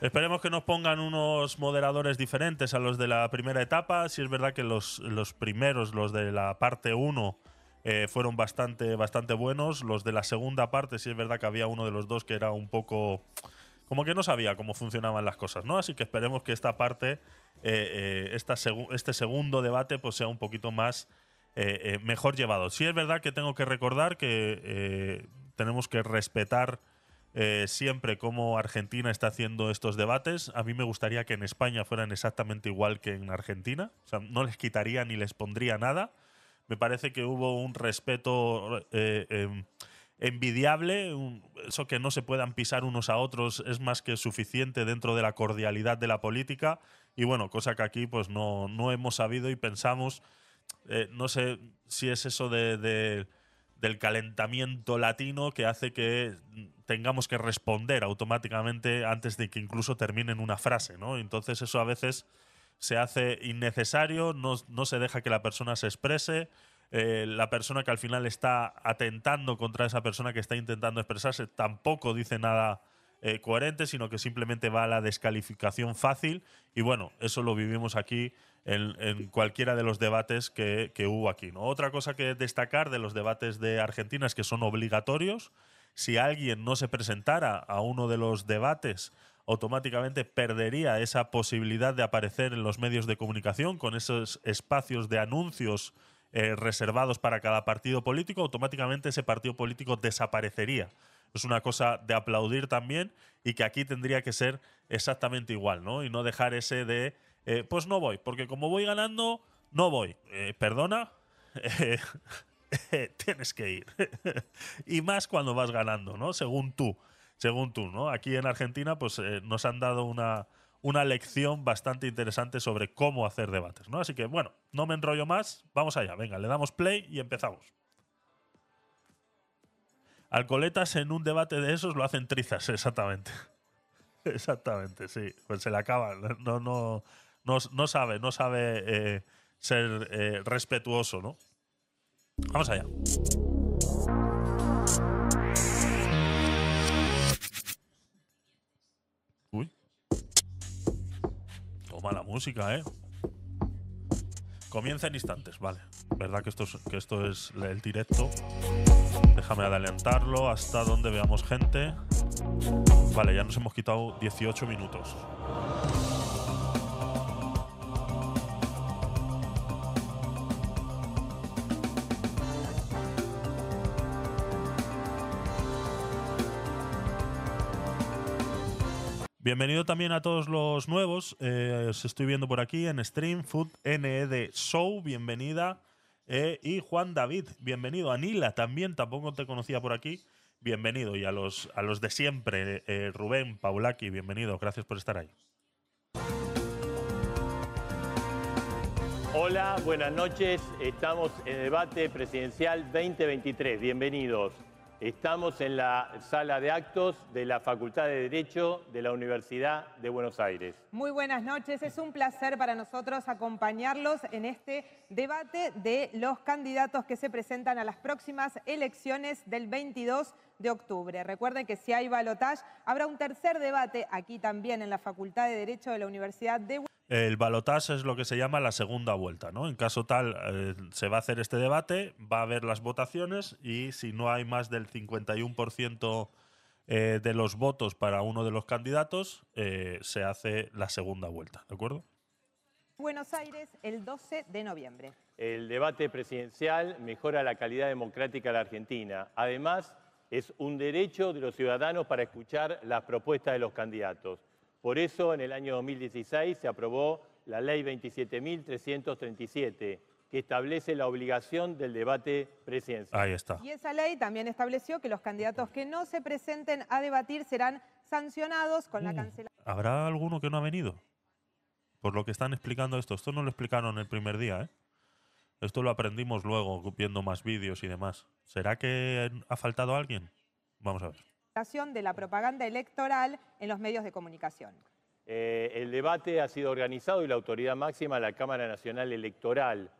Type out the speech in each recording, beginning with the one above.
Esperemos que nos pongan unos moderadores diferentes a los de la primera etapa. Si es verdad que los, los primeros, los de la parte 1, eh, fueron bastante, bastante buenos. Los de la segunda parte, si es verdad que había uno de los dos que era un poco. como que no sabía cómo funcionaban las cosas, ¿no? Así que esperemos que esta parte, eh, eh, esta este segundo debate, pues sea un poquito más. mejor llevado. Sí es verdad que tengo que recordar que tenemos que respetar eh, siempre cómo Argentina está haciendo estos debates. A mí me gustaría que en España fueran exactamente igual que en Argentina. No les quitaría ni les pondría nada. Me parece que hubo un respeto eh, em, envidiable. eso que no se puedan pisar unos a otros es más que suficiente dentro de la cordialidad de la política. Y bueno, cosa que aquí pues no, no hemos sabido y pensamos. Eh, no sé si es eso de del calentamiento latino que hace que tengamos que responder automáticamente antes de que incluso terminen una frase, ¿no? Entonces eso a veces se hace innecesario, no, se deja que la persona se exprese, eh, la persona que al final está atentando contra esa persona que está intentando expresarse tampoco dice nada eh, coherente, sino que simplemente va a la descalificación fácil y bueno, eso lo vivimos aquí en, cualquiera de los debates que, hubo aquí. ¿no? Otra cosa que destacar de los debates de Argentina es que son obligatorios. Si alguien no se presentara a uno de los debates, automáticamente perdería esa posibilidad de aparecer en los medios de comunicación con esos espacios de anuncios eh, reservados para cada partido político, automáticamente ese partido político desaparecería. Es una cosa de aplaudir también y que aquí tendría que ser exactamente igual, ¿no? Y no dejar ese de eh, pues no voy, porque como voy ganando, no voy. Eh, perdona, tienes que ir. y más cuando vas ganando, ¿no? Según tú, según tú, ¿no? Aquí en Argentina, pues eh, nos han dado una, una lección bastante interesante sobre cómo hacer debates, ¿no? Así que, bueno, no me enrollo más, vamos allá, venga, le damos play y empezamos. Alcoletas en un debate de esos lo hacen trizas, exactamente. exactamente, sí. Pues se le acaban. No, no, no, sabe, no sabe eh, ser eh, respetuoso, ¿no? Vamos allá. Uy. Toma la música, ¿eh? Comienza en instantes, vale. Verdad que esto es, que esto es el directo. Déjame adelantarlo hasta donde veamos gente. Vale, ya nos hemos quitado 18 minutos. Bienvenido también a todos los nuevos. Eh, os estoy viendo por aquí en Stream, Food NED Show, bienvenida. Eh, y Juan David, bienvenido. Anila también, tampoco te conocía por aquí. Bienvenido. Y a los, a los de siempre, eh, Rubén, Paulaki, bienvenido. Gracias por estar ahí. Hola, buenas noches. Estamos en debate presidencial 2023. Bienvenidos. Estamos en la sala de actos de la Facultad de Derecho de la Universidad de Buenos Aires. Muy buenas noches, es un placer para nosotros acompañarlos en este debate de los candidatos que se presentan a las próximas elecciones del 22 de octubre. Recuerden que si hay balotaje, habrá un tercer debate aquí también en la Facultad de Derecho de la Universidad de el balotaje es lo que se llama la segunda vuelta, ¿no? En caso tal, eh, se va a hacer este debate, va a haber las votaciones y si no hay más del 51% eh, de los votos para uno de los candidatos, eh, se hace la segunda vuelta, ¿de acuerdo? Buenos Aires el 12 de noviembre. El debate presidencial mejora la calidad democrática de la Argentina. Además, es un derecho de los ciudadanos para escuchar las propuestas de los candidatos. Por eso, en el año 2016 se aprobó la Ley 27.337, que establece la obligación del debate presidencial. Ahí está. Y esa ley también estableció que los candidatos que no se presenten a debatir serán sancionados con la mm. cancelación. ¿Habrá alguno que no ha venido? Por lo que están explicando esto. Esto no lo explicaron el primer día, ¿eh? Esto lo aprendimos luego viendo más vídeos y demás. ¿Será que ha faltado alguien? Vamos a ver de la propaganda electoral en los medios de comunicación. Eh, el debate ha sido organizado y la autoridad máxima, la Cámara Nacional Electoral.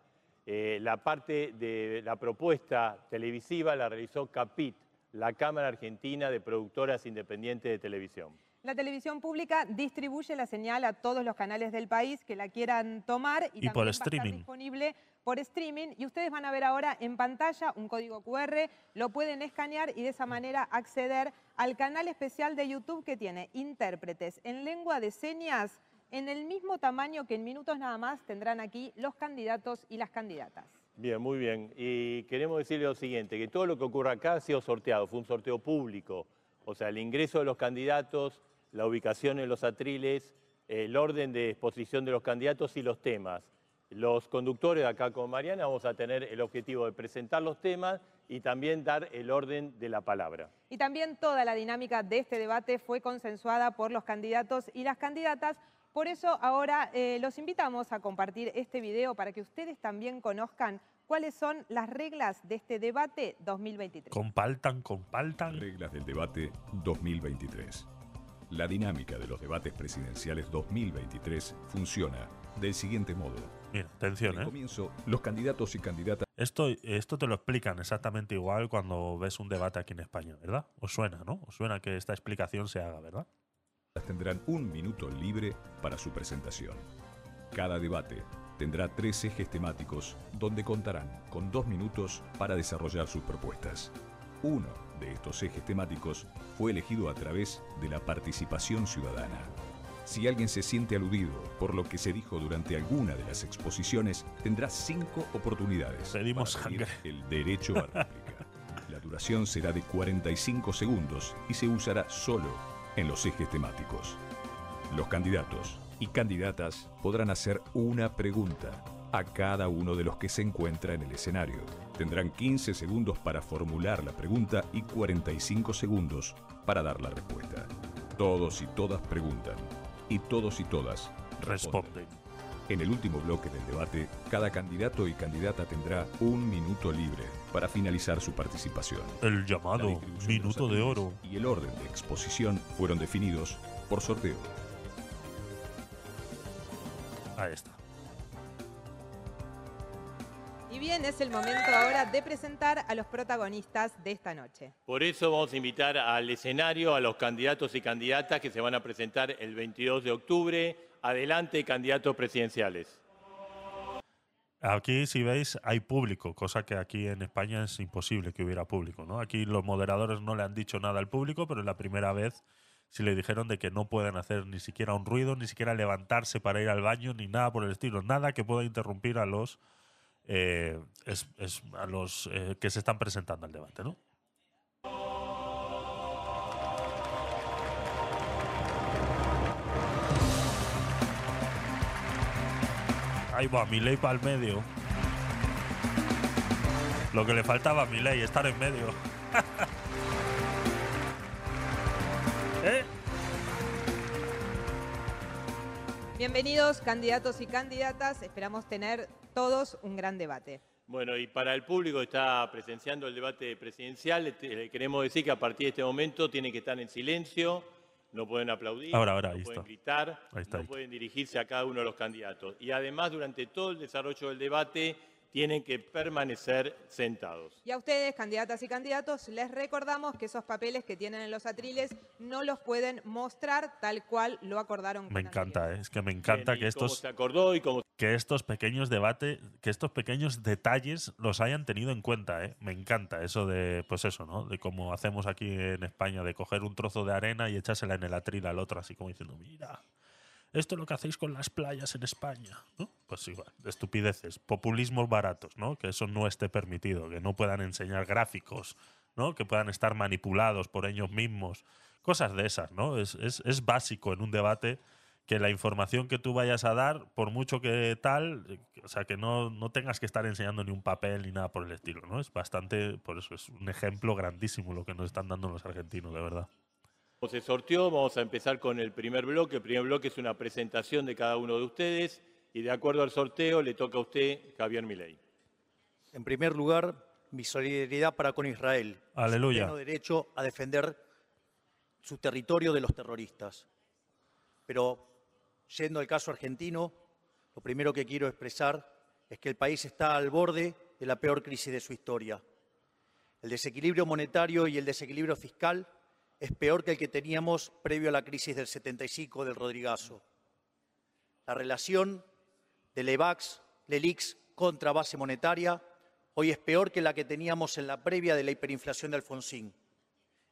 Eh, la parte de la propuesta televisiva la realizó CAPIT, la Cámara Argentina de Productoras Independientes de Televisión. La televisión pública distribuye la señal a todos los canales del país que la quieran tomar y, Y por también va a estar disponible por streaming. Y ustedes van a ver ahora en pantalla un código QR, lo pueden escanear y de esa manera acceder al canal especial de YouTube que tiene intérpretes en lengua de señas en el mismo tamaño que en minutos nada más tendrán aquí los candidatos y las candidatas. Bien, muy bien. Y queremos decirle lo siguiente, que todo lo que ocurre acá ha sido sorteado, fue un sorteo público. O sea, el ingreso de los candidatos, la ubicación en los atriles, el orden de exposición de los candidatos y los temas. Los conductores acá con Mariana vamos a tener el objetivo de presentar los temas y también dar el orden de la palabra. Y también toda la dinámica de este debate fue consensuada por los candidatos y las candidatas. Por eso ahora eh, los invitamos a compartir este video para que ustedes también conozcan cuáles son las reglas de este debate 2023. Compaltan, compaltan. Reglas del debate 2023. La dinámica de los debates presidenciales 2023 funciona del siguiente modo. Mira, atención, ¿eh? comienzo, los candidatos y candidatas Esto, esto te lo explican exactamente igual cuando ves un debate aquí en España, ¿verdad? Os suena, ¿no? Os suena que esta explicación se haga, ¿verdad? tendrán un minuto libre para su presentación. Cada debate tendrá tres ejes temáticos donde contarán con dos minutos para desarrollar sus propuestas. Uno de estos ejes temáticos fue elegido a través de la participación ciudadana. Si alguien se siente aludido por lo que se dijo durante alguna de las exposiciones, tendrá cinco oportunidades Pedimos para pedir sangre. el derecho a réplica. La duración será de 45 segundos y se usará solo en los ejes temáticos. Los candidatos y candidatas podrán hacer una pregunta a cada uno de los que se encuentra en el escenario. Tendrán 15 segundos para formular la pregunta y 45 segundos para dar la respuesta. Todos y todas preguntan y todos y todas Responden. en el último bloque del debate, cada candidato y candidata tendrá un minuto libre para finalizar su participación. El La llamado de minuto de atriles oro. Y el orden de exposición fueron definidos por sorteo. Ahí está. Y bien, es el momento ahora de presentar a los protagonistas de esta noche. Por eso vamos a invitar al escenario a los candidatos y candidatas que se van a presentar el 22 de octubre. Adelante, candidatos presidenciales. Aquí, si veis, hay público, cosa que aquí en España es imposible que hubiera público, ¿no? Aquí los moderadores no le han dicho nada al público, pero es la primera vez sí le dijeron de que no pueden hacer ni siquiera un ruido, ni siquiera levantarse para ir al baño, ni nada por el estilo, nada que pueda interrumpir a los eh, es- es- a los eh, que se están presentando al debate, ¿no? Ahí va, Milei para el medio. Lo que le faltaba a Milei, estar en medio. ¿Eh? Bienvenidos, candidatos y candidatas. Esperamos tener todos un gran debate. Bueno, y para el público que está presenciando el debate presidencial, queremos decir que a partir de este momento tienen que estar en silencio, no pueden aplaudir, Ahora, ahora, no ahí pueden está. gritar, Ahí está, no ahí. pueden dirigirse a cada uno de los candidatos. Y además, durante todo el desarrollo del debate, tienen que permanecer sentados. Y a ustedes, candidatas y candidatos, les recordamos que esos papeles que tienen en los atriles no los pueden mostrar tal cual lo acordaron. Me con encanta. ¿eh? es que me encanta Bien, que estos, se acordó y como que estos pequeños debates, que estos pequeños detalles los hayan tenido en cuenta, ¿eh? Me encanta eso de, pues eso, ¿no? De cómo hacemos aquí en España, de coger un trozo de arena y echársela en el atril al otro, así como diciendo, mira, esto es lo que hacéis con las playas en España, ¿no? Pues igual, estupideces, populismos baratos, ¿no? Que eso no esté permitido, que no puedan enseñar gráficos, ¿no? Que puedan estar manipulados por ellos mismos, cosas de esas, ¿no? Es, es, es básico en un debate que la información que tú vayas a dar, por mucho que tal, o sea, que no, no tengas que estar enseñando ni un papel ni nada por el estilo, ¿no? Es bastante, por eso es un ejemplo grandísimo lo que nos están dando los argentinos, de verdad. Se sorteó, vamos a empezar con el primer bloque. El primer bloque es una presentación de cada uno de ustedes y de acuerdo al sorteo le toca a usted, Javier Milei. En primer lugar, mi solidaridad para con Israel. Aleluya. Su pleno derecho a defender su territorio de los terroristas. Pero, yendo al caso argentino, lo primero que quiero expresar es que el país está al borde de la peor crisis de su historia. El desequilibrio monetario y el desequilibrio fiscal es peor que el que teníamos previo a la crisis del 75 del Rodrigazo. La relación del EVAX, LELIX contra base monetaria hoy es peor que la que teníamos en la previa de la hiperinflación de Alfonsín.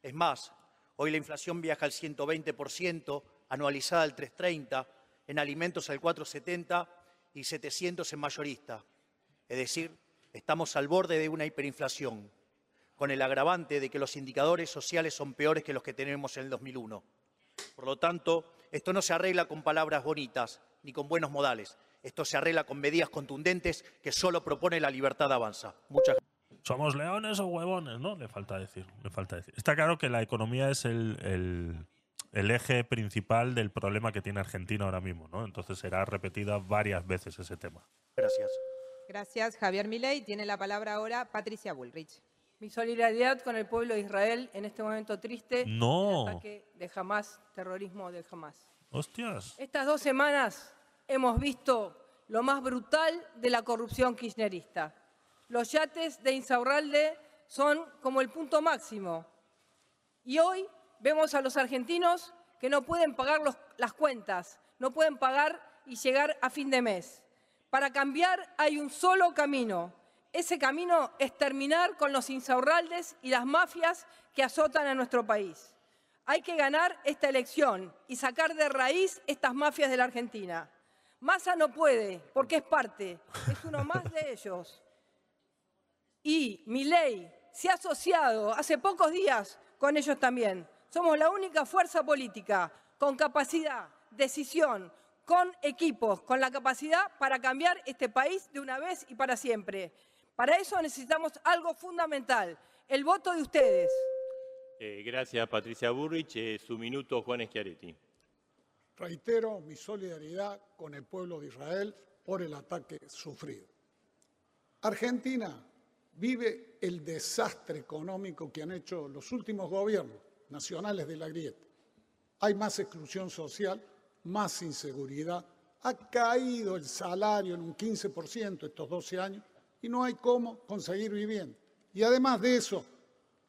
Es más, hoy la inflación viaja al 120%, anualizada al 330%, en alimentos al 470% y 700 en mayorista. Es decir, estamos al borde de una hiperinflación, con el agravante de que los indicadores sociales son peores que los que tenemos en el 2001. Por lo tanto, esto no se arregla con palabras bonitas ni con buenos modales. Esto se arregla con medidas contundentes que solo propone la libertad avanza. Muchas ¿Somos leones o huevones? No, le falta decir. Le falta decir. Está claro que la economía es el, el, el eje principal del problema que tiene Argentina ahora mismo, ¿no? Entonces será repetida varias veces ese tema. gracias. Gracias, Javier Milei. Tiene la palabra ahora Patricia Bullrich. Mi solidaridad con el pueblo de Israel en este momento triste. No. del ataque de Hamas, terrorismo del Hamas. Hostias. Estas dos semanas hemos visto lo más brutal de la corrupción kirchnerista. Los yates de Insaurralde son como el punto máximo. Y hoy vemos a los argentinos que no pueden pagar los- las cuentas, no pueden pagar y llegar a fin de mes. Para cambiar hay un solo camino. Ese camino es terminar con los insaurraldes y las mafias que azotan a nuestro país. Hay que ganar esta elección y sacar de raíz estas mafias de la Argentina. Massa no puede, porque es parte, es uno más de ellos. Y Milei se ha asociado hace pocos días con ellos también. Somos la única fuerza política con capacidad, decisión, con equipos, con la capacidad para cambiar este país de una vez y para siempre. Para eso necesitamos algo fundamental, el voto de ustedes. Eh, gracias, Patricia Burrich. Eh, su minuto, Juan Schiaretti. Reitero mi solidaridad con el pueblo de Israel por el ataque sufrido. Argentina vive el desastre económico que han hecho los últimos gobiernos nacionales de la grieta. Hay más exclusión social, más inseguridad, ha caído el salario en un 15% estos 12 años y no hay cómo conseguir vivienda. Y además de eso,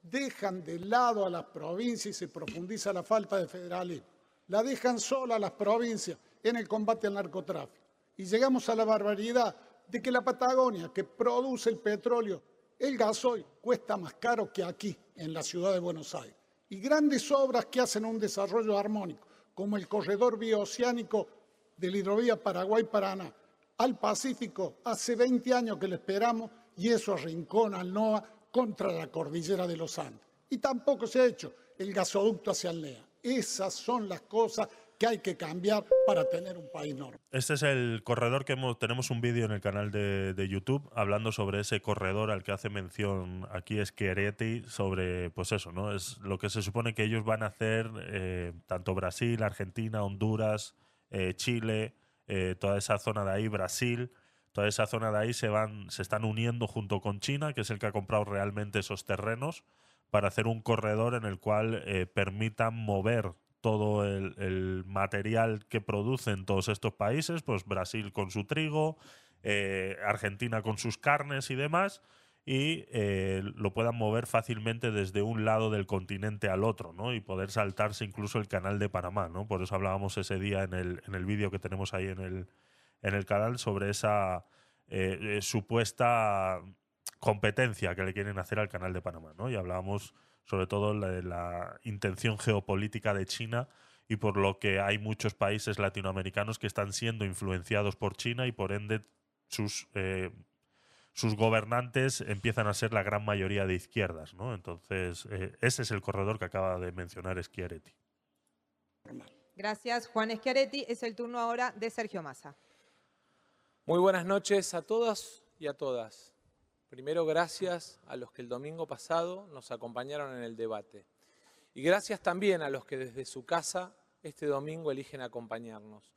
dejan de lado a las provincias y se profundiza la falta de federalismo. La dejan sola a las provincias en el combate al narcotráfico. Y llegamos a la barbaridad de que la Patagonia, que produce el petróleo, el gasoil, cuesta más caro que aquí, en la ciudad de Buenos Aires. Y grandes obras que hacen un desarrollo armónico, como el corredor bioceánico de la hidrovía Paraguay-Paraná al Pacífico, hace 20 años que le esperamos y eso arrincona al NOA contra la cordillera de los Andes. Y tampoco se ha hecho el gasoducto hacia el NEA. Esas son las cosas que hay que cambiar para tener un país normal. Este es el corredor que hemos, tenemos un vídeo en el canal de, de YouTube hablando sobre ese corredor al que hace mención aquí Schiaretti sobre, pues eso, ¿no? Es lo que se supone que ellos van a hacer eh, tanto Brasil, Argentina, Honduras, eh, Chile, eh, toda esa zona de ahí, Brasil, toda esa zona de ahí se van, se están uniendo junto con China, que es el que ha comprado realmente esos terrenos, para hacer un corredor en el cual eh, permitan mover todo el, material que producen todos estos países, pues Brasil con su trigo, eh, Argentina con sus carnes y demás, y eh, lo puedan mover fácilmente desde un lado del continente al otro, ¿no? Y poder saltarse incluso el canal de Panamá, ¿no? Por eso hablábamos ese día en el, en el vídeo que tenemos ahí en el, en el canal sobre esa eh, eh, supuesta competencia que le quieren hacer al canal de Panamá, ¿no? Y hablábamos sobre todo de la intención geopolítica de China y por lo que hay muchos países latinoamericanos que están siendo influenciados por China y por ende sus sus gobernantes empiezan a ser la gran mayoría de izquierdas, ¿no? Entonces eh, ese es el corredor que acaba de mencionar Schiaretti. Gracias, Juan Schiaretti. Es el turno ahora de Sergio Massa. Muy buenas noches a todos y a todas. Primero, gracias a los que el domingo pasado nos acompañaron en el debate. Y gracias también a los que desde su casa este domingo eligen acompañarnos.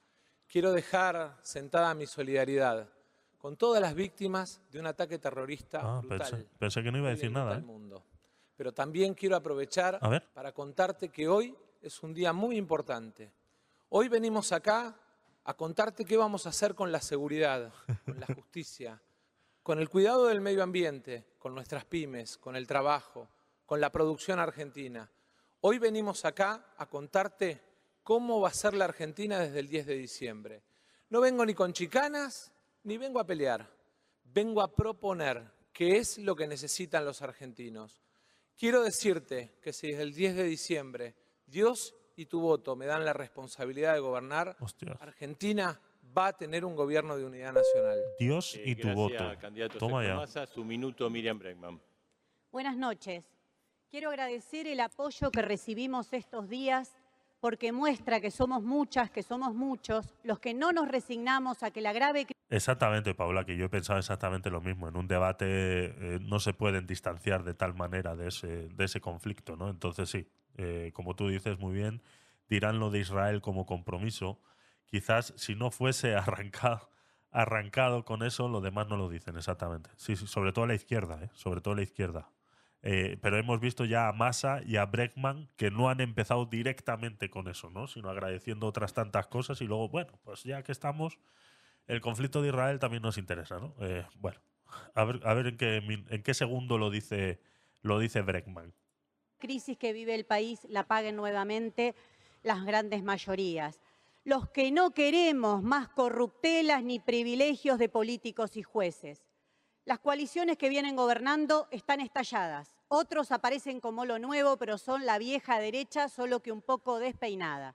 Quiero dejar sentada mi solidaridad con todas las víctimas de un ataque terrorista Ah, brutal. pensé, pensé que no iba a decir nada. ¿eh? mundo. Pero también quiero aprovechar para contarte que hoy es un día muy importante. Hoy venimos acá a contarte qué vamos a hacer con la seguridad, con la justicia, con el cuidado del medio ambiente, con nuestras pymes, con el trabajo, con la producción argentina. Hoy venimos acá a contarte cómo va a ser la Argentina desde el 10 de diciembre. No vengo ni con chicanas, ni vengo a pelear. Vengo a proponer qué es lo que necesitan los argentinos. Quiero decirte que si desde el 10 de diciembre Dios y tu voto me dan la responsabilidad de gobernar, Hostias. Argentina va a tener un gobierno de unidad nacional. Dios Eh, y tu gracias, voto. candidato Toma ya. Massa. Su minuto, Miriam Bregman. Buenas noches. Quiero agradecer el apoyo que recibimos estos días porque muestra que somos muchas, que somos muchos, los que no nos resignamos a que la grave crisis Exactamente, Paula, que yo he pensado exactamente lo mismo. En un debate eh, no se pueden distanciar de tal manera de ese, de ese conflicto, ¿no? Entonces sí, eh, como tú dices muy bien, dirán lo de Israel como compromiso. Quizás si no fuese arrancado, arrancado con eso, lo demás no lo dicen exactamente. Sí, sí, sobre todo a la izquierda, ¿eh? Sobre todo a la izquierda. Eh, pero hemos visto ya a Massa y a Breckman que no han empezado directamente con eso, ¿no? Sino agradeciendo otras tantas cosas y luego, bueno, pues ya que estamos, el conflicto de Israel también nos interesa, ¿no? Eh, bueno, a ver, a ver en, qué, segundo lo dice, lo dice Breckman. crisis que vive el país la paguen nuevamente las grandes mayorías. Los que no queremos más corruptelas ni privilegios de políticos y jueces. Las coaliciones que vienen gobernando están estalladas. Otros aparecen como lo nuevo, pero son la vieja derecha, solo que un poco despeinada.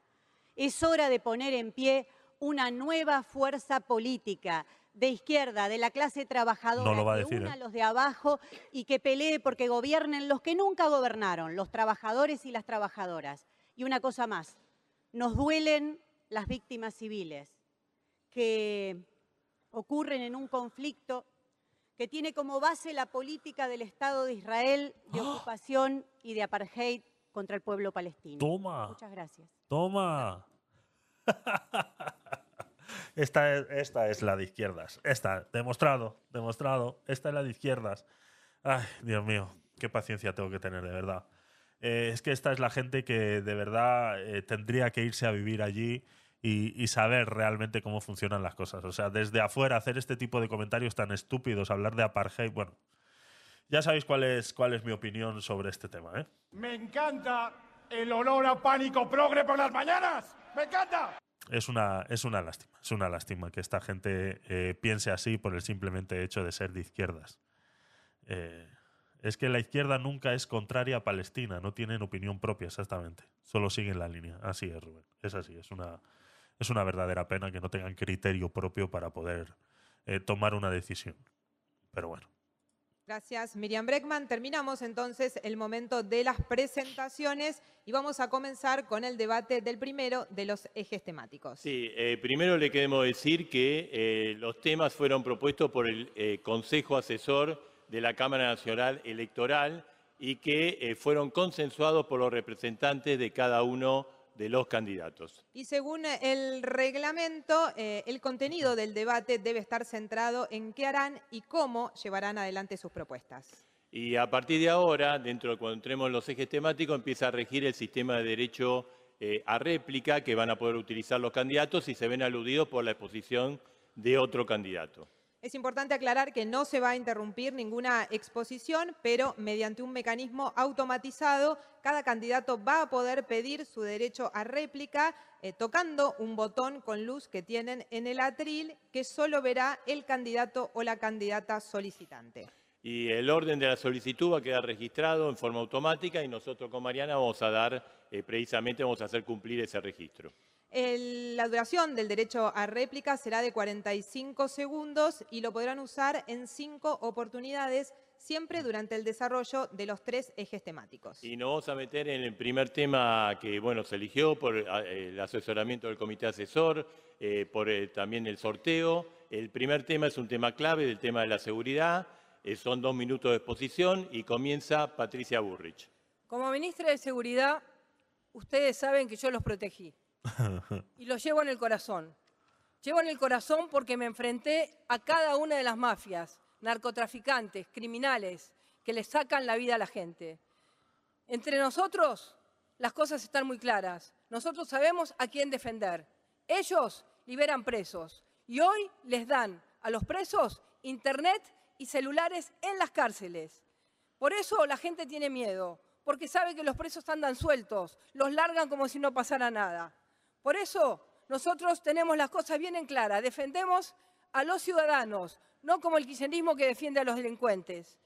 Es hora de poner en pie una nueva fuerza política de izquierda, de la clase trabajadora, No lo va a que una ¿eh? a los de abajo y que pelee porque gobiernen los que nunca gobernaron, los trabajadores y las trabajadoras. Y una cosa más, nos duelen las víctimas civiles que ocurren en un conflicto que tiene como base la política del Estado de Israel de ocupación y de apartheid contra el pueblo palestino. Toma. Muchas gracias. Toma. Esta es, esta es la de izquierdas. Esta, demostrado, demostrado. Esta es la de izquierdas. Ay, Dios mío, qué paciencia tengo que tener, de verdad. Eh, es que esta es la gente que de verdad eh, tendría que irse a vivir allí y, saber realmente cómo funcionan las cosas. O sea, desde afuera hacer este tipo de comentarios tan estúpidos, hablar de apartheid, bueno, ya sabéis cuál es, cuál es mi opinión sobre este tema, ¿eh? Me encanta el olor a pánico progre por las mañanas. ¡Me encanta! Es una, es una lástima, es una lástima que esta gente eh, piense así por el simplemente hecho de ser de izquierdas. Eh, es que la izquierda nunca es contraria a Palestina, no tienen opinión propia exactamente, solo siguen la línea. Así es, Rubén, es así, es una, es una verdadera pena que no tengan criterio propio para poder eh, tomar una decisión. Pero bueno. Gracias, Miriam Breckman. Terminamos entonces el momento de las presentaciones y vamos a comenzar con el debate del primero de los ejes temáticos. Sí, eh, primero le queremos decir que eh, los temas fueron propuestos por el eh, Consejo Asesor de la Cámara Nacional Electoral y que fueron consensuados por los representantes de cada uno de los candidatos. Y según el reglamento, eh, el contenido del debate debe estar centrado en qué harán y cómo llevarán adelante sus propuestas. Y a partir de ahora, dentro de cuando entremos en los ejes temáticos, empieza a regir el sistema de derecho eh, a réplica que van a poder utilizar los candidatos si se ven aludidos por la exposición de otro candidato. Es importante aclarar que no se va a interrumpir ninguna exposición, pero mediante un mecanismo automatizado, cada candidato va a poder pedir su derecho a réplica eh, tocando un botón con luz que tienen en el atril que solo verá el candidato o la candidata solicitante. Y el orden de la solicitud va a quedar registrado en forma automática y nosotros con Mariana vamos a dar, eh, precisamente vamos a hacer cumplir ese registro. El- la duración del derecho a réplica será de 45 segundos y lo podrán usar en cinco oportunidades, siempre durante el desarrollo de los tres ejes temáticos. Y nos vamos a meter en el primer tema que bueno, se eligió por eh, el asesoramiento del comité asesor, eh, por eh, también el sorteo. El primer tema es un tema clave, del tema de la seguridad. Eh, son dos minutos de exposición y comienza Patricia Burrich. Como ministra de Seguridad, ustedes saben que yo los protegí y los llevo en el corazón. Llevo en el corazón porque me enfrenté a cada una de las mafias, narcotraficantes, criminales, que le sacan la vida a la gente. Entre nosotros, las cosas están muy claras. Nosotros sabemos a quién defender. Ellos liberan presos y hoy les dan a los presos internet y celulares en las cárceles. Por eso la gente tiene miedo, porque sabe que los presos andan sueltos, los largan como si no pasara nada. Por eso nosotros tenemos las cosas bien en clara, defendemos a los ciudadanos, no como el kirchnerismo que defiende a los delincuentes.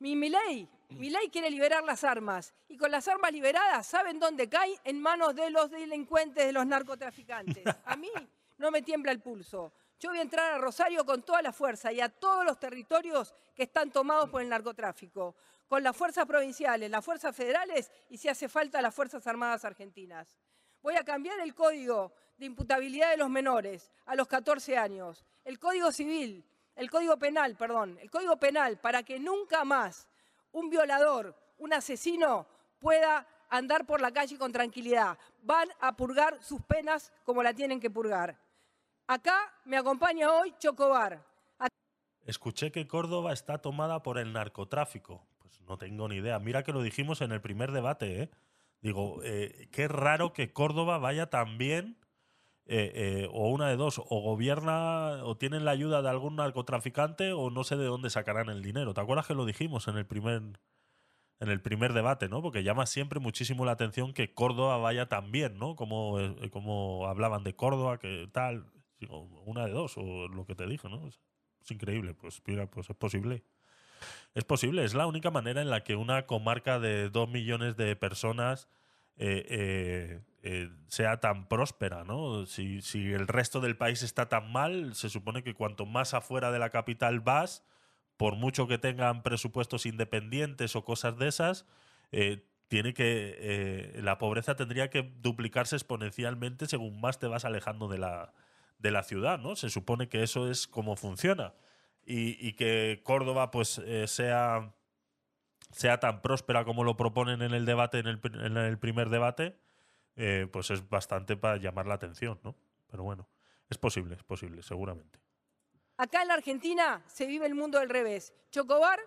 Mi, mi ley, mi ley quiere liberar las armas y con las armas liberadas, ¿saben dónde cae? En manos de los delincuentes, de los narcotraficantes. A mí no me tiembla el pulso. Yo voy a entrar a Rosario con toda la fuerza y a todos los territorios que están tomados por el narcotráfico, con las fuerzas provinciales, las fuerzas federales y si hace falta las Fuerzas Armadas Argentinas. Voy a cambiar el código de imputabilidad de los menores a los 14 años, el código civil, el código penal, perdón, el código penal para que nunca más un violador, un asesino pueda andar por la calle con tranquilidad. Van a purgar sus penas como la tienen que purgar. Acá me acompaña hoy Chocobar. Escuché que Córdoba está tomada por el narcotráfico. Pues no tengo ni idea. Mira que lo dijimos en el primer debate, ¿eh? Digo, eh, qué raro que Córdoba vaya tan bien, eh, eh, o una de dos, o gobierna, o tienen la ayuda de algún narcotraficante, o no sé de dónde sacarán el dinero. ¿Te acuerdas que lo dijimos en el primer, en el primer debate, ¿no? Porque llama siempre muchísimo la atención que Córdoba vaya tan bien, ¿no? Como, eh, como hablaban de Córdoba, que tal. Digo, una de dos, o lo que te dije, ¿no? Es, increíble. Pues mira, pues es posible. Es posible, es la única manera en la que una comarca de dos millones de personas eh, eh, eh, sea tan próspera, ¿no? Si, el resto del país está tan mal, se supone que cuanto más afuera de la capital vas, por mucho que tengan presupuestos independientes o cosas de esas, tiene que la pobreza tendría que duplicarse exponencialmente según más te vas alejando de la, de la ciudad, ¿no? Se supone que eso es como funciona. Y, y que Córdoba, pues, eh, sea, sea tan próspera como lo proponen en el debate, en el, en el primer debate, eh, pues es bastante para llamar la atención, ¿no? Pero bueno, es posible, es posible, seguramente. Acá en la Argentina se vive el mundo del revés. Chocobar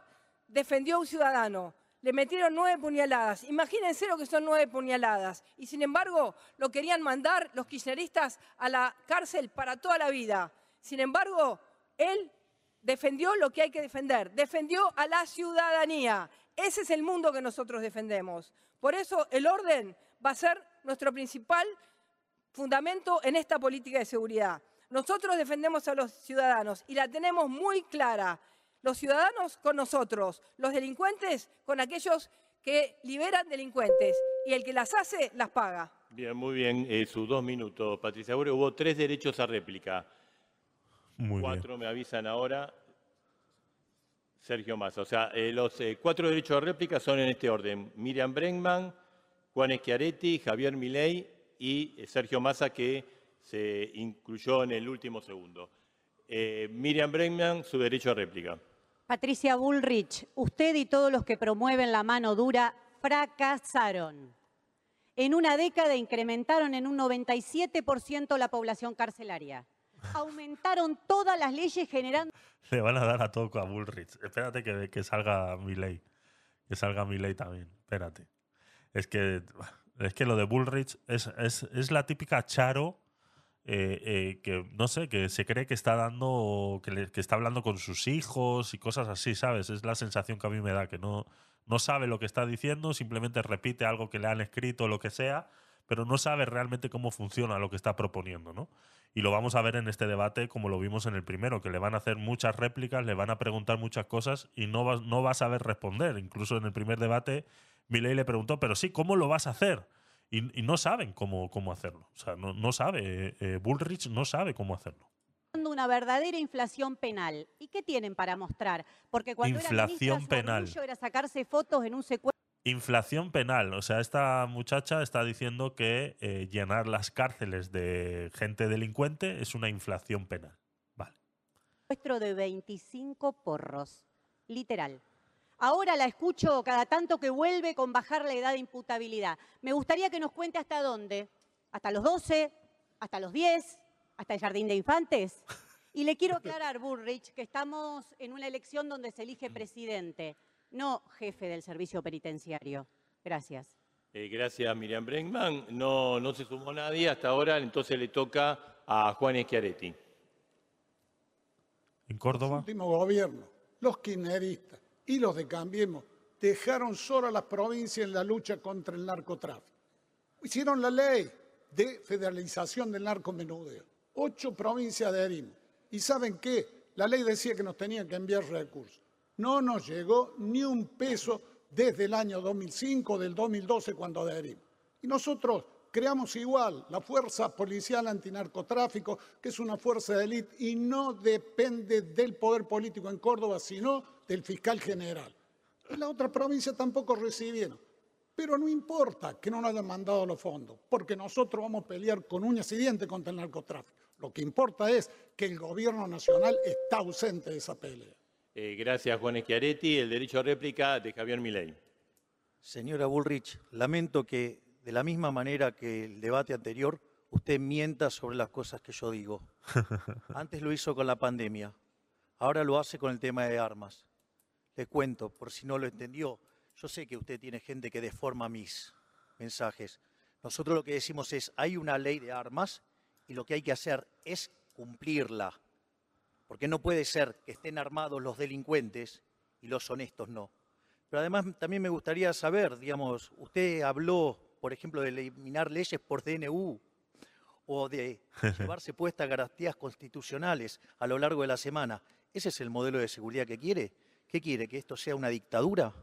defendió a un ciudadano. Le metieron nueve puñaladas. Imagínense lo que son nueve puñaladas. Y sin embargo, lo querían mandar los kirchneristas a la cárcel para toda la vida. Sin embargo, él defendió lo que hay que defender. Defendió a la ciudadanía. Ese es el mundo que nosotros defendemos. Por eso el orden va a ser nuestro principal fundamento en esta política de seguridad. Nosotros defendemos a los ciudadanos y la tenemos muy clara. Los ciudadanos con nosotros, los delincuentes con aquellos que liberan delincuentes y el que las hace las paga. Bien, muy bien. Eh, sus dos minutos, Patricia Bure. Hubo tres derechos a réplica. Muy cuatro me avisan ahora. Sergio Massa. O sea, eh, los eh, cuatro derechos a réplica son en este orden. Miriam Bregman, Juan Schiaretti, Javier Milei y eh, Sergio Massa, que se incluyó en el último segundo. Eh, Miriam Bregman, su derecho a réplica. Patricia Bullrich, usted y todos los que promueven la mano dura fracasaron. En una década incrementaron en un 97% la población carcelaria. Aumentaron todas las leyes generando Le van a dar a toco a Bullrich. Espérate que, que salga Milei. Que salga Milei también. Espérate. Es que, es que lo de Bullrich es, es, es la típica Charo eh, eh, que, no sé, que se cree que está dando, que, le- que está hablando con sus hijos y cosas así, ¿sabes? Es la sensación que a mí me da, que no, no sabe lo que está diciendo, simplemente repite algo que le han escrito o lo que sea, pero no sabe realmente cómo funciona lo que está proponiendo, ¿no? Y lo vamos a ver en este debate como lo vimos en el primero, que le van a hacer muchas réplicas, le van a preguntar muchas cosas y no va, no va a saber responder. Incluso en el primer debate, Milei le preguntó, pero sí, ¿cómo lo vas a hacer? Y, y no saben cómo, cómo hacerlo. O sea, no, no sabe, eh, eh, Bullrich no sabe cómo hacerlo. una verdadera inflación penal. ¿Y qué tienen para mostrar? Porque cuando era Inflación su penal. era sacarse fotos en un secuestro Inflación penal. O sea, esta muchacha está diciendo que eh, llenar las cárceles de gente delincuente es una inflación penal. de 25 porros. Literal. Ahora la escucho cada tanto que vuelve con bajar la edad de imputabilidad. Me gustaría que nos cuente hasta dónde. ¿Hasta los 12? ¿Hasta los 10? ¿Hasta el jardín de infantes? Y le quiero aclarar, Burrich, que estamos en una elección donde se elige presidente, no jefe del servicio penitenciario. Gracias. Eh, gracias, Miriam Bregman. No, no se sumó nadie hasta ahora, entonces le toca a Juan Schiaretti. ¿En Córdoba? último gobierno los kirchneristas y los de Cambiemos dejaron solo a las provincias en la lucha contra el narcotráfico. Hicieron la ley de federalización del narcomenudeo. Ocho provincias adherimos. ¿Y saben qué? La ley decía que nos tenían que enviar recursos. No nos llegó ni un peso desde el año 2005, del 2012, cuando adherimos. Y nosotros creamos igual la Fuerza Policial Antinarcotráfico, que es una fuerza de élite y no depende del poder político en Córdoba, sino del fiscal general. Y la otra provincia tampoco recibieron. Pero no importa que no nos hayan mandado los fondos, porque nosotros vamos a pelear con uñas y dientes contra el narcotráfico. Lo que importa es que el gobierno nacional está ausente de esa pelea. Eh, gracias, Juan Schiaretti. El derecho a réplica de Javier Milei. Señora Bullrich, lamento que de la misma manera que el debate anterior, usted mienta sobre las cosas que yo digo. Antes lo hizo con la pandemia, ahora lo hace con el tema de armas. Le cuento, por si no lo entendió, yo sé que usted tiene gente que deforma mis mensajes. Nosotros lo que decimos es, hay una ley de armas y lo que hay que hacer es cumplirla. Porque no puede ser que estén armados los delincuentes y los honestos no. Pero además también me gustaría saber, digamos, usted habló, por ejemplo, de eliminar leyes por DNU o de llevarse puestas garantías constitucionales a lo largo de la semana. ¿Ese es el modelo de seguridad que quiere? ¿Qué quiere? ¿Que esto sea una dictadura?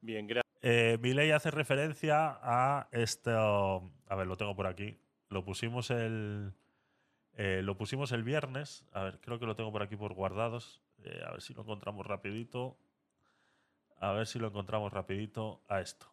Bien, gracias. Eh, mi ley hace referencia a esto. A ver, lo tengo por aquí. Lo pusimos el. Eh, lo pusimos el viernes. A ver, creo que lo tengo por aquí por guardados. Eh, a ver si lo encontramos rapidito. A ver si lo encontramos rapidito a esto.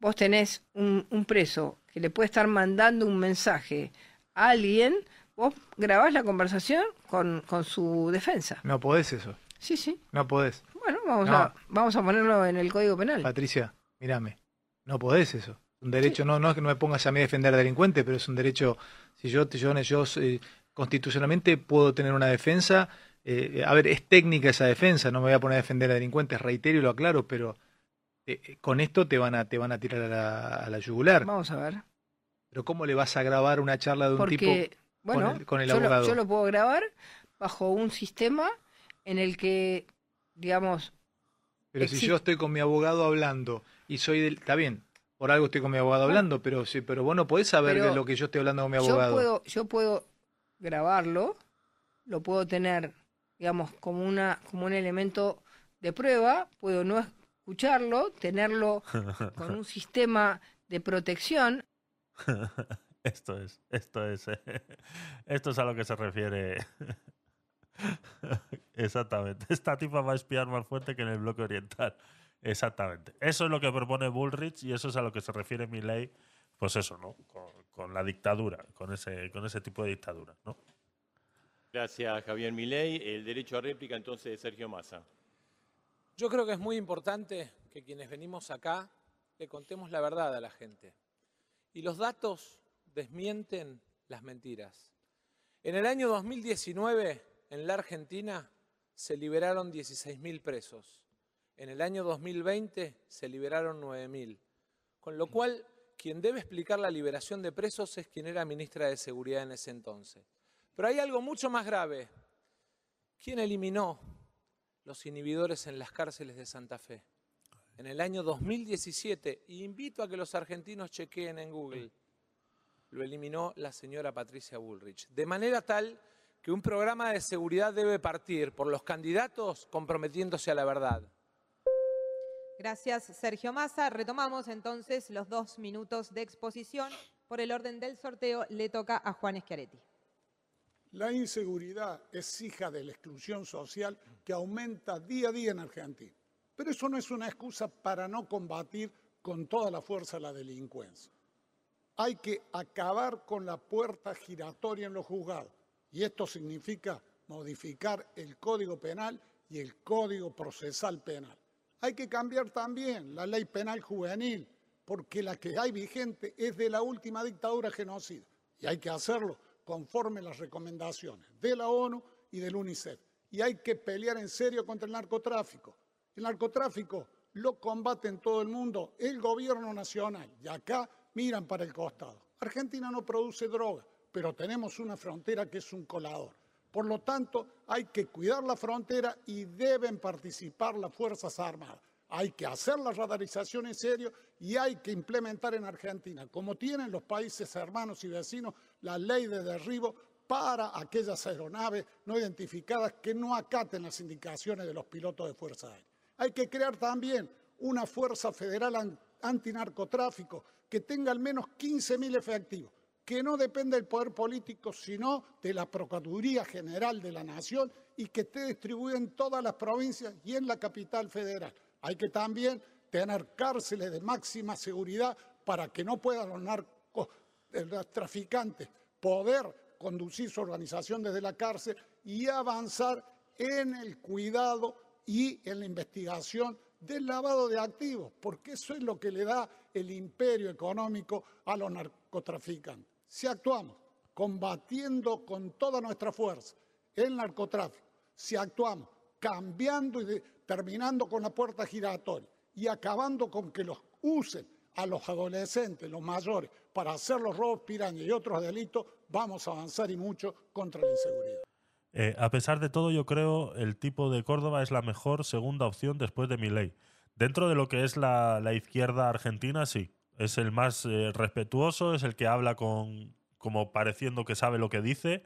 Vos tenés un, un preso que le puede estar mandando un mensaje a alguien, vos grabás la conversación con, con su defensa. No podés eso. Sí, sí. No podés. Bueno, vamos, No. a, vamos a ponerlo en el Código Penal. Patricia, mírame. No podés eso. Un derecho, no, no es que no me pongas a mí a defender delincuente, pero es un derecho. Si yo, yo, yo eh, constitucionalmente puedo tener una defensa. eh, a ver, es técnica esa defensa, no me voy a poner a defender a delincuentes, reitero y lo aclaro, pero eh, eh, con esto te van a, te van a tirar a la, a la yugular. Vamos a ver. Pero ¿cómo le vas a grabar una charla de un tipo con bueno, el, con el yo, lo, abogado? yo lo puedo grabar bajo un sistema en el que, digamos, Pero si yo estoy con mi abogado hablando y soy del... Está bien, por algo estoy con mi abogado hablando, pero sí, pero vos no podés saber Pero de lo que yo estoy hablando con mi yo abogado. puedo, yo puedo grabarlo, lo puedo tener, digamos, como una, como un elemento de prueba, puedo no escucharlo, tenerlo con un sistema de protección. esto es, esto es, esto es a lo que se refiere. Exactamente. Esta tipa va a espiar más fuerte que en el bloque oriental. Exactamente. Eso es lo que propone Bullrich y eso es a lo que se refiere mi ley. Pues eso, ¿no? Con, con la dictadura, con ese, con ese tipo de dictadura, ¿no? Gracias, Javier Milei. El derecho a réplica entonces de Sergio Massa. Yo creo que es muy importante que quienes venimos acá le contemos la verdad a la gente. Y los datos desmienten las mentiras. En el año 2019, en la Argentina, se liberaron 16.000 presos. En el año 2020 se liberaron 9.000. Con lo cual, quien debe explicar la liberación de presos es quien era ministra de Seguridad en ese entonces. Pero hay algo mucho más grave. ¿Quién eliminó los inhibidores en las cárceles de Santa Fe? En el año 2017, y invito a que los argentinos chequeen en Google, lo eliminó la señora Patricia Bullrich. De manera tal que un programa de seguridad debe partir por los candidatos comprometiéndose a la verdad. Gracias, Sergio Massa. Retomamos entonces los dos minutos de exposición. Por el orden del sorteo, le toca a Juan Schiaretti. La inseguridad es hija de la exclusión social que aumenta día a día en Argentina. Pero eso no es una excusa para no combatir con toda la fuerza la delincuencia. Hay que acabar con la puerta giratoria en los juzgados. Y esto significa modificar el Código Penal y el Código Procesal Penal. Hay que cambiar también la ley penal juvenil, porque la que hay vigente es de la última dictadura genocida. Y hay que hacerlo conforme las recomendaciones de la ONU y del UNICEF. Y hay que pelear en serio contra el narcotráfico. El narcotráfico lo combate en todo el mundo el gobierno nacional. Y acá miran para el costado. Argentina no produce droga, pero tenemos una frontera que es un colador. Por lo tanto, hay que cuidar la frontera y deben participar las Fuerzas Armadas. Hay que hacer la radarización en serio y hay que implementar en Argentina, como tienen los países hermanos y vecinos, la ley de derribo para aquellas aeronaves no identificadas que no acaten las indicaciones de los pilotos de Fuerza Aérea. Hay que crear también una fuerza federal antinarcotráfico que tenga al menos 15.000 efectivos, que no dependa del poder político, sino de la Procuraduría General de la Nación y que esté distribuida en todas las provincias y en la capital federal. Hay que también tener cárceles de máxima seguridad para que no puedan los narcotraficantes poder conducir su organización desde la cárcel y avanzar en el cuidado y en la investigación del lavado de activos, porque eso es lo que le da el imperio económico a los narcotraficantes. Si actuamos combatiendo con toda nuestra fuerza el narcotráfico, si actuamos cambiando y terminando con la puerta giratoria y acabando con que los usen a los adolescentes, los mayores, para hacer los robos piraña y otros delitos, vamos a avanzar y mucho contra la inseguridad. Eh, a pesar de todo, yo creo el tipo de Córdoba es la mejor segunda opción después de mi ley. Dentro de lo que es la, izquierda argentina, sí. Es el más eh, respetuoso, es el que habla con como pareciendo que sabe lo que dice.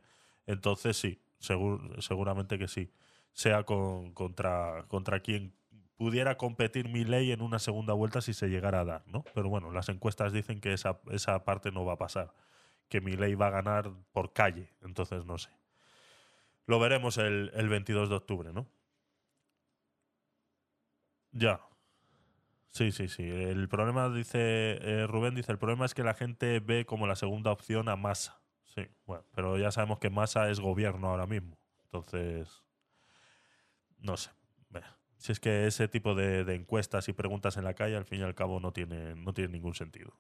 Entonces sí, seguramente que sí. Sea con, contra, contra quien pudiera competir mi ley en una segunda vuelta si se llegara a dar, ¿no? Pero bueno, las encuestas dicen que esa, esa parte no va a pasar. Que mi ley va a ganar por calle. Entonces no sé. Lo veremos el, 22 de octubre, ¿no? Ya. Sí, sí, sí. El problema, dice eh, Rubén, dice, el problema es que la gente ve como la segunda opción a Massa. Sí, bueno, pero ya sabemos que Massa es gobierno ahora mismo. Entonces, no sé. Si es que ese tipo de, encuestas y preguntas en la calle, al fin y al cabo, no tiene, no tiene ningún sentido.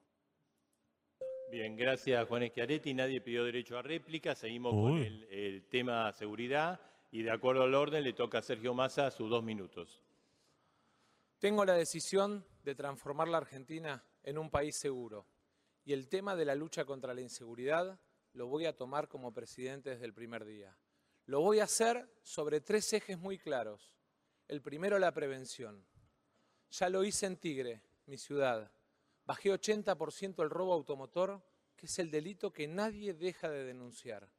Bien, gracias Juan Schiaretti. Nadie pidió derecho a réplica. Seguimos con el, tema seguridad y de acuerdo al orden le toca a Sergio Massa sus dos minutos. Tengo la decisión de transformar la Argentina en un país seguro y el tema de la lucha contra la inseguridad lo voy a tomar como presidente desde el primer día. Lo voy a hacer sobre tres ejes muy claros. El primero, la prevención. Ya lo hice en Tigre, mi ciudad Bajé 80% el robo automotor, que es el delito que nadie deja de denunciar.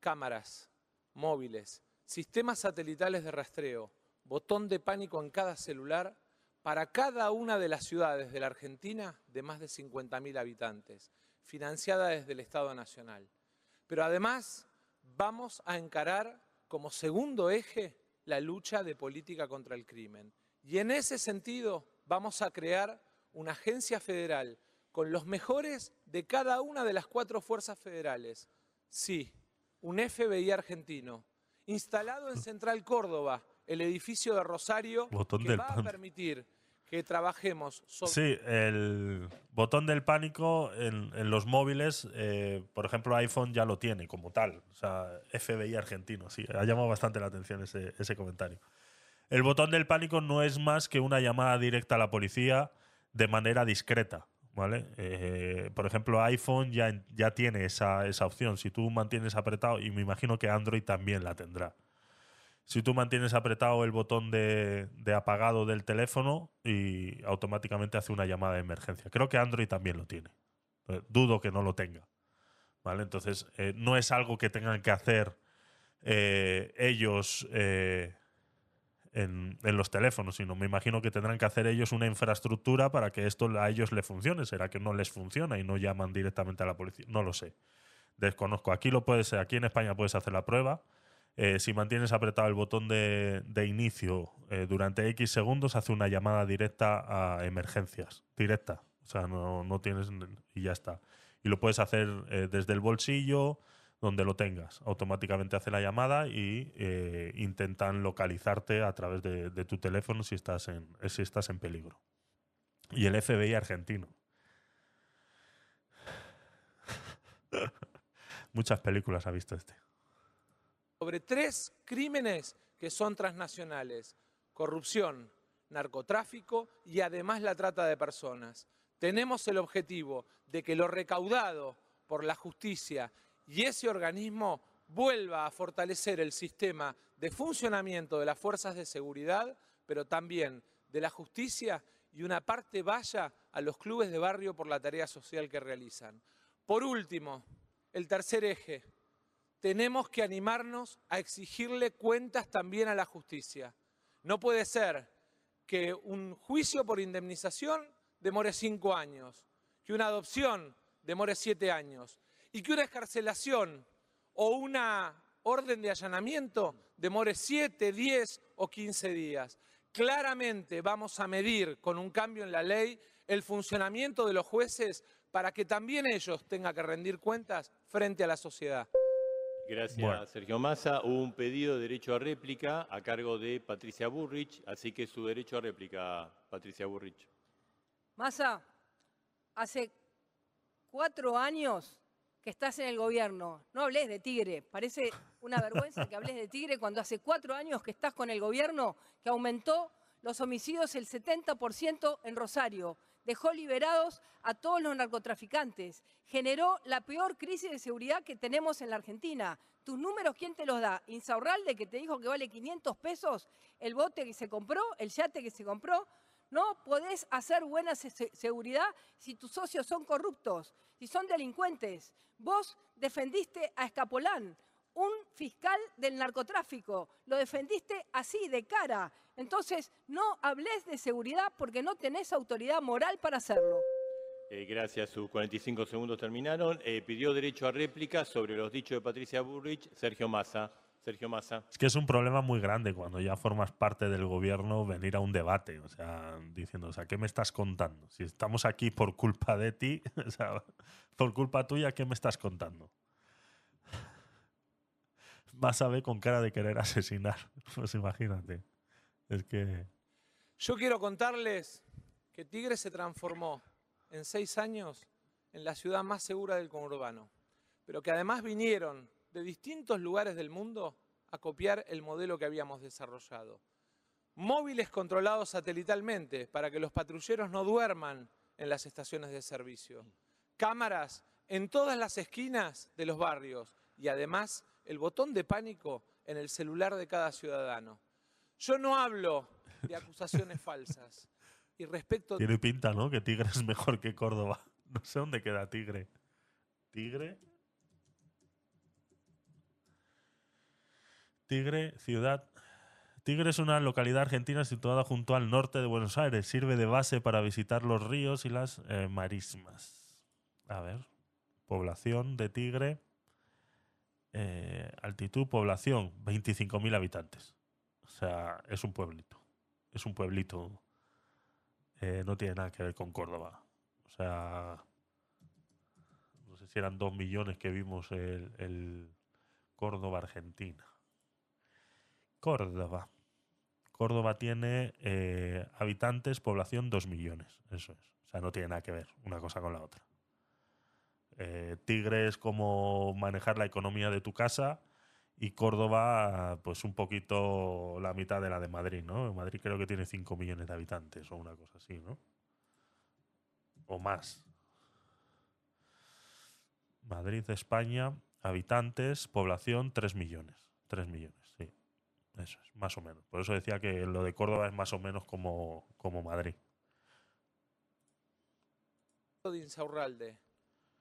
Cámaras, móviles, sistemas satelitales de rastreo, botón de pánico en cada celular para cada una de las ciudades de la Argentina de más de 50.000 habitantes, financiada desde el Estado Nacional. Pero además vamos a encarar como segundo eje la lucha de política contra el crimen. Y en ese sentido vamos a crear una agencia federal con los mejores de cada una de las cuatro fuerzas federales. Sí, un FBI argentino, instalado en Central Córdoba, el edificio de Rosario, que va a permitir que trabajemos sobre... Sí, el botón del pánico en, los móviles, eh, por ejemplo, iPhone ya lo tiene como tal. O sea, FBI argentino, sí, ha llamado bastante la atención ese, ese comentario. El botón del pánico no es más que una llamada directa a la policía de manera discreta. ¿Vale? Eh, por ejemplo, iPhone ya, ya tiene esa, esa, opción. Si tú mantienes apretado, y me imagino que Android también la tendrá. Si tú mantienes apretado el botón de, apagado del teléfono y automáticamente hace una llamada de emergencia. Creo que Android también lo tiene. Eh, dudo que no lo tenga. ¿Vale? Entonces, eh, no es algo que tengan que hacer ellos en, los teléfonos, sino me imagino que tendrán que hacer ellos una infraestructura para que esto a ellos les funcione. ¿Será que no les funciona y no llaman directamente a la policía? No lo sé. Desconozco. Aquí lo puedes, aquí en España puedes hacer la prueba. Eh, si mantienes apretado el botón de, inicio eh, durante X segundos, hace una llamada directa a emergencias. Directa. O sea, no, no tienes. y ya está. Y lo puedes hacer eh, desde el bolsillo, donde lo tengas. Automáticamente hace la llamada y intentan localizarte a través de, tu teléfono si estás, en, si estás en peligro. Y el FBI argentino. Muchas películas ha visto este. Sobre tres crímenes que son transnacionales. Corrupción, narcotráfico y además la trata de personas. Tenemos el objetivo de que lo recaudado por la justicia y ese organismo vuelva a fortalecer el sistema de funcionamiento de las fuerzas de seguridad, pero también de la justicia y una parte vaya a los clubes de barrio por la tarea social que realizan. Por último, el tercer eje, tenemos que animarnos a exigirle cuentas también a la justicia. No puede ser que un juicio por indemnización demore cinco años, que una adopción demore siete años y que una escarcelación o una orden de allanamiento demore siete, diez o quince días. Claramente vamos a medir con un cambio en la ley el funcionamiento de los jueces para que también ellos tengan que rendir cuentas frente a la sociedad. Gracias, Sergio Massa. Hubo un pedido de derecho a réplica a cargo de Patricia Burrich, así que su derecho a réplica, Patricia Burrich. Massa, hace cuatro años que estás en el gobierno. No hables de Tigre. Parece una vergüenza que hables de Tigre cuando hace cuatro años que estás con el gobierno que aumentó los homicidios el 70% en Rosario. Dejó liberados a todos los narcotraficantes. Generó la peor crisis de seguridad que tenemos en la Argentina. ¿Tus números quién te los da? ¿Insaurralde que te dijo que vale 500 pesos el bote que se compró, el yate que se compró? No podés hacer buena seguridad si tus socios son corruptos, si son delincuentes. Vos defendiste a Escapolán, un fiscal del narcotráfico. Lo defendiste así, de cara. Entonces, no hables de seguridad porque no tenés autoridad moral para hacerlo. Eh, gracias, sus 45 segundos terminaron. Eh, pidió derecho a réplica sobre los dichos de Patricia Burrich, Sergio Massa. Sergio Massa. Es que es un problema muy grande cuando ya formas parte del gobierno venir a un debate, o sea, diciendo, o sea, ¿qué me estás contando? Si estamos aquí por culpa de ti, o sea, por culpa tuya, ¿qué me estás contando? Massa ve con cara de querer asesinar, pues imagínate. Es que... Yo quiero contarles que Tigre se transformó en seis años en la ciudad más segura del conurbano, pero que además vinieron de distintos lugares del mundo a copiar el modelo que habíamos desarrollado. Móviles controlados satelitalmente para que los patrulleros no duerman en las estaciones de servicio. Cámaras en todas las esquinas de los barrios y además el botón de pánico en el celular de cada ciudadano. Yo no hablo de acusaciones falsas. Y respecto... Tiene pinta, ¿no? Que Tigre es mejor que Córdoba. No sé dónde queda Tigre. Tigre Tigre, ciudad. Tigre es una localidad argentina situada junto al norte de Buenos Aires. Sirve de base para visitar los ríos y las eh, marismas. A ver. Población de Tigre. Eh, altitud, población, 25.000 habitantes. O sea, es un pueblito. Es un pueblito. Eh, no tiene nada que ver con Córdoba. O sea, no sé si eran dos millones que vimos el, el Córdoba, Argentina. Córdoba. Córdoba tiene eh, habitantes, población 2 millones. Eso es. O sea, no tiene nada que ver una cosa con la otra. Eh, Tigre es como manejar la economía de tu casa y Córdoba, pues un poquito la mitad de la de Madrid, ¿no? Madrid creo que tiene 5 millones de habitantes o una cosa así, ¿no? O más. Madrid, España, habitantes, población 3 millones. 3 millones. Eso es, más o menos. Por eso decía que lo de Córdoba es más o menos como, como Madrid. de Insaurralde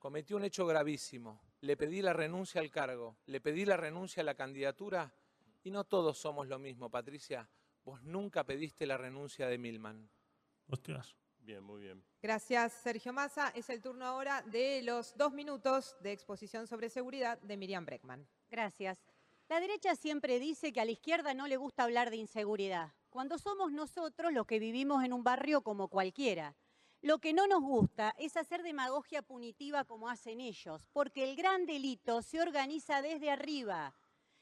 cometió un hecho gravísimo. Le pedí la renuncia al cargo, le pedí la renuncia a la candidatura y no todos somos lo mismo, Patricia. Vos nunca pediste la renuncia de Milman. Hostias. Bien, muy bien. Gracias, Sergio Massa. Es el turno ahora de los dos minutos de exposición sobre seguridad de Miriam Breckman. Gracias. La derecha siempre dice que a la izquierda no le gusta hablar de inseguridad, cuando somos nosotros los que vivimos en un barrio como cualquiera. Lo que no nos gusta es hacer demagogia punitiva como hacen ellos, porque el gran delito se organiza desde arriba.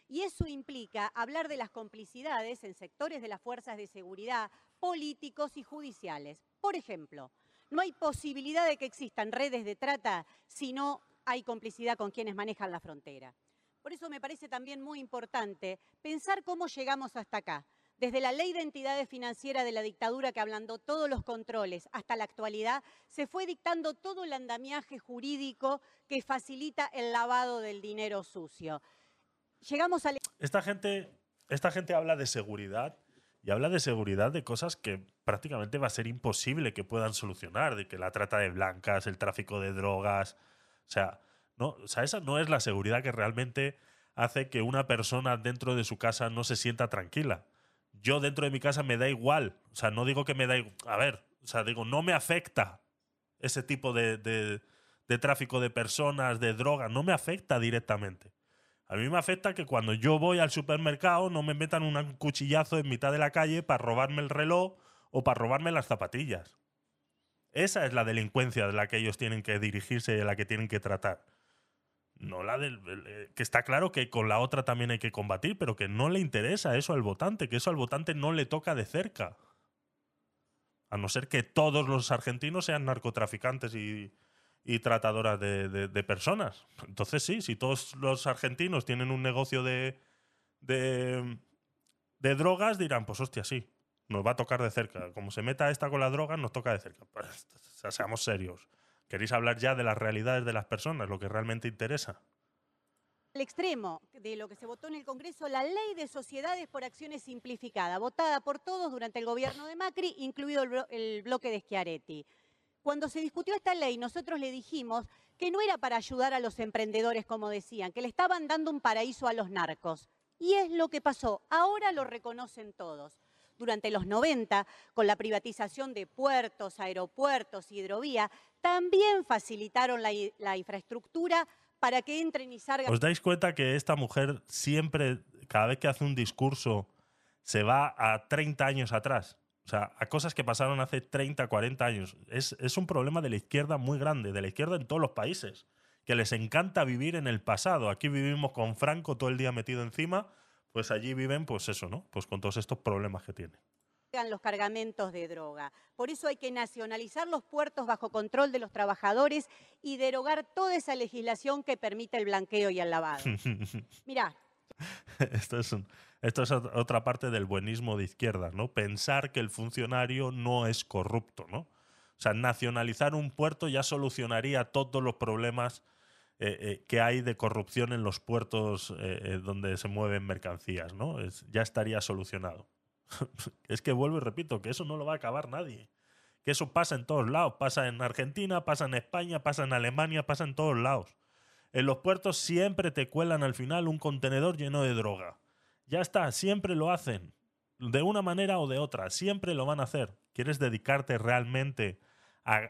Y eso implica hablar de las complicidades en sectores de las fuerzas de seguridad, políticos y judiciales. Por ejemplo, no hay posibilidad de que existan redes de trata si no hay complicidad con quienes manejan la frontera. Por eso me parece también muy importante pensar cómo llegamos hasta acá. Desde la ley de entidades financieras de la dictadura que ablandó todos los controles hasta la actualidad, se fue dictando todo el andamiaje jurídico que facilita el lavado del dinero sucio. Llegamos a... Esta gente, esta gente habla de seguridad y habla de seguridad de cosas que prácticamente va a ser imposible que puedan solucionar, de que la trata de blancas, el tráfico de drogas, o sea, no, o sea, esa no es la seguridad que realmente hace que una persona dentro de su casa no se sienta tranquila yo dentro de mi casa me da igual. O sea, no digo que me da igual. A ver, o sea, digo, no me afecta ese tipo de, de, tráfico de personas, de drogas, no me afecta directamente. A mí me afecta que cuando yo voy al supermercado no me metan un cuchillazo en mitad de la calle para robarme el reloj o para robarme las zapatillas. Esa es la delincuencia de la que ellos tienen que dirigirse y de la que tienen que tratar. No la del. Eh, que está claro que con la otra también hay que combatir, pero que no le interesa eso al votante, que eso al votante no le toca de cerca. A no ser que todos los argentinos sean narcotraficantes y, y tratadoras de, de, personas. Entonces sí, si todos los argentinos tienen un negocio de, de, de drogas, dirán, pues hostia, sí, nos va a tocar de cerca. Como se meta esta con la droga, nos toca de cerca. Pues, seamos serios. Queréis hablar ya de las realidades de las personas, lo que realmente interesa. El extremo de lo que se votó en el Congreso, la ley de sociedades por acciones simplificada, votada por todos durante el gobierno de Macri, incluido el, bloque de Schiaretti. Cuando se discutió esta ley, nosotros le dijimos que no era para ayudar a los emprendedores, como decían, que le estaban dando un paraíso a los narcos. Y es lo que pasó. Ahora lo reconocen todos durante los 90, con la privatización de puertos, aeropuertos, hidrovía, también facilitaron la, infraestructura para que entren y salgan. ¿Os dais cuenta que esta mujer siempre, cada vez que hace un discurso, se va a 30 años atrás? O sea, a cosas que pasaron hace 30, 40 años. Es, es un problema de la izquierda muy grande, de la izquierda en todos los países, que les encanta vivir en el pasado. Aquí vivimos con Franco todo el día metido encima pues allí viven, pues eso, ¿no? Pues con todos estos problemas que tienen los cargamentos de droga. Por eso hay que nacionalizar los puertos bajo control de los trabajadores y derogar toda esa legislación que permite el blanqueo y el lavado. Mirá. Esto es, esto es otra parte del buenismo de izquierda, ¿no? Pensar que el funcionario no es corrupto, ¿no? O sea, nacionalizar un puerto ya solucionaría todos los problemas eh, eh, que hay de corrupción en los puertos eh, donde se mueven mercancías, ¿no? ya estaría solucionado. es que vuelvo y repito, que eso no lo va a acabar nadie. Que eso pasa en todos lados. Pasa en Argentina, pasa en España, pasa en Alemania, pasa en todos lados. En los puertos siempre te cuelan al final un contenedor lleno de droga. Ya está, siempre lo hacen. De una manera o de otra, siempre lo van a hacer. ¿Quieres dedicarte realmente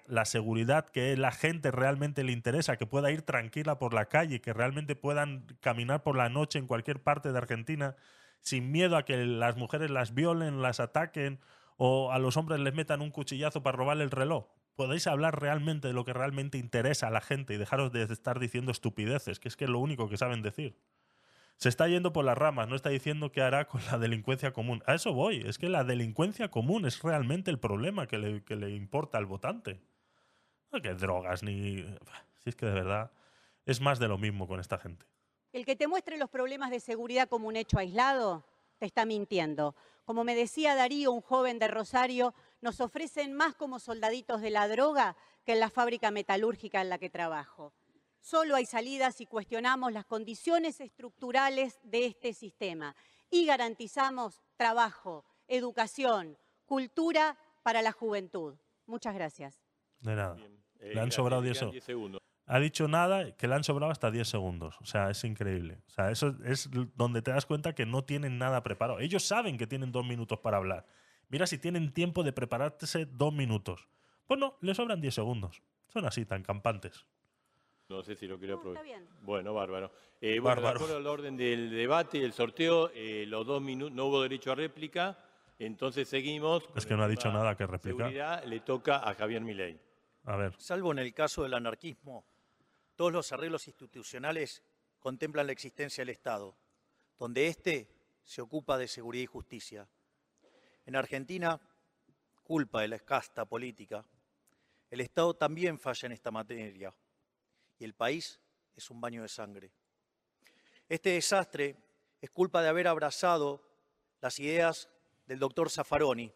la seguridad que la gente realmente le interesa, que pueda ir tranquila por la calle, que realmente puedan caminar por la noche en cualquier parte de Argentina sin miedo a que las mujeres las violen, las ataquen o a los hombres les metan un cuchillazo para robarle el reloj. Podéis hablar realmente de lo que realmente interesa a la gente y dejaros de estar diciendo estupideces, que es que es lo único que saben decir se está yendo por las ramas, no está diciendo qué hará con la delincuencia común. A eso voy, es que la delincuencia común es realmente el problema que le, importa al votante. No que drogas ni... Si es que de verdad es más de lo mismo con esta gente. El que te muestre los problemas de seguridad como un hecho aislado, te está mintiendo. Como me decía Darío, un joven de Rosario, nos ofrecen más como soldaditos de la droga que en la fábrica metalúrgica en la que trabajo. Solo hay salidas si cuestionamos las condiciones estructurales de este sistema y garantizamos trabajo, educación, cultura para la juventud. Muchas gracias. De nada. Eh, le han sobrado 10 segundos. Ha dicho nada que le han sobrado hasta 10 segundos. O sea, es increíble. O sea, eso es donde te das cuenta que no tienen nada preparado. Ellos saben que tienen dos minutos para hablar. Mira si tienen tiempo de prepararse dos minutos. Pues no, le sobran 10 segundos. Son así, tan campantes. No sé si lo quiero aprovechar. Bueno, bárbaro. Eh, bueno, bárbaro. de acuerdo al orden del debate y el sorteo, eh, los dos minutos, no hubo derecho a réplica, entonces seguimos. Es que no ha dicho nada que replicar. le toca a Javier Milei. A ver. Salvo en el caso del anarquismo, todos los arreglos institucionales contemplan la existencia del Estado, donde éste se ocupa de seguridad y justicia. En Argentina, culpa de la escasta política, el Estado también falla en esta materia y el país es un baño de sangre. Este desastre es culpa de haber abrazado las ideas del doctor Zaffaroni,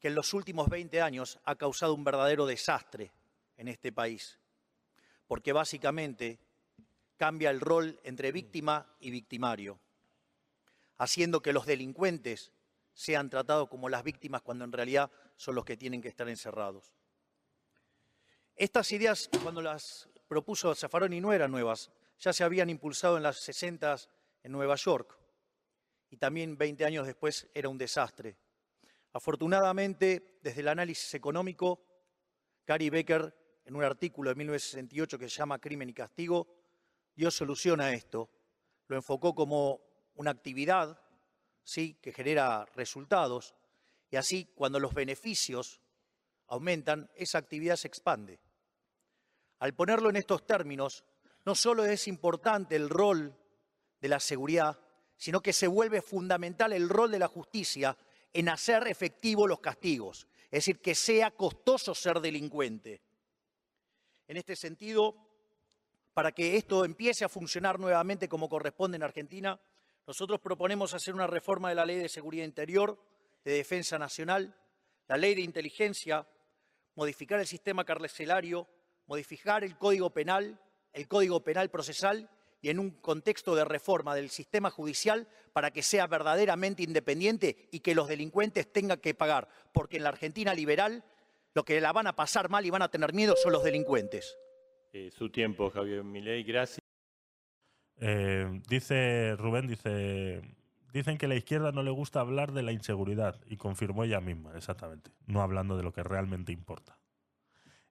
que en los últimos 20 años ha causado un verdadero desastre en este país, porque básicamente cambia el rol entre víctima y victimario, haciendo que los delincuentes sean tratados como las víctimas cuando en realidad son los que tienen que estar encerrados. Estas ideas, cuando las propuso Zaffaroni, no eran nuevas, ya se habían impulsado en las 60 en Nueva York y también 20 años después era un desastre. Afortunadamente, desde el análisis económico, Cary Becker, en un artículo de 1968 que se llama Crimen y Castigo, dio solución a esto. Lo enfocó como una actividad ¿sí? que genera resultados y así cuando los beneficios aumentan, esa actividad se expande. Al ponerlo en estos términos, no solo es importante el rol de la seguridad, sino que se vuelve fundamental el rol de la justicia en hacer efectivos los castigos, es decir, que sea costoso ser delincuente. En este sentido, para que esto empiece a funcionar nuevamente como corresponde en Argentina, nosotros proponemos hacer una reforma de la Ley de Seguridad Interior, de Defensa Nacional, la Ley de Inteligencia, modificar el sistema carcelario, modificar el Código Penal, el Código Penal Procesal y en un contexto de reforma del sistema judicial para que sea verdaderamente independiente y que los delincuentes tengan que pagar, porque en la Argentina liberal lo que la van a pasar mal y van a tener miedo son los delincuentes. Eh, su tiempo, Javier Milei, gracias. Eh, dice Rubén, dice, dicen que a la izquierda no le gusta hablar de la inseguridad y confirmó ella misma, exactamente, no hablando de lo que realmente importa.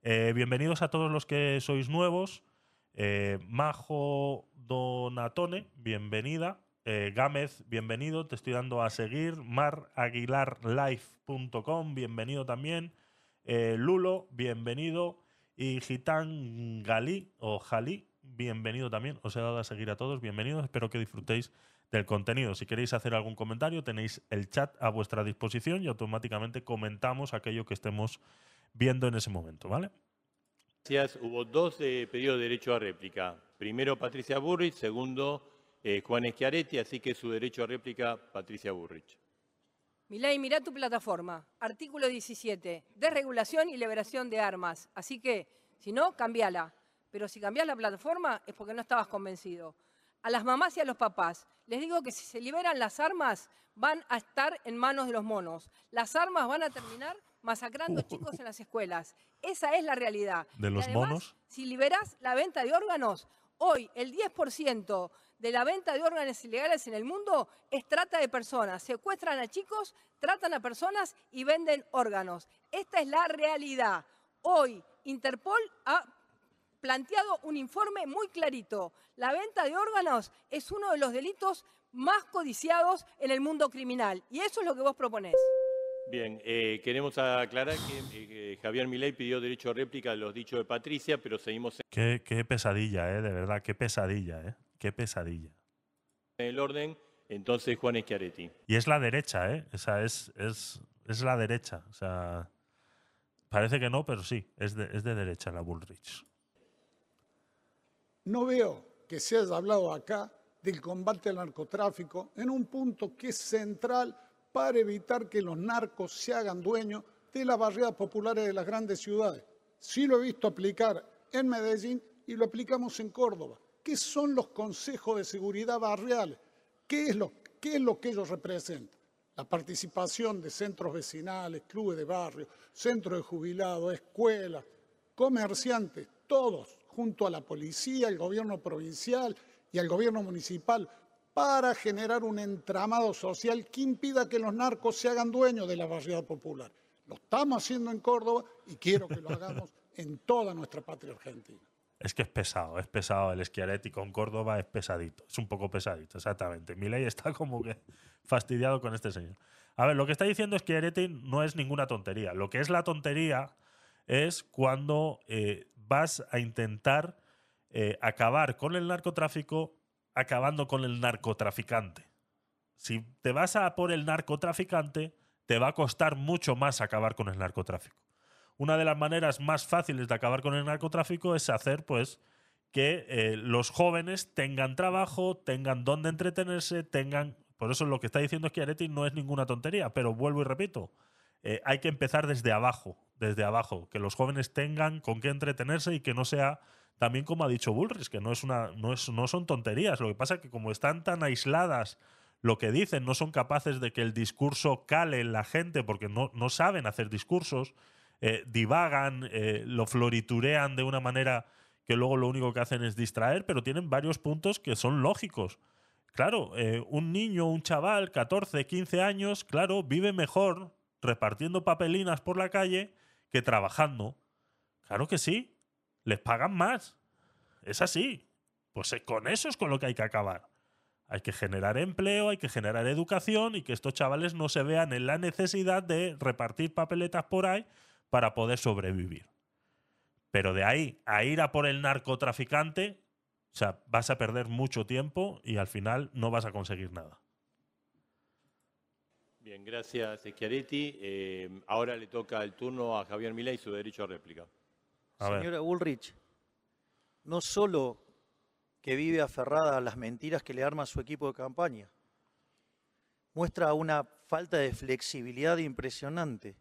Eh, bienvenidos a todos los que sois nuevos. Eh, Majo Donatone, bienvenida. Eh, Gámez, bienvenido. Te estoy dando a seguir. Maraguilarlife.com, bienvenido también. Lulo, bienvenido. Y Gitán Galí o Jalí, bienvenido también. Os he dado a seguir a todos. Bienvenidos. Espero que disfrutéis del contenido. Si queréis hacer algún comentario, tenéis el chat a vuestra disposición y automáticamente comentamos aquello que estemos viendo en ese momento, ¿vale? Gracias. Hubo dos eh, pedidos de derecho a réplica. Primero Patricia Burrich, segundo eh, Juan Schiaretti, así que su derecho a réplica, Patricia Burrich. Milay, mirá tu plataforma. Artículo 17. Desregulación y liberación de armas. Así que, si no, cambiala. Pero si cambiás la plataforma es porque no estabas convencido. A las mamás y a los papás, les digo que si se liberan las armas, van a estar en manos de los monos. Las armas van a terminar masacrando chicos en las escuelas. Esa es la realidad. ¿De los y además, monos? Si liberás la venta de órganos, hoy el 10% de la venta de órganos ilegales en el mundo es trata de personas. Secuestran a chicos, tratan a personas y venden órganos. Esta es la realidad. Hoy Interpol ha planteado un informe muy clarito. La venta de órganos es uno de los delitos más codiciados en el mundo criminal. Y eso es lo que vos proponés. Bien, eh, queremos aclarar que eh, Javier Milei pidió derecho a réplica de los dichos de Patricia, pero seguimos Qué, qué pesadilla, ¿eh? De verdad, qué pesadilla, ¿eh? Qué pesadilla. en el orden. Entonces, Juan Schiaretti. Y es la derecha, ¿eh? O sea, es, es, es la derecha. O sea, parece que no, pero sí, es de, es de derecha la Bullrich. No veo que se haya hablado acá del combate al narcotráfico en un punto que es central para evitar que los narcos se hagan dueños de las barriadas populares de las grandes ciudades. Sí lo he visto aplicar en Medellín y lo aplicamos en Córdoba. ¿Qué son los consejos de seguridad barriales? ¿Qué es lo, que ellos representan? La participación de centros vecinales, clubes de barrio, centros de jubilados, escuelas, comerciantes, todos, junto a la policía, el gobierno provincial y al gobierno municipal, para generar un entramado social que impida que los narcos se hagan dueños de la barriada popular. Lo estamos haciendo en Córdoba y quiero que lo hagamos en toda nuestra patria argentina. Es que es pesado, es pesado el Schiaretti con Córdoba, es pesadito, es un poco pesadito, exactamente. Milei está como que fastidiado con este señor. A ver, lo que está diciendo Schiaretti no es ninguna tontería. Lo que es la tontería es cuando eh, vas a intentar eh, acabar con el narcotráfico acabando con el narcotraficante. Si te vas a por el narcotraficante, te va a costar mucho más acabar con el narcotráfico. Una de las maneras más fáciles de acabar con el narcotráfico es hacer, pues, que eh, los jóvenes tengan trabajo, tengan dónde entretenerse, tengan Por eso lo que está diciendo Schiaretti no es ninguna tontería, pero vuelvo y repito, eh, hay que empezar desde abajo, desde abajo, que los jóvenes tengan con qué entretenerse y que no sea también como ha dicho Bullrich, que no es una no es no son tonterías, lo que pasa es que como están tan aisladas lo que dicen, no son capaces de que el discurso cale en la gente porque no, no saben hacer discursos, eh, divagan, eh, lo floriturean de una manera que luego lo único que hacen es distraer, pero tienen varios puntos que son lógicos. Claro, eh, un niño, un chaval, 14, 15 años, claro, vive mejor repartiendo papelinas por la calle que trabajando. Claro que sí, les pagan más. Es así. Pues con eso es con lo que hay que acabar. Hay que generar empleo, hay que generar educación y que estos chavales no se vean en la necesidad de repartir papeletas por ahí para poder sobrevivir. Pero de ahí a ir a por el narcotraficante, o sea, vas a perder mucho tiempo y al final no vas a conseguir nada. Bien, gracias Schiaretti. Eh, ahora le toca el turno a Javier Milei su derecho a réplica. A ver. Señora Bullrich, no solo que vive aferrada a las mentiras que le arma su equipo de campaña, muestra una falta de flexibilidad impresionante.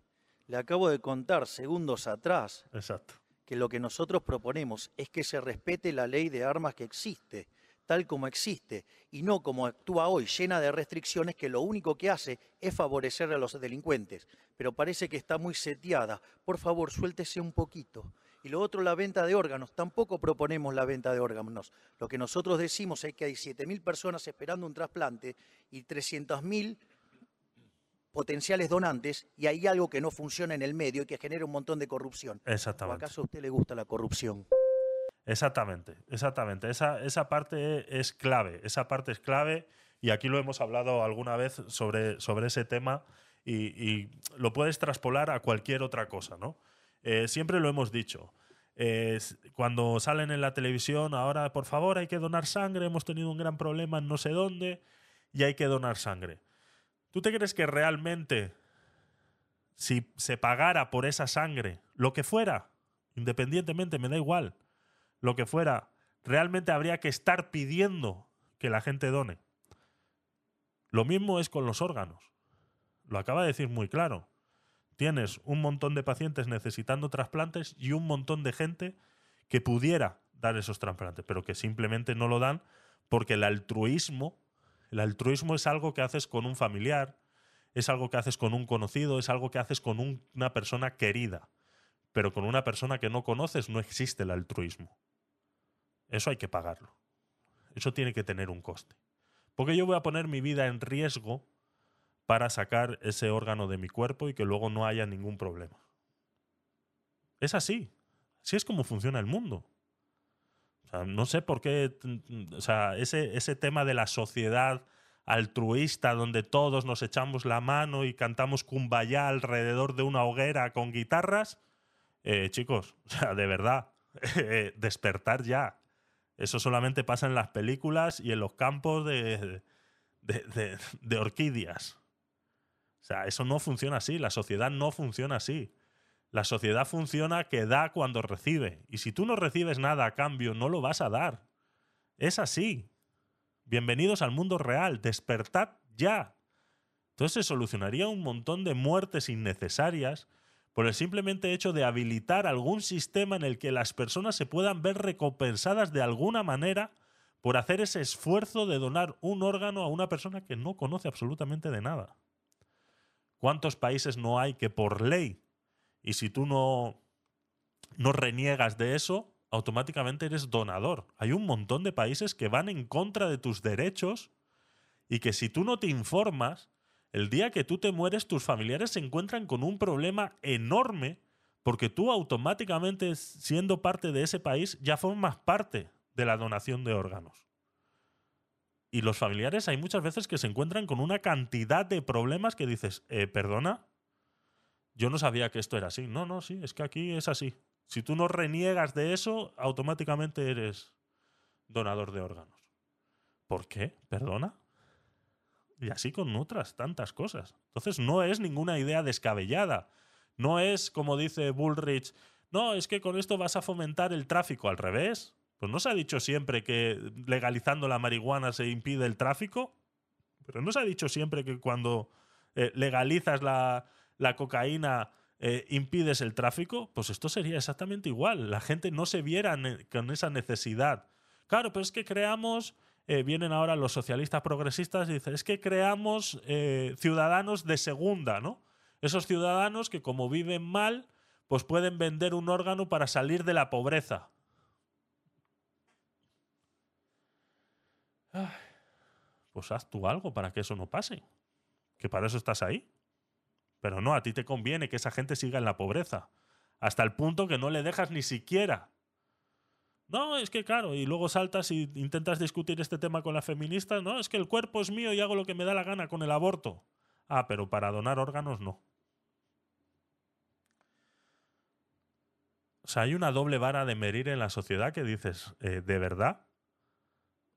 Le acabo de contar segundos atrás Exacto. que lo que nosotros proponemos es que se respete la ley de armas que existe, tal como existe, y no como actúa hoy, llena de restricciones que lo único que hace es favorecer a los delincuentes. Pero parece que está muy seteada. Por favor, suéltese un poquito. Y lo otro, la venta de órganos. Tampoco proponemos la venta de órganos. Lo que nosotros decimos es que hay 7.000 personas esperando un trasplante y 300.000 potenciales donantes y hay algo que no funciona en el medio y que genera un montón de corrupción. ¿O Exactamente. acaso a usted le gusta la corrupción? Exactamente, exactamente. Esa, esa parte es clave, esa parte es clave y aquí lo hemos hablado alguna vez sobre, sobre ese tema y, y lo puedes traspolar a cualquier otra cosa, ¿no? Eh, siempre lo hemos dicho. Cuando salen en la televisión, ahora por favor hay que donar sangre, hemos tenido un gran problema en no sé dónde y hay que donar sangre. ¿Tú te crees que realmente si se pagara por esa sangre, lo que fuera, independientemente, me da igual, lo que fuera, realmente habría que estar pidiendo que la gente done. Lo mismo es con los órganos. Lo acaba de decir muy claro. Tienes un montón de pacientes necesitando trasplantes y un montón de gente que pudiera dar esos trasplantes, pero que simplemente no lo dan porque el altruismo, el altruismo es algo que haces con un familiar, es algo que haces con un conocido, es algo que haces con un- una persona querida. Pero con una persona que no conoces no existe el altruismo. Eso hay que pagarlo. Eso tiene que tener un coste. Porque yo voy a poner mi vida en riesgo para sacar ese órgano de mi cuerpo y que luego no haya ningún problema. Es así. Así es como funciona el mundo. O sea, no sé por qué. O sea, ese, ese tema de la sociedad altruista donde todos nos echamos la mano y cantamos kumbaya alrededor de una hoguera con guitarras. eh, chicos, o sea, de verdad, eh, despertar ya. Eso solamente pasa en las películas y en los campos de, de, de- de orquídeas. O sea, eso no funciona así. La sociedad no funciona así. La sociedad funciona que da cuando recibe. Y si tú no recibes nada a cambio, no lo vas a dar. Es así. Bienvenidos al mundo real. Despertad ya. Entonces se solucionaría un montón de muertes innecesarias por el simplemente hecho de habilitar algún sistema en el que las personas se puedan ver recompensadas de alguna manera por hacer ese esfuerzo de donar un órgano a una persona que no conoce absolutamente de nada. ¿Cuántos países no hay que por ley, y si tú no, no reniegas de eso, automáticamente eres donador? Hay un montón de países que van en contra de tus derechos y que si tú no te informas, el día que tú te mueres, tus familiares se encuentran con un problema enorme porque tú automáticamente, siendo parte de ese país, ya formas parte de la donación de órganos. Y los familiares hay muchas veces que se encuentran con una cantidad de problemas que dices, eh, perdona, yo no sabía que esto era así. No, no, sí, es que aquí es así. Si tú no reniegas de eso, automáticamente eres donador de órganos. ¿Por qué? ¿Perdona? Y así con otras tantas cosas. Entonces no es ninguna idea descabellada. No es como dice Bullrich, no, es que con esto vas a fomentar el tráfico. Al revés. Pues no se ha dicho siempre que legalizando la marihuana se impide el tráfico. Pero no se ha dicho siempre que cuando eh, legalizas la, la cocaína eh, impides el tráfico, pues esto sería exactamente igual. La gente no se viera con esa necesidad. Claro, pero es que creamos, eh, vienen ahora los socialistas progresistas y dicen, es que creamos ciudadanos de segunda, ¿no? Esos ciudadanos que como viven mal, pues pueden vender un órgano para salir de la pobreza. Pues haz tú algo para que eso no pase. Que para eso estás ahí. Pero no, a ti te conviene que esa gente siga en la pobreza. Hasta el punto que no le dejas ni siquiera. No, es que claro, y luego saltas y intentas discutir este tema con las feministas. No, es que el cuerpo es mío y hago lo que me da la gana con el aborto. Ah, pero para donar órganos no. O sea, hay una doble vara de medir en la sociedad que dices, eh, ¿de verdad?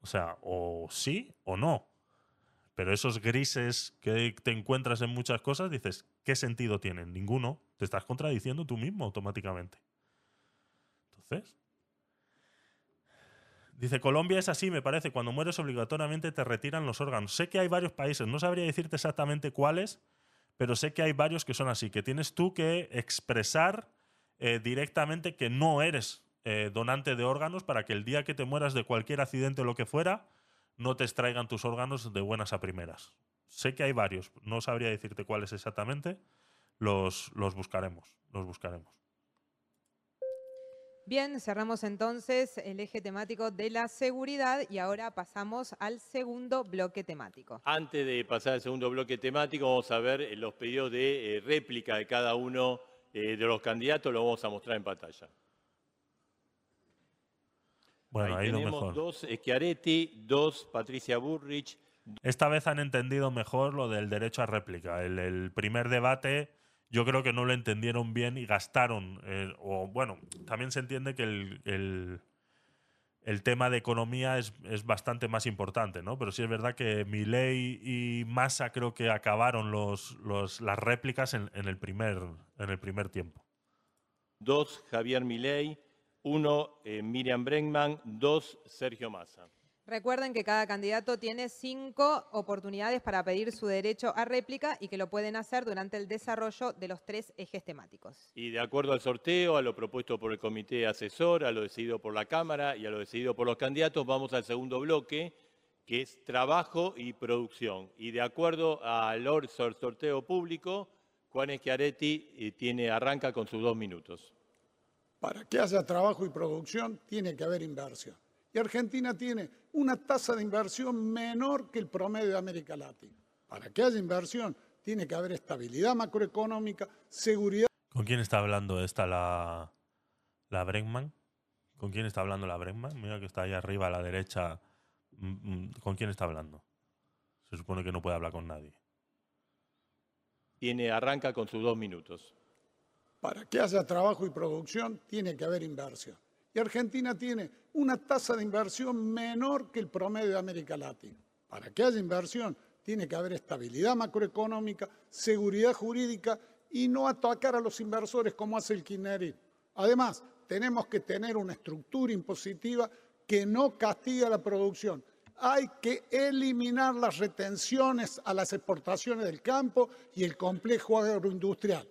O sea, o sí o no. Pero esos grises que te encuentras en muchas cosas, dices, ¿qué sentido tienen? Ninguno. Te estás contradiciendo tú mismo automáticamente. Entonces, dice, Colombia es así, me parece, cuando mueres obligatoriamente te retiran los órganos. Sé que hay varios países, no sabría decirte exactamente cuáles, pero sé que hay varios que son así, que tienes tú que expresar eh, directamente que no eres eh, donante de órganos para que el día que te mueras de cualquier accidente o lo que fuera, no te extraigan tus órganos de buenas a primeras. Sé que hay varios, no sabría decirte cuáles exactamente, los, los buscaremos, los buscaremos. Bien, cerramos entonces el eje temático de la seguridad y ahora pasamos al segundo bloque temático. Antes de pasar al segundo bloque temático, vamos a ver eh, los pedidos de eh, réplica de cada uno eh, de los candidatos, lo vamos a mostrar en pantalla. Bueno, Ahí tenemos mejor. dos Schiaretti, dos Patricia Burrich, Esta vez han entendido mejor lo del derecho a réplica. El, el primer debate yo creo que no lo entendieron bien y gastaron, eh, o bueno, también se entiende que el, el- el tema de economía es, es bastante más importante, ¿no? Pero sí es verdad que Milei y Massa creo que acabaron los, los, las réplicas en, en el primer, en el primer tiempo. dos Javier Milei, uno eh, Miriam Bregman, dos Sergio Massa. Recuerden que cada candidato tiene cinco oportunidades para pedir su derecho a réplica y que lo pueden hacer durante el desarrollo de los tres ejes temáticos. Y de acuerdo al sorteo, a lo propuesto por el comité asesor, a lo decidido por la Cámara y a lo decidido por los candidatos, vamos al segundo bloque, que es trabajo y producción. Y de acuerdo al or- sor- sorteo público, Juan Schiaretti eh, tiene, arranca con sus dos minutos. Para que haya trabajo y producción tiene que haber inversión. Y Argentina tiene una tasa de inversión menor que el promedio de América Latina. Para que haya inversión tiene que haber estabilidad macroeconómica, seguridad. ¿Con quién está hablando esta la, la Bregman? ¿Con quién está hablando la Bregman? Mira que está ahí arriba a la derecha. Mm, mm, ¿Con quién está hablando? Se supone que no puede hablar con nadie. Tiene, arranca con sus dos minutos. Para que haya trabajo y producción tiene que haber inversión. Y Argentina tiene una tasa de inversión menor que el promedio de América Latina. Para que haya inversión tiene que haber estabilidad macroeconómica, seguridad jurídica y no atacar a los inversores como hace el kirchnerismo. Además, tenemos que tener una estructura impositiva que no castiga la producción. Hay que eliminar las retenciones a las exportaciones del campo y el complejo agroindustrial.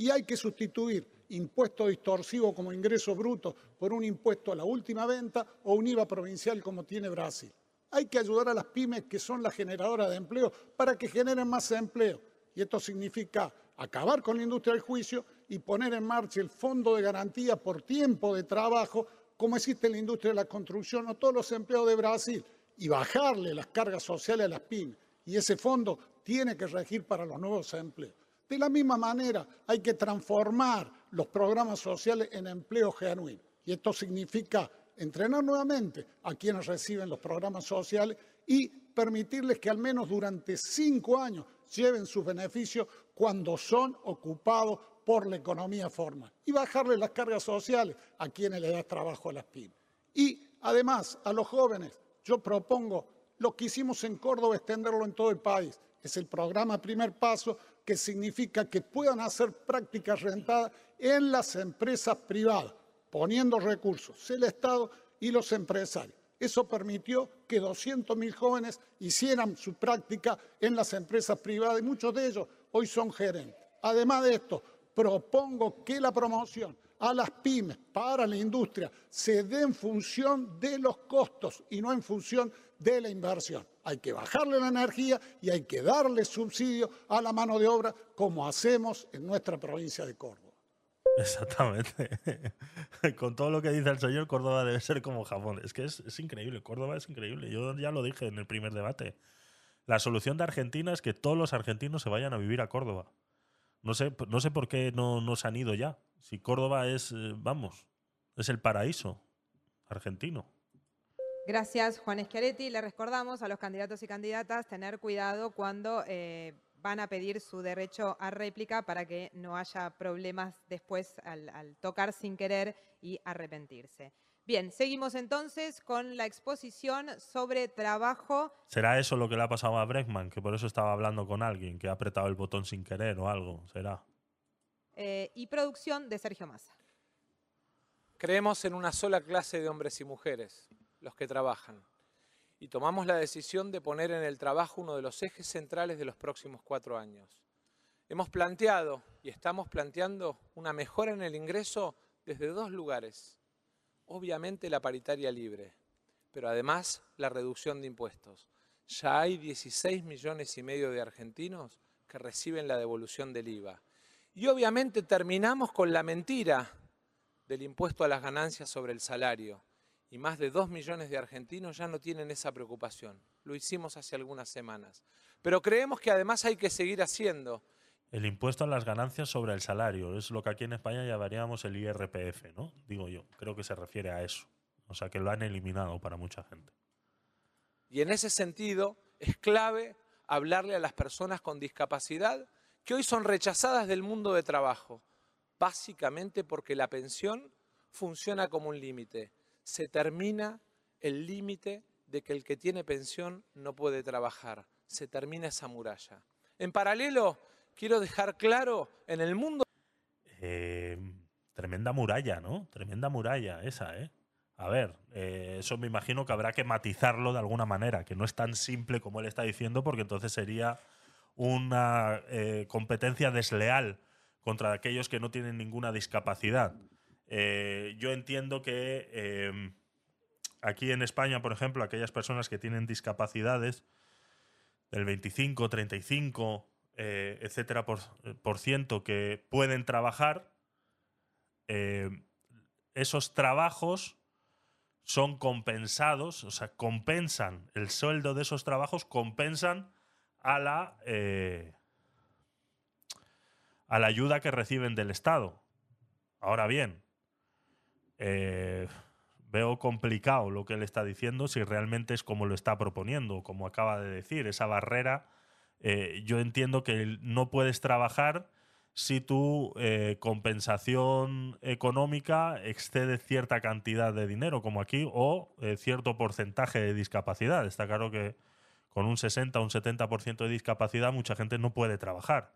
Y hay que sustituir impuesto distorsivo como ingreso bruto por un impuesto a la última venta o un IVA provincial como tiene Brasil. Hay que ayudar a las pymes que son las generadoras de empleo para que generen más empleo. Y esto significa acabar con la industria del juicio y poner en marcha el fondo de garantía por tiempo de trabajo como existe en la industria de la construcción o todos los empleos de Brasil y bajarle las cargas sociales a las pymes. Y ese fondo tiene que regir para los nuevos empleos. De la misma manera, hay que transformar los programas sociales en empleo genuino. Y esto significa entrenar nuevamente a quienes reciben los programas sociales y permitirles que al menos durante cinco años lleven sus beneficios cuando son ocupados por la economía formal. Y bajarle las cargas sociales a quienes le das trabajo a las pymes. Y además, a los jóvenes, yo propongo lo que hicimos en Córdoba, extenderlo en todo el país. Es el programa Primer Paso, que significa que puedan hacer prácticas rentadas en las empresas privadas, poniendo recursos, el Estado y los empresarios. Eso permitió que 200.000 jóvenes hicieran su práctica en las empresas privadas y muchos de ellos hoy son gerentes. Además de esto, propongo que la promoción a las pymes para la industria se dé en función de los costos y no en función de la inversión. Hay que bajarle la energía y hay que darle subsidio a la mano de obra como hacemos en nuestra provincia de Córdoba. Exactamente. Con todo lo que dice el señor, Córdoba debe ser como Japón. Es que es, es, increíble. Córdoba es increíble. Yo ya lo dije en el primer debate. La solución de Argentina es que todos los argentinos se vayan a vivir a Córdoba. No sé, no sé por qué no, no se han ido ya. Si Córdoba es, eh, vamos, es el paraíso argentino. Gracias, Juan Schiaretti. Le recordamos a los candidatos y candidatas tener cuidado cuando eh, van a pedir su derecho a réplica para que no haya problemas después al, al, tocar sin querer y arrepentirse. Bien, seguimos entonces con la exposición sobre trabajo. ¿Será eso lo que le ha pasado a Bregman? Que por eso estaba hablando con alguien, que ha apretado el botón sin querer o algo. ¿Será? Eh, y producción de Sergio Massa. Creemos en una sola clase de hombres y mujeres, los que trabajan y tomamos la decisión de poner en el trabajo uno de los ejes centrales de los próximos cuatro años. Hemos planteado y estamos planteando una mejora en el ingreso desde dos lugares. Obviamente la paritaria libre, pero además la reducción de impuestos. Ya hay 16 millones y medio de argentinos que reciben la devolución del IVA. Y obviamente terminamos con la mentira del impuesto a las ganancias sobre el salario y más de dos millones de argentinos ya no tienen esa preocupación. Lo hicimos hace algunas semanas. Pero creemos que además hay que seguir haciendo. El impuesto a las ganancias sobre el salario es lo que aquí en España llamaríamos el IRPF, ¿no? Digo yo, creo que se refiere a eso. O sea, que lo han eliminado para mucha gente. Y en ese sentido es clave hablarle a las personas con discapacidad que hoy son rechazadas del mundo de trabajo, básicamente porque la pensión funciona como un límite se termina el límite de que el que tiene pensión no puede trabajar. Se termina esa muralla. En paralelo, quiero dejar claro, en el mundo... Eh, tremenda muralla, ¿no? Tremenda muralla esa, ¿eh? A ver, eh, eso me imagino que habrá que matizarlo de alguna manera, que no es tan simple como él está diciendo, porque entonces sería una eh, competencia desleal contra aquellos que no tienen ninguna discapacidad. Yo entiendo que aquí en España, por ejemplo, aquellas personas que tienen discapacidades del 25, 35, eh, etcétera, por, por, ciento que pueden trabajar, eh, esos trabajos son compensados, o sea, compensan el sueldo de esos trabajos, compensan a la, eh, a la ayuda que reciben del Estado. Ahora bien, eh, veo complicado lo que él está diciendo si realmente es como lo está proponiendo, como acaba de decir, esa barrera. Eh, yo entiendo que no puedes trabajar si tu eh, compensación económica excede cierta cantidad de dinero, como aquí, o cierto porcentaje de discapacidad. Está claro que con un 60 o un 70% de discapacidad mucha gente no puede trabajar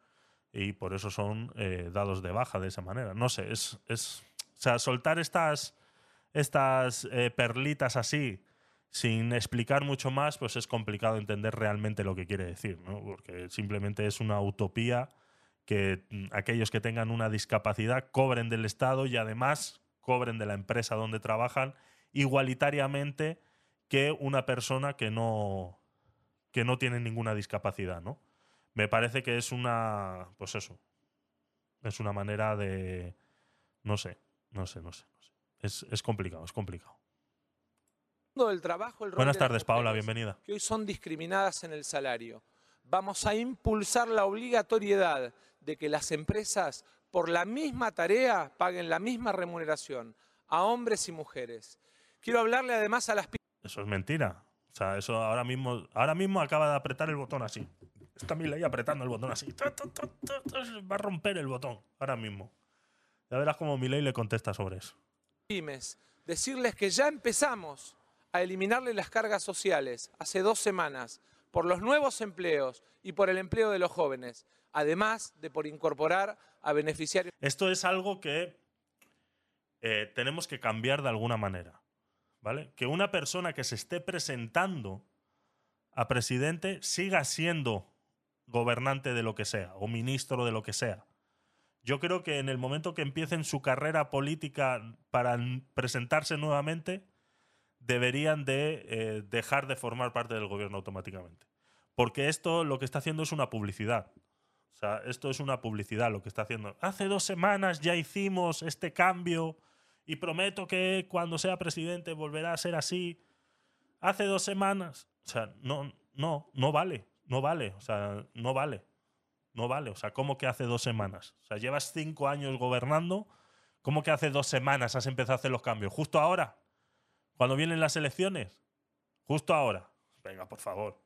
y por eso son dados de baja de esa manera. No sé, es, es o sea, soltar estas, estas eh, perlitas así sin explicar mucho más, pues es complicado entender realmente lo que quiere decir, ¿no? Porque simplemente es una utopía que mm, aquellos que tengan una discapacidad cobren del Estado y además cobren de la empresa donde trabajan igualitariamente que una persona que no, que no tiene ninguna discapacidad, ¿no? Me parece que es una, pues eso, es una manera de, no sé, no sé, no sé. No sé. Es, es, complicado, es complicado. Del trabajo, el Buenas tardes, Paola, bienvenida. Que hoy son discriminadas en el salario. Vamos a impulsar la obligatoriedad de que las empresas por la misma tarea paguen la misma remuneración a hombres y mujeres. Quiero hablarle además a las Eso es mentira. O sea, eso ahora mismo, ahora mismo acaba de apretar el botón así. Está mi ley apretando el botón así. Va a romper el botón ahora mismo. Ya verás cómo Milei le contesta sobre eso. Decirles que ya empezamos a eliminarle las cargas sociales hace dos semanas por los nuevos empleos y por el empleo de los jóvenes, además de por incorporar a beneficiarios. Esto es algo que eh, tenemos que cambiar de alguna manera, ¿vale? Que una persona que se esté presentando a presidente siga siendo gobernante de lo que sea o ministro de lo que sea. Yo creo que en el momento que empiecen su carrera política para presentarse nuevamente, deberían de eh, dejar de formar parte del gobierno automáticamente. Porque esto lo que está haciendo es una publicidad. O sea, esto es una publicidad lo que está haciendo. Hace dos semanas ya hicimos este cambio y prometo que cuando sea presidente volverá a ser así. Hace dos semanas. O sea, no, no, no vale. No vale. O sea, no vale. No vale. O sea, ¿cómo que hace dos semanas? O sea, llevas cinco años gobernando. ¿Cómo que hace dos semanas has empezado a hacer los cambios? ¿Justo ahora? ¿Cuando vienen las elecciones? ¿Justo ahora? Venga, por favor.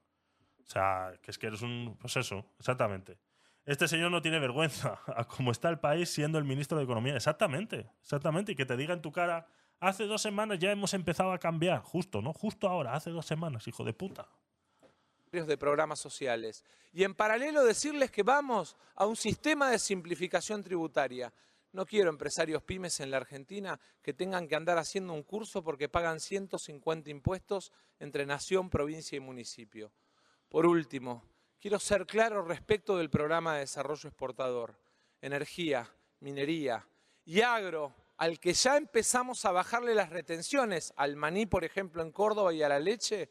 O sea, que es que eres un. Pues eso, exactamente. Este señor no tiene vergüenza a cómo está el país siendo el ministro de Economía. Exactamente, exactamente. Y que te diga en tu cara, hace dos semanas ya hemos empezado a cambiar. Justo, ¿no? Justo ahora, hace dos semanas, hijo de puta. De programas sociales. Y en paralelo decirles que vamos a un sistema de simplificación tributaria. No quiero empresarios pymes en la Argentina que tengan que andar haciendo un curso porque pagan 150 impuestos entre nación, provincia y municipio. Por último, Quiero ser claro respecto del programa de desarrollo exportador, energía, minería y agro, al que ya empezamos a bajarle las retenciones, al maní, por ejemplo, en Córdoba y a la leche,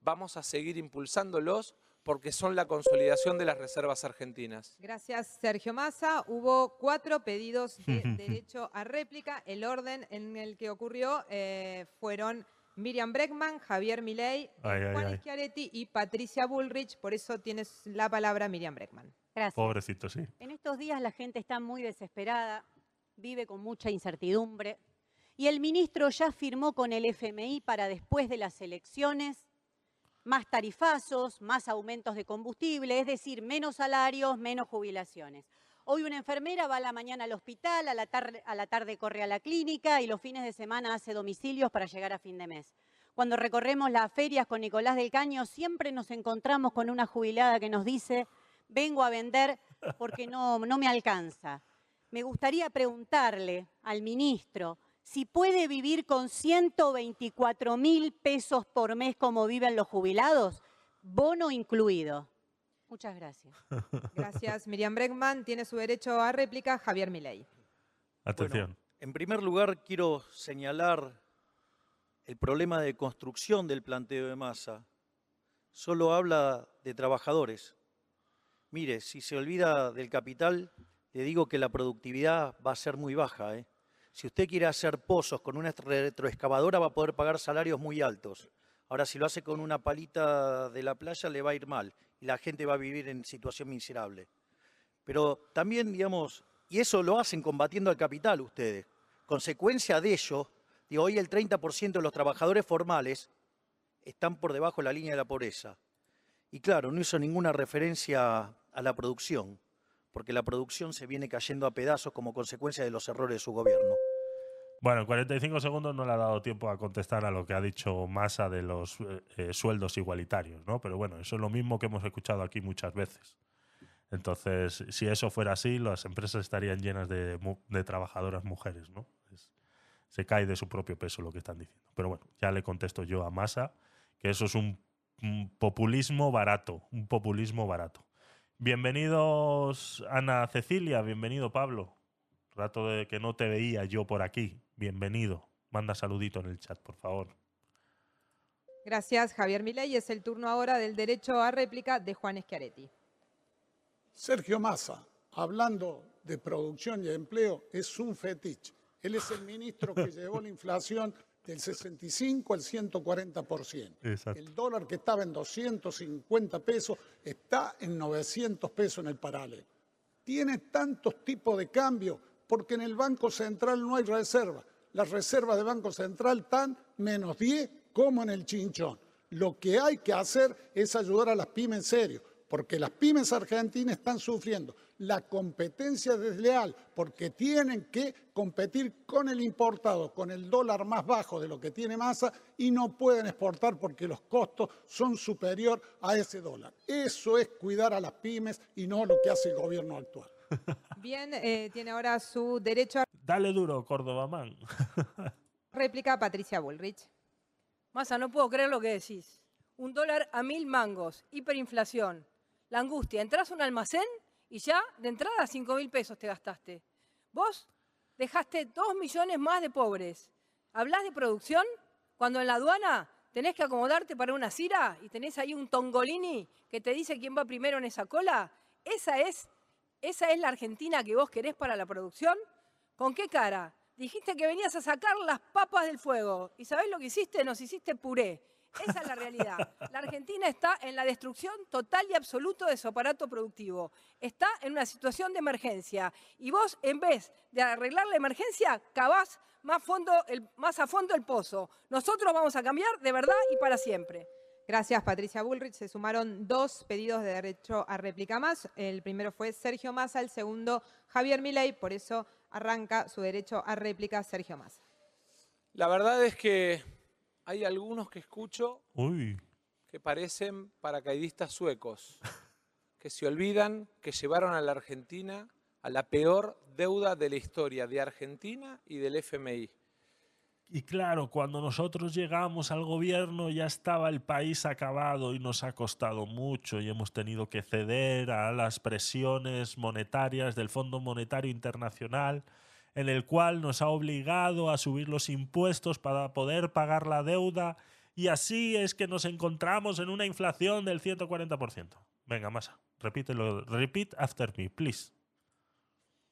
vamos a seguir impulsándolos porque son la consolidación de las reservas argentinas. Gracias, Sergio Massa. Hubo cuatro pedidos de derecho a réplica. El orden en el que ocurrió eh, fueron Miriam Breckman, Javier Milei, Juan Schiaretti y Patricia Bullrich. Por eso tienes la palabra Miriam Breckman. Gracias. Pobrecito, sí. En estos días la gente está muy desesperada, vive con mucha incertidumbre. Y el ministro ya firmó con el FMI para después de las elecciones más tarifazos, más aumentos de combustible, es decir, menos salarios, menos jubilaciones. Hoy una enfermera va a la mañana al hospital, a la, tarde, a la tarde corre a la clínica y los fines de semana hace domicilios para llegar a fin de mes. Cuando recorremos las ferias con Nicolás del Caño, siempre nos encontramos con una jubilada que nos dice, vengo a vender porque no, no me alcanza. Me gustaría preguntarle al ministro si puede vivir con 124 mil pesos por mes como viven los jubilados, bono incluido. Muchas gracias. Gracias, Miriam Bregman. Tiene su derecho a réplica Javier Milei. Atención. en primer lugar, quiero señalar el problema de construcción del planteo de masa. Solo habla de trabajadores. Mire, si se olvida del capital, le digo que la productividad va a ser muy baja. ¿eh? Si usted quiere hacer pozos con una retroexcavadora, va a poder pagar salarios muy altos. Ahora, si lo hace con una palita de la playa, le va a ir mal y la gente va a vivir en situación miserable. Pero también, digamos, y eso lo hacen combatiendo al capital ustedes. Consecuencia de ello, digo, hoy el 30% de los trabajadores formales están por debajo de la línea de la pobreza. Y claro, no hizo ninguna referencia a la producción, porque la producción se viene cayendo a pedazos como consecuencia de los errores de su gobierno. Bueno, en 45 segundos no le ha dado tiempo a contestar a lo que ha dicho Massa de los eh, eh, sueldos igualitarios, ¿no? Pero bueno, eso es lo mismo que hemos escuchado aquí muchas veces. Entonces, si eso fuera así, las empresas estarían llenas de, trabajadoras mujeres, ¿no? se cae de su propio peso lo que están diciendo. Pero bueno, ya le contesto yo a Massa que eso es un populismo barato, un populismo barato. Bienvenidos Ana Cecilia, bienvenido Pablo. Rato de que no te veía yo por aquí. Bienvenido. Manda saludito en el chat, por favor. Gracias, Javier Milei. Es el turno ahora del derecho a réplica de Juan Schiaretti. Sergio Massa, hablando de producción y empleo, es un fetiche. Él es el ministro que llevó la inflación del 65 al 140%. El dólar que estaba en 250 pesos está en 900 pesos en el paralelo. Tiene tantos tipos de cambios porque en el Banco Central no hay reserva. Las reservas de Banco Central están menos 10 como en el chinchón. Lo que hay que hacer es ayudar a las pymes en serio, porque las pymes argentinas están sufriendo la competencia desleal, porque tienen que competir con el importado, con el dólar más bajo de lo que tiene masa, y no pueden exportar porque los costos son superior a ese dólar. Eso es cuidar a las pymes y no lo que hace el gobierno actual. Bien, eh, tiene ahora su derecho a... Dale duro, Córdoba Man. Réplica Patricia Bullrich. Massa, no puedo creer lo que decís. Un dólar a mil mangos, hiperinflación. La angustia, entras a un almacén y ya de entrada cinco mil pesos te gastaste. Vos dejaste dos millones más de pobres. ¿Hablás de producción? Cuando en la aduana tenés que acomodarte para una cira y tenés ahí un tongolini que te dice quién va primero en esa cola. ¿Esa es, esa es la Argentina que vos querés para la producción? ¿Con qué cara? Dijiste que venías a sacar las papas del fuego. ¿Y sabés lo que hiciste? Nos hiciste puré. Esa es la realidad. La Argentina está en la destrucción total y absoluta de su aparato productivo. Está en una situación de emergencia. Y vos, en vez de arreglar la emergencia, cavás más, fondo, el, más a fondo el pozo. Nosotros vamos a cambiar de verdad y para siempre. Gracias, Patricia Bullrich. Se sumaron dos pedidos de derecho a réplica más. El primero fue Sergio Massa, el segundo Javier Milei. Por eso arranca su derecho a réplica Sergio Massa. La verdad es que hay algunos que escucho Uy. que parecen paracaidistas suecos, que se olvidan que llevaron a la Argentina a la peor deuda de la historia de Argentina y del FMI. Y claro, cuando nosotros llegamos al gobierno ya estaba el país acabado y nos ha costado mucho y hemos tenido que ceder a las presiones monetarias del Fondo Monetario Internacional, en el cual nos ha obligado a subir los impuestos para poder pagar la deuda y así es que nos encontramos en una inflación del 140%. Venga, Masa, repítelo, repeat after me, please.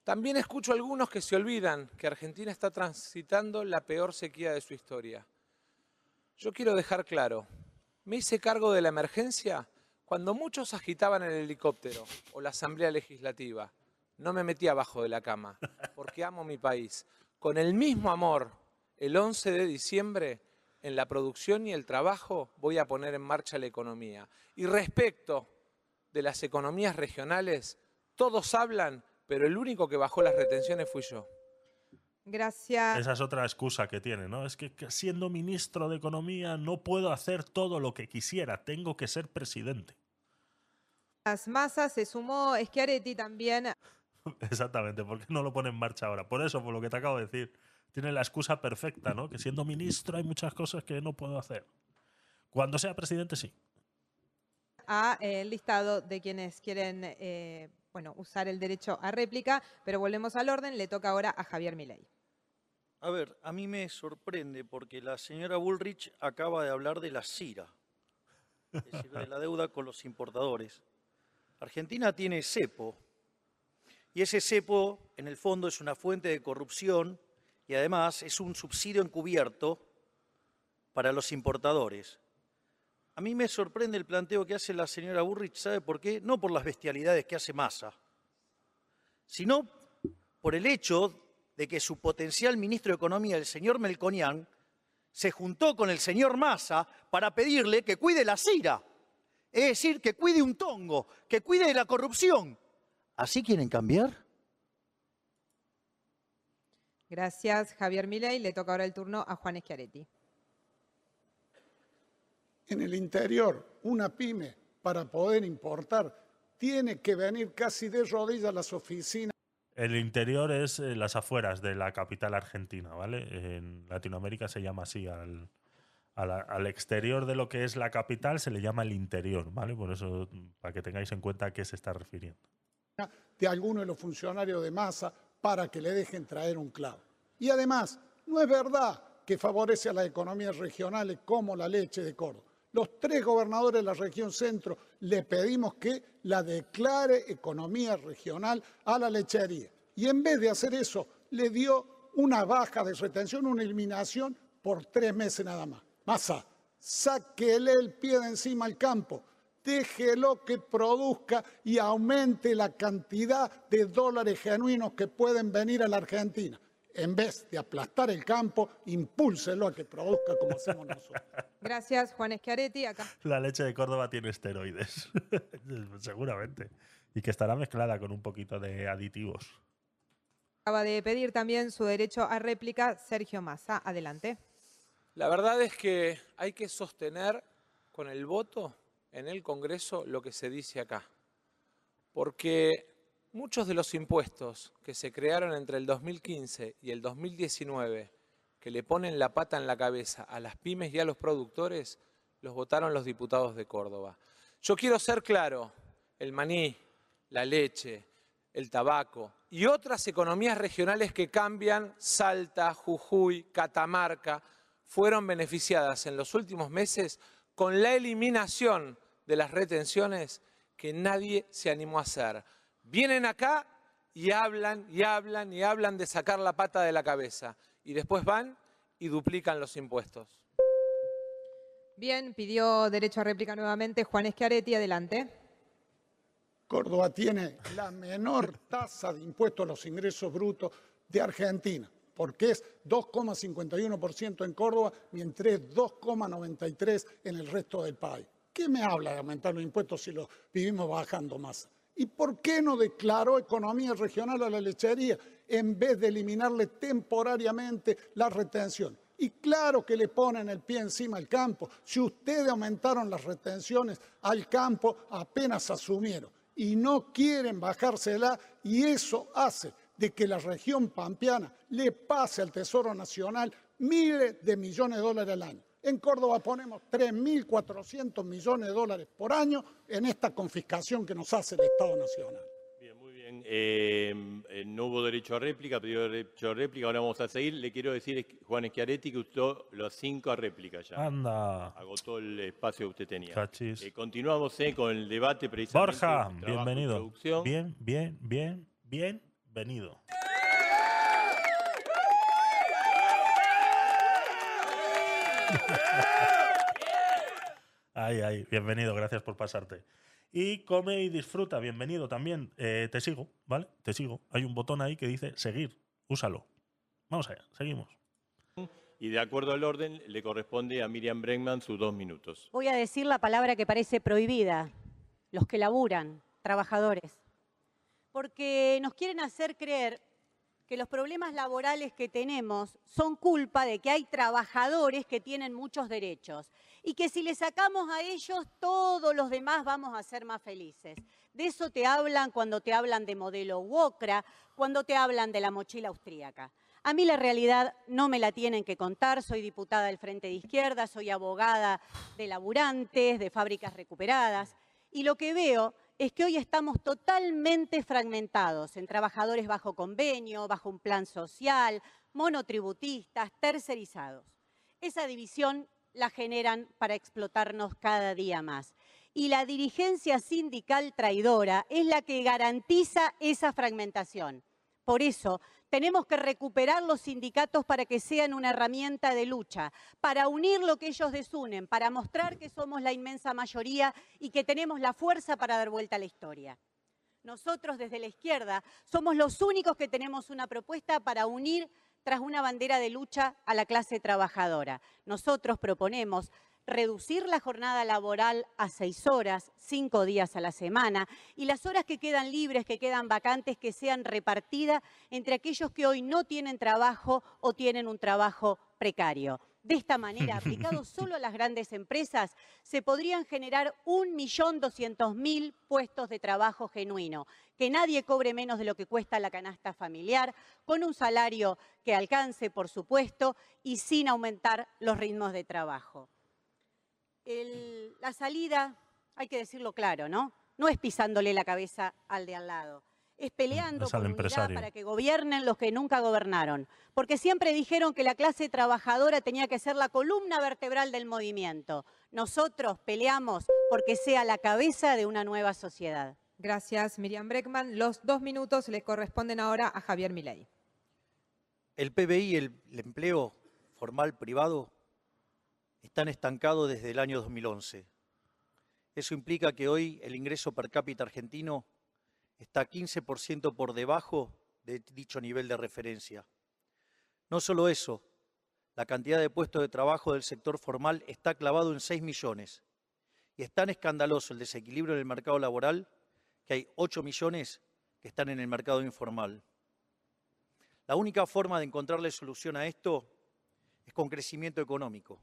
También escucho algunos que se olvidan que Argentina está transitando la peor sequía de su historia. Yo quiero dejar claro, me hice cargo de la emergencia cuando muchos agitaban el helicóptero o la Asamblea Legislativa. No me metí abajo de la cama, porque amo mi país. Con el mismo amor, el 11 de diciembre, en la producción y el trabajo, voy a poner en marcha la economía. Y respecto de las economías regionales, todos hablan pero el único que bajó las retenciones fui yo. Gracias. Esa es otra excusa que tiene, ¿no? Es que siendo ministro de Economía no puedo hacer todo lo que quisiera, tengo que ser presidente. Las masas se sumó Schiaretti también. Exactamente, ¿por qué no lo pone en marcha ahora? Por eso, por lo que te acabo de decir. Tiene la excusa perfecta, ¿no? Que siendo ministro hay muchas cosas que no puedo hacer. Cuando sea presidente, sí. A el listado de quienes quieren eh, bueno, usar el derecho a réplica, pero volvemos al orden, le toca ahora a Javier Milei. A ver, a mí me sorprende porque la señora Bullrich acaba de hablar de la CIRA, es decir, de la deuda con los importadores. Argentina tiene cepo y ese cepo en el fondo es una fuente de corrupción y además es un subsidio encubierto para los importadores. A mí me sorprende el planteo que hace la señora Burrich, ¿sabe por qué? No por las bestialidades que hace Massa, sino por el hecho de que su potencial ministro de Economía, el señor Melconian, se juntó con el señor Massa para pedirle que cuide la CIRA, es decir, que cuide un tongo, que cuide de la corrupción. ¿Así quieren cambiar? Gracias, Javier Milei. Le toca ahora el turno a Juan Schiaretti en el interior, una pyme, para poder importar, tiene que venir casi de rodillas a las oficinas. El interior es eh, las afueras de la capital argentina, ¿vale? En Latinoamérica se llama así al, al, exterior de lo que es la capital se le llama el interior, ¿vale? Por eso, para que tengáis en cuenta a qué se está refiriendo. De alguno de los funcionarios de masa para que le dejen traer un clavo. Y además, no es verdad que favorece a las economías regionales como la leche de Córdoba. Los tres gobernadores de la región centro le pedimos que la declare economía regional a la lechería. Y en vez de hacer eso, le dio una baja de retención, una eliminación por tres meses nada más. Masa, sáquele el pie de encima al campo, déjelo que produzca y aumente la cantidad de dólares genuinos que pueden venir a la Argentina en vez de aplastar el campo, impúlselo a que produzca como hacemos nosotros. Gracias, Juan Schiaretti. Acá. La leche de Córdoba tiene esteroides, seguramente, y que estará mezclada con un poquito de aditivos. Acaba de pedir también su derecho a réplica Sergio Massa. Adelante. La verdad es que hay que sostener con el voto en el Congreso lo que se dice acá. Porque Muchos de los impuestos que se crearon entre el 2015 y el 2019 que le ponen la pata en la cabeza a las pymes y a los productores, los votaron los diputados de Córdoba. Yo quiero ser claro, el maní, la leche, el tabaco y otras economías regionales que cambian, Salta, Jujuy, Catamarca, fueron beneficiadas en los últimos meses con la eliminación de las retenciones que nadie se animó a hacer. Vienen acá y hablan y hablan y hablan de sacar la pata de la cabeza y después van y duplican los impuestos. Bien, pidió derecho a réplica nuevamente Juan Schiaretti, adelante. Córdoba tiene la menor tasa de impuesto a los ingresos brutos de Argentina, porque es 2,51% en Córdoba, mientras es 2,93% en el resto del país. ¿Qué me habla de aumentar los impuestos si los vivimos bajando más? ¿Y por qué no declaró economía regional a la lechería en vez de eliminarle temporariamente la retención? Y claro que le ponen el pie encima al campo. Si ustedes aumentaron las retenciones al campo, apenas asumieron. Y no quieren bajársela y eso hace de que la región pampeana le pase al Tesoro Nacional miles de millones de dólares al año. En Córdoba ponemos 3.400 millones de dólares por año en esta confiscación que nos hace el Estado Nacional. Bien, muy bien. Eh, eh, no hubo derecho a réplica, pidió derecho a réplica, ahora vamos a seguir. Le quiero decir, Juan Schiaretti, que usó los cinco a réplica ya. Anda. Agotó el espacio que usted tenía. Cachis. Eh, continuamos con el debate precisamente. Borja, bienvenido. producción. Bien, bien, bien, bienvenido. Ay, ay, bienvenido, gracias por pasarte. Y come y disfruta, bienvenido también. Eh, te sigo, ¿vale? Te sigo. Hay un botón ahí que dice seguir, úsalo. Vamos allá, seguimos. Y de acuerdo al orden, le corresponde a Miriam Bregman sus dos minutos. Voy a decir la palabra que parece prohibida, los que laburan, trabajadores. Porque nos quieren hacer creer que los problemas laborales que tenemos son culpa de que hay trabajadores que tienen muchos derechos y que si le sacamos a ellos, todos los demás vamos a ser más felices. De eso te hablan cuando te hablan de modelo Wokra, cuando te hablan de la mochila austríaca. A mí la realidad no me la tienen que contar, soy diputada del Frente de Izquierda, soy abogada de laburantes, de fábricas recuperadas, y lo que veo es que hoy estamos totalmente fragmentados en trabajadores bajo convenio, bajo un plan social, monotributistas, tercerizados. Esa división la generan para explotarnos cada día más. Y la dirigencia sindical traidora es la que garantiza esa fragmentación. Por eso, tenemos que recuperar los sindicatos para que sean una herramienta de lucha, para unir lo que ellos desunen, para mostrar que somos la inmensa mayoría y que tenemos la fuerza para dar vuelta a la historia. Nosotros desde la izquierda somos los únicos que tenemos una propuesta para unir tras una bandera de lucha a la clase trabajadora. Nosotros proponemos reducir la jornada laboral a seis horas, cinco días a la semana, y las horas que quedan libres, que quedan vacantes, que sean repartidas entre aquellos que hoy no tienen trabajo o tienen un trabajo precario. De esta manera, aplicado solo a las grandes empresas, se podrían generar 1.200.000 puestos de trabajo genuino, que nadie cobre menos de lo que cuesta la canasta familiar, con un salario que alcance, por supuesto, y sin aumentar los ritmos de trabajo. El- la salida, hay que decirlo claro, ¿no? No es pisándole la cabeza al de al lado. Es peleando Es con unidad para que gobiernen los que nunca gobernaron. Porque siempre dijeron que la clase trabajadora tenía que ser la columna vertebral del movimiento. Nosotros peleamos porque sea la cabeza de una nueva sociedad. Gracias, Miriam Breckman. Los dos minutos le corresponden ahora a Javier Milei. El PBI el empleo formal privado están estancados desde el año 2011. Eso implica que hoy el ingreso per cápita argentino está 15% por debajo de dicho nivel de referencia. No solo eso, la cantidad de puestos de trabajo del sector formal está clavado en 6 millones. Y es tan escandaloso el desequilibrio en el mercado laboral que hay 8 millones que están en el mercado informal. La única forma de encontrarle solución a esto es con crecimiento económico.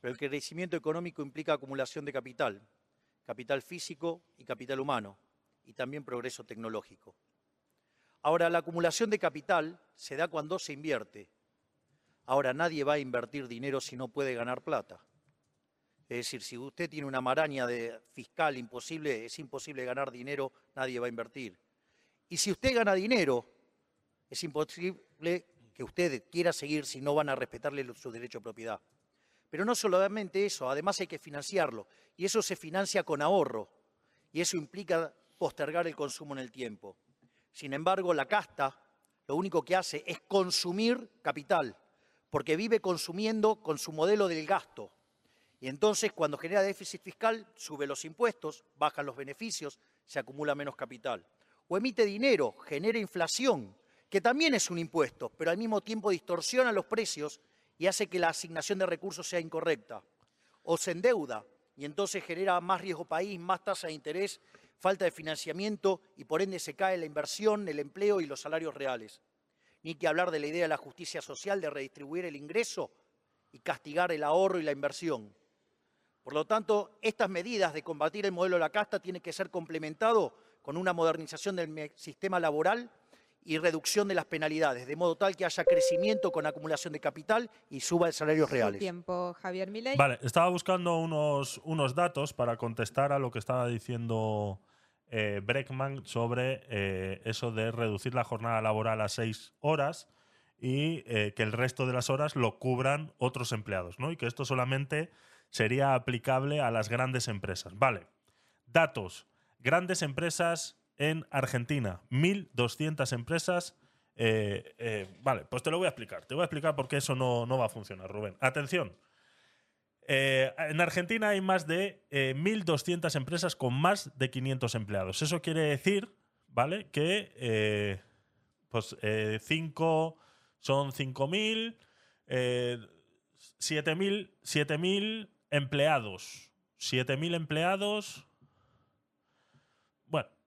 Pero el crecimiento económico implica acumulación de capital, capital físico y capital humano, y también progreso tecnológico. Ahora, la acumulación de capital se da cuando se invierte. Ahora, nadie va a invertir dinero si no puede ganar plata. Es decir, si usted tiene una maraña de fiscal imposible, es imposible ganar dinero, nadie va a invertir. Y si usted gana dinero, es imposible que usted quiera seguir si no van a respetarle su derecho a propiedad. Pero no solamente eso, además hay que financiarlo. Y eso se financia con ahorro. Y eso implica postergar el consumo en el tiempo. Sin embargo, la casta lo único que hace es consumir capital, porque vive consumiendo con su modelo del gasto. Y entonces, cuando genera déficit fiscal, sube los impuestos, bajan los beneficios, se acumula menos capital. O emite dinero, genera inflación, que también es un impuesto, pero al mismo tiempo distorsiona los precios y hace que la asignación de recursos sea incorrecta. O se endeuda y entonces genera más riesgo país, más tasa de interés, falta de financiamiento y por ende se cae la inversión, el empleo y los salarios reales. Ni que hablar de la idea de la justicia social, de redistribuir el ingreso y castigar el ahorro y la inversión. Por lo tanto, estas medidas de combatir el modelo de la casta tienen que ser complementado con una modernización del sistema laboral y reducción de las penalidades, de modo tal que haya crecimiento con acumulación de capital y suba el salario reales. Tiempo, Javier Milei. Vale, estaba buscando unos, unos datos para contestar a lo que estaba diciendo eh, Breckman sobre eh, eso de reducir la jornada laboral a seis horas y eh, que el resto de las horas lo cubran otros empleados, ¿no? Y que esto solamente sería aplicable a las grandes empresas. Vale. Datos. Grandes empresas en Argentina. 1.200 empresas. vale, pues te lo voy a explicar. Te voy a explicar por qué eso no, no va a funcionar, Rubén. Atención. Eh, en Argentina hay más de 1.200 eh, empresas con más de 500 empleados. Eso quiere decir, ¿vale? Que eh, pues 5 son 5.000, 7.000 empleados. 7.000 empleados.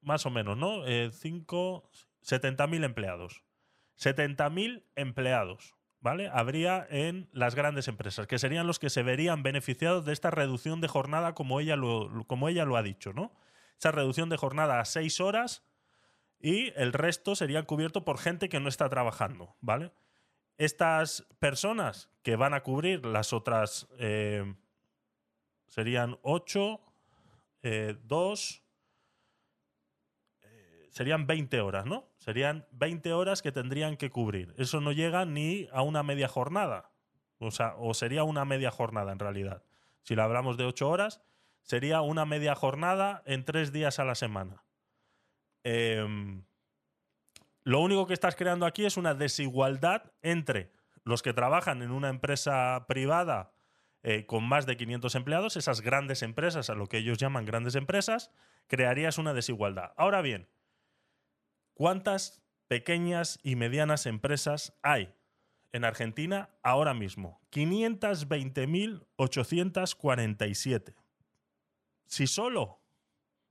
Más o menos, ¿no? 5, 70.000 empleados. 70.000 empleados. ¿vale? Habría en las grandes empresas, que serían los que se verían beneficiados de esta reducción de jornada como ella lo, como ella lo ha dicho, ¿no? Esa reducción de jornada a seis horas y el resto sería cubierto por gente que no está trabajando, ¿vale? Estas personas que van a cubrir las otras eh, serían ocho, eh, dos, serían 20 horas, ¿no? Serían 20 horas que tendrían que cubrir. Eso no llega ni a una media jornada. O sea, o sería una media jornada en realidad. Si lo hablamos de 8 horas, sería una media jornada en 3 días a la semana. Em, lo único que estás creando aquí es una desigualdad entre los que trabajan en una empresa privada eh, con más de 500 empleados, esas grandes empresas, a lo que ellos llaman grandes empresas, crearías una desigualdad. Ahora bien, ¿Cuántas pequeñas y medianas empresas hay en Argentina ahora mismo? 520.847. Si solo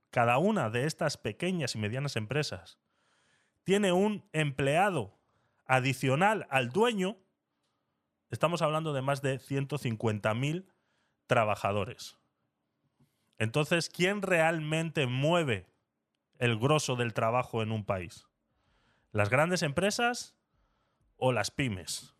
cada una de estas pequeñas y medianas empresas tiene un empleado adicional al dueño, estamos hablando de más de 150.000 trabajadores. Entonces, ¿quién realmente mueve el grosso del trabajo en un país? ¿Las grandes empresas o las pymes?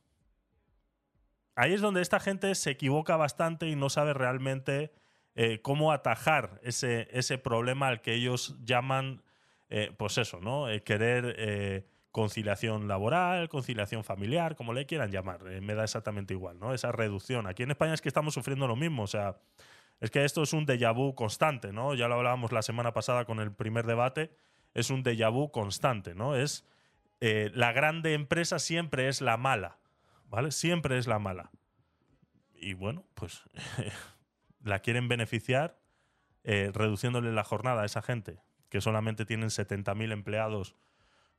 Ahí es donde esta gente se equivoca bastante y no sabe realmente eh, cómo atajar ese, ese, problema al que ellos llaman, eh, pues eso, ¿no? Eh, querer conciliación laboral, conciliación familiar, como le quieran llamar. me da exactamente igual, ¿no? Esa reducción. Aquí en España es que estamos sufriendo lo mismo. O sea, es que esto es un déjà vu constante, ¿no? Ya lo hablábamos la semana pasada con el primer debate, es un déjà vu constante, ¿no? Es eh, la grande empresa siempre es la mala, ¿vale? Siempre es la mala. Y bueno, pues la quieren beneficiar eh, reduciéndole la jornada a esa gente, que solamente tienen 70.000 empleados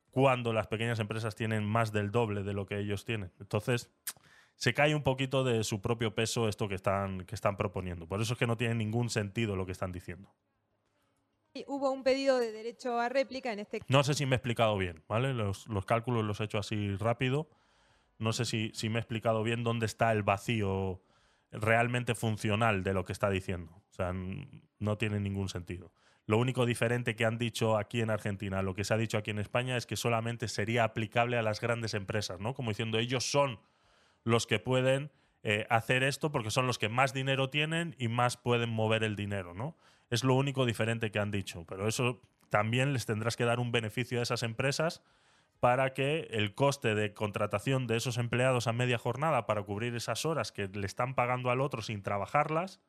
cuando las pequeñas empresas tienen más del doble de lo que ellos tienen. Entonces, se cae un poquito de su propio peso esto que están, que están proponiendo. Por eso es que no tiene ningún sentido lo que están diciendo. Hubo un pedido de derecho a réplica en este No sé si me he explicado bien, ¿vale? Los, cálculos los he hecho así rápido. No sé si, si, me he explicado bien dónde está el vacío realmente funcional de lo que está diciendo. O sea, no tiene ningún sentido. Lo único diferente que han dicho aquí en Argentina, lo que se ha dicho aquí en España, es que solamente sería aplicable a las grandes empresas, ¿no? Como diciendo, ellos son los que pueden eh, hacer esto porque son los que más dinero tienen y más pueden mover el dinero, ¿no? Es lo único diferente que han dicho, pero eso también les tendrás que dar un beneficio a esas empresas para que el coste de contratación de esos empleados a media jornada para cubrir esas horas que le están pagando al otro sin trabajarlas,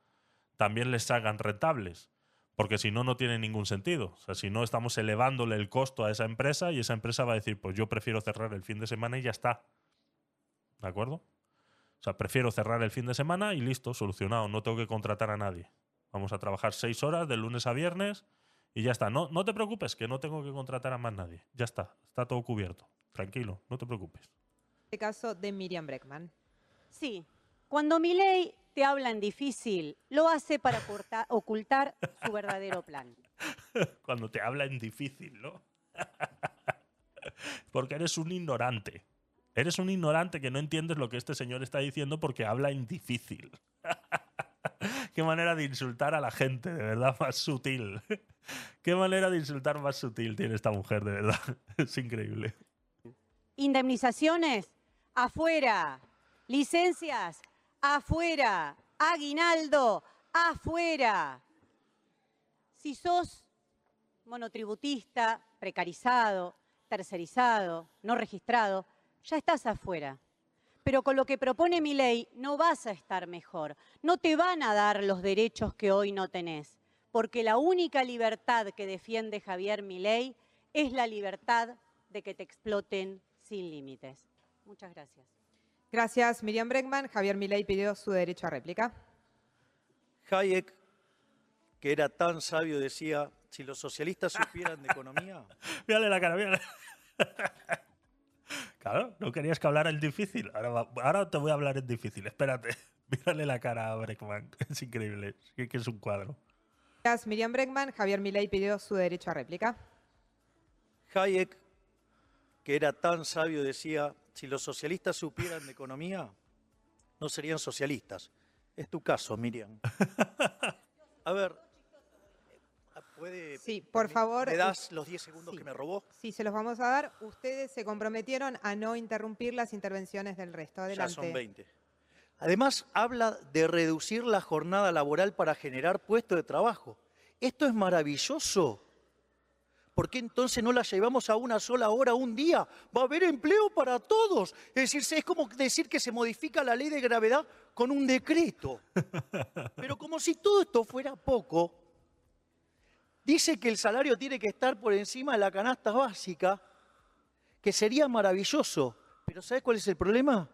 también les hagan rentables. Porque si no, no tiene ningún sentido. O sea, si no, estamos elevándole el costo a esa empresa y esa empresa va a decir, pues yo prefiero cerrar el fin de semana y ya está. ¿De acuerdo? O sea, prefiero cerrar el fin de semana y listo, solucionado. No tengo que contratar a nadie. Vamos a trabajar seis horas de lunes a viernes y ya está. No, no te preocupes, que no tengo que contratar a más nadie. Ya está, está todo cubierto. Tranquilo, no te preocupes. Este caso de Miriam Breckman. Sí, cuando Milei te habla en difícil, lo hace para oculta- ocultar su verdadero plan. Cuando te habla en difícil, ¿no? porque eres un ignorante. Eres un ignorante que no entiendes lo que este señor está diciendo porque habla en difícil. Qué manera de insultar a la gente, de verdad, más sutil. Qué manera de insultar más sutil tiene esta mujer, de verdad. Es increíble. Indemnizaciones, afuera. Licencias, afuera. Aguinaldo, afuera. Si sos monotributista, precarizado, tercerizado, no registrado, ya estás afuera. Pero con lo que propone mi ley no vas a estar mejor. No te van a dar los derechos que hoy no tenés. Porque la única libertad que defiende Javier Milei es la libertad de que te exploten sin límites. Muchas gracias. Gracias, Miriam Breckman. Javier Milei pidió su derecho a réplica. Hayek, que era tan sabio, decía, si los socialistas supieran de economía, Mírale la cara, mírale. Claro, no querías que hablara en difícil. Ahora, va- ahora te voy a hablar en difícil. Espérate. Mírale la cara a Breckman. Es increíble. Es que es un cuadro. Gracias, Miriam Breckman. Javier Milei pidió su derecho a réplica. Hayek, que era tan sabio, decía, si los socialistas supieran de economía, no serían socialistas. Es tu caso, Miriam. A ver, ¿puede, Sí, por favor. ¿me das los 10 segundos sí. que me robó? Sí, se los vamos a dar. Ustedes se comprometieron a no interrumpir las intervenciones del resto. Adelante. Ya son 20. Además, habla de reducir la jornada laboral para generar puestos de trabajo. Esto es maravilloso. ¿Por qué entonces no la llevamos a una sola hora, un día? Va a haber empleo para todos. Es decir, es como decir que se modifica la ley de gravedad con un decreto. Pero como si todo esto fuera poco, dice que el salario tiene que estar por encima de la canasta básica, que sería maravilloso. Pero ¿sabes cuál es el problema?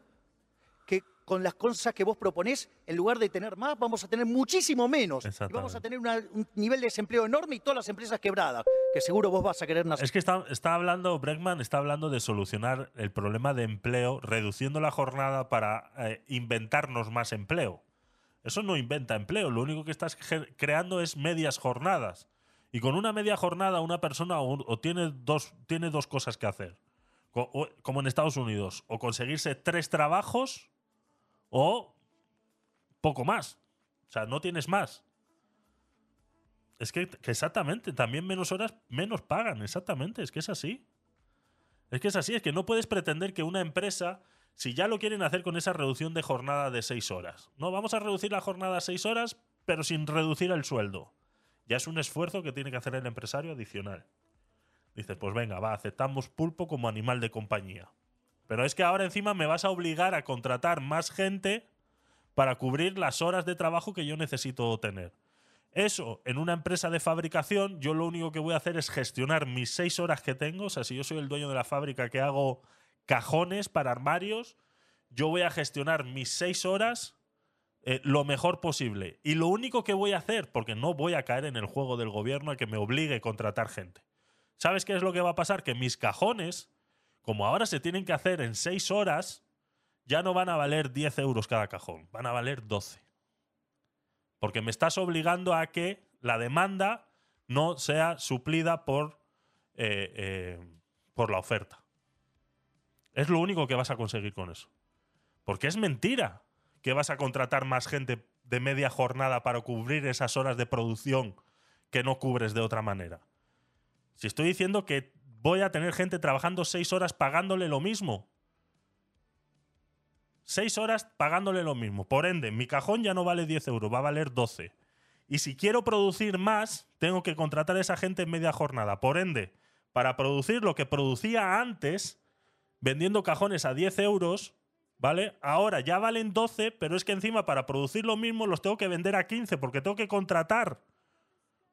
Que con las cosas que vos proponés, en lugar de tener más, vamos a tener muchísimo menos. Y vamos a tener una- un nivel de desempleo enorme y todas las empresas quebradas, que seguro vos vas a querer nacer. Es que está, está hablando, Breckman está hablando de solucionar el problema de empleo reduciendo la jornada para eh, inventarnos más empleo. Eso no inventa empleo, lo único que estás creando es medias jornadas. Y con una media jornada una persona o, tiene, dos, tiene dos cosas que hacer. Como en Estados Unidos, o conseguirse tres trabajos o poco más. O sea, no tienes más. Es que exactamente, también menos horas, menos pagan, exactamente, es que es así. Es que es así, es que no puedes pretender que una empresa, si ya lo quieren hacer con esa reducción de jornada de seis horas, no, vamos a reducir la jornada a seis horas, pero sin reducir el sueldo. Ya es un esfuerzo que tiene que hacer el empresario adicional. Dices, pues venga, va, aceptamos pulpo como animal de compañía. Pero es que ahora encima me vas a obligar a contratar más gente para cubrir las horas de trabajo que yo necesito tener. Eso, en una empresa de fabricación, yo lo único que voy a hacer es gestionar mis seis horas que tengo. O sea, si yo soy el dueño de la fábrica que hago cajones para armarios, yo voy a gestionar mis seis horas eh, lo mejor posible. Y lo único que voy a hacer, porque no voy a caer en el juego del gobierno a que me obligue a contratar gente. ¿Sabes qué es lo que va a pasar? Que mis cajones, como ahora se tienen que hacer en seis horas, ya no van a valer 10 euros cada cajón, van a valer 12. Porque me estás obligando a que la demanda no sea suplida por, eh, eh, por la oferta. Es lo único que vas a conseguir con eso. Porque es mentira que vas a contratar más gente de media jornada para cubrir esas horas de producción que no cubres de otra manera. Si estoy diciendo que voy a tener gente trabajando seis horas pagándole lo mismo. Seis horas pagándole lo mismo. Por ende, mi cajón ya no vale 10 euros, va a valer 12. Y si quiero producir más, tengo que contratar a esa gente en media jornada. Por ende, para producir lo que producía antes, vendiendo cajones a 10 euros, ¿vale? Ahora ya valen 12, pero es que encima para producir lo mismo los tengo que vender a 15 porque tengo que contratar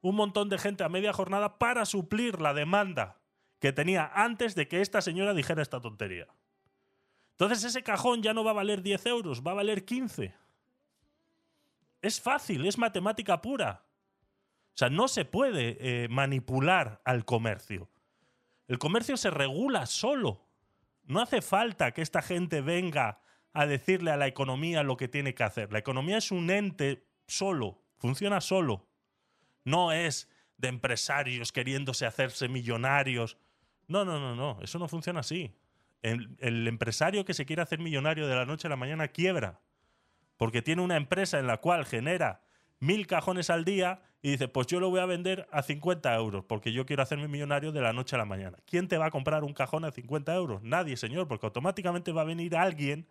un montón de gente a media jornada para suplir la demanda que tenía antes de que esta señora dijera esta tontería. Entonces ese cajón ya no va a valer 10 euros, va a valer 15. Es fácil, es matemática pura. O sea, no se puede eh, manipular al comercio. El comercio se regula solo. No hace falta que esta gente venga a decirle a la economía lo que tiene que hacer. La economía es un ente solo, funciona solo. No es de empresarios queriéndose hacerse millonarios. No, no, no, no, eso no funciona así. El, empresario que se quiere hacer millonario de la noche a la mañana quiebra, porque tiene una empresa en la cual genera mil cajones al día y dice, pues yo lo voy a vender a 50 euros porque yo quiero hacerme millonario de la noche a la mañana. ¿Quién te va a comprar un cajón a 50 euros? Nadie, señor, porque automáticamente va a venir alguien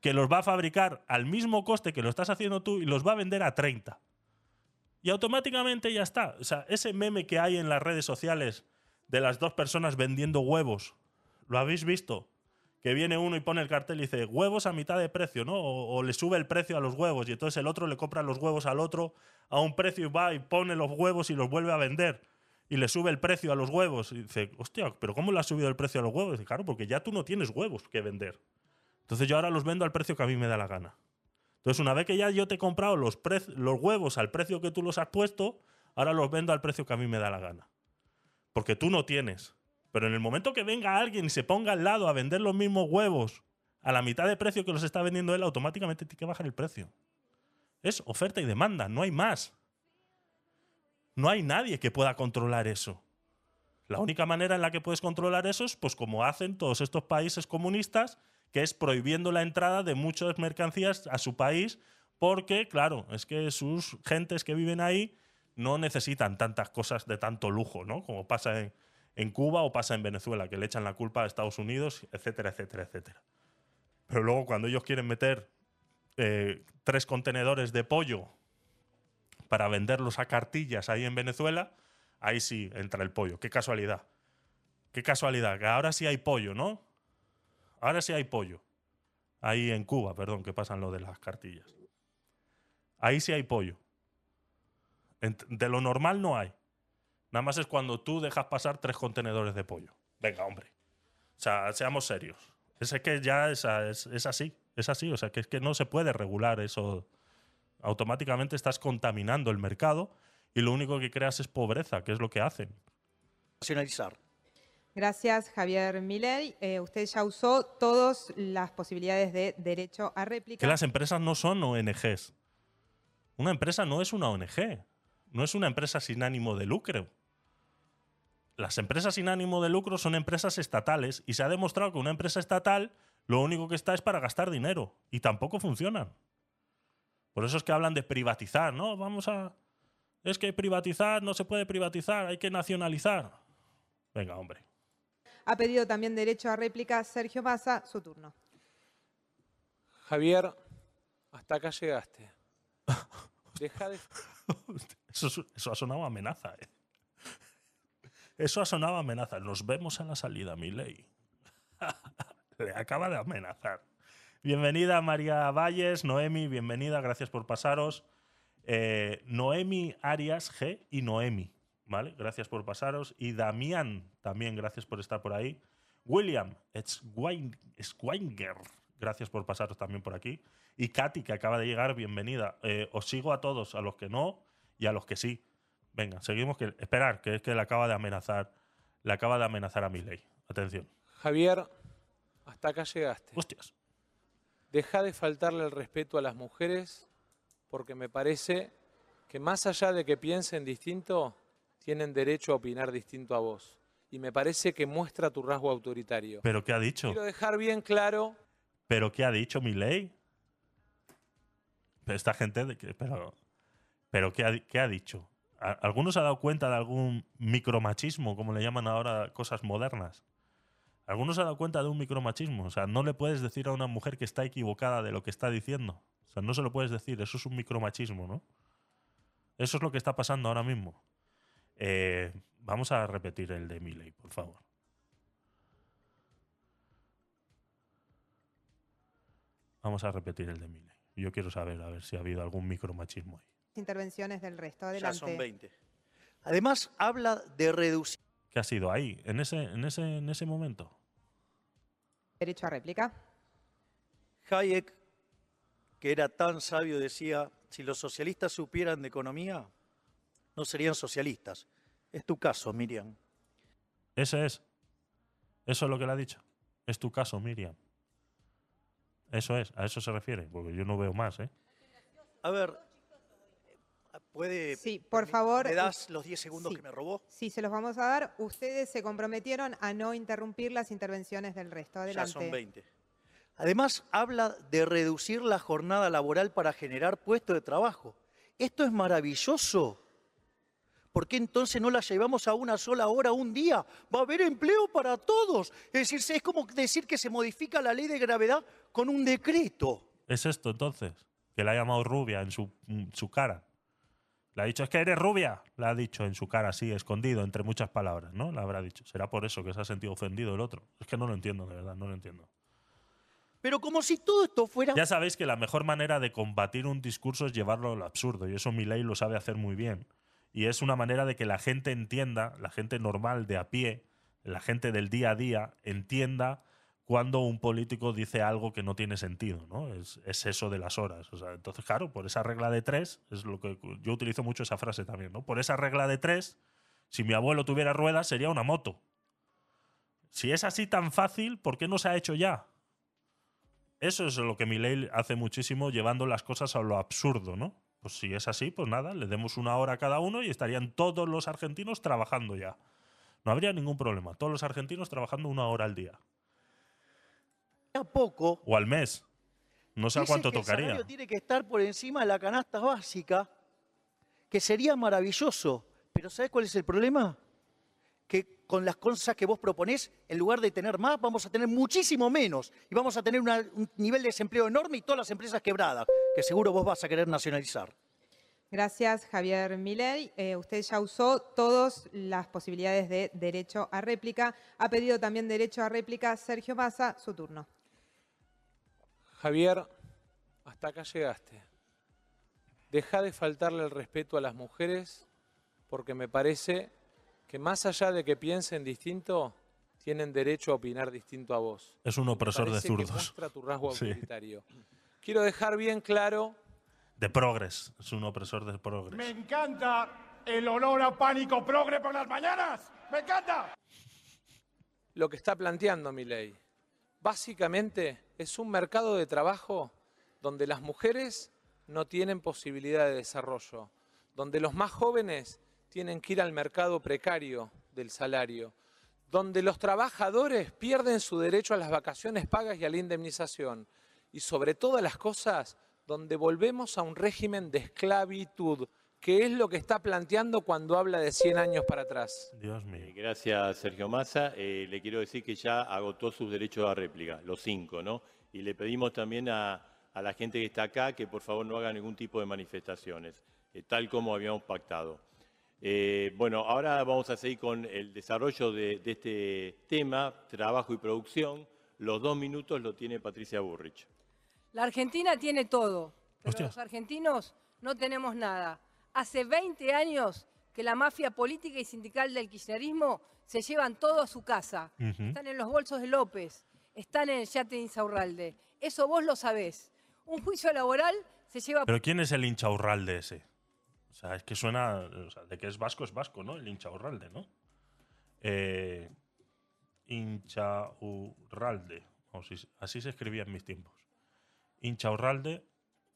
que los va a fabricar al mismo coste que lo estás haciendo tú y los va a vender a 30. Y automáticamente ya está. O sea, ese meme que hay en las redes sociales de las dos personas vendiendo huevos, ¿lo habéis visto? Que viene uno y pone el cartel y dice huevos a mitad de precio, ¿no? O, le sube el precio a los huevos y entonces el otro le compra los huevos al otro a un precio y va y pone los huevos y los vuelve a vender y le sube el precio a los huevos y dice, hostia, pero ¿cómo le ha subido el precio a los huevos? Y dice, claro, porque ya tú no tienes huevos que vender. Entonces yo ahora los vendo al precio que a mí me da la gana. Entonces una vez que ya yo te he comprado los, los huevos al precio que tú los has puesto, ahora los vendo al precio que a mí me da la gana. Porque tú no tienes. Pero en el momento que venga alguien y se ponga al lado a vender los mismos huevos a la mitad de precio que los está vendiendo él, automáticamente tiene que bajar el precio. Es oferta y demanda, no hay más. No hay nadie que pueda controlar eso. La única manera en la que puedes controlar eso es pues como hacen todos estos países comunistas, que es prohibiendo la entrada de muchas mercancías a su país, porque, claro, es que sus gentes que viven ahí no necesitan tantas cosas de tanto lujo, ¿no? Como pasa en, en Cuba o pasa en Venezuela, que le echan la culpa a Estados Unidos, etcétera, etcétera, etcétera. Pero luego cuando ellos quieren meter eh, tres contenedores de pollo para venderlos a cartillas ahí en Venezuela, ahí sí entra el pollo. Qué casualidad. Qué casualidad, que ahora sí hay pollo, ¿no? Ahora sí hay pollo. Ahí en Cuba, perdón, que pasan lo de las cartillas. Ahí sí hay pollo. De lo normal no hay. Nada más es cuando tú dejas pasar tres contenedores de pollo. Venga, hombre. O sea, seamos serios. Es que ya es, es, así. Es así. O sea, que es que no se puede regular eso. Automáticamente estás contaminando el mercado y lo único que creas es pobreza, que es lo que hacen. Nacionalizar. Gracias, Javier Milei. Eh, usted ya usó todas las posibilidades de derecho a réplica. Que las empresas no son ONGs. Una empresa no es una ONG. No es una empresa sin ánimo de lucro las empresas sin ánimo de lucro son empresas estatales y se ha demostrado que una empresa estatal lo único que está es para gastar dinero y tampoco funcionan. Por eso es que hablan de privatizar, ¿no? Vamos a... Es que privatizar no se puede privatizar, hay que nacionalizar. Venga, hombre. Ha pedido también derecho a réplica Sergio Massa, su turno. Javier, hasta acá llegaste. Deja de... eso, eso ha sonado amenaza, ¿eh? Eso ha sonado amenaza. Nos vemos en la salida, mi ley. Le acaba de amenazar. Bienvenida María Valles, Noemi, bienvenida, gracias por pasaros. Eh, Noemi Arias G y Noemi, ¿vale? Gracias por pasaros. Y Damián, también gracias por estar por ahí. William Schweinger, gracias por pasaros también por aquí. Y Katy, que acaba de llegar, bienvenida. Eh, os sigo a todos, a los que no y a los que sí. Venga, seguimos. Que, esperar, que es que le acaba de amenazar. Le acaba de amenazar a mi ley. Atención. Javier, hasta acá llegaste. Hostias. Deja de faltarle el respeto a las mujeres porque me parece que más allá de que piensen distinto, tienen derecho a opinar distinto a vos. Y me parece que muestra tu rasgo autoritario. ¿Pero qué ha dicho? Quiero dejar bien claro. ¿Pero qué ha dicho mi ley? Esta gente, de que, pero, pero ¿qué ha, qué ha dicho? ¿Alguno se ha dado cuenta de algún micromachismo, como le llaman ahora cosas modernas? Algunos han dado cuenta de un micromachismo. O sea, no le puedes decir a una mujer que está equivocada de lo que está diciendo. O sea, no se lo puedes decir. Eso es un micromachismo, ¿no? Eso es lo que está pasando ahora mismo. Eh, vamos a repetir el de Miley, por favor. Vamos a repetir el de Miley. Yo quiero saber a ver si ha habido algún micromachismo ahí. Intervenciones del resto. Ya Adelante. son 20. Además, habla de reducir ¿Qué ha sido ahí, en ese, en ese, en ese momento? Derecho a réplica. Hayek, que era tan sabio, decía, si los socialistas supieran de economía, no serían socialistas. Es tu caso, Miriam. Ese es. Eso es lo que le ha dicho. Es tu caso, Miriam. Eso es, a eso se refiere, porque yo no veo más, ¿eh? A ver, ¿puede... Sí, por favor. ¿Me das los 10 segundos sí. que me robó? Sí, se los vamos a dar. Ustedes se comprometieron a no interrumpir las intervenciones del resto. Ya son 20. Además, habla de reducir la jornada laboral para generar puestos de trabajo. Esto es maravilloso. ¿Por qué entonces no la llevamos a una sola hora, un día? Va a haber empleo para todos. Es decir, es como decir que se modifica la ley de gravedad con un decreto. Es esto entonces, que la ha llamado rubia en su, en su cara. Le ha dicho, es que eres rubia. La ha dicho en su cara, así, escondido, entre muchas palabras, ¿no? La habrá dicho. Será por eso que se ha sentido ofendido el otro. Es que no lo entiendo, de verdad, no lo entiendo. Pero como si todo esto fuera... Ya sabéis que la mejor manera de combatir un discurso es llevarlo al absurdo, y eso Milei lo sabe hacer muy bien. Y es una manera de que la gente entienda, la gente normal de a pie, la gente del día a día, entienda cuando un político dice algo que no tiene sentido, ¿no? Es, es eso de las horas. Entonces, claro, por esa regla de tres, es lo que yo utilizo mucho esa frase también, ¿no? Por esa regla de tres, si mi abuelo tuviera ruedas, sería una moto. Si es así tan fácil, ¿por qué no se ha hecho ya? Eso es lo que Milei hace muchísimo, llevando las cosas a lo absurdo, ¿no? Pues si es así, pues nada, le demos una hora a cada uno y estarían todos los argentinos trabajando ya. No habría ningún problema. Todos los argentinos trabajando una hora al día. A poco. O al mes. No sé a cuánto que El tocaría. salario tiene que estar por encima de la canasta básica, que sería maravilloso. Pero ¿sabes cuál es el problema? Que con las cosas que vos proponés, en lugar de tener más, vamos a tener muchísimo menos. Y vamos a tener una- un nivel de desempleo enorme y todas las empresas quebradas, que seguro vos vas a querer nacionalizar. Gracias, Javier Milei. Eh, usted ya usó todas las posibilidades de derecho a réplica. Ha pedido también derecho a réplica Sergio Massa. Su turno. Javier, hasta acá llegaste. Deja de faltarle el respeto a las mujeres porque me parece que más allá de que piensen distinto, tienen derecho a opinar distinto a vos. Es un opresor de que zurdos. muestra tu rasgo Sí. autoritario. Quiero dejar bien claro De progres. Es un opresor de progres. Me encanta el olor a pánico progre por las mañanas. ¡Me encanta! lo que está planteando mi ley. Básicamente es un mercado de trabajo donde las mujeres no tienen posibilidad de desarrollo, donde los más jóvenes tienen que ir al mercado precario del salario, donde los trabajadores pierden su derecho a las vacaciones pagas y a la indemnización, y sobre todas las cosas, donde volvemos a un régimen de esclavitud, que es lo que está planteando cuando habla de 100 años para atrás. Dios mío. Eh, Gracias, Sergio Massa. Eh, le quiero decir que ya agotó sus derechos a réplica, los cinco, ¿no? Y le pedimos también a, a la gente que está acá que por favor no haga ningún tipo de manifestaciones, eh, tal como habíamos pactado. Eh, bueno, ahora vamos a seguir con el desarrollo de, de este tema, trabajo y producción. Los dos minutos lo tiene Patricia Burrich. La Argentina tiene todo, pero Hostia. los argentinos no tenemos nada. Hace 20 años que la mafia política y sindical del kirchnerismo se llevan todo a su casa. Están en los bolsos de López, están en el yate de Insaurralde. Eso vos lo sabés. Un juicio laboral se lleva Pero ¿quién es el hincha Urralde ese? O sea, es que suena. O sea, de que es vasco, es vasco, ¿no? El hincha Urralde, ¿no? Eh, hincha Urralde. O si- así se escribía en mis tiempos. Hincha Urralde.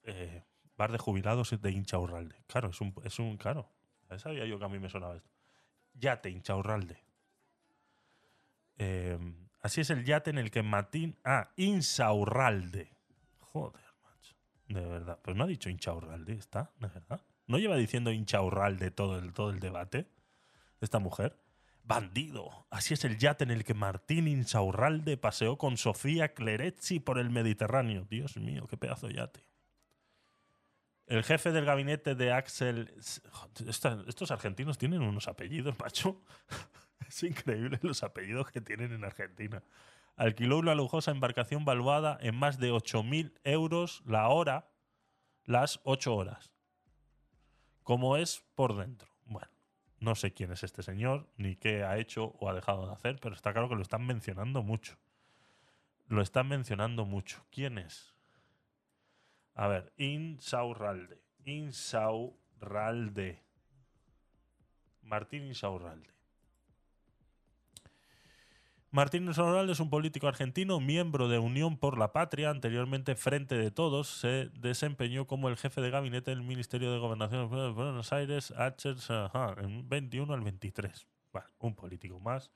eh, bar de jubilados de hincha Urralde. Claro, es un, es un. Claro. Ya sabía yo que a mí me sonaba esto. Yate, hincha Urralde. Eh, así es el yate en el que Matín. Ah, Insaurralde. Joder, macho. De verdad. Pues no ha dicho Inchaurralde, ¿está? ¿De verdad? ¿No lleva diciendo Inchaurralde todo el, todo el debate? Esta mujer. Bandido. Así es el yate en el que Martín Insaurralde paseó con Sofía Clerecci por el Mediterráneo. Dios mío, qué pedazo de yate. El jefe del gabinete de Axel. Estos argentinos tienen unos apellidos, macho. es increíble los apellidos que tienen en Argentina. Alquiló una lujosa embarcación valuada en más de 8.000 euros la hora, las 8 horas. Como es por dentro. Bueno, no sé quién es este señor, ni qué ha hecho o ha dejado de hacer, pero está claro que lo están mencionando mucho. Lo están mencionando mucho. ¿Quién es? A ver, Insaurralde. Insaurralde. Martín Insaurralde. Martín Insaurralde es un político argentino, miembro de Unión por la Patria, anteriormente Frente de Todos. Se desempeñó como el jefe de gabinete del Ministerio de Gobernación de Buenos Aires, Achers, ajá, en 21 al 23. Bueno, un político más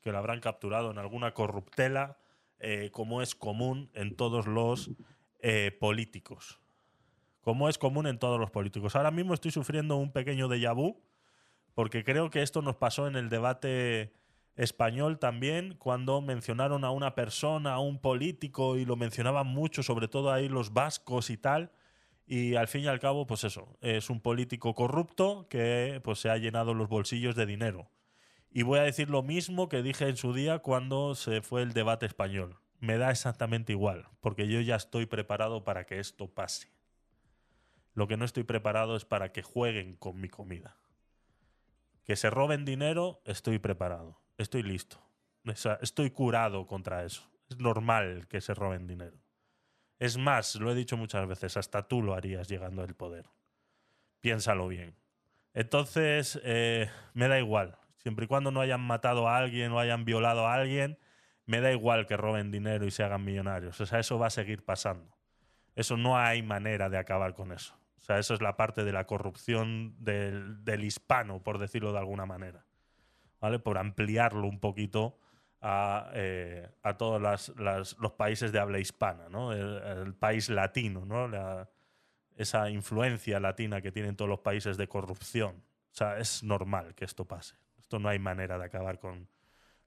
que lo habrán capturado en alguna corruptela, eh, como es común en todos los eh, políticos. Como es común en todos los políticos. Ahora mismo estoy sufriendo un pequeño déjà vu, porque creo que esto nos pasó en el debate español también, cuando mencionaron a una persona, a un político, y lo mencionaban mucho, sobre todo ahí los vascos y tal. Y al fin y al cabo, pues eso, es un político corrupto que pues, se ha llenado los bolsillos de dinero. Y voy a decir lo mismo que dije en su día cuando se fue el debate español. Me da exactamente igual, porque yo ya estoy preparado para que esto pase. Lo que no estoy preparado es para que jueguen con mi comida. Que se roben dinero, estoy preparado. Estoy listo. Estoy curado contra eso. Es normal que se roben dinero. Es más, lo he dicho muchas veces, hasta tú lo harías llegando al poder. Piénsalo bien. Entonces, eh, me da igual. Siempre y cuando no hayan matado a alguien o hayan violado a alguien, me da igual que roben dinero y se hagan millonarios. O sea, eso va a seguir pasando. Eso no hay manera de acabar con eso. O sea, eso es la parte de la corrupción del, hispano, por decirlo de alguna manera. ¿Vale? Por ampliarlo un poquito a, eh, todos los países de habla hispana, ¿no? El, país latino, ¿no? Esa influencia latina que tienen todos los países de corrupción. O sea, es normal que esto pase. Esto no hay manera de acabar con,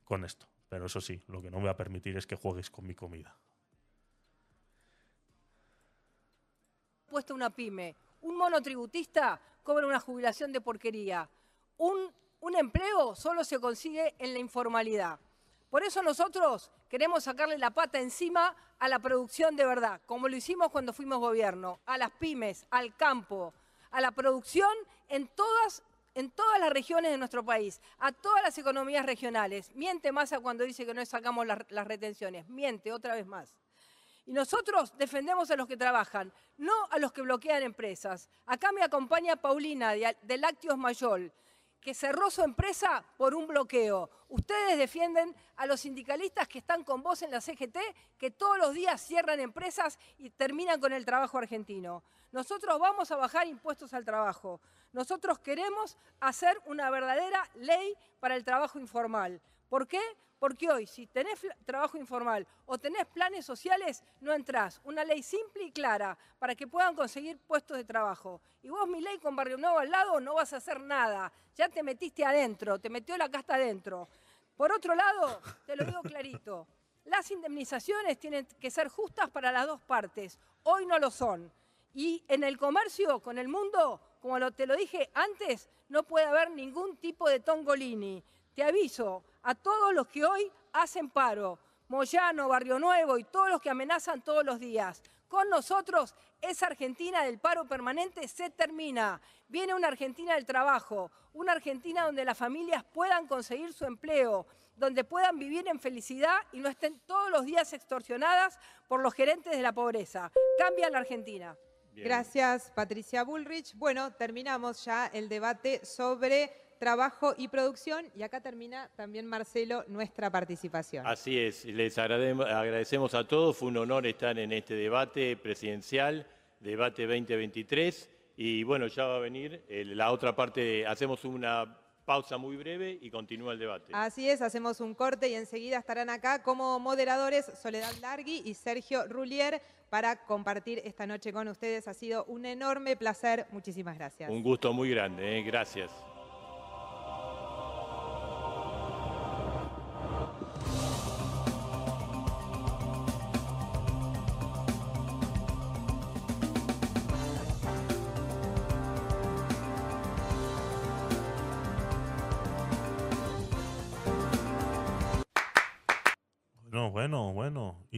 con esto. Pero eso sí, lo que no voy a permitir es que juegues con mi comida. puesto una pyme. Un monotributista cobra una jubilación de porquería. Un, un empleo solo se consigue en la informalidad. Por eso nosotros queremos sacarle la pata encima a la producción de verdad, como lo hicimos cuando fuimos gobierno, a las pymes, al campo, a la producción en todas, en todas las regiones de nuestro país, a todas las economías regionales. Miente Massa cuando dice que no sacamos las- retenciones, miente otra vez más. Y nosotros defendemos a los que trabajan, no a los que bloquean empresas. Acá me acompaña Paulina de, de Lácteos Mayol, que cerró su empresa por un bloqueo. Ustedes defienden a los sindicalistas que están con vos en la CGT, que todos los días cierran empresas y terminan con el trabajo argentino. Nosotros vamos a bajar impuestos al trabajo. Nosotros queremos hacer una verdadera ley para el trabajo informal. ¿Por qué? Porque hoy, si tenés trabajo informal o tenés planes sociales, no entrás. Una ley simple y clara para que puedan conseguir puestos de trabajo. Y vos, mi ley, con Barrio Nuevo al lado, no vas a hacer nada. Ya te metiste adentro, te metió la casta adentro. Por otro lado, te lo digo clarito, las indemnizaciones tienen que ser justas para las dos partes. Hoy no lo son. Y en el comercio con el mundo, como te lo dije antes, no puede haber ningún tipo de tongolini. Te aviso a todos los que hoy hacen paro, Moyano, Barrio Nuevo y todos los que amenazan todos los días. Con nosotros, esa Argentina del paro permanente se termina. Viene una Argentina del trabajo, una Argentina donde las familias puedan conseguir su empleo, donde puedan vivir en felicidad y no estén todos los días extorsionadas por los gerentes de la pobreza. Cambia la Argentina. Gracias, Patricia Bullrich. Bueno, terminamos ya el debate sobre trabajo y producción y acá termina también, Marcelo, nuestra participación. Así es, les agradecemos a todos, fue un honor estar en este debate presidencial, debate 2023, y bueno, ya va a venir eh, la otra parte, hacemos una pausa muy breve y continúa el debate. Así es, hacemos un corte y enseguida estarán acá como moderadores Soledad Largui y Sergio Rullier para compartir esta noche con ustedes. Ha sido un enorme placer. Muchísimas gracias. Un gusto muy grande, eh, gracias.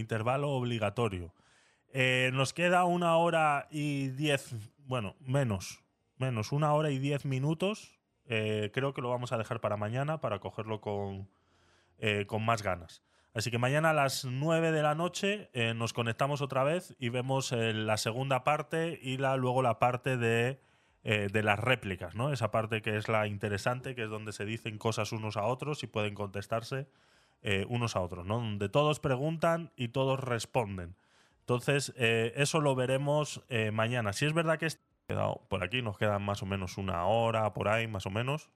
Intervalo obligatorio. Eh, nos queda una hora y diez, bueno, menos, menos, una hora y diez minutos. Eh, creo que lo vamos a dejar para mañana para cogerlo con, eh, con más ganas. Así que mañana a las 9 de la noche nos conectamos otra vez y vemos la segunda parte y la, luego la parte de, de las réplicas, ¿no? Esa parte que es la interesante, que es donde se dicen cosas unos a otros y pueden contestarse eh, unos a otros, ¿no? Donde todos preguntan y todos responden. Entonces, eh, eso lo veremos eh, mañana. Si es verdad que quedado por aquí nos quedan más o menos una hora, por ahí, más o menos.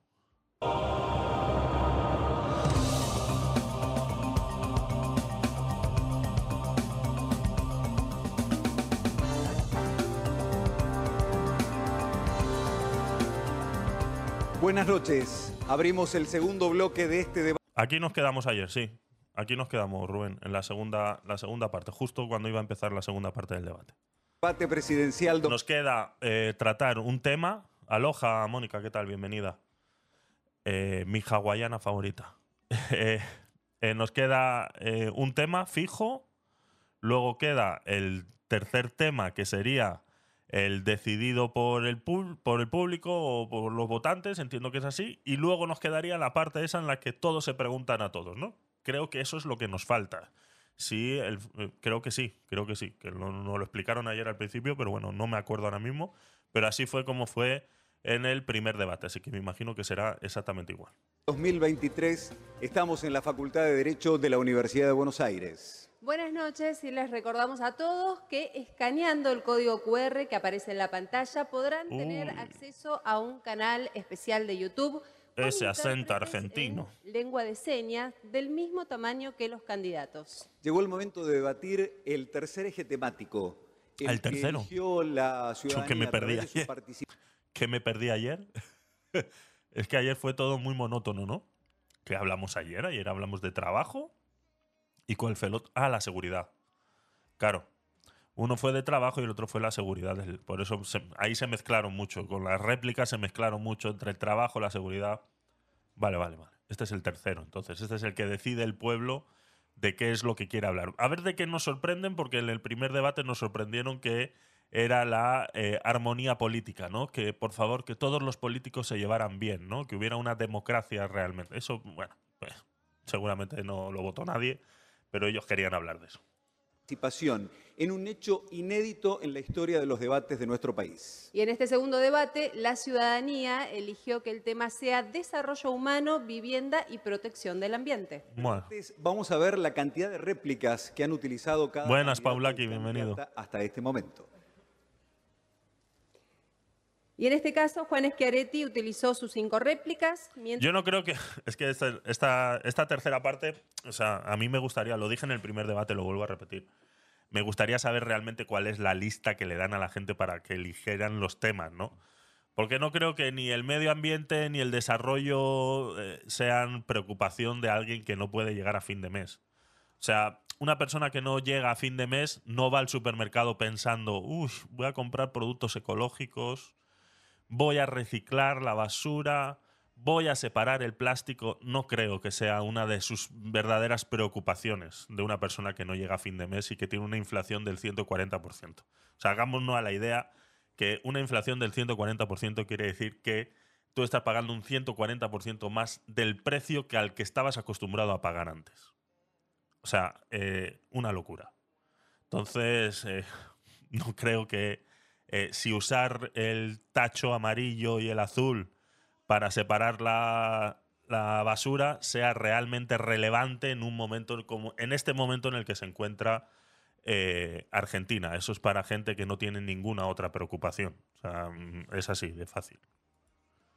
Buenas noches. Abrimos el segundo bloque de este debate. Aquí nos quedamos ayer, sí. Aquí nos quedamos, Rubén, en la segunda, la segunda parte, justo cuando iba a empezar la segunda parte del debate. Debate presidencial. Nos queda eh, tratar un tema. Aloha, Mónica, ¿qué tal? Bienvenida. Eh, mi hawaiana favorita. Eh, nos queda un tema fijo. Luego queda el tercer tema, que sería el decidido por el, por el público o por los votantes, entiendo que es así. Y luego nos quedaría la parte esa en la que todos se preguntan a todos, ¿no? Creo que eso es lo que nos falta. Sí, eh, creo que sí, creo que sí. Que no, no lo explicaron ayer al principio, pero bueno, no me acuerdo ahora mismo. Pero así fue como fue en el primer debate, así que me imagino que será exactamente igual. 2023. Estamos en la Facultad de Derecho de la Universidad de Buenos Aires. Buenas noches y les recordamos a todos que escaneando el código QR que aparece en la pantalla podrán tener Uy. acceso a un canal especial de YouTube Ese acento argentino. en lengua de señas del mismo tamaño que los candidatos. Llegó el momento de debatir el tercer eje temático. El que tercero. eligió la ciudadanía que me perdí ayer. que me perdí ayer. es que ayer fue todo muy monótono, ¿no? ¿Qué hablamos ayer? Ayer hablamos de trabajo. ¿Y cuál fue el otro? Ah, la seguridad. Claro. Uno fue de trabajo y el otro fue la seguridad. Por eso se- ahí se mezclaron mucho. Con las réplicas se mezclaron mucho entre el trabajo la seguridad. Vale, vale, vale. Este es el tercero. Entonces, este es el que decide el pueblo de qué es lo que quiere hablar. A ver de qué nos sorprenden, porque en el primer debate nos sorprendieron que era la eh, armonía política, ¿no? Que por favor que todos los políticos se llevaran bien, ¿no? Que hubiera una democracia realmente. Eso, bueno, pues, seguramente no lo votó nadie, pero ellos querían hablar de eso. participación en un hecho inédito en la historia de los debates de nuestro país. Y en este segundo debate, la ciudadanía eligió que el tema sea desarrollo humano, vivienda y protección del ambiente. Bueno. Antes, Vamos a ver la cantidad de réplicas que han utilizado cada Buenas, Paulaki, y bienvenido. hasta este momento. Y en este caso, Juan Schiaretti utilizó sus cinco réplicas, Yo no creo que. Es que esta, tercera parte, o sea, a mí me gustaría, lo dije en el primer debate, lo vuelvo a repetir. Me gustaría saber realmente cuál es la lista que le dan a la gente para que eligieran los temas, ¿no? Porque no creo que ni el medio ambiente ni el desarrollo eh, sean preocupación de alguien que no puede llegar a fin de mes. O sea, una persona que no llega a fin de mes no va al supermercado pensando, uy, voy a comprar productos ecológicos, voy a reciclar la basura, voy a separar el plástico. No creo que sea una de sus verdaderas preocupaciones de una persona que no llega a fin de mes y que tiene una inflación del 140%. O sea, hagámonos a la idea que una inflación del 140% quiere decir que tú estás pagando un 140% más del precio que al que estabas acostumbrado a pagar antes. O sea, eh, una locura. Entonces, eh, no creo que eh, si usar el tacho amarillo y el azul para separar la, la basura sea realmente relevante en un momento como en este momento en el que se encuentra eh, Argentina. Eso es para gente que no tiene ninguna otra preocupación. O sea, mm, es así de fácil.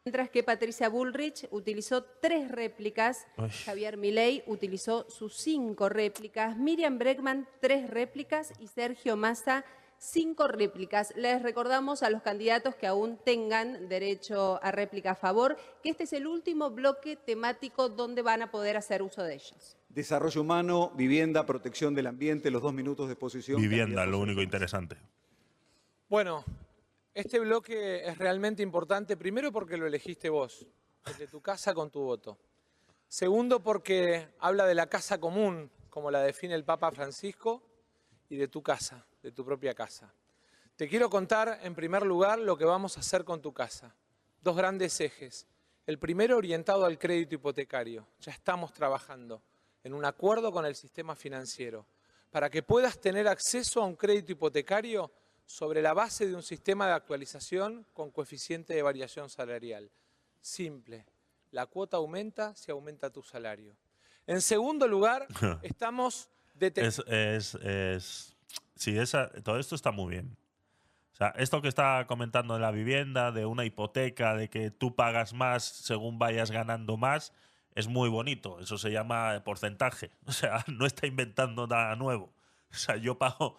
Mientras que Patricia Bullrich utilizó tres réplicas, Ay. Javier Milei utilizó sus cinco réplicas, Miriam Bregman tres réplicas y Sergio Massa cinco réplicas. Les recordamos a los candidatos que aún tengan derecho a réplica a favor que este es el último bloque temático donde van a poder hacer uso de ellos. Desarrollo humano, vivienda, protección del ambiente, los dos minutos de exposición. Vivienda, lo único interesante. Bueno, este bloque es realmente importante, primero porque lo elegiste vos, desde tu casa con tu voto. Segundo porque habla de la casa común como la define el Papa Francisco, y de tu casa, de tu propia casa. Te quiero contar, en primer lugar, lo que vamos a hacer con tu casa. Dos grandes ejes. El primero orientado al crédito hipotecario. Ya estamos trabajando en un acuerdo con el sistema financiero para que puedas tener acceso a un crédito hipotecario sobre la base de un sistema de actualización con coeficiente de variación salarial. Simple. La cuota aumenta si aumenta tu salario. En segundo lugar, estamos es, es, es, sí, esa, todo esto está muy bien. O sea, esto que está comentando de la vivienda, de una hipoteca, de que tú pagas más según vayas ganando más, es muy bonito. Eso se llama porcentaje. O sea, no está inventando nada nuevo. O sea, yo pago.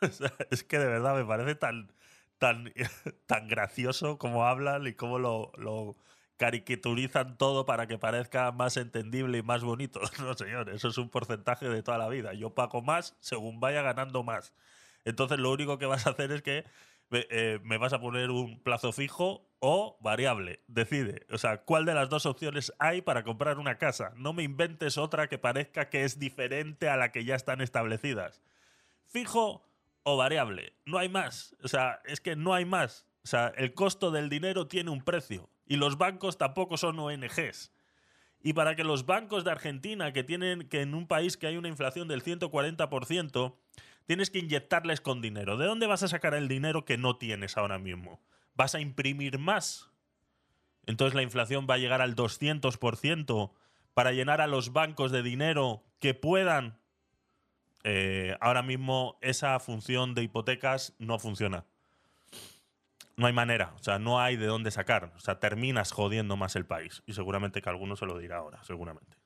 es que de verdad me parece tan, tan, tan gracioso como hablan y cómo lo, lo caricaturizan todo para que parezca más entendible y más bonito. No, señor, eso es un porcentaje de toda la vida. Yo pago más según vaya ganando más. Entonces lo único que vas a hacer es que eh, me vas a poner un plazo fijo o variable. Decide. O sea, ¿cuál de las dos opciones hay para comprar una casa? No me inventes otra que parezca que es diferente a la que ya están establecidas. Fijo o variable. No hay más. O sea, es que no hay más. O sea, el costo del dinero tiene un precio. Y los bancos tampoco son ONGs. Y para que los bancos de Argentina, que tienen que en un país que hay una inflación del 140%, tienes que inyectarles con dinero. ¿De dónde vas a sacar el dinero que no tienes ahora mismo? ¿Vas a imprimir más? Entonces la inflación va a llegar al 200% para llenar a los bancos de dinero que puedan. Eh, ahora mismo esa función de hipotecas no funciona no hay manera, o sea, no hay de dónde sacar. O sea, terminas jodiendo más el país. Y seguramente que alguno se lo dirá ahora, seguramente.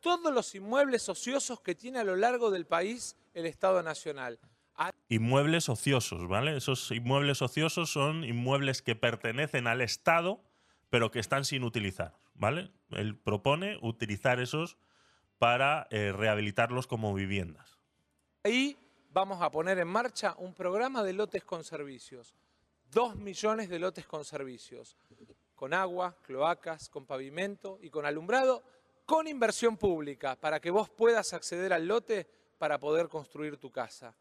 Todos los inmuebles ociosos que tiene a lo largo del país el Estado Nacional. Inmuebles ociosos, ¿vale? Esos inmuebles ociosos son inmuebles que pertenecen al Estado, pero que están sin utilizar, ¿vale? Él propone utilizar esos para eh, rehabilitarlos como viviendas. Ahí vamos a poner en marcha un programa de lotes con servicios Dos millones de lotes con servicios, con agua, cloacas, con pavimento y con alumbrado, con inversión pública, para que vos puedas acceder al lote para poder construir tu casa.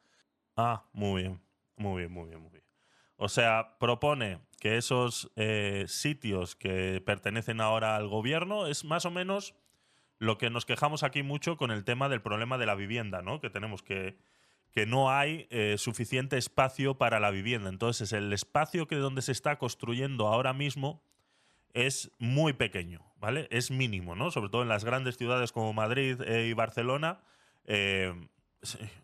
Ah, muy bien, muy bien, muy bien, muy bien. O sea, propone que esos eh, sitios que pertenecen ahora al gobierno es más o menos lo que nos quejamos aquí mucho con el tema del problema de la vivienda, ¿no? Que tenemos que que no hay eh, suficiente espacio para la vivienda. Entonces, el espacio que donde se está construyendo ahora mismo es muy pequeño, ¿vale? Es mínimo, ¿no? Sobre todo en las grandes ciudades como Madrid eh, y Barcelona. Eh,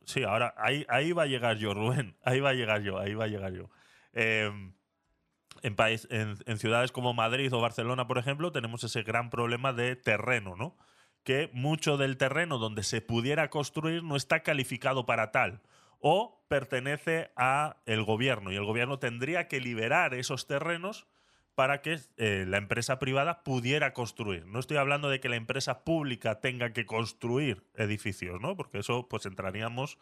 sí, ahora ahí, ahí va a llegar yo, Rubén. Ahí va a llegar yo, ahí va a llegar yo. En, país, en, ciudades como Madrid o Barcelona, por ejemplo, tenemos ese gran problema de terreno, ¿no? Que mucho del terreno donde se pudiera construir no está calificado para tal o pertenece a el gobierno y el gobierno tendría que liberar esos terrenos para que eh, la empresa privada pudiera construir. No estoy hablando de que la empresa pública tenga que construir edificios, ¿no? Porque eso pues entraríamos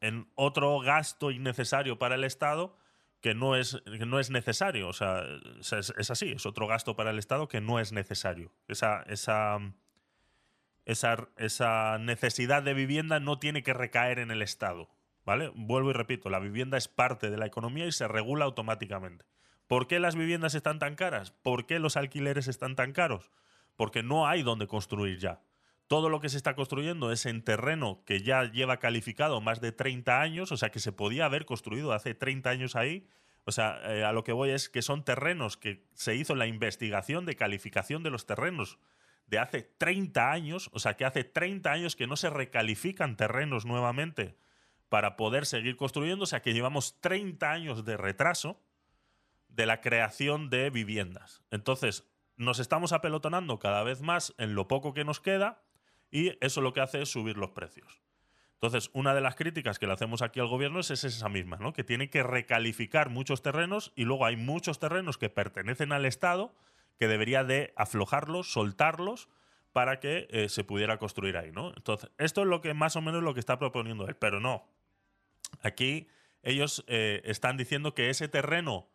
en otro gasto innecesario para el Estado que no es, no es necesario. O sea, es, es, así, es otro gasto para el Estado que no es necesario. Esa, esa, esa, esa necesidad de vivienda no tiene que recaer en el Estado. ¿Vale? Vuelvo y repito, la vivienda es parte de la economía y se regula automáticamente. ¿Por qué las viviendas están tan caras? ¿Por qué los alquileres están tan caros? Porque no hay donde construir ya. Todo lo que se está construyendo es en terreno que ya lleva calificado más de 30 años, o sea que se podía haber construido hace 30 años ahí. O sea, eh, a lo que voy es que son terrenos que se hizo la investigación de calificación de los terrenos de hace 30 años, o sea que hace 30 años que no se recalifican terrenos nuevamente para poder seguir construyendo, o sea que llevamos 30 años de retraso de la creación de viviendas. Entonces, nos estamos apelotonando cada vez más en lo poco que nos queda y eso lo que hace es subir los precios. Entonces, una de las críticas que le hacemos aquí al gobierno es esa misma, ¿no? que tiene que recalificar muchos terrenos y luego hay muchos terrenos que pertenecen al Estado que debería de aflojarlos, soltarlos para que eh, se pudiera construir ahí, ¿no? Entonces, esto es lo que más o menos lo que está proponiendo él, pero no. Aquí ellos eh, están diciendo que ese terreno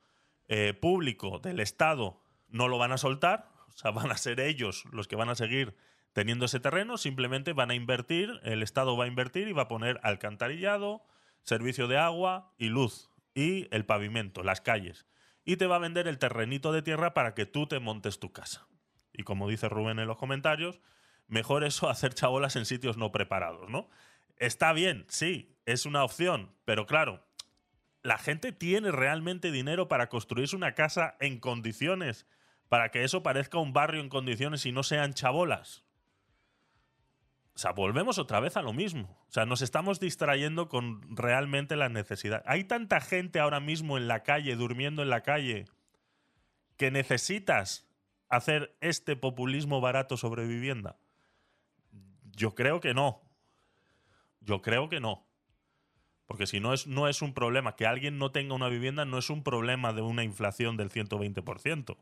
eh, público del Estado no lo van a soltar, o sea, van a ser ellos los que van a seguir Teniendo ese terreno, simplemente van a invertir, el Estado va a invertir y va a poner alcantarillado, servicio de agua y luz, y el pavimento, las calles. Y te va a vender el terrenito de tierra para que tú te montes tu casa. Y como dice Rubén en los comentarios, mejor eso hacer chabolas en sitios no preparados, ¿no? Está bien, sí, es una opción, pero claro, la gente tiene realmente dinero para construirse una casa en condiciones, para que eso parezca un barrio en condiciones y no sean chabolas. O sea, volvemos otra vez a lo mismo. O sea, nos estamos distrayendo con realmente la necesidad. Hay tanta gente ahora mismo en la calle, durmiendo en la calle, que necesitas hacer este populismo barato sobre vivienda. Yo creo que no. Yo creo que no. Porque si no es, no es un problema, que alguien no tenga una vivienda no es un problema de una inflación del 120%.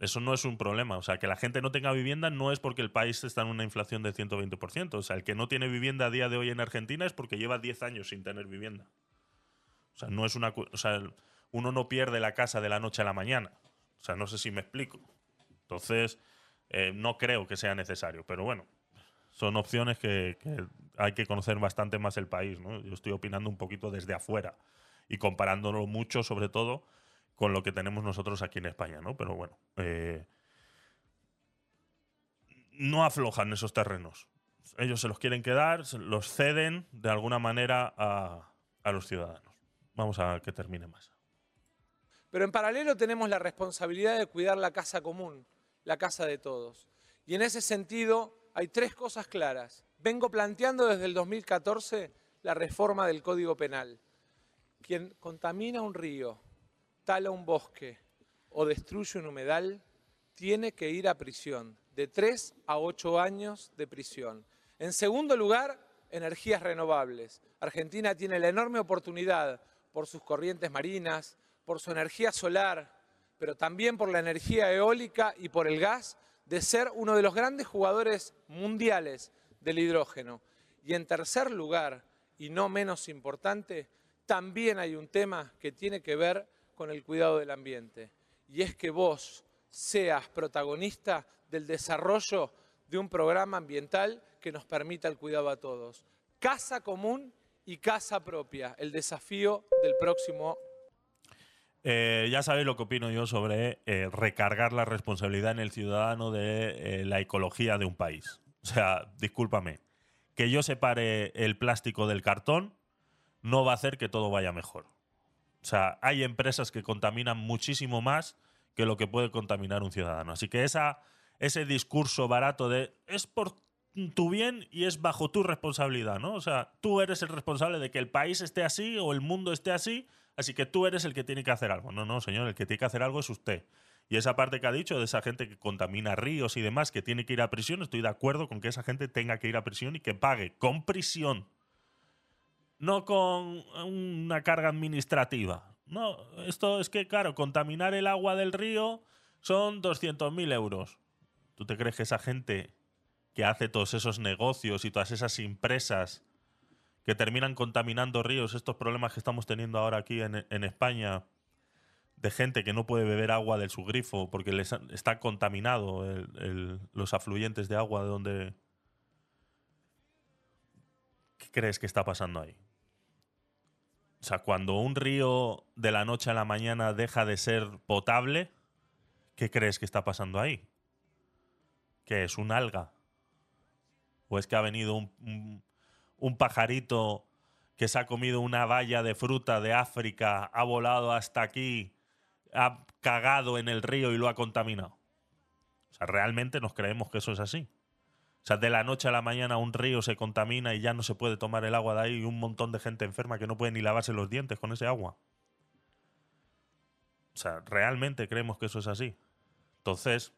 Eso no es un problema. O sea, que la gente no tenga vivienda no es porque el país está en una inflación del 120%. O sea, el que no tiene vivienda a día de hoy en Argentina es porque lleva 10 años sin tener vivienda. O sea, no es una. O sea, uno no pierde la casa de la noche a la mañana. O sea, no sé si me explico. Entonces, eh, no creo que sea necesario. Pero bueno, son opciones que, hay que conocer bastante más el país. ¿no? Yo estoy opinando un poquito desde afuera y comparándolo mucho, sobre todo, con lo que tenemos nosotros aquí en España. ¿no? Pero bueno, eh, no aflojan esos terrenos. Ellos se los quieren quedar, los ceden de alguna manera a, a los ciudadanos. Vamos a que termine más. Pero en paralelo tenemos la responsabilidad de cuidar la casa común, la casa de todos. Y en ese sentido hay tres cosas claras. Vengo planteando desde el 2014 la reforma del Código Penal. Quien contamina un río, tala un bosque o destruye un humedal, tiene que ir a prisión, de tres a ocho años de prisión. En segundo lugar, energías renovables. Argentina tiene la enorme oportunidad por sus corrientes marinas, por su energía solar, pero también por la energía eólica y por el gas, de ser uno de los grandes jugadores mundiales del hidrógeno. Y en tercer lugar, y no menos importante, también hay un tema que tiene que ver con el cuidado del ambiente. Y es que vos seas protagonista del desarrollo de un programa ambiental que nos permita el cuidado a todos. Casa común y casa propia, el desafío del próximo eh, ya sabéis lo que opino yo sobre eh, recargar la responsabilidad en el ciudadano de eh, la ecología de un país. O sea, discúlpame, que yo separe el plástico del cartón no va a hacer que todo vaya mejor. O sea, hay empresas que contaminan muchísimo más que lo que puede contaminar un ciudadano. Así que esa, ese discurso barato de es por tu bien y es bajo tu responsabilidad, ¿no? O sea, tú eres el responsable de que el país esté así o el mundo esté así Así que tú eres el que tiene que hacer algo. No, no, señor, el que tiene que hacer algo es usted. Y esa parte que ha dicho de esa gente que contamina ríos y demás, que tiene que ir a prisión, estoy de acuerdo con que esa gente tenga que ir a prisión y que pague con prisión. No con una carga administrativa. No, esto es que, claro, contaminar el agua del río son 200.000 euros. ¿Tú te crees que esa gente que hace todos esos negocios y todas esas empresas que terminan contaminando ríos, estos problemas que estamos teniendo ahora aquí en, España, de gente que no puede beber agua del su grifo porque les está contaminado los afluyentes de agua de donde... ¿Qué crees que está pasando ahí? O sea, cuando un río de la noche a la mañana deja de ser potable, ¿qué crees que está pasando ahí? ¿Qué es un alga? ¿O es que ha venido un, un pajarito que se ha comido una valla de fruta de África, ha volado hasta aquí, ha cagado en el río y lo ha contaminado. O sea, realmente nos creemos que eso es así. O sea, de la noche a la mañana un río se contamina y ya no se puede tomar el agua de ahí y un montón de gente enferma que no puede ni lavarse los dientes con ese agua. O sea, realmente creemos que eso es así. Entonces,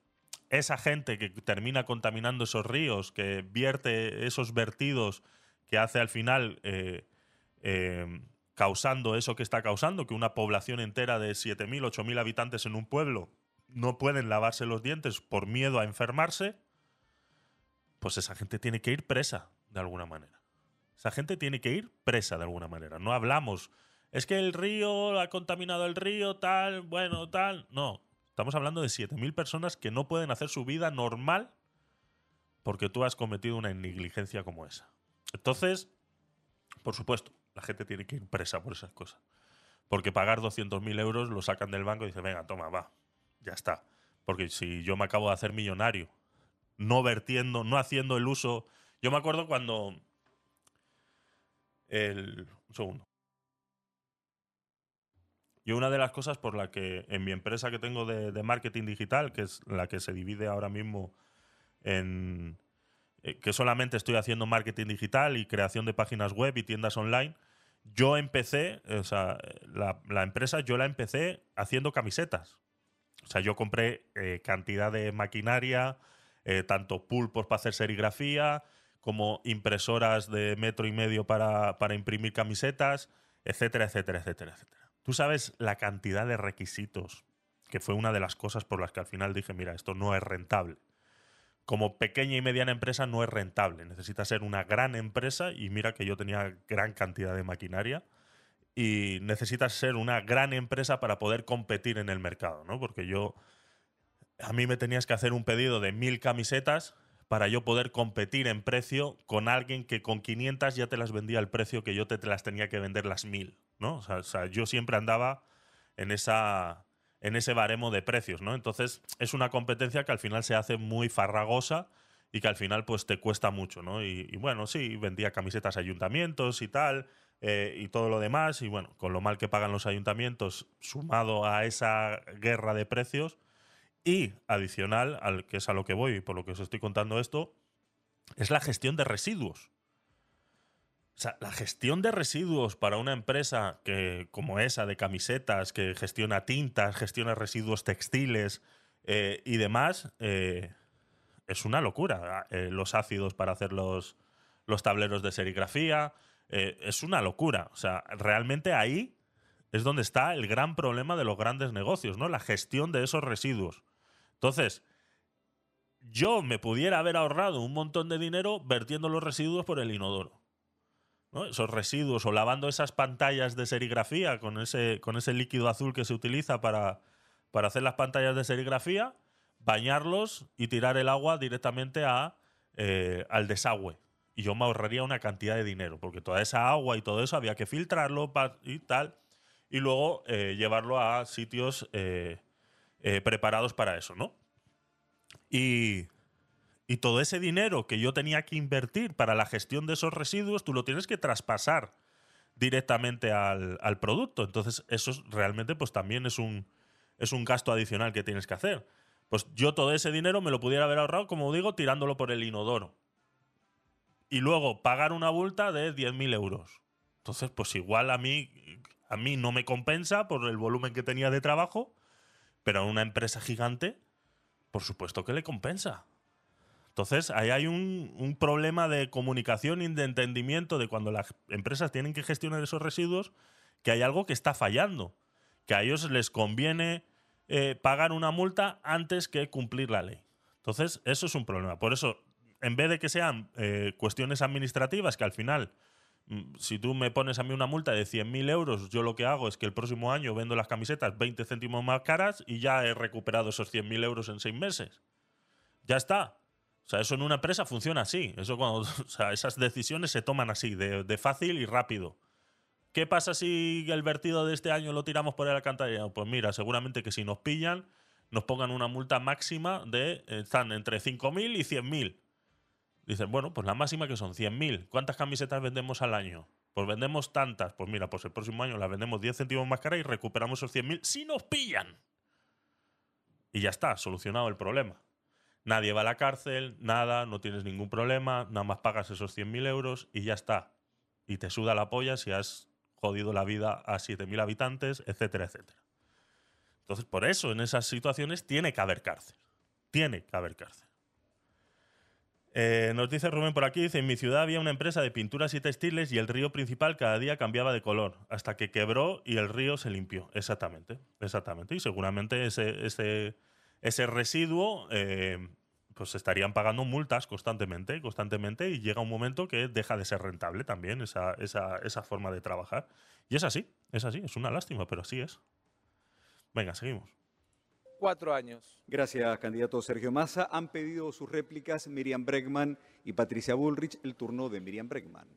esa gente que termina contaminando esos ríos, que vierte esos vertidos que hace al final eh, eh, causando eso que está causando, que una población entera de 7.000, 8.000 habitantes en un pueblo no pueden lavarse los dientes por miedo a enfermarse, pues esa gente tiene que ir presa de alguna manera. Esa gente tiene que ir presa de alguna manera. No hablamos, es que el río ha contaminado el río, tal, bueno, tal. No, estamos hablando de 7.000 personas que no pueden hacer su vida normal porque tú has cometido una negligencia como esa. Entonces, por supuesto, la gente tiene que ir presa por esas cosas. Porque pagar 200.000 euros lo sacan del banco y dicen, venga, toma, va, ya está. Porque si yo me acabo de hacer millonario, no vertiendo, no haciendo el uso... Yo me acuerdo cuando... El, un segundo. Yo una de las cosas por la que en mi empresa que tengo de, marketing digital, que es la que se divide ahora mismo en... eh, que solamente estoy haciendo marketing digital y creación de páginas web y tiendas online, yo empecé, o sea, la, la empresa yo la empecé haciendo camisetas. O sea, yo compré eh, cantidad de maquinaria, eh, tanto pulpos para hacer serigrafía, como impresoras de metro y medio para, para imprimir camisetas, etcétera, etcétera, etcétera, etcétera. Tú sabes la cantidad de requisitos, que fue una de las cosas por las que al final dije, mira, esto no es rentable. Como pequeña y mediana empresa no es rentable. Necesita ser una gran empresa y mira que yo tenía gran cantidad de maquinaria y necesitas ser una gran empresa para poder competir en el mercado, ¿no? Porque yo, a mí me tenías que hacer un pedido de mil camisetas para yo poder competir en precio con alguien que con 500 ya te las vendía al precio que yo te, las tenía que vender las mil, ¿no? O sea, yo siempre andaba en esa en ese baremo de precios, ¿no? Entonces, es una competencia que al final se hace muy farragosa y que al final pues te cuesta mucho, ¿no? Y, y bueno, sí, vendía camisetas a ayuntamientos y tal, eh, y todo lo demás, y bueno, con lo mal que pagan los ayuntamientos, sumado a esa guerra de precios, y adicional, al que es a lo que voy y por lo que os estoy contando esto, es la gestión de residuos. O sea, la gestión de residuos para una empresa que, como esa de camisetas, que gestiona tintas, gestiona residuos textiles eh, y demás, eh, es una locura. Eh, los ácidos para hacer los, los tableros de serigrafía, es una locura. O sea, realmente ahí es donde está el gran problema de los grandes negocios, ¿no? La gestión de esos residuos. Entonces, yo me pudiera haber ahorrado un montón de dinero vertiendo los residuos por el inodoro. ¿no? Esos residuos o lavando esas pantallas de serigrafía con ese, con ese líquido azul que se utiliza para, para hacer las pantallas de serigrafía, bañarlos y tirar el agua directamente a, eh, al desagüe. Y yo me ahorraría una cantidad de dinero, porque toda esa agua y todo eso había que filtrarlo y tal, y luego eh, llevarlo a sitios eh, eh, preparados para eso, ¿no? Y, y todo ese dinero que yo tenía que invertir para la gestión de esos residuos, tú lo tienes que traspasar directamente al, al producto. Entonces, eso es- realmente pues también es un, es un gasto adicional que tienes que hacer. Pues yo todo ese dinero me lo pudiera haber ahorrado, como digo, tirándolo por el inodoro. Y luego pagar una multa de 10.000 euros. Entonces, pues igual a mí, a mí no me compensa por el volumen que tenía de trabajo, pero a una empresa gigante, por supuesto que le compensa. Entonces, ahí hay un, problema de comunicación y de entendimiento de cuando las empresas tienen que gestionar esos residuos, que hay algo que está fallando, que a ellos les conviene eh, pagar una multa antes que cumplir la ley. Entonces, eso es un problema. Por eso, en vez de que sean eh, cuestiones administrativas, que al final, si tú me pones a mí una multa de 100.000 euros, yo lo que hago es que el próximo año vendo las camisetas 20 céntimos más caras y ya he recuperado esos 100.000 euros en seis meses. Ya está. O sea, eso en una empresa funciona así. Eso cuando, o sea, esas decisiones se toman así, de, de fácil y rápido. ¿Qué pasa si el vertido de este año lo tiramos por el alcantarillado? Pues mira, seguramente que si nos pillan, nos pongan una multa máxima de. eh, Están entre 5.000 y 100.000. Dicen, bueno, pues la máxima que son 100.000. ¿Cuántas camisetas vendemos al año? Pues vendemos tantas. Pues mira, pues el próximo año las vendemos 10 céntimos más cara y recuperamos esos 100.000 si nos pillan. Y ya está, solucionado el problema. Nadie va a la cárcel, nada, no tienes ningún problema, nada más pagas esos 100.000 euros y ya está. Y te suda la polla si has jodido la vida a 7.000 habitantes, etcétera, etcétera. Entonces, por eso en esas situaciones tiene que haber cárcel. Tiene que haber cárcel. Eh, nos dice Rubén por aquí, dice, en mi ciudad había una empresa de pinturas y textiles y el río principal cada día cambiaba de color, hasta que quebró y el río se limpió. Exactamente, exactamente. Y seguramente ese, ese, ese residuo, eh, pues estarían pagando multas constantemente, constantemente, y llega un momento que deja de ser rentable también esa, esa, esa forma de trabajar. Y es así, es así, es una lástima, pero así es. Venga, seguimos. Cuatro años. Gracias, candidato Sergio Massa. Han pedido sus réplicas Miriam Bregman y Patricia Bullrich. El turno de Miriam Bregman.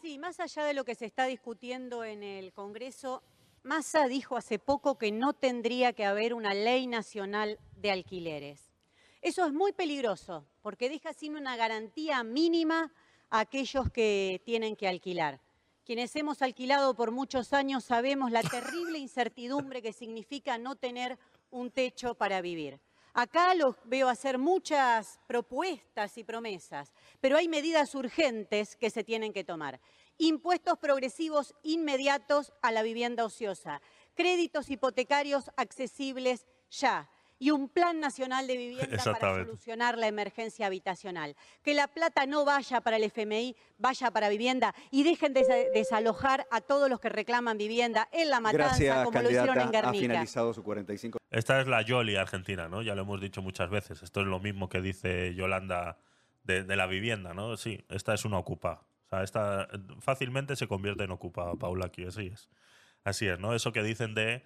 Sí, más allá de lo que se está discutiendo en el Congreso, Massa dijo hace poco que no tendría que haber una ley nacional de alquileres. Eso es muy peligroso porque deja sin una garantía mínima a aquellos que tienen que alquilar. Quienes hemos alquilado por muchos años sabemos la terrible incertidumbre que significa no tener un techo para vivir. Acá los veo hacer muchas propuestas y promesas, pero hay medidas urgentes que se tienen que tomar. Impuestos progresivos inmediatos a la vivienda ociosa, créditos hipotecarios accesibles ya y un plan nacional de vivienda para solucionar la emergencia habitacional. Que la plata no vaya para el FMI, vaya para vivienda y dejen de desalojar a todos los que reclaman vivienda en La Matanza, como lo hicieron en Guernica. Ha finalizado su 45. Esta es la Yoli argentina, ¿no? Ya lo hemos dicho muchas veces. Esto es lo mismo que dice Yolanda de, de la vivienda, ¿no? Sí, esta es una ocupa. O sea, esta fácilmente se convierte en ocupa, Paula, aquí así es. Así es, ¿no? Eso que dicen de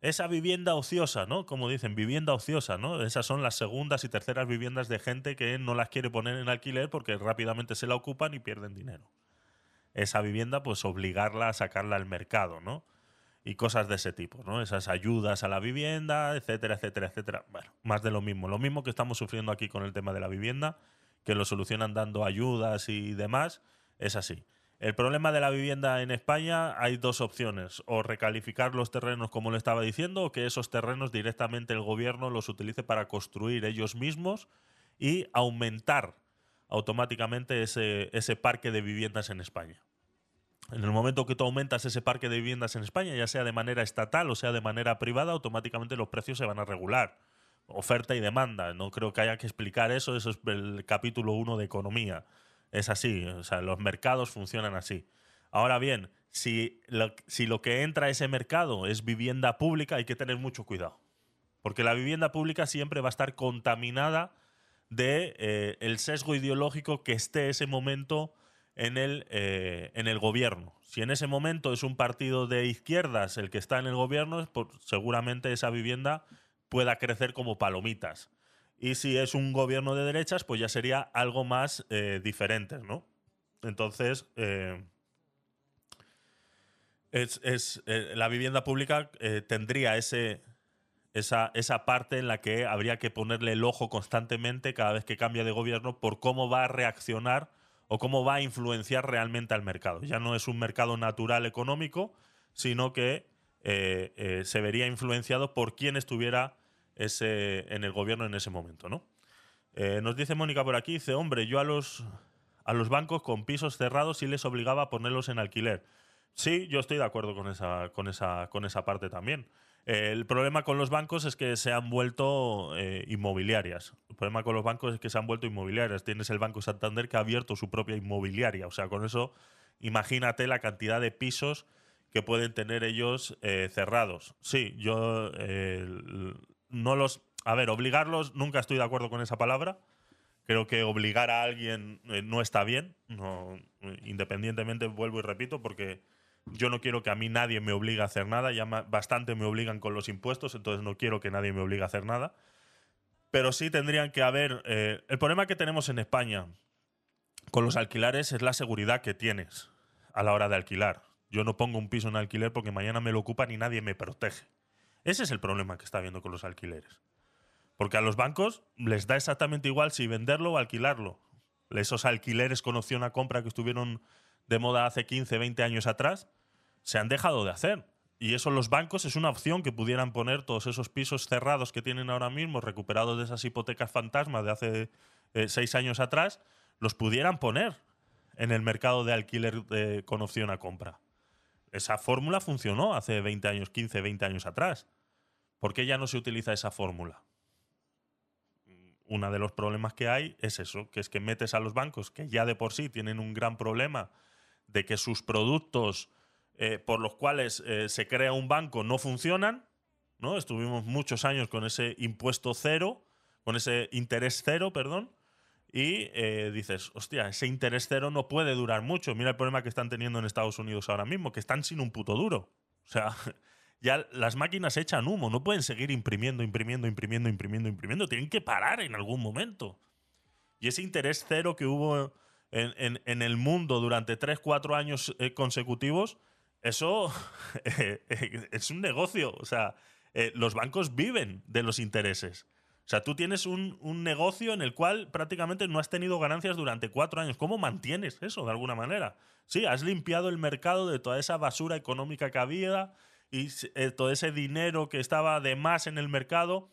esa vivienda ociosa, ¿no? Como dicen, vivienda ociosa, ¿no? Esas son las segundas y terceras viviendas de gente que no las quiere poner en alquiler porque rápidamente se la ocupan y pierden dinero. Esa vivienda, pues obligarla a sacarla al mercado, ¿no? Y cosas de ese tipo, ¿no? Esas ayudas a la vivienda, etcétera, etcétera, etcétera. Bueno, más de lo mismo. Lo mismo que estamos sufriendo aquí con el tema de la vivienda, que lo solucionan dando ayudas y demás, es así. El problema de la vivienda en España hay dos opciones, o recalificar los terrenos como le estaba diciendo, o que esos terrenos directamente el gobierno los utilice para construir ellos mismos y aumentar automáticamente ese, ese parque de viviendas en España. En el momento que tú aumentas ese parque de viviendas en España, ya sea de manera estatal o sea de manera privada, automáticamente los precios se van a regular. Oferta y demanda. No creo que haya que explicar eso, eso es el capítulo 1 de economía. Es así, o sea, los mercados funcionan así. Ahora bien, si lo, que entra a ese mercado es vivienda pública, hay que tener mucho cuidado. Porque la vivienda pública siempre va a estar contaminada de eh, el sesgo ideológico que esté ese momento en el, eh, en el gobierno. Si en ese momento es un partido de izquierdas el que está en el gobierno, pues seguramente esa vivienda pueda crecer como palomitas. Y si es un gobierno de derechas, pues ya sería algo más eh, diferente, ¿no? Entonces, eh, es, es, eh, la vivienda pública tendría ese, esa, esa parte en la que habría que ponerle el ojo constantemente cada vez que cambia de gobierno por cómo va a reaccionar o cómo va a influenciar realmente al mercado. Ya no es un mercado natural económico, sino que se vería influenciado por quien estuviera ese, en el gobierno en ese momento, ¿no? Eh, nos dice Mónica por aquí, dice, hombre, yo a los, a los bancos con pisos cerrados sí les obligaba a ponerlos en alquiler. Sí, yo estoy de acuerdo con esa, con esa, con esa parte también. Eh, el problema con los bancos es que se han vuelto eh, inmobiliarias. El problema con los bancos es que se han vuelto inmobiliarias. Tienes el Banco Santander que ha abierto su propia inmobiliaria. O sea, con eso, imagínate la cantidad de pisos que pueden tener ellos eh, cerrados. Sí, yo no los... A ver, obligarlos, nunca estoy de acuerdo con esa palabra. Creo que obligar a alguien eh, no está bien. No, independientemente, vuelvo y repito, porque yo no quiero que a mí nadie me obligue a hacer nada. Ya bastante me obligan con los impuestos, entonces no quiero que nadie me obligue a hacer nada. Pero sí tendrían que haber... eh, el problema que tenemos en España con los alquilares es la seguridad que tienes a la hora de alquilar. Yo no pongo un piso en alquiler porque mañana me lo ocupan y nadie me protege. Ese es el problema que está habiendo con los alquileres. Porque a los bancos les da exactamente igual si venderlo o alquilarlo. Esos alquileres con opción a compra que estuvieron de moda hace 15, 20 años atrás, se han dejado de hacer. Y eso los bancos es una opción que pudieran poner todos esos pisos cerrados que tienen ahora mismo, recuperados de esas hipotecas fantasmas de hace eh, seis años atrás, los pudieran poner en el mercado de alquiler eh, con opción a compra. Esa fórmula funcionó hace 20 años, 15, 20 años atrás. ¿Por qué ya no se utiliza esa fórmula? Uno de los problemas que hay es eso, que es que metes a los bancos, que ya de por sí tienen un gran problema de que sus productos eh, por los cuales eh, se crea un banco no funcionan, ¿no? Estuvimos muchos años con ese impuesto cero, con ese interés cero, perdón, y eh, dices, hostia, ese interés cero no puede durar mucho. Mira el problema que están teniendo en Estados Unidos ahora mismo, que están sin un puto duro. O sea, ya las máquinas echan humo, no pueden seguir imprimiendo, imprimiendo, imprimiendo, imprimiendo, imprimiendo, tienen que parar en algún momento. Y ese interés cero que hubo en, en- el mundo durante 3, 4 años eh, consecutivos, eso eh, eh, es un negocio. O sea, los bancos viven de los intereses. O sea, tú tienes un, un negocio en el cual prácticamente no has tenido ganancias durante cuatro años. ¿Cómo mantienes eso de alguna manera? Sí, has limpiado el mercado de toda esa basura económica que había y eh, todo ese dinero que estaba de más en el mercado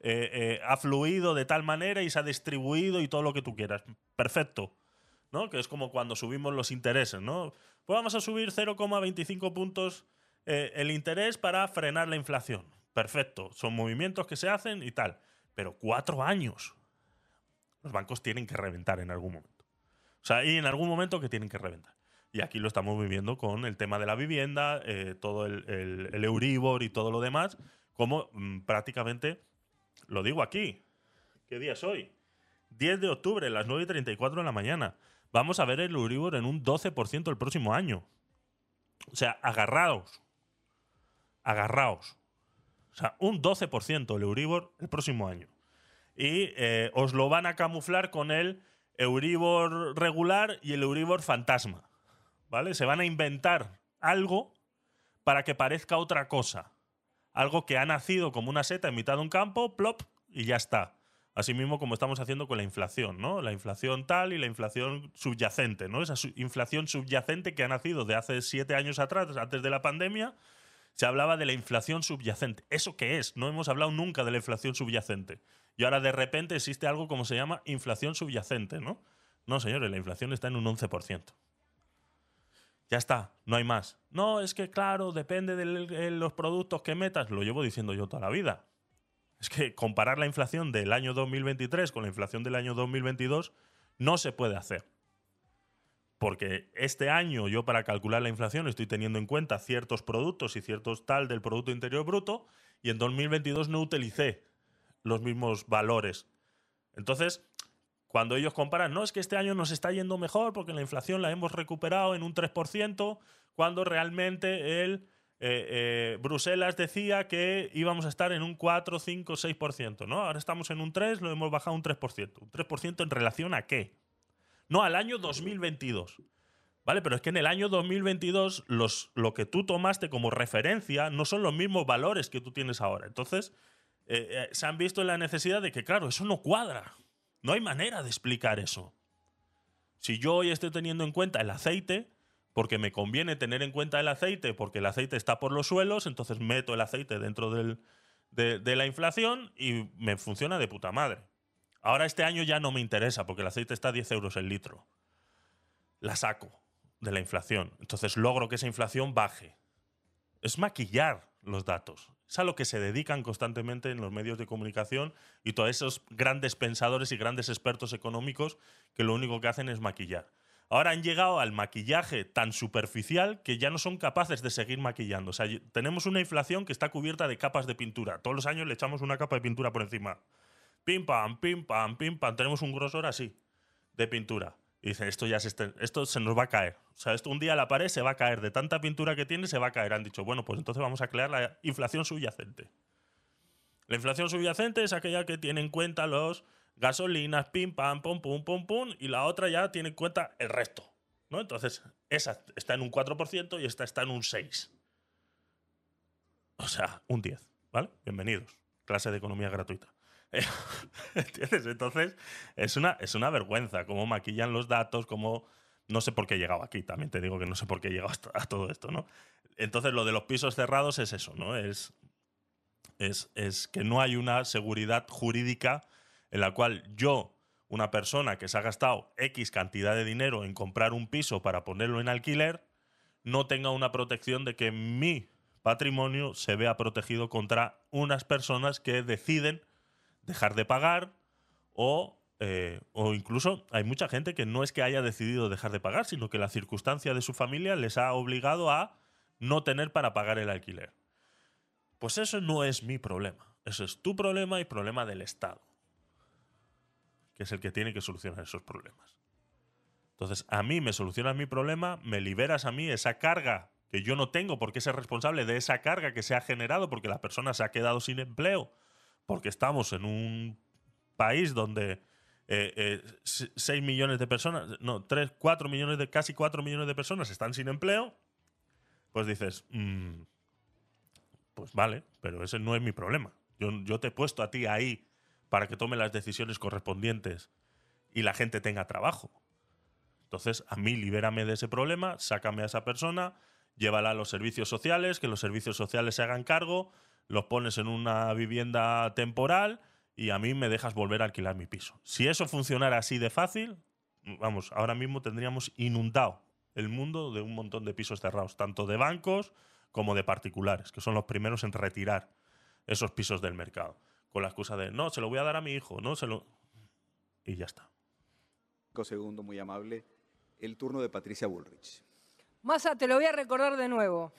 eh, eh, ha fluido de tal manera y se ha distribuido y todo lo que tú quieras. Perfecto. ¿no? Que es como cuando subimos los intereses, ¿no? Pues vamos a subir 0,25 puntos el interés para frenar la inflación. Perfecto. Son movimientos que se hacen y tal. Pero cuatro años. Los bancos tienen que reventar en algún momento. O sea, y en algún momento que tienen que reventar. Y aquí lo estamos viviendo con el tema de la vivienda, eh, todo el, Euribor y todo lo demás, como mm, prácticamente, lo digo aquí, ¿qué día es hoy? 10 de octubre, las 9 y 34 de la mañana. Vamos a ver el Euribor en un 12% el próximo año. O sea, agarraos. Agarraos. O sea, un 12% el Euribor el próximo año. Y eh, os lo van a camuflar con el Euribor regular y el Euribor fantasma. ¿Vale? Se van a inventar algo para que parezca otra cosa. Algo que ha nacido como una seta en mitad de un campo, plop, y ya está. Así mismo como estamos haciendo con la inflación, ¿no? La inflación tal y la inflación subyacente, ¿no? Esa inflación subyacente que ha nacido de hace siete años atrás, antes de la pandemia, se hablaba de la inflación subyacente. ¿Eso qué es? No hemos hablado nunca de la inflación subyacente. Y ahora de repente existe algo como se llama inflación subyacente, ¿no? No, señores, la inflación está en un 11%. Ya está, no hay más. No, es que claro, depende de de los productos que metas. Lo llevo diciendo yo toda la vida. Es que comparar la inflación del año 2023 con la inflación del año 2022 no se puede hacer. Porque este año yo para calcular la inflación estoy teniendo en cuenta ciertos productos y ciertos tal del Producto Interior Bruto y en 2022 no utilicé los mismos valores. Entonces, cuando ellos comparan, no, es que este año nos está yendo mejor porque la inflación la hemos recuperado en un 3%, cuando realmente el, eh, eh, Bruselas decía que íbamos a estar en un 4, 5, 6%, ¿no? Ahora estamos en un 3, lo hemos bajado un 3%. ¿Un 3% en relación a qué? No, al año 2022. ¿Vale? Pero es que en el año 2022 los, lo que tú tomaste como referencia no son los mismos valores que tú tienes ahora. Entonces, eh, se han visto en la necesidad de que, claro, eso no cuadra. No hay manera de explicar eso. Si yo hoy estoy teniendo en cuenta el aceite, porque me conviene tener en cuenta el aceite, porque el aceite está por los suelos, entonces meto el aceite dentro de, de la inflación y me funciona de puta madre. Ahora este año ya no me interesa, porque el aceite está a 10 euros el litro. La saco de la inflación. Entonces logro que esa inflación baje. Es maquillar los datos. Es a lo que se dedican constantemente en los medios de comunicación y todos esos grandes pensadores y grandes expertos económicos que lo único que hacen es maquillar. Ahora han llegado al maquillaje tan superficial que ya no son capaces de seguir maquillando. O sea, tenemos una inflación que está cubierta de capas de pintura. Todos los años le echamos una capa de pintura por encima. Pim pam, pim pam, pim pam. Tenemos un grosor así de pintura. Y dicen, esto ya se, esto se nos va a caer. O sea, esto un día la pared se va a caer. De tanta pintura que tiene, se va a caer. Han dicho, bueno, pues entonces vamos a crear la inflación subyacente. La inflación subyacente es aquella que tiene en cuenta los gasolinas, pim, pam, pum, pum, pum, pum, y la otra ya tiene en cuenta el resto. ¿no? Entonces, esa está en un 4% y esta está en un 6%. O sea, un 10%. ¿Vale? Bienvenidos. Clase de economía gratuita. ¿Entiendes? Entonces, es una, es una vergüenza cómo maquillan los datos, cómo... No sé por qué he llegado aquí, también te digo que no sé por qué he llegado a todo esto, ¿no? Entonces, lo de los pisos cerrados es eso, ¿no? Es, es, es que no hay una seguridad jurídica en la cual yo, una persona que se ha gastado X cantidad de dinero en comprar un piso para ponerlo en alquiler, no tenga una protección de que mi patrimonio se vea protegido contra unas personas que deciden dejar de pagar o, eh, o incluso hay mucha gente que no es que haya decidido dejar de pagar, sino que la circunstancia de su familia les ha obligado a no tener para pagar el alquiler. Pues eso no es mi problema. Eso es tu problema y problema del Estado, que es el que tiene que solucionar esos problemas. Entonces, a mí me solucionas mi problema, me liberas a mí esa carga que yo no tengo por qué ser responsable de esa carga que se ha generado porque la persona se ha quedado sin empleo, porque estamos en un país donde 6 eh, millones de personas, no, 3, 4 millones de, casi 4 millones de personas están sin empleo, pues dices, mm, pues vale, pero ese no es mi problema. Yo, yo te he puesto a ti ahí para que tome las decisiones correspondientes y la gente tenga trabajo. Entonces, a mí libérame de ese problema, sácame a esa persona, llévala a los servicios sociales, que los servicios sociales se hagan cargo, los pones en una vivienda temporal y a mí me dejas volver a alquilar mi piso. Si eso funcionara así de fácil, vamos, ahora mismo tendríamos inundado el mundo de un montón de pisos cerrados, tanto de bancos como de particulares, que son los primeros en retirar esos pisos del mercado, con la excusa de, no, se lo voy a dar a mi hijo, no, se lo... Y ya está. Segundo, muy amable, el turno de Patricia Bullrich. Massa, te lo voy a recordar de nuevo.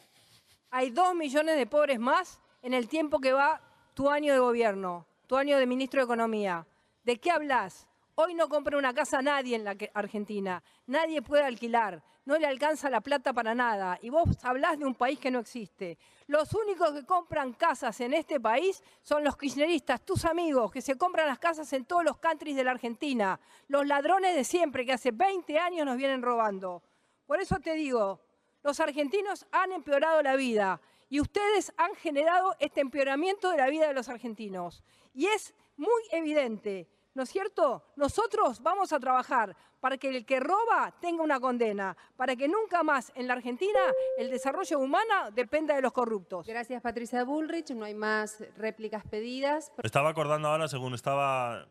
Hay dos millones de pobres más en el tiempo que va tu año de gobierno tu año de ministro de Economía. ¿De qué hablas? Hoy no compra una casa nadie en la Argentina. Nadie puede alquilar. No le alcanza la plata para nada. Y vos hablás de un país que no existe. Los únicos que compran casas en este país son los kirchneristas, tus amigos, que se compran las casas en todos los countries de la Argentina. Los ladrones de siempre, que hace 20 años nos vienen robando. Por eso te digo, los argentinos han empeorado la vida y ustedes han generado este empeoramiento de la vida de los argentinos. Y es muy evidente, ¿no es cierto? Nosotros vamos a trabajar para que el que roba tenga una condena, para que nunca más en la Argentina el desarrollo humano dependa de los corruptos. Gracias Patricia Bullrich, no hay más réplicas pedidas. Estaba acordando ahora, según estaba,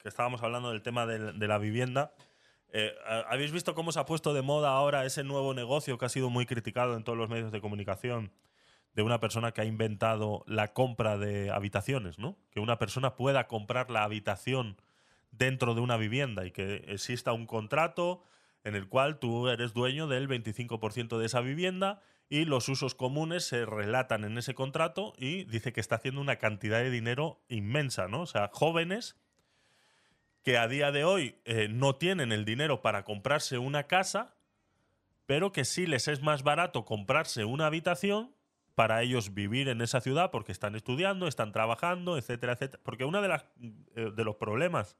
que estábamos hablando del tema de, la vivienda, eh, ¿habéis visto cómo se ha puesto de moda ahora ese nuevo negocio que ha sido muy criticado en todos los medios de comunicación? De una persona que ha inventado la compra de habitaciones, ¿no? Que una persona pueda comprar la habitación dentro de una vivienda y que exista un contrato en el cual tú eres dueño del 25% de esa vivienda y los usos comunes se relatan en ese contrato y dice que está haciendo una cantidad de dinero inmensa, ¿no? O sea, jóvenes que a día de hoy eh, no tienen el dinero para comprarse una casa, pero que sí les es más barato comprarse una habitación para ellos vivir en esa ciudad porque están estudiando, están trabajando, etcétera, etcétera. Porque uno de, eh, de los problemas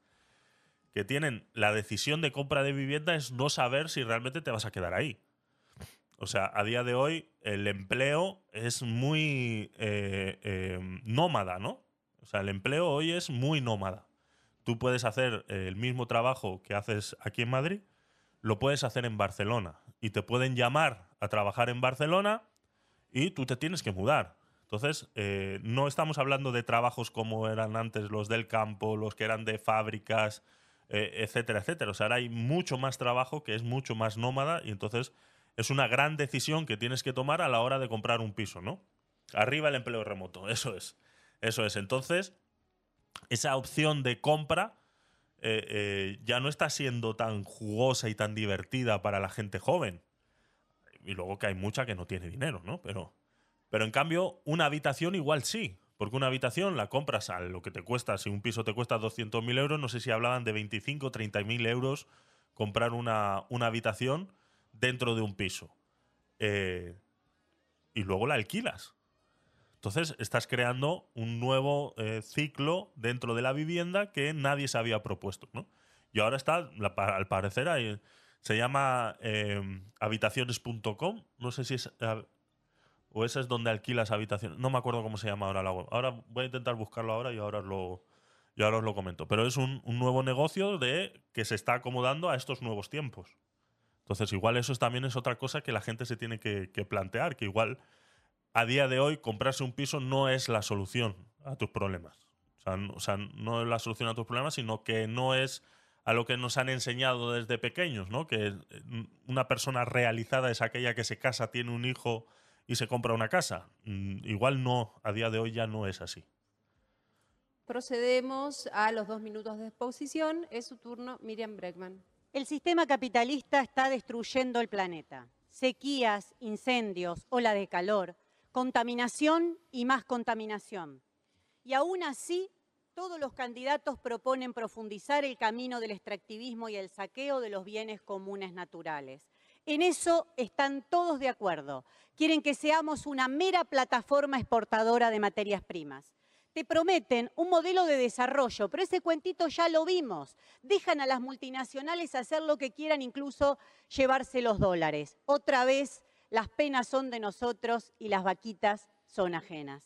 que tienen la decisión de compra de vivienda es no saber si realmente te vas a quedar ahí. O sea, a día de hoy el empleo es muy eh, eh, nómada, ¿no? O sea, el empleo hoy es muy nómada. Tú puedes hacer el mismo trabajo que haces aquí en Madrid, lo puedes hacer en Barcelona y te pueden llamar a trabajar en Barcelona y tú te tienes que mudar. Entonces, eh, no estamos hablando de trabajos como eran antes los del campo, los que eran de fábricas, eh, etcétera, etcétera. O sea, ahora hay mucho más trabajo que es mucho más nómada y entonces es una gran decisión que tienes que tomar a la hora de comprar un piso, ¿no? Arriba el empleo remoto, eso es. Eso es. Entonces, esa opción de compra eh, ya no está siendo tan jugosa y tan divertida para la gente joven y luego que hay mucha que no tiene dinero, ¿no? Pero, pero en cambio, una habitación igual sí. Porque una habitación la compras a lo que te cuesta. Si un piso te cuesta 200.000 euros, no sé si hablaban de 25 o 30.000 euros comprar una, una, habitación dentro de un piso. Eh, y luego la alquilas. Entonces estás creando un nuevo eh, ciclo dentro de la vivienda que nadie se había propuesto. ¿no? Y ahora está, al parecer, hay, se llama eh, habitaciones.com. No sé si es. o ese es donde alquilas habitaciones. No me acuerdo cómo se llama ahora la web. Ahora voy a intentar buscarlo ahora y ahora os lo, y ahora os lo comento. Pero es un, nuevo negocio de que se está acomodando a estos nuevos tiempos. Entonces, igual eso también es otra cosa que la gente se tiene que, plantear, que igual a día de hoy comprarse un piso no es la solución a tus problemas. o sea, no es la solución a tus problemas, sino que no es a lo que nos han enseñado desde pequeños, ¿no? Que mm, una persona realizada es aquella que se casa, tiene un hijo y se compra una casa. Mm, igual no, a día de hoy ya no es así. Procedemos a los dos minutos de exposición. Es su turno, Miriam Bregman. El sistema capitalista está destruyendo el planeta. Sequías, incendios, ola de calor, contaminación y más contaminación. Y aún así todos los candidatos proponen profundizar el camino del extractivismo y el saqueo de los bienes comunes naturales. En eso están todos de acuerdo. Quieren que seamos una mera plataforma exportadora de materias primas. Te prometen un modelo de desarrollo, pero ese cuentito ya lo vimos. Dejan a las multinacionales hacer lo que quieran, incluso llevarse los dólares. Otra vez, las penas son de nosotros y las vaquitas son ajenas.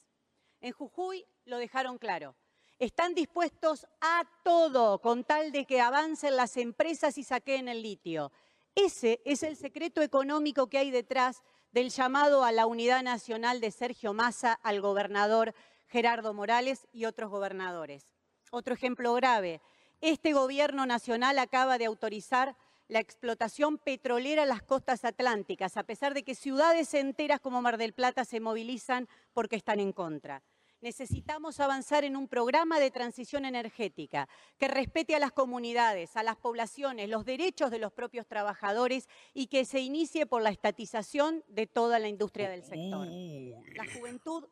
En Jujuy lo dejaron claro. Están dispuestos a todo con tal de que avancen las empresas y saqueen el litio. Ese es el secreto económico que hay detrás del llamado a la unidad nacional de Sergio Massa al gobernador Gerardo Morales y otros gobernadores. Otro ejemplo grave, este gobierno nacional acaba de autorizar la explotación petrolera en las costas atlánticas, a pesar de que ciudades enteras como Mar del Plata se movilizan porque están en contra. Necesitamos avanzar en un programa de transición energética que respete a las comunidades, a las poblaciones, los derechos de los propios trabajadores y que se inicie por la estatización de toda la industria del sector. La juventud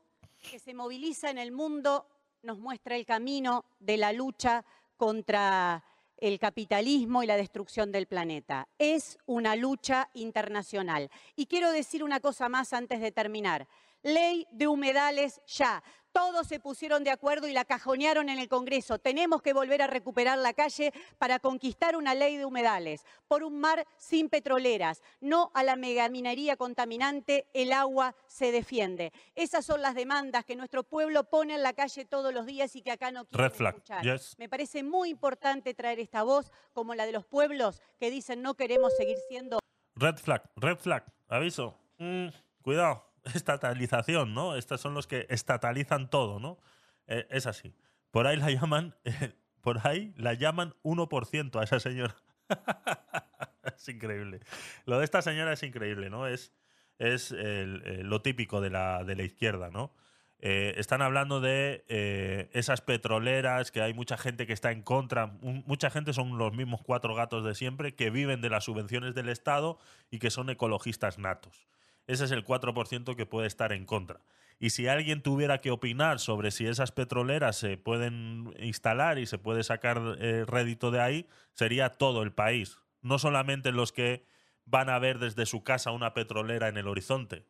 que se moviliza en el mundo nos muestra el camino de la lucha contra el capitalismo y la destrucción del planeta. Es una lucha internacional. Y quiero decir una cosa más antes de terminar. Ley de humedales ya. Todos se pusieron de acuerdo y la cajonearon en el Congreso. Tenemos que volver a recuperar la calle para conquistar una ley de humedales. Por un mar sin petroleras, no a la megaminería contaminante, el agua se defiende. Esas son las demandas que nuestro pueblo pone en la calle todos los días y que acá no quieren Red flag, escuchar. yes. Me parece muy importante traer esta voz como la de los pueblos que dicen no queremos seguir siendo Red flag, red flag, aviso. Mm, cuidado, estatalización, ¿no? Estos son los que estatalizan todo, ¿no? Eh, es así. Por ahí la llaman, por ahí la llaman 1% a esa señora. es increíble. Lo de esta señora es increíble, ¿no? Es, es lo típico de la, de la izquierda, ¿no? Eh, están hablando de eh, esas petroleras, que hay mucha gente que está en contra. Mucha gente son los mismos cuatro gatos de siempre que viven de las subvenciones del Estado y que son ecologistas natos. Ese es el 4% que puede estar en contra. Y si alguien tuviera que opinar sobre si esas petroleras se pueden instalar y se puede sacar eh, rédito de ahí, sería todo el país. No solamente los que van a ver desde su casa una petrolera en el horizonte.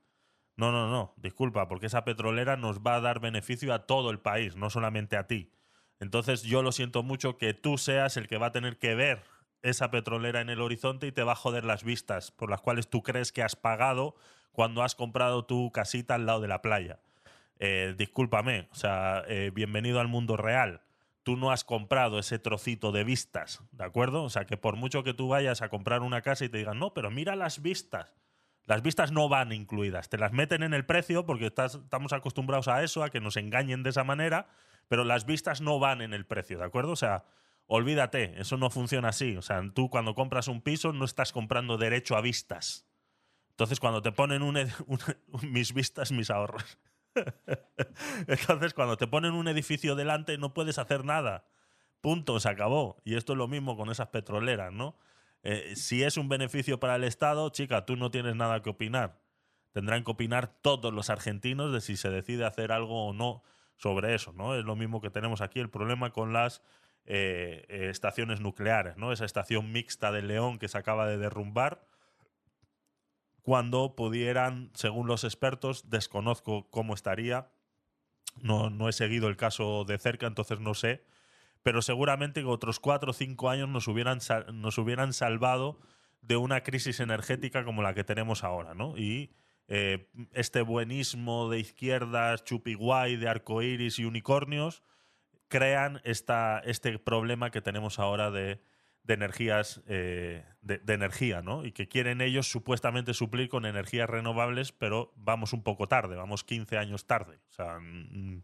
No, no, no, disculpa, porque esa petrolera nos va a dar beneficio a todo el país, no solamente a ti. Entonces yo lo siento mucho que tú seas el que va a tener que ver esa petrolera en el horizonte y te va a joder las vistas por las cuales tú crees que has pagado cuando has comprado tu casita al lado de la playa. Eh, discúlpame, o sea, eh, bienvenido al mundo real. Tú no has comprado ese trocito de vistas, ¿de acuerdo? O sea, que por mucho que tú vayas a comprar una casa y te digan, no, pero mira las vistas. Las vistas no van incluidas, te las meten en el precio porque estamos acostumbrados a eso, a que nos engañen de esa manera, pero las vistas no van en el precio, ¿de acuerdo? O sea, olvídate, eso no funciona así. O sea, tú cuando compras un piso no estás comprando derecho a vistas. Entonces, cuando te ponen un, mis vistas, mis ahorros. Entonces, cuando te ponen un edificio delante, no puedes hacer nada. Punto, se acabó. Y esto es lo mismo con esas petroleras, ¿no? Eh, si es un beneficio para el Estado, chica, tú no tienes nada que opinar. Tendrán que opinar todos los argentinos de si se decide hacer algo o no sobre eso, ¿no? Es lo mismo que tenemos aquí el problema con las eh, eh, estaciones nucleares, ¿no? Esa estación mixta de León que se acaba de derrumbar cuando pudieran, según los expertos, desconozco cómo estaría, no, no he seguido el caso de cerca, entonces no sé, pero seguramente que otros cuatro o cinco años nos hubieran, nos hubieran salvado de una crisis energética como la que tenemos ahora, ¿no? Y eh, este buenismo de izquierdas, chupiguay, de arcoíris y unicornios, crean esta, este problema que tenemos ahora de, de energías eh, de, energía, ¿no? Y que quieren ellos supuestamente suplir con energías renovables, pero vamos un poco tarde, vamos 15 años tarde. O sea, mm,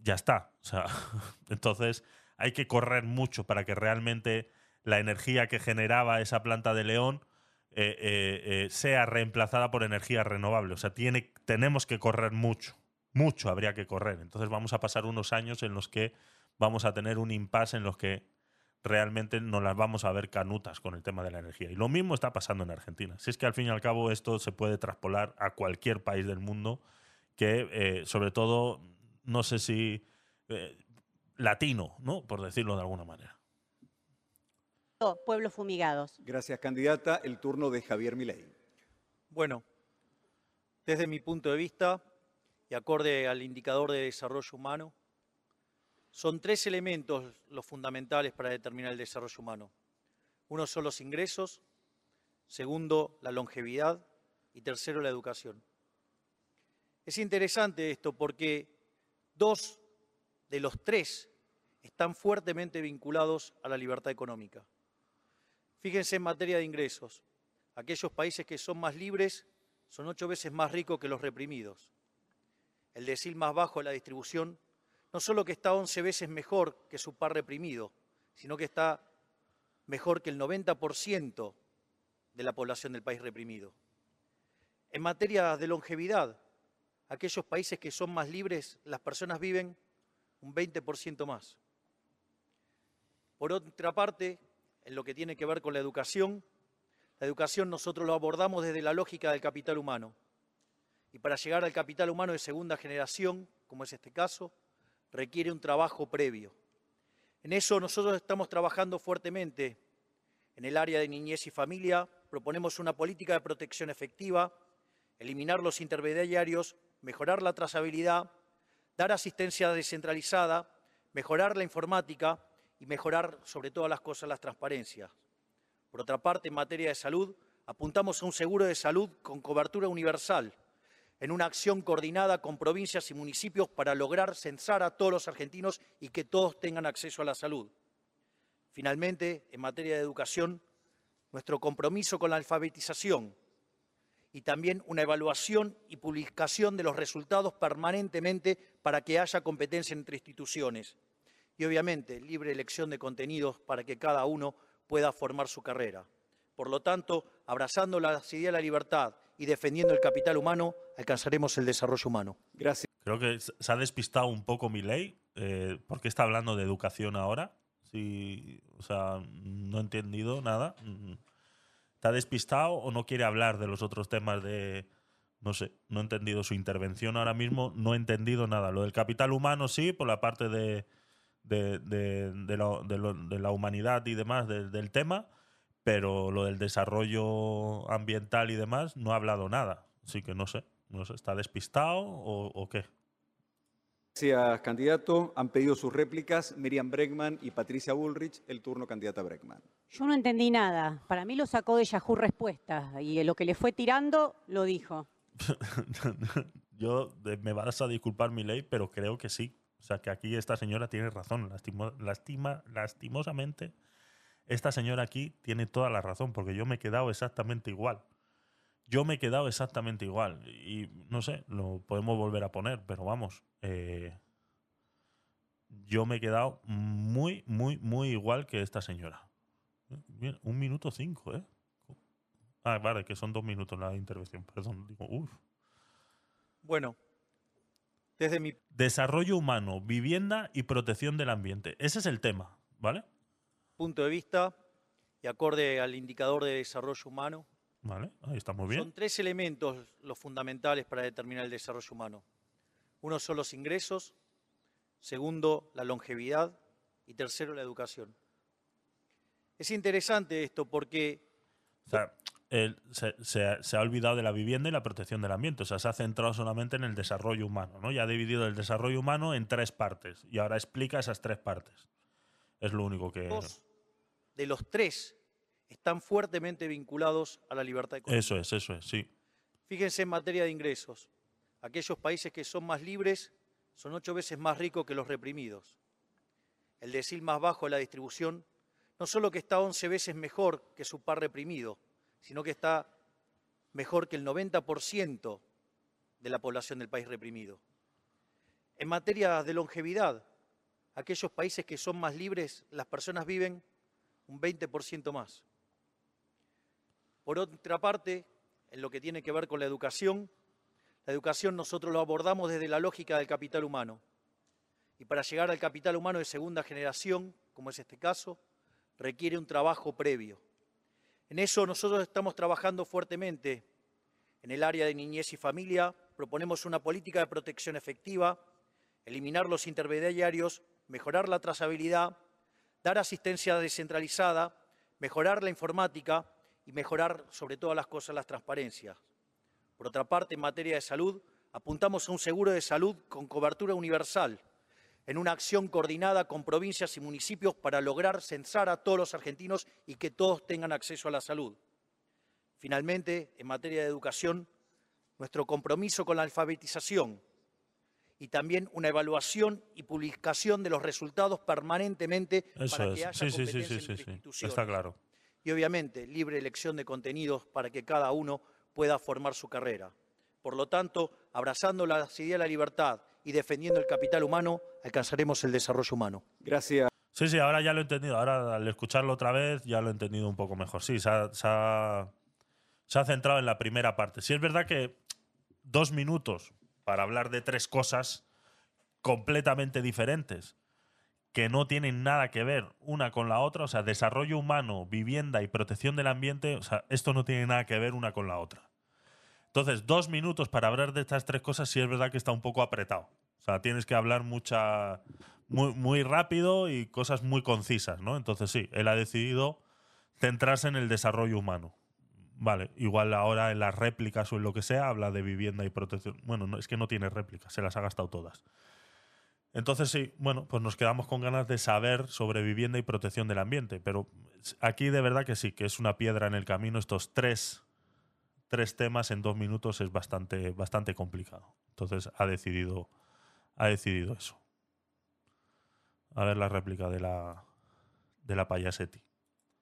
ya está. O sea, entonces hay que correr mucho para que realmente la energía que generaba esa planta de León eh, eh, sea reemplazada por energía renovable. O sea, tiene, tenemos que correr mucho, mucho habría que correr. Entonces vamos a pasar unos años en los que vamos a tener un impasse en los que realmente nos las vamos a ver canutas con el tema de la energía. Y lo mismo está pasando en Argentina. Si es que al fin y al cabo esto se puede traspolar a cualquier país del mundo que, eh, sobre todo, no sé si eh, latino, ¿no? Por decirlo de alguna manera. pueblos fumigados. Gracias, candidata. El turno de Javier Milei. Bueno, desde mi punto de vista y acorde al indicador de desarrollo humano, son tres elementos los fundamentales para determinar el desarrollo humano. Uno son los ingresos, segundo, la longevidad y tercero, la educación. Es interesante esto porque dos de los tres están fuertemente vinculados a la libertad económica. Fíjense en materia de ingresos. Aquellos países que son más libres son ocho veces más ricos que los reprimidos. El decil más bajo de la distribución no solo que está once veces mejor que su par reprimido, sino que está mejor que el 90% de la población del país reprimido. En materia de longevidad, aquellos países que son más libres, las personas viven un 20% más. Por otra parte, en lo que tiene que ver con la educación, la educación nosotros lo abordamos desde la lógica del capital humano. Y para llegar al capital humano de segunda generación, como es este caso, requiere un trabajo previo. En eso nosotros estamos trabajando fuertemente. En el área de niñez y familia proponemos una política de protección efectiva, eliminar los intermediarios, mejorar la trazabilidad, dar asistencia descentralizada, mejorar la informática y mejorar sobre todas las cosas las transparencias. Por otra parte, en materia de salud, apuntamos a un seguro de salud con cobertura universal, en una acción coordinada con provincias y municipios para lograr censar a todos los argentinos y que todos tengan acceso a la salud. Finalmente, en materia de educación, nuestro compromiso con la alfabetización y también una evaluación y publicación de los resultados permanentemente para que haya competencia entre instituciones. Y obviamente, libre elección de contenidos para que cada uno pueda formar su carrera. Por lo tanto, abrazando la ideas de la libertad y defendiendo el capital humano, alcanzaremos el desarrollo humano. Gracias. Creo que se ha despistado un poco mi ley. Eh, ¿Por qué está hablando de educación ahora? Sí, o sea, no he entendido nada. ¿Está despistado o no quiere hablar de los otros temas de... No sé, no he entendido su intervención ahora mismo, no he entendido nada. Lo del capital humano sí, por la parte de, de, de, de, la humanidad y demás del tema, pero lo del desarrollo ambiental y demás no ha hablado nada. Así que no sé, no sé, ¿está despistado o, qué? Gracias, candidato. Han pedido sus réplicas Miriam Bregman y Patricia Bullrich. El turno, candidata Bregman. Yo no entendí nada. Para mí lo sacó de Yahoo Respuestas y lo que le fue tirando lo dijo. Yo me vas a disculpar mi ley, pero creo que sí. O sea, que aquí esta señora tiene razón. lastima, lastimosamente esta señora aquí tiene toda la razón, porque yo me he quedado exactamente igual. Yo me he quedado exactamente igual. Y no sé, lo podemos volver a poner, pero vamos. Eh, yo me he quedado muy, muy, muy igual que esta señora. un minuto cinco, ¿eh? Ah, vale, que son dos minutos la intervención, perdón. Digo, Bueno, desde mi... Desarrollo humano, vivienda y protección del ambiente. Ese es el tema, ¿vale? Punto de vista y acorde al indicador de desarrollo humano. Vale, ahí estamos bien. Son tres elementos los fundamentales para determinar el desarrollo humano. Uno son los ingresos, segundo, la longevidad y tercero, la educación. Es interesante esto porque... O sea, se, ha olvidado de la vivienda y la protección del ambiente. O sea, se ha centrado solamente en el desarrollo humano, ¿no? Ya ha dividido el desarrollo humano en tres partes y ahora explica esas tres partes. Es lo único que de los tres están fuertemente vinculados a la libertad económica. Eso es, eso es, sí. Fíjense en materia de ingresos. Aquellos países que son más libres son ocho veces más ricos que los reprimidos. El decil más bajo de la distribución no solo que está once veces mejor que su par reprimido, sino que está mejor que el 90% de la población del país reprimido. En materia de longevidad, aquellos países que son más libres, las personas viven un 20% más. Por otra parte, en lo que tiene que ver con la educación, la educación nosotros lo abordamos desde la lógica del capital humano. Y para llegar al capital humano de segunda generación, como es este caso, requiere un trabajo previo. En eso nosotros estamos trabajando fuertemente. En el área de niñez y familia proponemos una política de protección efectiva, eliminar los intermediarios, mejorar la trazabilidad dar asistencia descentralizada, mejorar la informática y mejorar sobre todas las cosas las transparencias. Por otra parte, en materia de salud, apuntamos a un seguro de salud con cobertura universal, en una acción coordinada con provincias y municipios para lograr censar a todos los argentinos y que todos tengan acceso a la salud. Finalmente, en materia de educación, nuestro compromiso con la alfabetización y también una evaluación y publicación de los resultados permanentemente Eso para es. que haya Sí, sí, sí, competencia sí, entre sí, sí. instituciones. Está claro. Y obviamente libre elección de contenidos para que cada uno pueda formar su carrera. Por lo tanto, abrazando la ideas de la libertad y defendiendo el capital humano, alcanzaremos el desarrollo humano. Gracias. Sí, sí, ahora ya lo he entendido. Ahora al escucharlo otra vez ya lo he entendido un poco mejor. Sí, se ha, se ha- se ha centrado en la primera parte. Sí es verdad que dos minutos para hablar de tres cosas completamente diferentes que no tienen nada que ver una con la otra, o sea, desarrollo humano, vivienda y protección del ambiente, o sea, esto no tiene nada que ver una con la otra. Entonces, dos minutos para hablar de estas tres cosas sí es verdad que está un poco apretado. O sea, tienes que hablar mucha, muy, muy rápido y cosas muy concisas, ¿no? Entonces sí, él ha decidido centrarse en el desarrollo humano. Vale, igual ahora en las réplicas o en lo que sea habla de vivienda y protección. Bueno, no, es que no tiene réplicas, se las ha gastado todas. Entonces sí, bueno, pues nos quedamos con ganas de saber sobre vivienda y protección del ambiente, pero aquí de verdad que sí, que es una piedra en el camino. Estos tres, tres temas en dos minutos es bastante, bastante complicado. Entonces ha decidido, ha decidido eso. A ver la réplica de la, de la Payasetti.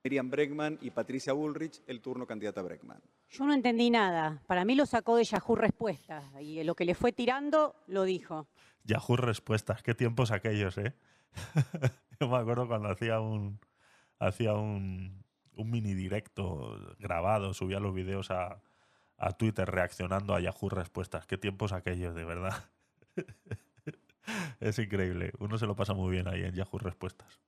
Miriam Bregman y Patricia Bullrich, el turno candidata Bregman. Yo no entendí nada. Para mí lo sacó de Yahoo Respuestas y lo que le fue tirando lo dijo. Yahoo Respuestas, qué tiempos aquellos, ¿eh? Yo me acuerdo cuando hacía un hacía un, un mini directo grabado, subía los videos a, a Twitter reaccionando a Yahoo Respuestas. Qué tiempos aquellos, de verdad. es increíble. Uno se lo pasa muy bien ahí en Yahoo Respuestas.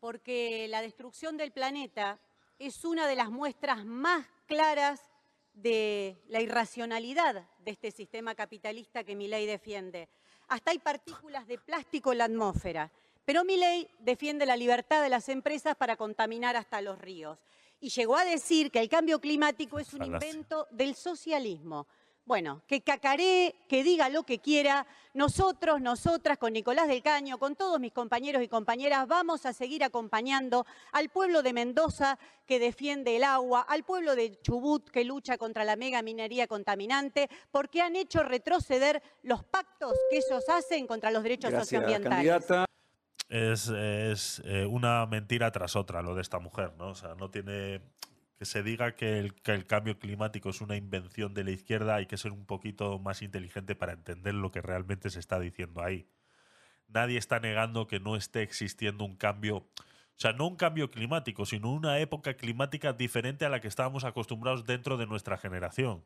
Porque la destrucción del planeta es una de las muestras más claras de la irracionalidad de este sistema capitalista que Milei defiende. Hasta hay partículas de plástico en la atmósfera. Pero Milei defiende la libertad de las empresas para contaminar hasta los ríos. Y llegó a decir que el cambio climático es un invento del socialismo. Bueno, que cacaree, que diga lo que quiera. Nosotros, nosotras, con Nicolás del Caño, con todos mis compañeros y compañeras, vamos a seguir acompañando al pueblo de Mendoza que defiende el agua, al pueblo de Chubut que lucha contra la mega minería contaminante, porque han hecho retroceder los pactos que ellos hacen contra los derechos socioambientales. Es, es, eh, una mentira tras otra lo de esta mujer, ¿no? O sea, no tiene. Que se diga que el, cambio climático es una invención de la izquierda, hay que ser un poquito más inteligente para entender lo que realmente se está diciendo ahí. Nadie está negando que no esté existiendo un cambio. O sea, no un cambio climático, sino una época climática diferente a la que estábamos acostumbrados dentro de nuestra generación.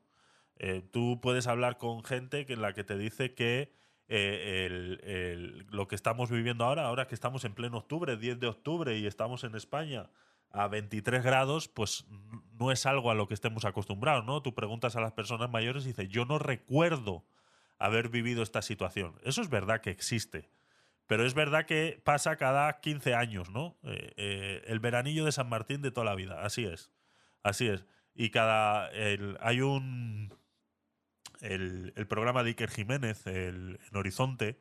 Eh, tú puedes hablar con gente que en la que te dice que eh, lo que estamos viviendo ahora, ahora que estamos en pleno octubre, 10 de octubre, y estamos en España a 23 grados, pues n- no es algo a lo que estemos acostumbrados, ¿no? Tú preguntas a las personas mayores y dices, yo no recuerdo haber vivido esta situación. Eso es verdad que existe. Pero es verdad que pasa cada 15 años, ¿no? Eh, eh, el veranillo de San Martín de toda la vida, así es. Así es. Y cada. el- hay un. El, el programa de Iker Jiménez, el, en Horizonte,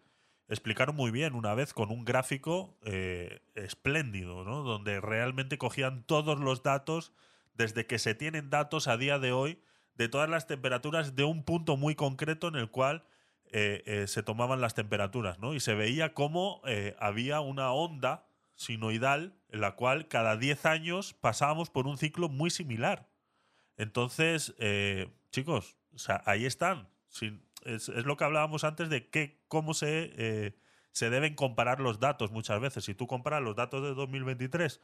explicaron muy bien una vez con un gráfico eh, espléndido, ¿no? Donde realmente cogían todos los datos, desde que se tienen datos a día de hoy, de todas las temperaturas de un punto muy concreto en el cual eh, eh, se tomaban las temperaturas, ¿no? Y se veía cómo eh, había una onda sinoidal en la cual cada 10 años pasábamos por un ciclo muy similar. Entonces, chicos, ahí están. Sin- es, lo que hablábamos antes de que, cómo se, eh, se deben comparar los datos muchas veces. Si tú comparas los datos de 2023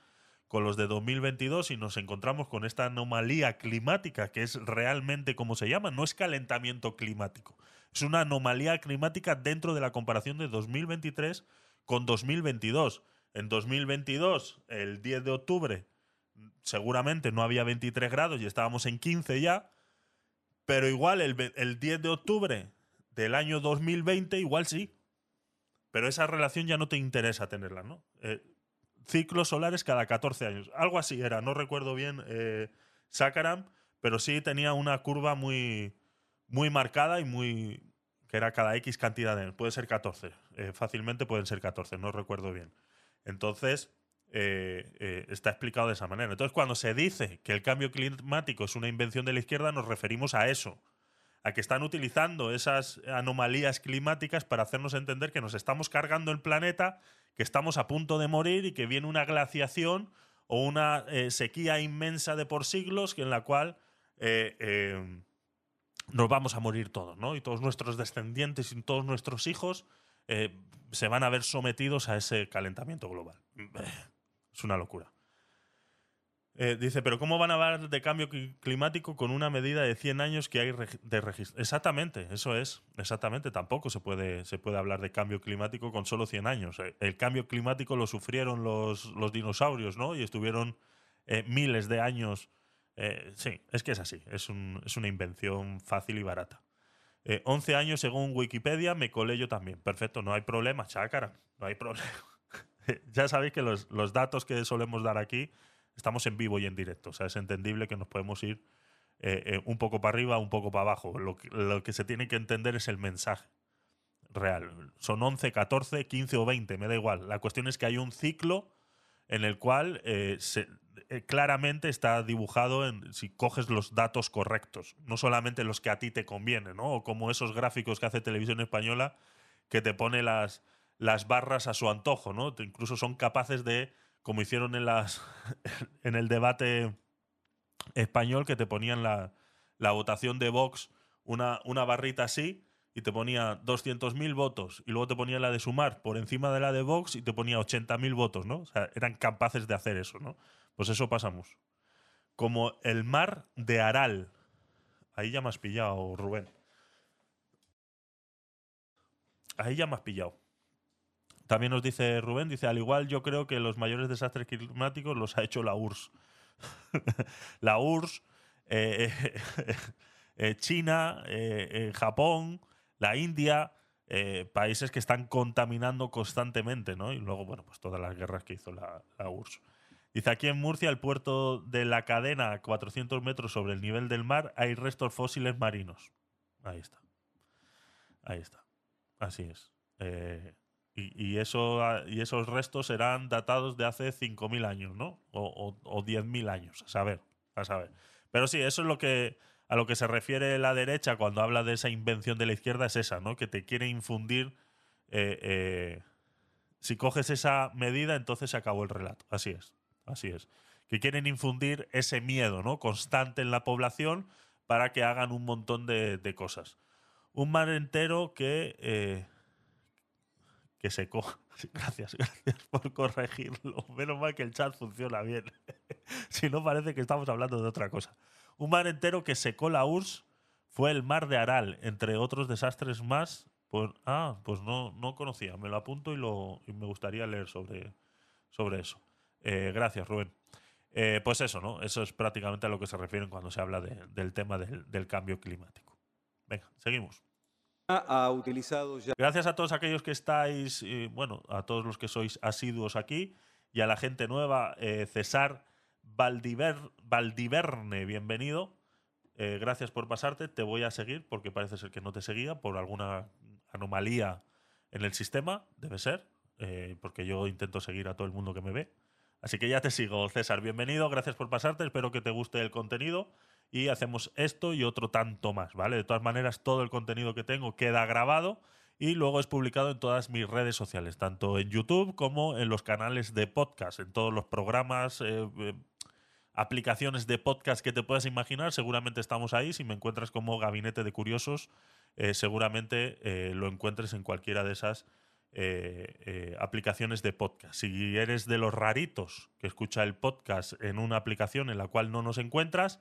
con los de 2022 y nos encontramos con esta anomalía climática, que es realmente como se llama, no es calentamiento climático, es una anomalía climática dentro de la comparación de 2023 con 2022. En 2022, el 10 de octubre, seguramente no había 23 grados y estábamos en 15 ya, pero igual el, ve- el 10 de octubre del año 2020, igual sí. Pero esa relación ya no te interesa tenerla, ¿no? Eh, ciclos solares cada 14 años. Algo así era, no recuerdo bien eh, Sakaram, pero sí tenía una curva muy, muy marcada y muy. que era cada X cantidad de años. Puede ser 14. eh, fácilmente pueden ser 14, no recuerdo bien. Entonces, eh, eh, está explicado de esa manera. Entonces, cuando se dice que el cambio climático es una invención de la izquierda, nos referimos a eso. A que están utilizando esas anomalías climáticas para hacernos entender que nos estamos cargando el planeta, que estamos a punto de morir y que viene una glaciación o una eh, sequía inmensa de por siglos en la cual nos vamos a morir todos, ¿no? Y todos nuestros descendientes y todos nuestros hijos se van a ver sometidos a ese calentamiento global. Es una locura. Eh, dice, pero ¿cómo van a hablar de cambio cli- climático con una medida de 100 años que hay de registro? Exactamente, eso es, exactamente. Tampoco se puede, se puede hablar de cambio climático con solo 100 años. Eh, El cambio climático lo sufrieron los, los dinosaurios, ¿no? Y estuvieron eh, miles de años. sí, es que es así, es, un- es una invención fácil y barata. Eh, 11 años según Wikipedia, me colé yo también. Perfecto, no hay problema, chácara, no hay problema. ya sabéis que los, los datos que solemos dar aquí estamos en vivo y en directo. O sea, es entendible que nos podemos ir eh, eh, un poco para arriba, un poco para abajo. Lo que, lo que se tiene que entender es el mensaje real. Son 11, 14, 15 o 20, me da igual. La cuestión es que hay un ciclo en el cual eh, claramente está dibujado en si coges los datos correctos, no solamente los que a ti te convienen, ¿no? O como esos gráficos que hace Televisión Española que te pone las, las barras a su antojo, ¿no? Incluso son capaces de, como hicieron en, las, en el debate español, que te ponían la, la votación de Vox, una, una barrita así, y te ponía 200.000 votos, y luego te ponía la de sumar por encima de la de Vox y te ponía 80.000 votos, ¿no? O sea, eran capaces de hacer eso, ¿no? Pues eso pasamos. Como el mar de Aral. Ahí ya me has pillado, Rubén. Ahí ya me has pillado. También nos dice Rubén, dice, al igual yo creo que los mayores desastres climáticos los ha hecho la URSS. la URSS, eh, eh, China, eh, eh, Japón, la India, países que están contaminando constantemente, ¿no? Y luego, bueno, pues todas las guerras que hizo la, URSS. Dice, aquí en Murcia, el puerto de la cadena, a 400 metros sobre el nivel del mar, hay restos fósiles marinos. Ahí está. Ahí está. Así es. Eh, y, eso, ah, y esos restos serán datados de hace 5.000 años, ¿no? O, o, o 10.000 años, a saber, a saber. Pero sí, eso es lo que a lo que se refiere la derecha cuando habla de esa invención de la izquierda, es esa, ¿no? Que te quiere infundir. eh, eh, si coges esa medida, entonces se acabó el relato. Así es, así es. Que quieren infundir ese miedo, ¿no? Constante en la población para que hagan un montón de, de cosas. Un mar entero que. eh, que se coja. Gracias, gracias por corregirlo. Menos mal que el chat funciona bien. si no, parece que estamos hablando de otra cosa. Un mar entero que secó la URSS fue el mar de Aral, entre otros desastres más. Pues, ah, pues no, no conocía. Me lo apunto y, lo, y me gustaría leer sobre, sobre eso. Eh, gracias, Rubén. Eh, pues eso, ¿no? Eso es prácticamente a lo que se refieren cuando se habla de- del tema del, del cambio climático. Venga, seguimos. Gracias a todos aquellos que estáis, eh, bueno, a todos los que sois asiduos aquí y a la gente nueva, eh, César Valdiver- Valdiverne, bienvenido. Eh, gracias por pasarte, te voy a seguir porque parece ser que no te seguía por alguna anomalía en el sistema, debe ser, porque yo intento seguir a todo el mundo que me ve. Así que ya te sigo, César, bienvenido, gracias por pasarte, espero que te guste el contenido y hacemos esto y otro tanto más, ¿vale? De todas maneras, todo el contenido que tengo queda grabado y luego es publicado en todas mis redes sociales, tanto en YouTube como en los canales de podcast, en todos los programas, eh, eh, aplicaciones de podcast que te puedas imaginar, seguramente estamos ahí. Si me encuentras como Gabinete de Curiosos, eh, seguramente lo encuentres en cualquiera de esas aplicaciones de podcast. Si eres de los raritos que escucha el podcast en una aplicación en la cual no nos encuentras,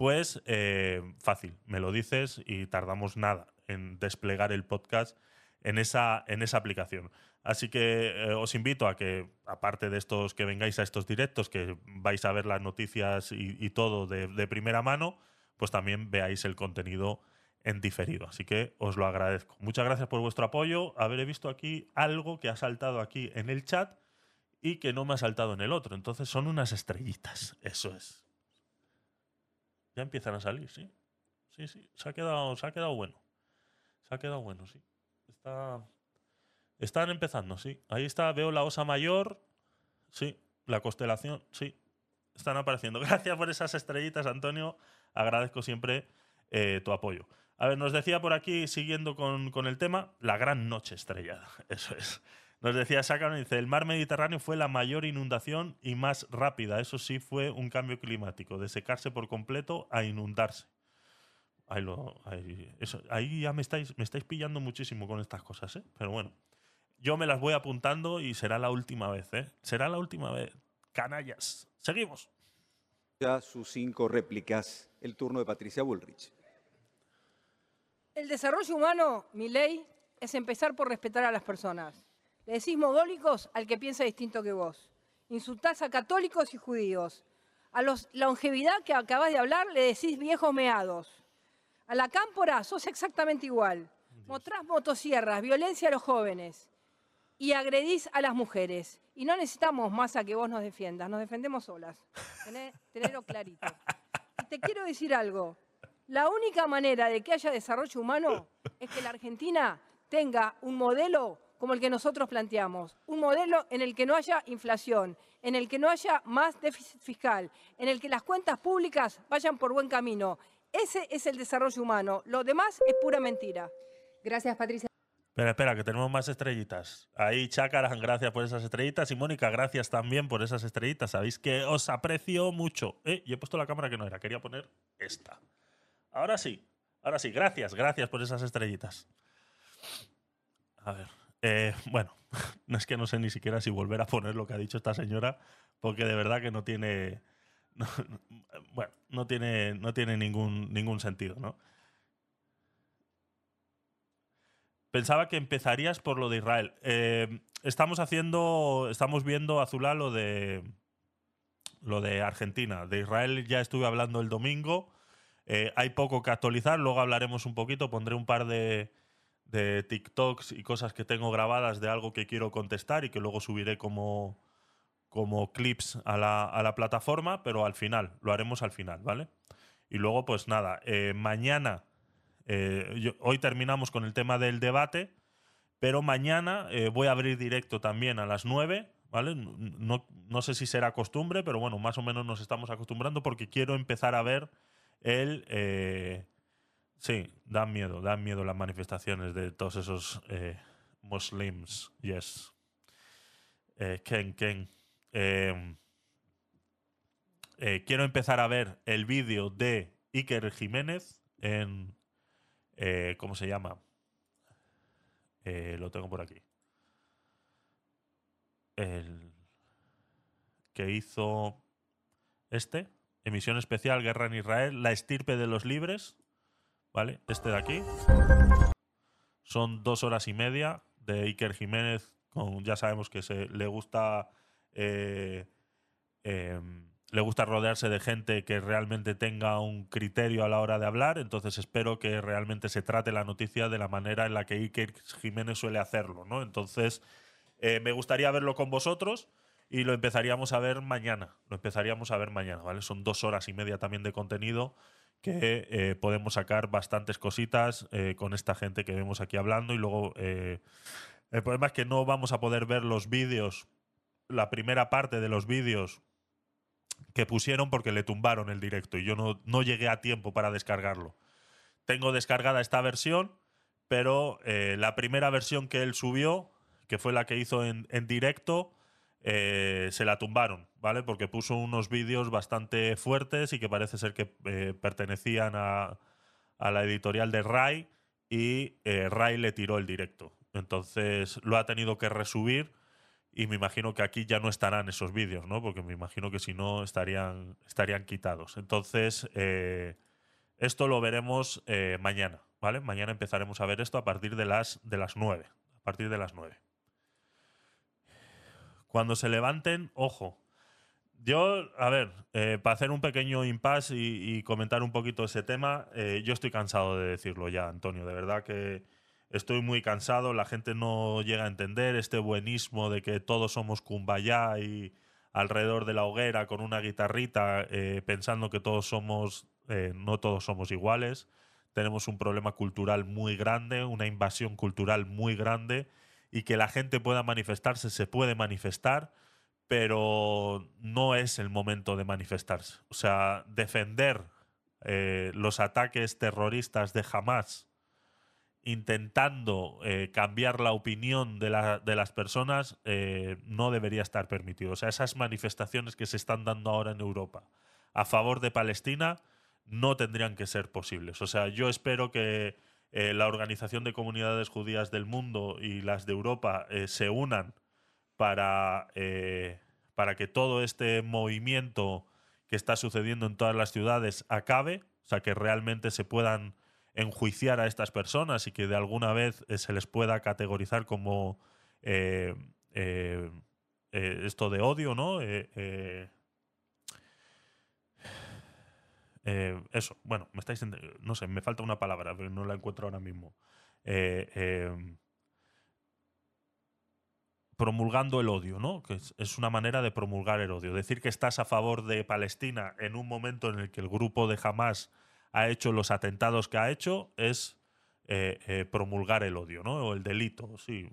pues eh, fácil, me lo dices y tardamos nada en desplegar el podcast en esa, en esa aplicación. Así que eh, os invito a que, aparte de estos que vengáis a estos directos, que vais a ver las noticias y, todo de, de primera mano, pues también veáis el contenido en diferido. Así que os lo agradezco. Muchas gracias por vuestro apoyo. Haber visto aquí algo que ha saltado aquí en el chat y que no me ha saltado en el otro. Entonces son unas estrellitas. Eso es. Empiezan a salir, sí. Sí, sí. Se ha quedado, se ha quedado bueno. Se ha quedado bueno, sí. Está. Están empezando, sí. Ahí está, veo la osa mayor. Sí. La constelación, sí. Están apareciendo. Gracias por esas estrellitas, Antonio. Agradezco siempre eh, tu apoyo. A ver, nos decía por aquí, siguiendo con, con el tema, la gran noche estrellada. Eso es. Nos decía Sácano, dice, el mar Mediterráneo fue la mayor inundación y más rápida. Eso sí fue un cambio climático, de secarse por completo a inundarse. Ahí, lo, ahí, eso, ahí ya me estáis, me estáis pillando muchísimo con estas cosas, ¿eh? Pero bueno, yo me las voy apuntando y será la última vez, ¿eh? Será la última vez. Canallas. Seguimos. Ya sus cinco réplicas. El turno de Patricia Bullrich. El desarrollo humano, mi ley, es empezar por respetar a las personas. Le decís mogólicos al que piensa distinto que vos. Insultás a católicos y judíos. A los longevidad que acabas de hablar le decís viejos meados. A la cámpora sos exactamente igual. Mostrás motosierras, violencia a los jóvenes y agredís a las mujeres. Y no necesitamos más a que vos nos defiendas, nos defendemos solas. Tené, tenerlo clarito. Y te quiero decir algo. La única manera de que haya desarrollo humano es que la Argentina tenga un modelo como el que nosotros planteamos, un modelo en el que no haya inflación, en el que no haya más déficit fiscal, en el que las cuentas públicas vayan por buen camino. Ese es el desarrollo humano. Lo demás es pura mentira. Gracias, Patricia. Espera, espera, que tenemos más estrellitas. Ahí, Chácaras, gracias por esas estrellitas. Y Mónica, gracias también por esas estrellitas. Sabéis que os aprecio mucho. Eh, y he puesto la cámara que no era, quería poner esta. Ahora sí, ahora sí, gracias, gracias por esas estrellitas. A ver. Eh, bueno, no es que no sé ni siquiera si volver a poner lo que ha dicho esta señora, porque de verdad que no tiene. no- no- bueno, no tiene, no tiene ningún, ningún sentido, ¿no? Pensaba que empezarías por lo de Israel. Eh, estamos haciendo. Estamos viendo, Azulá, lo de. Lo de Argentina. De Israel ya estuve hablando el domingo. Eh, hay poco que actualizar. Luego hablaremos un poquito. Pondré un par de, de TikToks y cosas que tengo grabadas de algo que quiero contestar y que luego subiré como, como clips a la, a la plataforma, pero al final, lo haremos al final, ¿vale? Y luego, pues nada, eh, mañana, eh, hoy terminamos con el tema del debate, pero mañana eh, voy a abrir directo también a las 9, ¿vale? No, no- sé si será costumbre, pero bueno, más o menos nos estamos acostumbrando porque quiero empezar a ver el... Sí, dan miedo, dan miedo las manifestaciones de todos esos eh, muslims. Yes. Eh, Ken, Ken. Eh, eh, quiero empezar a ver el vídeo de Iker Jiménez en. eh, ¿Cómo se llama? Eh, lo tengo por aquí. El que hizo este. Emisión especial Guerra en Israel, La estirpe de los libres. ¿Vale? Este de aquí. Son dos horas y media de Iker Jiménez. Con, ya sabemos que se, le gusta. eh, em, le gusta rodearse de gente que realmente tenga un criterio a la hora de hablar. Entonces espero que realmente se trate la noticia de la manera en la que Iker Jiménez suele hacerlo. ¿no? Entonces eh, me gustaría verlo con vosotros y lo empezaríamos a ver mañana. Lo empezaríamos a ver mañana, ¿vale? Son dos horas y media también de contenido que eh, podemos sacar bastantes cositas eh, con esta gente que vemos aquí hablando y luego eh, el problema es que no vamos a poder ver los vídeos, la primera parte de los vídeos que pusieron porque le tumbaron el directo y yo no, no llegué a tiempo para descargarlo. Tengo descargada esta versión, pero eh, la primera versión que él subió, que fue la que hizo en, en directo, eh, se la tumbaron, ¿vale? Porque puso unos vídeos bastante fuertes y que parece ser que eh, pertenecían a, la editorial de Rai y eh, Rai le tiró el directo. Entonces lo ha tenido que resubir y me imagino que aquí ya no estarán esos vídeos, ¿no? Porque me imagino que si no estarían, estarían quitados. Entonces, eh, esto lo veremos mañana, ¿vale? Mañana empezaremos a ver esto a partir de las, de las 9. A partir de las 9. Cuando se levanten, ojo. Yo, a ver, eh, para hacer un pequeño impasse y, y comentar un poquito ese tema, eh, yo estoy cansado de decirlo ya, Antonio. De verdad que estoy muy cansado, la gente no llega a entender este buenismo de que todos somos kumbaya y alrededor de la hoguera con una guitarrita eh, pensando que todos somos, eh, no todos somos iguales. Tenemos un problema cultural muy grande, una invasión cultural muy grande y que la gente pueda manifestarse, se puede manifestar, pero no es el momento de manifestarse. O sea, defender eh, los ataques terroristas de Hamas intentando eh, cambiar la opinión de, las personas eh, no debería estar permitido. O sea, esas manifestaciones que se están dando ahora en Europa a favor de Palestina no tendrían que ser posibles. O sea, yo espero que eh, la Organización de Comunidades Judías del Mundo y las de Europa se unan para, para que todo este movimiento que está sucediendo en todas las ciudades acabe, o sea, que realmente se puedan enjuiciar a estas personas y que de alguna vez eh, se les pueda categorizar como eh, eh, esto de odio, ¿no? Eso, bueno, me estáis. No sé, me falta una palabra, pero no la encuentro ahora mismo. promulgando el odio, ¿no? Que es, una manera de promulgar el odio. Decir que estás a favor de Palestina en un momento en el que el grupo de Hamas ha hecho los atentados que ha hecho es eh, eh, promulgar el odio, ¿no? O el delito, sí.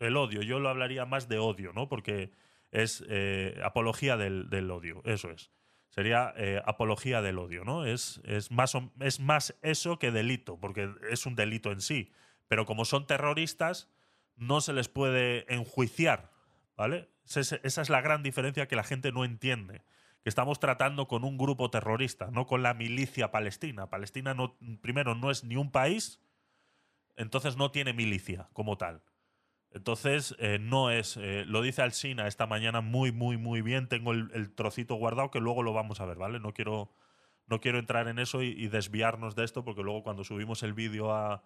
El, odio. Yo lo hablaría más de odio, ¿no? Porque es eh, apología del, odio, eso es. Sería apología del odio, ¿no? Es, es, más, es más eso que delito, porque es un delito en sí. Pero como son terroristas, no se les puede enjuiciar, ¿vale? esa es la gran diferencia que la gente no entiende que estamos tratando con un grupo terrorista, no con la milicia palestina. Palestina primero no es ni un país, entonces no tiene milicia como tal. Entonces, eh, no es. Eh, lo dice Alsina esta mañana muy, muy, muy bien. Tengo el, trocito guardado que luego lo vamos a ver, ¿vale? No quiero, no quiero entrar en eso y, desviarnos de esto porque luego cuando subimos el vídeo a,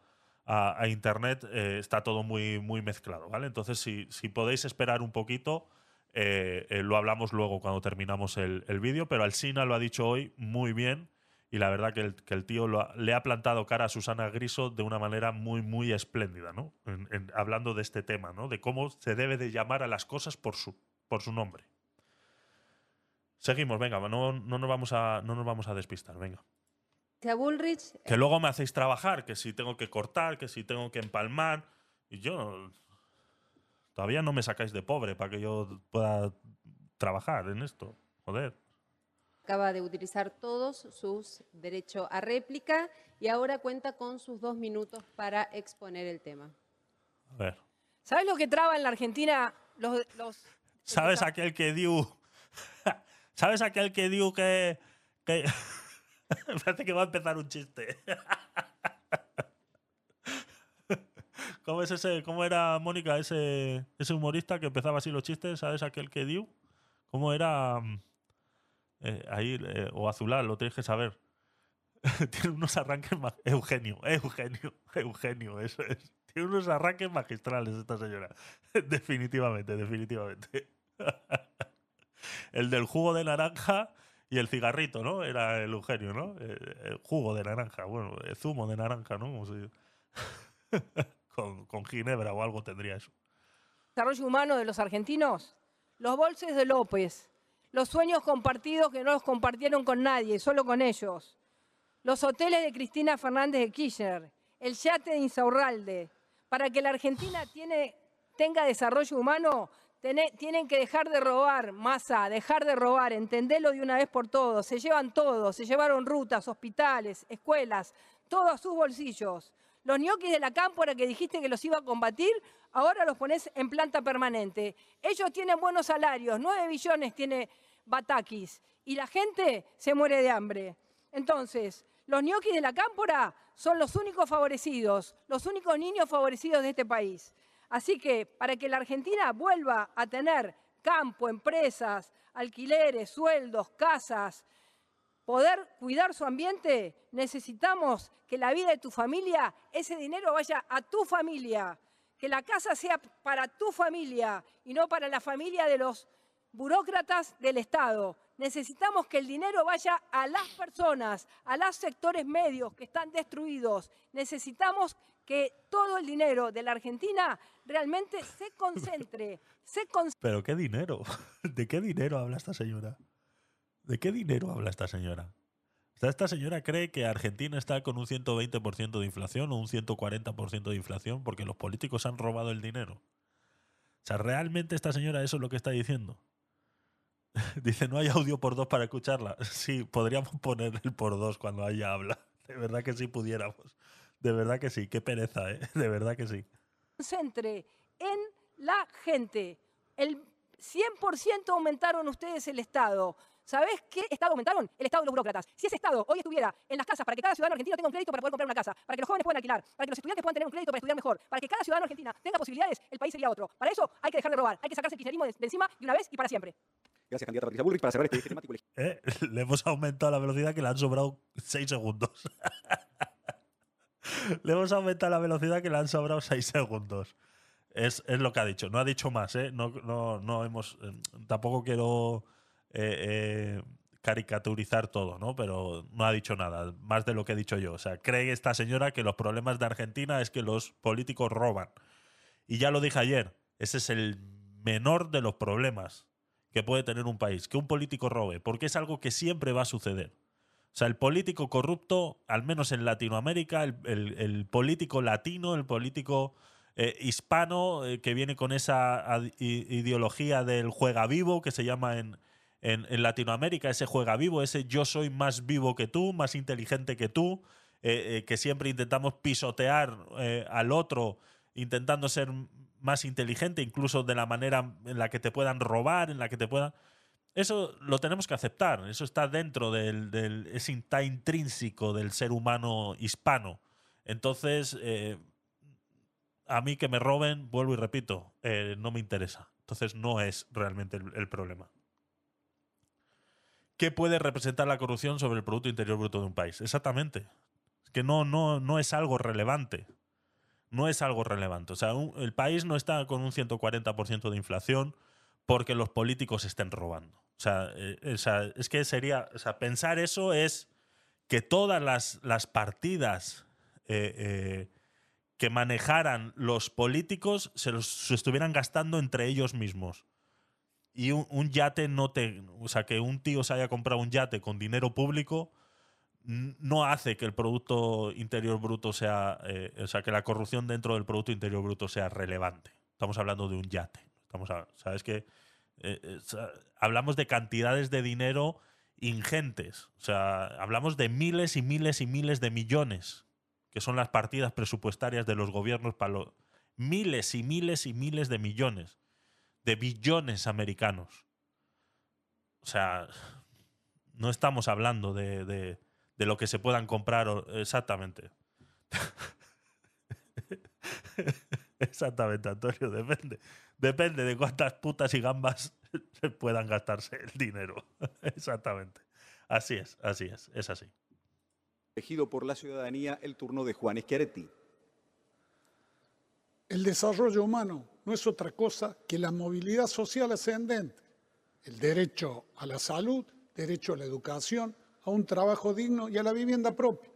internet eh, está todo muy, muy mezclado, ¿vale? Entonces, si, si podéis esperar un poquito, lo hablamos luego cuando terminamos el, vídeo, pero Alsina lo ha dicho hoy muy bien y la verdad que el, tío le ha plantado cara a Susana Griso de una manera muy, muy espléndida, ¿no? hablando de este tema, ¿no? De cómo se debe de llamar a las cosas por su, por su nombre. Seguimos, venga, no, no, nos vamos a, no nos vamos a despistar, venga. Bullrich. Que luego me hacéis trabajar, que si tengo que cortar, que si tengo que empalmar. Y yo Todavía no me sacáis de pobre para que yo pueda trabajar en esto. Joder. Acaba de utilizar todos sus derechos a réplica y ahora cuenta con sus dos minutos para exponer el tema. A ver. ¿Sabes lo que traba en la Argentina los... ¿Sabes aquel que dio... ¿Sabes aquel que dio que... que... Parece que va a empezar un chiste. ¿Cómo es ese, cómo era Mónica, ese, ese humorista que empezaba así los chistes? ¿Sabes aquel que dio? ¿Cómo era? Eh, ahí, eh, o Azulal, lo tienes que saber. Tiene unos arranques Eugenio, Eugenio, Eugenio, eso es. Tiene unos arranques magistrales esta señora. definitivamente, definitivamente. el del jugo de naranja y el cigarrito, ¿no? Era el Eugenio, ¿no? Eh, el, jugo de naranja, bueno, el zumo de naranja, ¿no? con, Ginebra o algo tendría eso. Desarrollo humano de los argentinos, los bolses de López, los sueños compartidos que no los compartieron con nadie, solo con ellos, los hoteles de Cristina Fernández de Kirchner, el yate de Insaurralde. Para que la Argentina tenga desarrollo humano, tienen que dejar de robar, masa, dejar de robar, entenderlo de una vez por todas. Se llevan todo, se llevaron rutas, hospitales, escuelas, todo a sus bolsillos. Los ñoquis de la cámpora que dijiste que los iba a combatir, ahora los pones en planta permanente. Ellos tienen buenos salarios, 9 billones tiene Batakis, y la gente se muere de hambre. Entonces, los ñoquis de la cámpora son los únicos favorecidos, los únicos niños favorecidos de este país. Así que para que la Argentina vuelva a tener campo, empresas, alquileres, sueldos, casas, poder cuidar su ambiente, necesitamos que la vida de tu familia, ese dinero vaya a tu familia, que la casa sea para tu familia y no para la familia de los burócratas del Estado. Necesitamos que el dinero vaya a las personas, a los sectores medios que están destruidos. Necesitamos que todo el dinero de la Argentina realmente se concentre, se. Pero qué dinero. ¿De qué dinero habla esta señora? ¿De qué dinero habla esta señora? O sea, esta señora cree que Argentina está con un 120% de inflación o un 140% de inflación porque los políticos han robado el dinero. O sea, ¿realmente esta señora eso es lo que está diciendo? Dice, no hay audio por dos para escucharla. Sí, podríamos poner el por dos cuando ella habla. De verdad que sí pudiéramos. De verdad que sí. Qué pereza, ¿eh? De verdad que sí. Concentre en la gente. El 100% aumentaron ustedes el Estado. ¿Sabés qué Estado aumentaron? El Estado de los burócratas. Si ese Estado hoy estuviera en las casas para que cada ciudadano argentino tenga un crédito para poder comprar una casa, para que los jóvenes puedan alquilar, para que los estudiantes puedan tener un crédito para estudiar mejor, para que cada ciudadano argentino tenga posibilidades, el país sería otro. Para eso hay que dejar de robar, hay que sacarse el kirchnerismo de, de encima de una vez y para siempre. Gracias, candidata Patricia Bullrich. Para cerrar este temático ¿Eh? Le hemos aumentado la velocidad que le han sobrado 6 segundos. le hemos aumentado la velocidad que le han sobrado 6 segundos. Es, es, lo que ha dicho. No ha dicho más, ¿eh? No, no, no hemos. Eh, tampoco quiero eh, eh, caricaturizar todo, ¿no? Pero no ha dicho nada, más de lo que he dicho yo. O sea, cree esta señora que los problemas de Argentina es que los políticos roban. Y ya lo dije ayer, ese es el menor de los problemas que puede tener un país, que un político robe, porque es algo que siempre va a suceder. O sea, el político corrupto, al menos en Latinoamérica, el, político latino, el político eh, hispano, que viene con esa ideología del juega vivo, que se llama en, en, Latinoamérica, ese juega vivo, ese yo soy más vivo que tú, más inteligente que tú, eh, que siempre intentamos pisotear al otro, intentando ser más inteligente, incluso de la manera en la que te puedan robar, en la que te puedan... Eso lo tenemos que aceptar, eso está dentro del, del intrínseco del ser humano hispano. Entonces, eh, a mí que me roben, vuelvo y repito, eh, no me interesa. Entonces no es realmente el, problema. ¿Qué puede representar la corrupción sobre el Producto Interior Bruto de un país? Exactamente. Es que no, no, no es algo relevante no es algo relevante. O sea, el país no está con un 140% de inflación porque los políticos estén robando. O sea, eh, o sea, es que sería, o sea, pensar eso es que todas las, las partidas eh, eh, que manejaran los políticos se los se estuvieran gastando entre ellos mismos. Y un, un, yate no te. O sea, que un tío se haya comprado un yate con dinero público no hace que el Producto Interior Bruto sea, eh, o sea, que la corrupción dentro del Producto Interior Bruto sea relevante. Estamos hablando de un yate. Estamos ¿Sabes que eh, eh, hablamos de cantidades de dinero ingentes. O sea, hablamos de miles y miles y miles de millones, que son las partidas presupuestarias de los gobiernos para los miles y miles y miles de millones, de billones americanos. O sea, no estamos hablando de, de lo que se puedan comprar. Exactamente. Exactamente, Antonio, depende. Depende de cuántas putas y gambas puedan gastarse el dinero. Exactamente. Así es, así es, es así. Elegido por la ciudadanía el turno de Juan Schiaretti. El desarrollo humano no es otra cosa que la movilidad social ascendente. El derecho a la salud, derecho a la educación, a un trabajo digno y a la vivienda propia.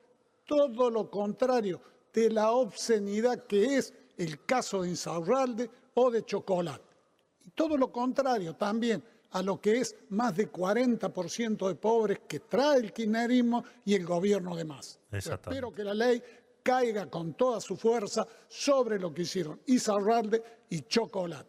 Todo lo contrario de la obscenidad que es el caso de Insaurralde o de Chocolate. Y todo lo contrario también a lo que es más de 40% de pobres que trae el kirchnerismo y el gobierno de más. Espero que la ley caiga con toda su fuerza sobre lo que hicieron Isarralde y Chocolate.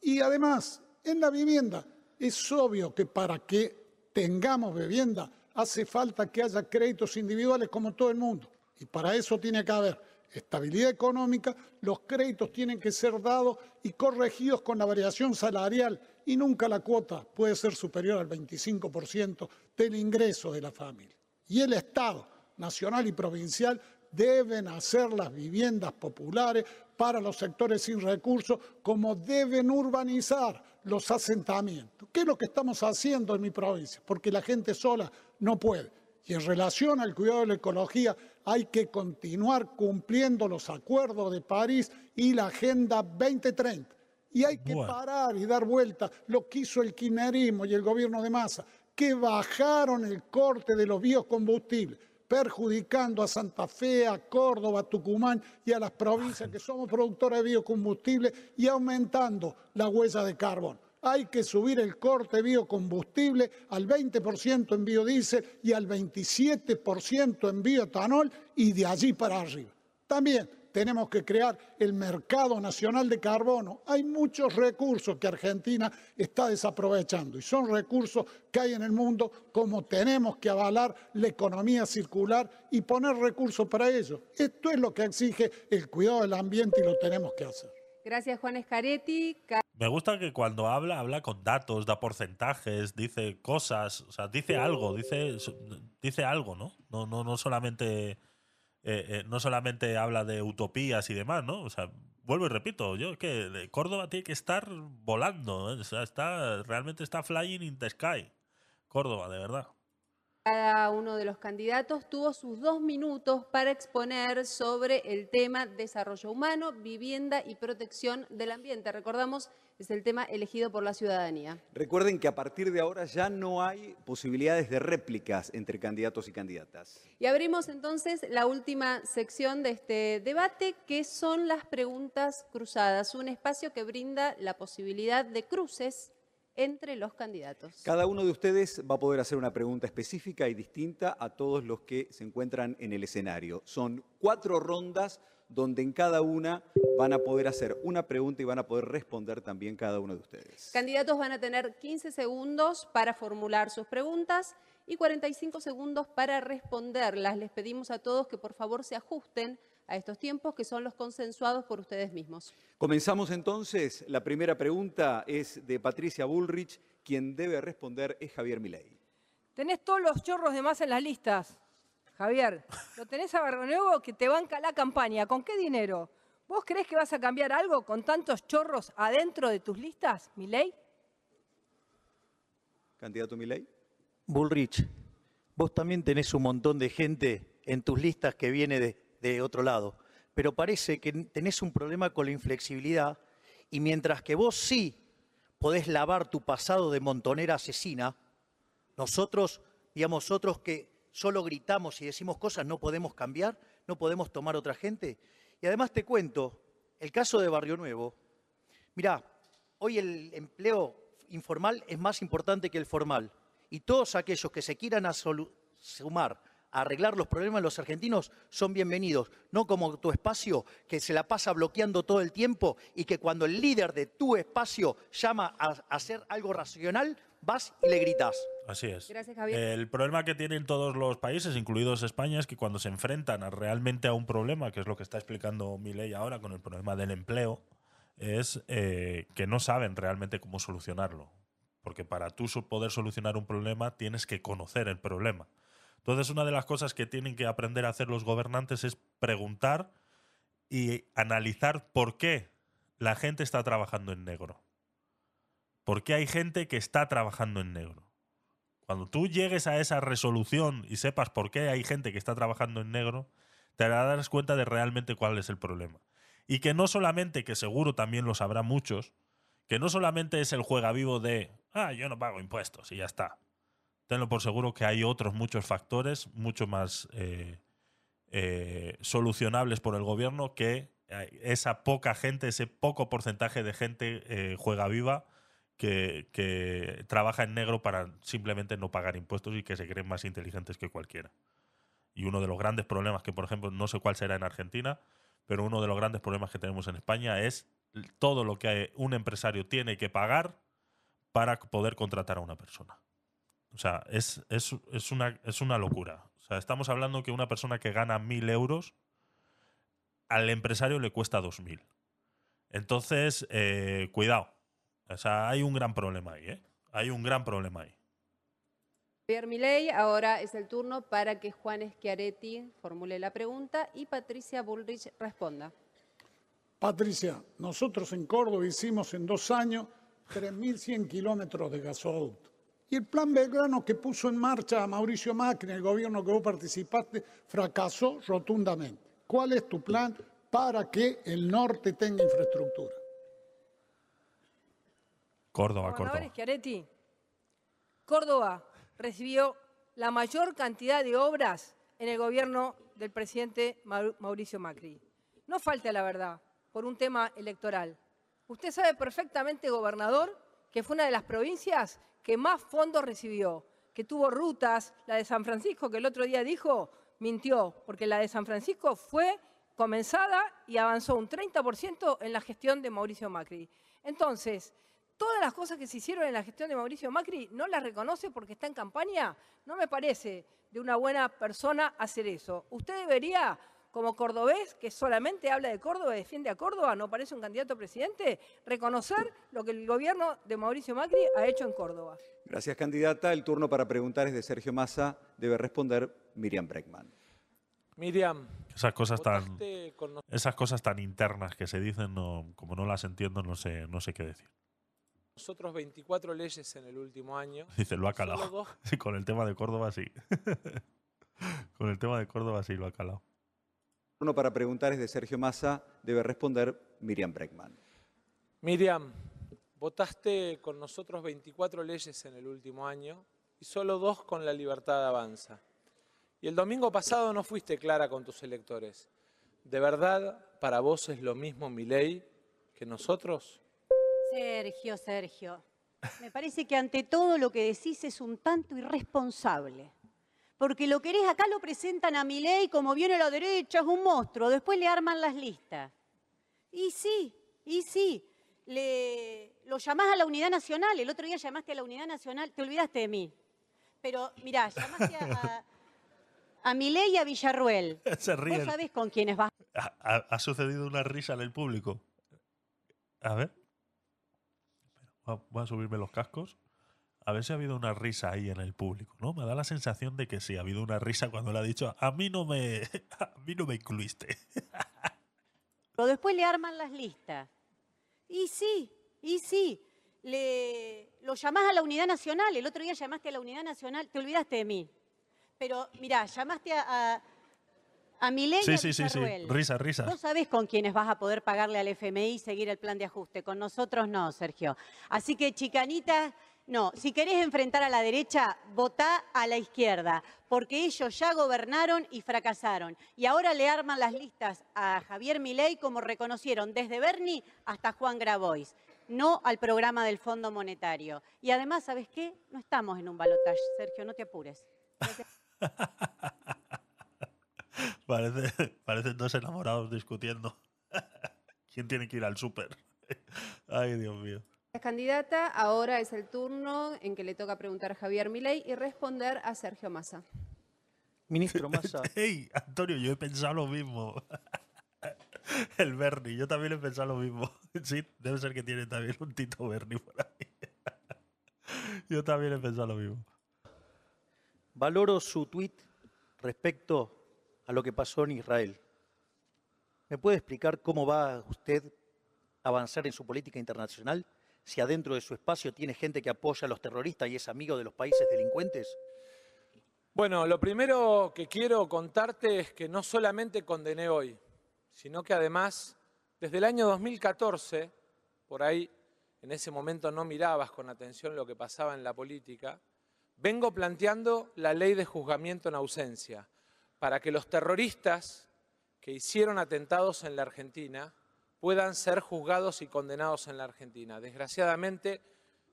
Y además, en la vivienda, es obvio que para que tengamos vivienda hace falta que haya créditos individuales como todo el mundo. Y para eso tiene que haber estabilidad económica, los créditos tienen que ser dados y corregidos con la variación salarial y nunca la cuota puede ser superior al 25% del ingreso de la familia. Y el Estado nacional y provincial deben hacer las viviendas populares para los sectores sin recursos, como deben urbanizar los asentamientos. ¿Qué es lo que estamos haciendo en mi provincia? Porque la gente sola no puede. Y en relación al cuidado de la ecología, hay que continuar cumpliendo los acuerdos de París y la Agenda 2030. Y hay que bueno. parar y dar vuelta lo que hizo el kirchnerismo y el gobierno de masa, que bajaron el corte de los biocombustibles perjudicando a Santa Fe, a Córdoba, a Tucumán y a las provincias que somos productores de biocombustible y aumentando la huella de carbón. Hay que subir el corte biocombustible al 20% en biodiesel y al 27% en bioetanol y de allí para arriba. También tenemos que crear el mercado nacional de carbono. Hay muchos recursos que Argentina está desaprovechando y son recursos que hay en el mundo como tenemos que avalar la economía circular y poner recursos para ello. Esto es lo que exige el cuidado del ambiente y lo tenemos que hacer. Gracias, Juan Escaretti. Me gusta que cuando habla, habla con datos, da porcentajes, dice cosas, o sea, dice algo, dice, dice algo, ¿no? No, no, no solamente eh, eh, no solamente habla de utopías y demás, ¿no? O sea, vuelvo y repito, yo que Córdoba tiene que estar volando, ¿eh? o sea, está, realmente está flying in the sky. Córdoba, de verdad. Cada uno de los candidatos tuvo sus dos minutos para exponer sobre el tema desarrollo humano, vivienda y protección del ambiente. Recordamos, es el tema elegido por la ciudadanía. Recuerden que a partir de ahora ya no hay posibilidades de réplicas entre candidatos y candidatas. Y abrimos entonces la última sección de este debate, que son las preguntas cruzadas, un espacio que brinda la posibilidad de cruces entre los candidatos. Cada uno de ustedes va a poder hacer una pregunta específica y distinta a todos los que se encuentran en el escenario. Son cuatro rondas donde en cada una van a poder hacer una pregunta y van a poder responder también cada uno de ustedes. Candidatos van a tener 15 segundos para formular sus preguntas y 45 segundos para responderlas. Les pedimos a todos que por favor se ajusten a estos tiempos que son los consensuados por ustedes mismos. Comenzamos entonces. La primera pregunta es de Patricia Bullrich. Quien debe responder es Javier Milei. Tenés todos los chorros de más en las listas, Javier. Lo tenés a Barrio Nuevo que te banca la campaña. ¿Con qué dinero? ¿Vos crees que vas a cambiar algo con tantos chorros adentro de tus listas, Milei? Candidato Milei. Bullrich, vos también tenés un montón de gente en tus listas que viene de, de otro lado, pero parece que tenés un problema con la inflexibilidad y mientras que vos sí podés lavar tu pasado de montonera asesina, nosotros, digamos, otros que solo gritamos y decimos cosas, no podemos cambiar, no podemos tomar otra gente. Y además te cuento, el caso de Barrio Nuevo, mirá, hoy el empleo informal es más importante que el formal. Y todos aquellos que se quieran sumar arreglar los problemas de los argentinos son bienvenidos, no como tu espacio que se la pasa bloqueando todo el tiempo y que cuando el líder de tu espacio llama a, hacer algo racional, vas y le gritas. Así es. Gracias, Javier. El problema que tienen todos los países, incluidos España, es que cuando se enfrentan a realmente a un problema, que es lo que está explicando Milei ahora con el problema del empleo, es eh, que no saben realmente cómo solucionarlo. Porque para tú poder solucionar un problema tienes que conocer el problema. Entonces, una de las cosas que tienen que aprender a hacer los gobernantes es preguntar y analizar por qué la gente está trabajando en negro. ¿Por qué hay gente que está trabajando en negro? Cuando tú llegues a esa resolución y sepas por qué hay gente que está trabajando en negro, te darás cuenta de realmente cuál es el problema. Y que no solamente, que seguro también lo sabrá muchos, que no solamente es el juega vivo de, ah, yo no pago impuestos y ya está tenlo por seguro que hay otros muchos factores mucho más eh, eh, solucionables por el gobierno que eh, esa poca gente, ese poco porcentaje de gente juega viva que, que, trabaja en negro para simplemente no pagar impuestos y que se creen más inteligentes que cualquiera. Y uno de los grandes problemas que, por ejemplo, no sé cuál será en Argentina, pero uno de los grandes problemas que tenemos en España es todo lo que un empresario tiene que pagar para poder contratar a una persona. O sea, es, una, es una locura. O sea, estamos hablando que una persona que gana mil euros, al empresario le cuesta dos mil. Entonces, eh, cuidado. O sea, hay un gran problema ahí, ¿eh? Hay un gran problema ahí. Javier Milei, ahora es el turno para que Juan Schiaretti formule la pregunta y Patricia Bullrich responda. Patricia, nosotros en Córdoba hicimos en dos años 3.100 kilómetros de gasoducto. Y el plan Belgrano que puso en marcha Mauricio Macri, el gobierno que vos participaste, fracasó rotundamente. ¿Cuál es tu plan para que el norte tenga infraestructura? Córdoba, Córdoba. Córdoba recibió la mayor cantidad de obras en el gobierno del presidente Mau- Mauricio Macri. No falte a la verdad por un tema electoral. Usted sabe perfectamente, gobernador, que fue una de las provincias que más fondos recibió, que tuvo rutas, la de San Francisco, que el otro día dijo, mintió, porque la de San Francisco fue comenzada y avanzó un 30% en la gestión de Mauricio Macri. Entonces, todas las cosas que se hicieron en la gestión de Mauricio Macri no las reconoce porque está en campaña, no me parece de una buena persona hacer eso. Usted debería, como cordobés, que solamente habla de Córdoba y defiende a Córdoba, no parece un candidato a presidente, reconocer lo que el gobierno de Mauricio Macri ha hecho en Córdoba. Gracias, candidata. El turno para preguntar es de Sergio Massa. Debe responder Miriam Breckman. Miriam, Esas cosas tan, votaste con nos- esas cosas tan internas que se dicen, no, como no las entiendo, no sé, no sé qué decir. nosotros 24 leyes en el último año. Dice, lo ha calado. Sí, con el tema de Córdoba sí. con el tema de Córdoba sí lo ha calado. El turno para preguntar es de Sergio Massa. Debe responder Miriam Breckman. Miriam, votaste con nosotros 24 leyes en el último año y solo dos con la libertad avanza. Y el domingo pasado no fuiste clara con tus electores. ¿De verdad para vos es lo mismo mi ley que nosotros? Sergio, Sergio, me parece que ante todo lo que decís es un tanto irresponsable. Porque lo querés, acá lo presentan a mi ley como viene la derecha, es un monstruo, después le arman las listas. Y sí, y sí, le, lo llamás a la unidad nacional, el otro día llamaste a la unidad nacional, te olvidaste de mí. Pero mirá, llamaste a, a, a Milei y a Villarruel. Se Vos ríen. sabés con quiénes vas. Ha, ha- sucedido una risa en el público. A ver. A- Voy a subirme los cascos. A ver si ha habido una risa ahí en el público, ¿no? Me da la sensación de que sí, ha habido una risa cuando le ha dicho, a mí no me, a mí no me incluiste. Pero después le arman las listas. Y sí, y sí, le, lo llamás a la unidad nacional, el otro día llamaste a la unidad nacional, te olvidaste de mí. Pero mirá, llamaste a, a, a Sí, sí, sí, sí. Risa, risa. Vos sabés con quiénes vas a poder pagarle al FMI y seguir el plan de ajuste. Con nosotros no, Sergio. Así que, chicanita, no. Si querés enfrentar a la derecha, votá a la izquierda. Porque ellos ya gobernaron y fracasaron. Y ahora le arman las listas a Javier Milei como reconocieron desde Bernie hasta Juan Grabois. No al programa del Fondo Monetario. Y además, ¿sabes qué? No estamos en un balotaje, Sergio, no te apures. Parece, parecen dos enamorados discutiendo. ¿Quién tiene que ir al súper? Ay, Dios mío. La candidata, ahora es el turno en que le toca preguntar a Javier Milei y responder a Sergio Massa. Ministro Massa, Hey, Antonio, yo he pensado lo mismo. El Bernie, yo también he pensado lo mismo. Sí, debe ser que tiene también un Tito Bernie por ahí. Yo también he pensado lo mismo. valoro su tuit respecto a lo que pasó en Israel. ¿Me puede explicar cómo va usted a avanzar en su política internacional si adentro de su espacio tiene gente que apoya a los terroristas y es amigo de los países delincuentes? Bueno, lo primero que quiero contarte es que no solamente condené hoy, sino que además, desde el año 2014, por ahí en ese momento no mirabas con atención lo que pasaba en la política, vengo planteando la ley de juzgamiento en ausencia, para que los terroristas que hicieron atentados en la Argentina puedan ser juzgados y condenados en la Argentina. Desgraciadamente,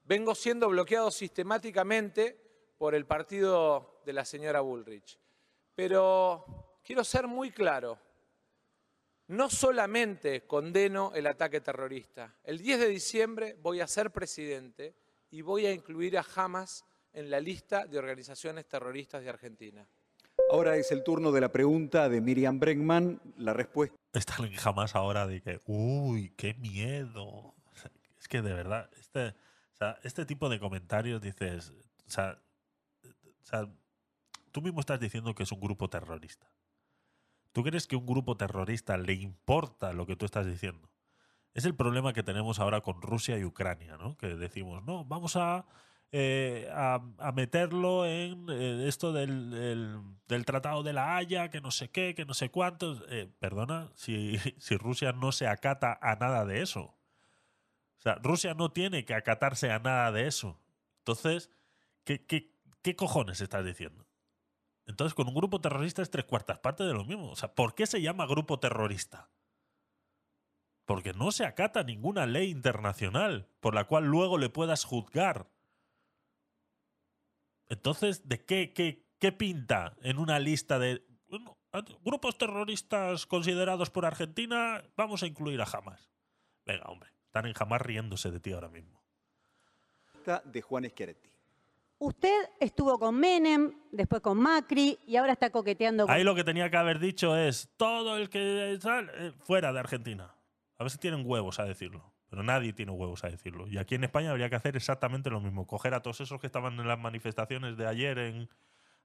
vengo siendo bloqueado sistemáticamente por el partido de la señora Bullrich. Pero quiero ser muy claro, no solamente condeno el ataque terrorista, el 10 de diciembre voy a ser presidente y voy a incluir a Hamas en la lista de organizaciones terroristas de Argentina. Ahora es el turno de la pregunta de Miriam Breckman. La respuesta. Están jamás ahora de que, uy, qué miedo. Es que de verdad, este, o sea, este tipo de comentarios dices, o sea, o sea, tú mismo estás diciendo que es un grupo terrorista. ¿Tú crees que a un grupo terrorista le importa lo que tú estás diciendo? Es el problema que tenemos ahora con Rusia y Ucrania, ¿no? Que decimos, no, vamos a, eh, a, meterlo en esto del, el- del Tratado de la Haya, que no sé qué, que no sé cuántos. Eh, perdona, si, si Rusia no se acata a nada de eso. O sea, Rusia no tiene que acatarse a nada de eso. Entonces, ¿qué, qué, qué cojones estás diciendo? Entonces, con un grupo terrorista es tres cuartas partes de lo mismo. O sea, ¿por qué se llama grupo terrorista? Porque no se acata ninguna ley internacional por la cual luego le puedas juzgar. Entonces, ¿de qué, qué, qué pinta en una lista de bueno, grupos terroristas considerados por Argentina? Vamos a incluir a Hamas. Venga, hombre, están en Hamas riéndose de ti ahora mismo. De Juan Schiaretti. Usted estuvo con Menem, después con Macri y ahora está coqueteando con... Ahí lo que tenía que haber dicho es todo el que sal, eh, fuera de Argentina. A veces tienen huevos a decirlo, pero nadie tiene huevos a decirlo. Y aquí en España habría que hacer exactamente lo mismo. Coger a todos esos que estaban en las manifestaciones de ayer en,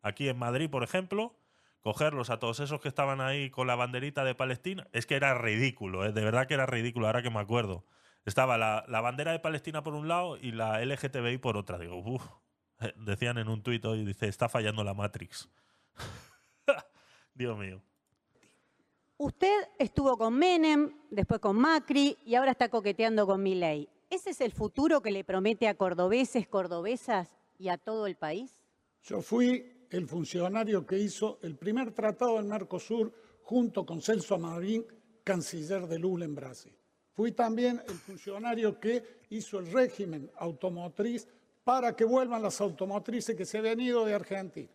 aquí en Madrid, por ejemplo, cogerlos a todos esos que estaban ahí con la banderita de Palestina. Es que era ridículo, ¿eh? de verdad que era ridículo, ahora que me acuerdo. Estaba la, la bandera de Palestina por un lado y la LGTBI por otra. Digo, uff, decían en un tuit hoy, dice, está fallando la Matrix. Dios mío. Usted estuvo con Menem, después con Macri y ahora está coqueteando con Milei. ¿Ese es el futuro que le promete a cordobeses, cordobesas y a todo el país? Yo fui el funcionario que hizo el primer tratado del Mercosur junto con Celso Marín, canciller de Lula en Brasil. Fui también el funcionario que hizo el régimen automotriz para que vuelvan las automotrices que se habían ido de Argentina.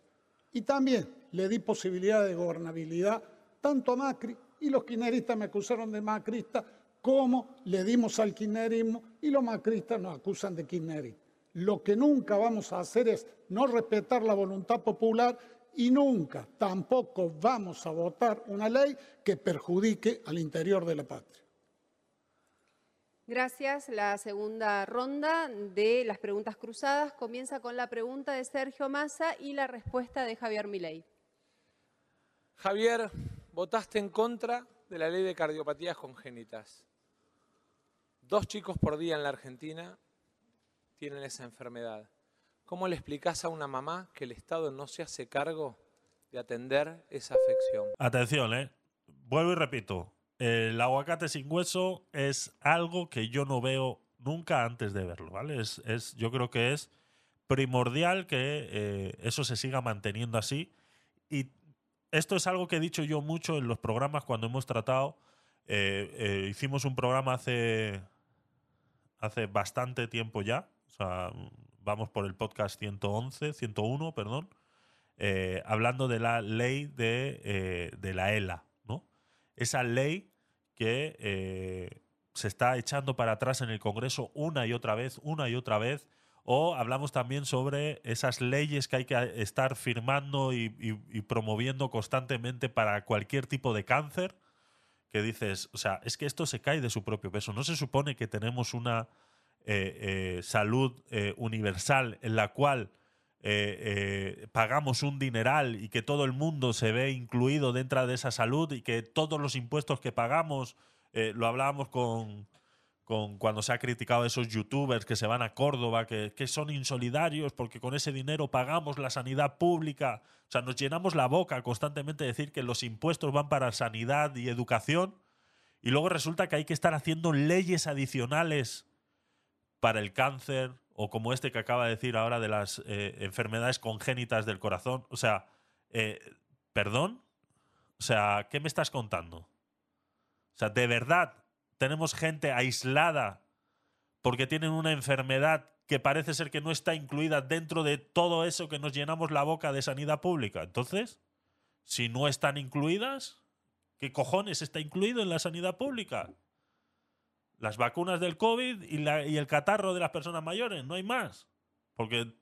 Y también le di posibilidad de gobernabilidad tanto a Macri, y los kirchneristas me acusaron de macrista, como le dimos al kirchnerismo y los macristas nos acusan de kirchnerismo. Lo que nunca vamos a hacer es no respetar la voluntad popular y nunca tampoco vamos a votar una ley que perjudique al interior de la patria. Gracias. La segunda ronda de las preguntas cruzadas comienza con la pregunta de Sergio Massa y la respuesta de Javier Milei. Javier, votaste en contra de la ley de cardiopatías congénitas. Dos chicos por día en la Argentina tienen esa enfermedad. ¿Cómo le explicás a una mamá que el Estado no se hace cargo de atender esa afección? Atención, ¿eh? Vuelvo y repito. El aguacate sin hueso es algo que yo no veo nunca antes de verlo, ¿vale? Es, es yo creo que es primordial que eh, eso se siga manteniendo así y esto es algo que he dicho yo mucho en los programas cuando hemos tratado. Eh, eh, hicimos un programa hace, hace bastante tiempo ya. O sea, vamos por el podcast 111, 101, perdón. Eh, hablando de la ley de, de, la ELA, ¿no? Esa ley que se está echando para atrás en el Congreso una y otra vez, una y otra vez, o hablamos también sobre esas leyes que hay que estar firmando y, promoviendo constantemente para cualquier tipo de cáncer, que dices, o sea, es que esto se cae de su propio peso. No se supone que tenemos una eh, eh, salud eh, universal en la cual pagamos un dineral y que todo el mundo se ve incluido dentro de esa salud y que todos los impuestos que pagamos, lo hablábamos con, con cuando se ha criticado a esos youtubers que se van a Córdoba, que, que, son insolidarios porque con ese dinero pagamos la sanidad pública. O sea, nos llenamos la boca constantemente de decir que los impuestos van para sanidad y educación y luego resulta que hay que estar haciendo leyes adicionales para el cáncer o como este que acaba de decir ahora de las eh, enfermedades congénitas del corazón. O sea, eh, ¿perdón? O sea, ¿qué me estás contando? O sea, ¿de verdad tenemos gente aislada porque tienen una enfermedad que parece ser que no está incluida dentro de todo eso que nos llenamos la boca de sanidad pública. Entonces, si no están incluidas, ¿qué cojones está incluido en la sanidad pública? Las vacunas del COVID y, y el catarro de las personas mayores, no hay más. Porque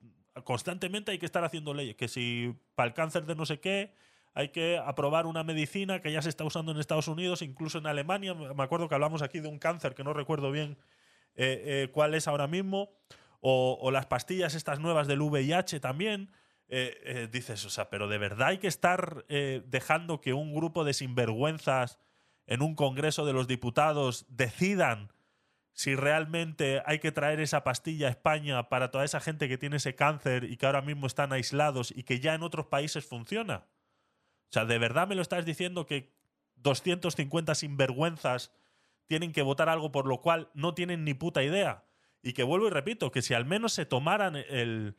constantemente hay que estar haciendo leyes, que si para el cáncer de no sé qué, hay que aprobar una medicina que ya se está usando en Estados Unidos, incluso en Alemania. Me acuerdo que hablamos aquí de un cáncer que no recuerdo bien eh, eh, cuál es ahora mismo. O, las pastillas estas nuevas del VIH también. Eh, dices, o sea, pero de verdad hay que estar dejando que un grupo de sinvergüenzas en un Congreso de los Diputados decidan si realmente hay que traer esa pastilla a España para toda esa gente que tiene ese cáncer y que ahora mismo están aislados y que ya en otros países funciona. O sea, ¿de verdad me lo estás diciendo que 250 sinvergüenzas tienen que votar algo por lo cual no tienen ni puta idea? Y que vuelvo y repito, que si al menos se tomaran el,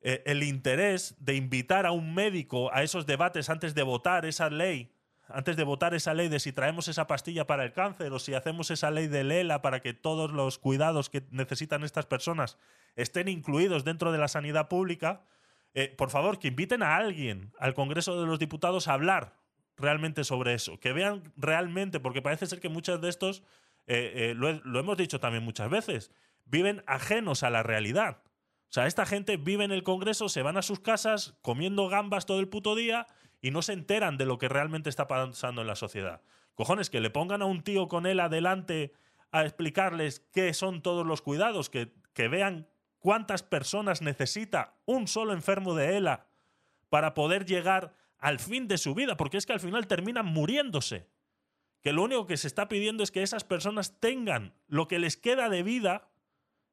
eh, el interés de invitar a un médico a esos debates antes de votar esa ley, antes de votar esa ley de si traemos esa pastilla para el cáncer o si hacemos esa ley de Lela para que todos los cuidados que necesitan estas personas estén incluidos dentro de la sanidad pública, eh, por favor, que inviten a alguien al Congreso de los Diputados a hablar realmente sobre eso, que vean realmente, porque parece ser que muchos de estos, eh, eh, lo, lo hemos dicho también muchas veces, viven ajenos a la realidad. O sea, esta gente vive en el Congreso, se van a sus casas comiendo gambas todo el puto día y no se enteran de lo que realmente está pasando en la sociedad. Cojones, que le pongan a un tío con él adelante a explicarles qué son todos los cuidados, que, que vean cuántas personas necesita un solo enfermo de ELA para poder llegar al fin de su vida, porque es que al final terminan muriéndose. Que lo único que se está pidiendo es que esas personas tengan lo que les queda de vida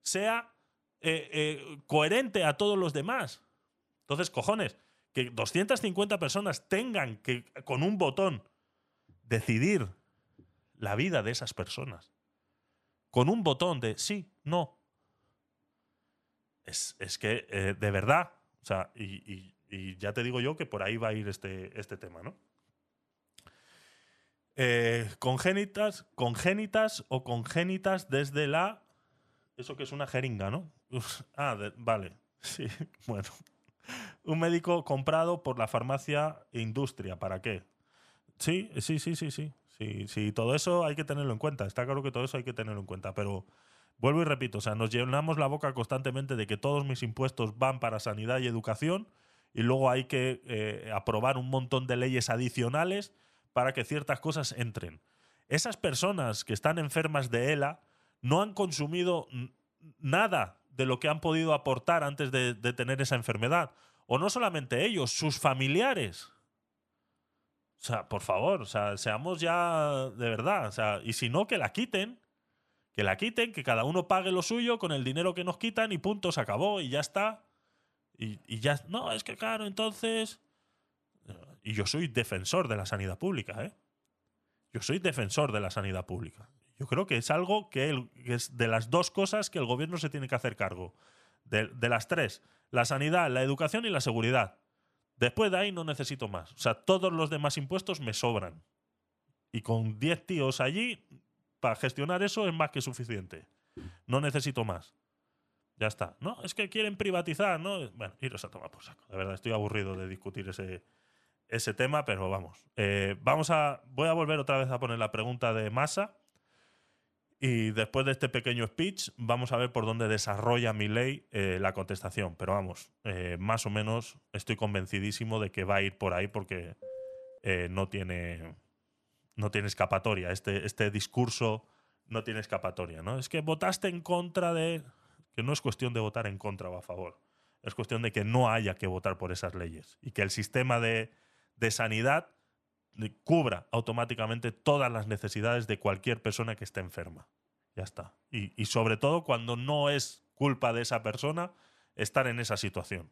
sea eh, eh, coherente a todos los demás. Entonces, cojones, que 250 personas tengan que con un botón decidir la vida de esas personas. Con un botón de sí, no. Es, que, eh, de verdad, o sea, y, ya te digo yo que por ahí va a ir este, este tema, ¿no? Eh, congénitas, congénitas o congénitas desde la. Eso que es una jeringa, ¿no? Ah, vale. Sí, bueno. Un médico comprado por la farmacia Industria. ¿Para qué? Sí, sí, sí, sí. Sí, sí, todo eso hay que tenerlo en cuenta. Está claro que todo eso hay que tenerlo en cuenta. Pero vuelvo y repito, o sea, nos llenamos la boca constantemente de que todos mis impuestos van para sanidad y educación y luego hay que eh, aprobar un montón de leyes adicionales para que ciertas cosas entren. Esas personas que están enfermas de ELA no han consumido nada de lo que han podido aportar antes de, de tener esa enfermedad. O no solamente ellos, sus familiares. O sea, por favor, o sea, seamos ya de verdad. O sea, y si no, que la quiten. Que la quiten, que cada uno pague lo suyo con el dinero que nos quitan y punto, se acabó y ya está. Y, ya. No, es que claro, entonces. Y yo soy defensor de la sanidad pública, ¿eh? Yo soy defensor de la sanidad pública. Yo creo que es algo que, el- es de las dos cosas que el gobierno se tiene que hacer cargo. De, de las tres. La sanidad, la educación y la seguridad. Después de ahí no necesito más. O sea, todos los demás impuestos me sobran. Y con 10 tíos allí, para gestionar eso es más que suficiente. No necesito más. Ya está. No, es que quieren privatizar, ¿no? Bueno, iros a tomar por saco. De verdad, estoy aburrido de discutir ese, ese tema, pero vamos. Eh, vamos a. Voy a volver otra vez a poner la pregunta de masa. Y después de este pequeño speech, vamos a ver por dónde desarrolla mi ley la contestación. Pero vamos, eh, más o menos estoy convencidísimo de que va a ir por ahí porque eh, no, tiene, no tiene escapatoria. Este, este discurso no tiene escapatoria. ¿no? Es que votaste en contra de. Que no es cuestión de votar en contra o a favor. Es cuestión de que no haya que votar por esas leyes. Y que el sistema de, de sanidad cubra automáticamente todas las necesidades de cualquier persona que esté enferma. Ya está. Y, y sobre todo cuando no es culpa de esa persona estar en esa situación.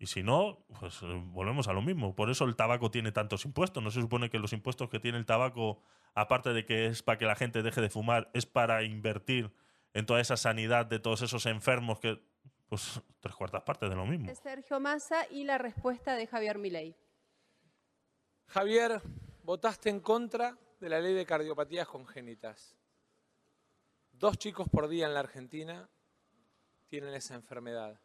Y si no, pues eh, volvemos a lo mismo. Por eso el tabaco tiene tantos impuestos. No se supone que los impuestos que tiene el tabaco, aparte de que es para que la gente deje de fumar, es para invertir en toda esa sanidad de todos esos enfermos que, pues, tres cuartas partes de lo mismo. Sergio Massa y la respuesta de Javier Milei. Javier, votaste en contra de la ley de cardiopatías congénitas. Dos chicos por día en la Argentina tienen esa enfermedad.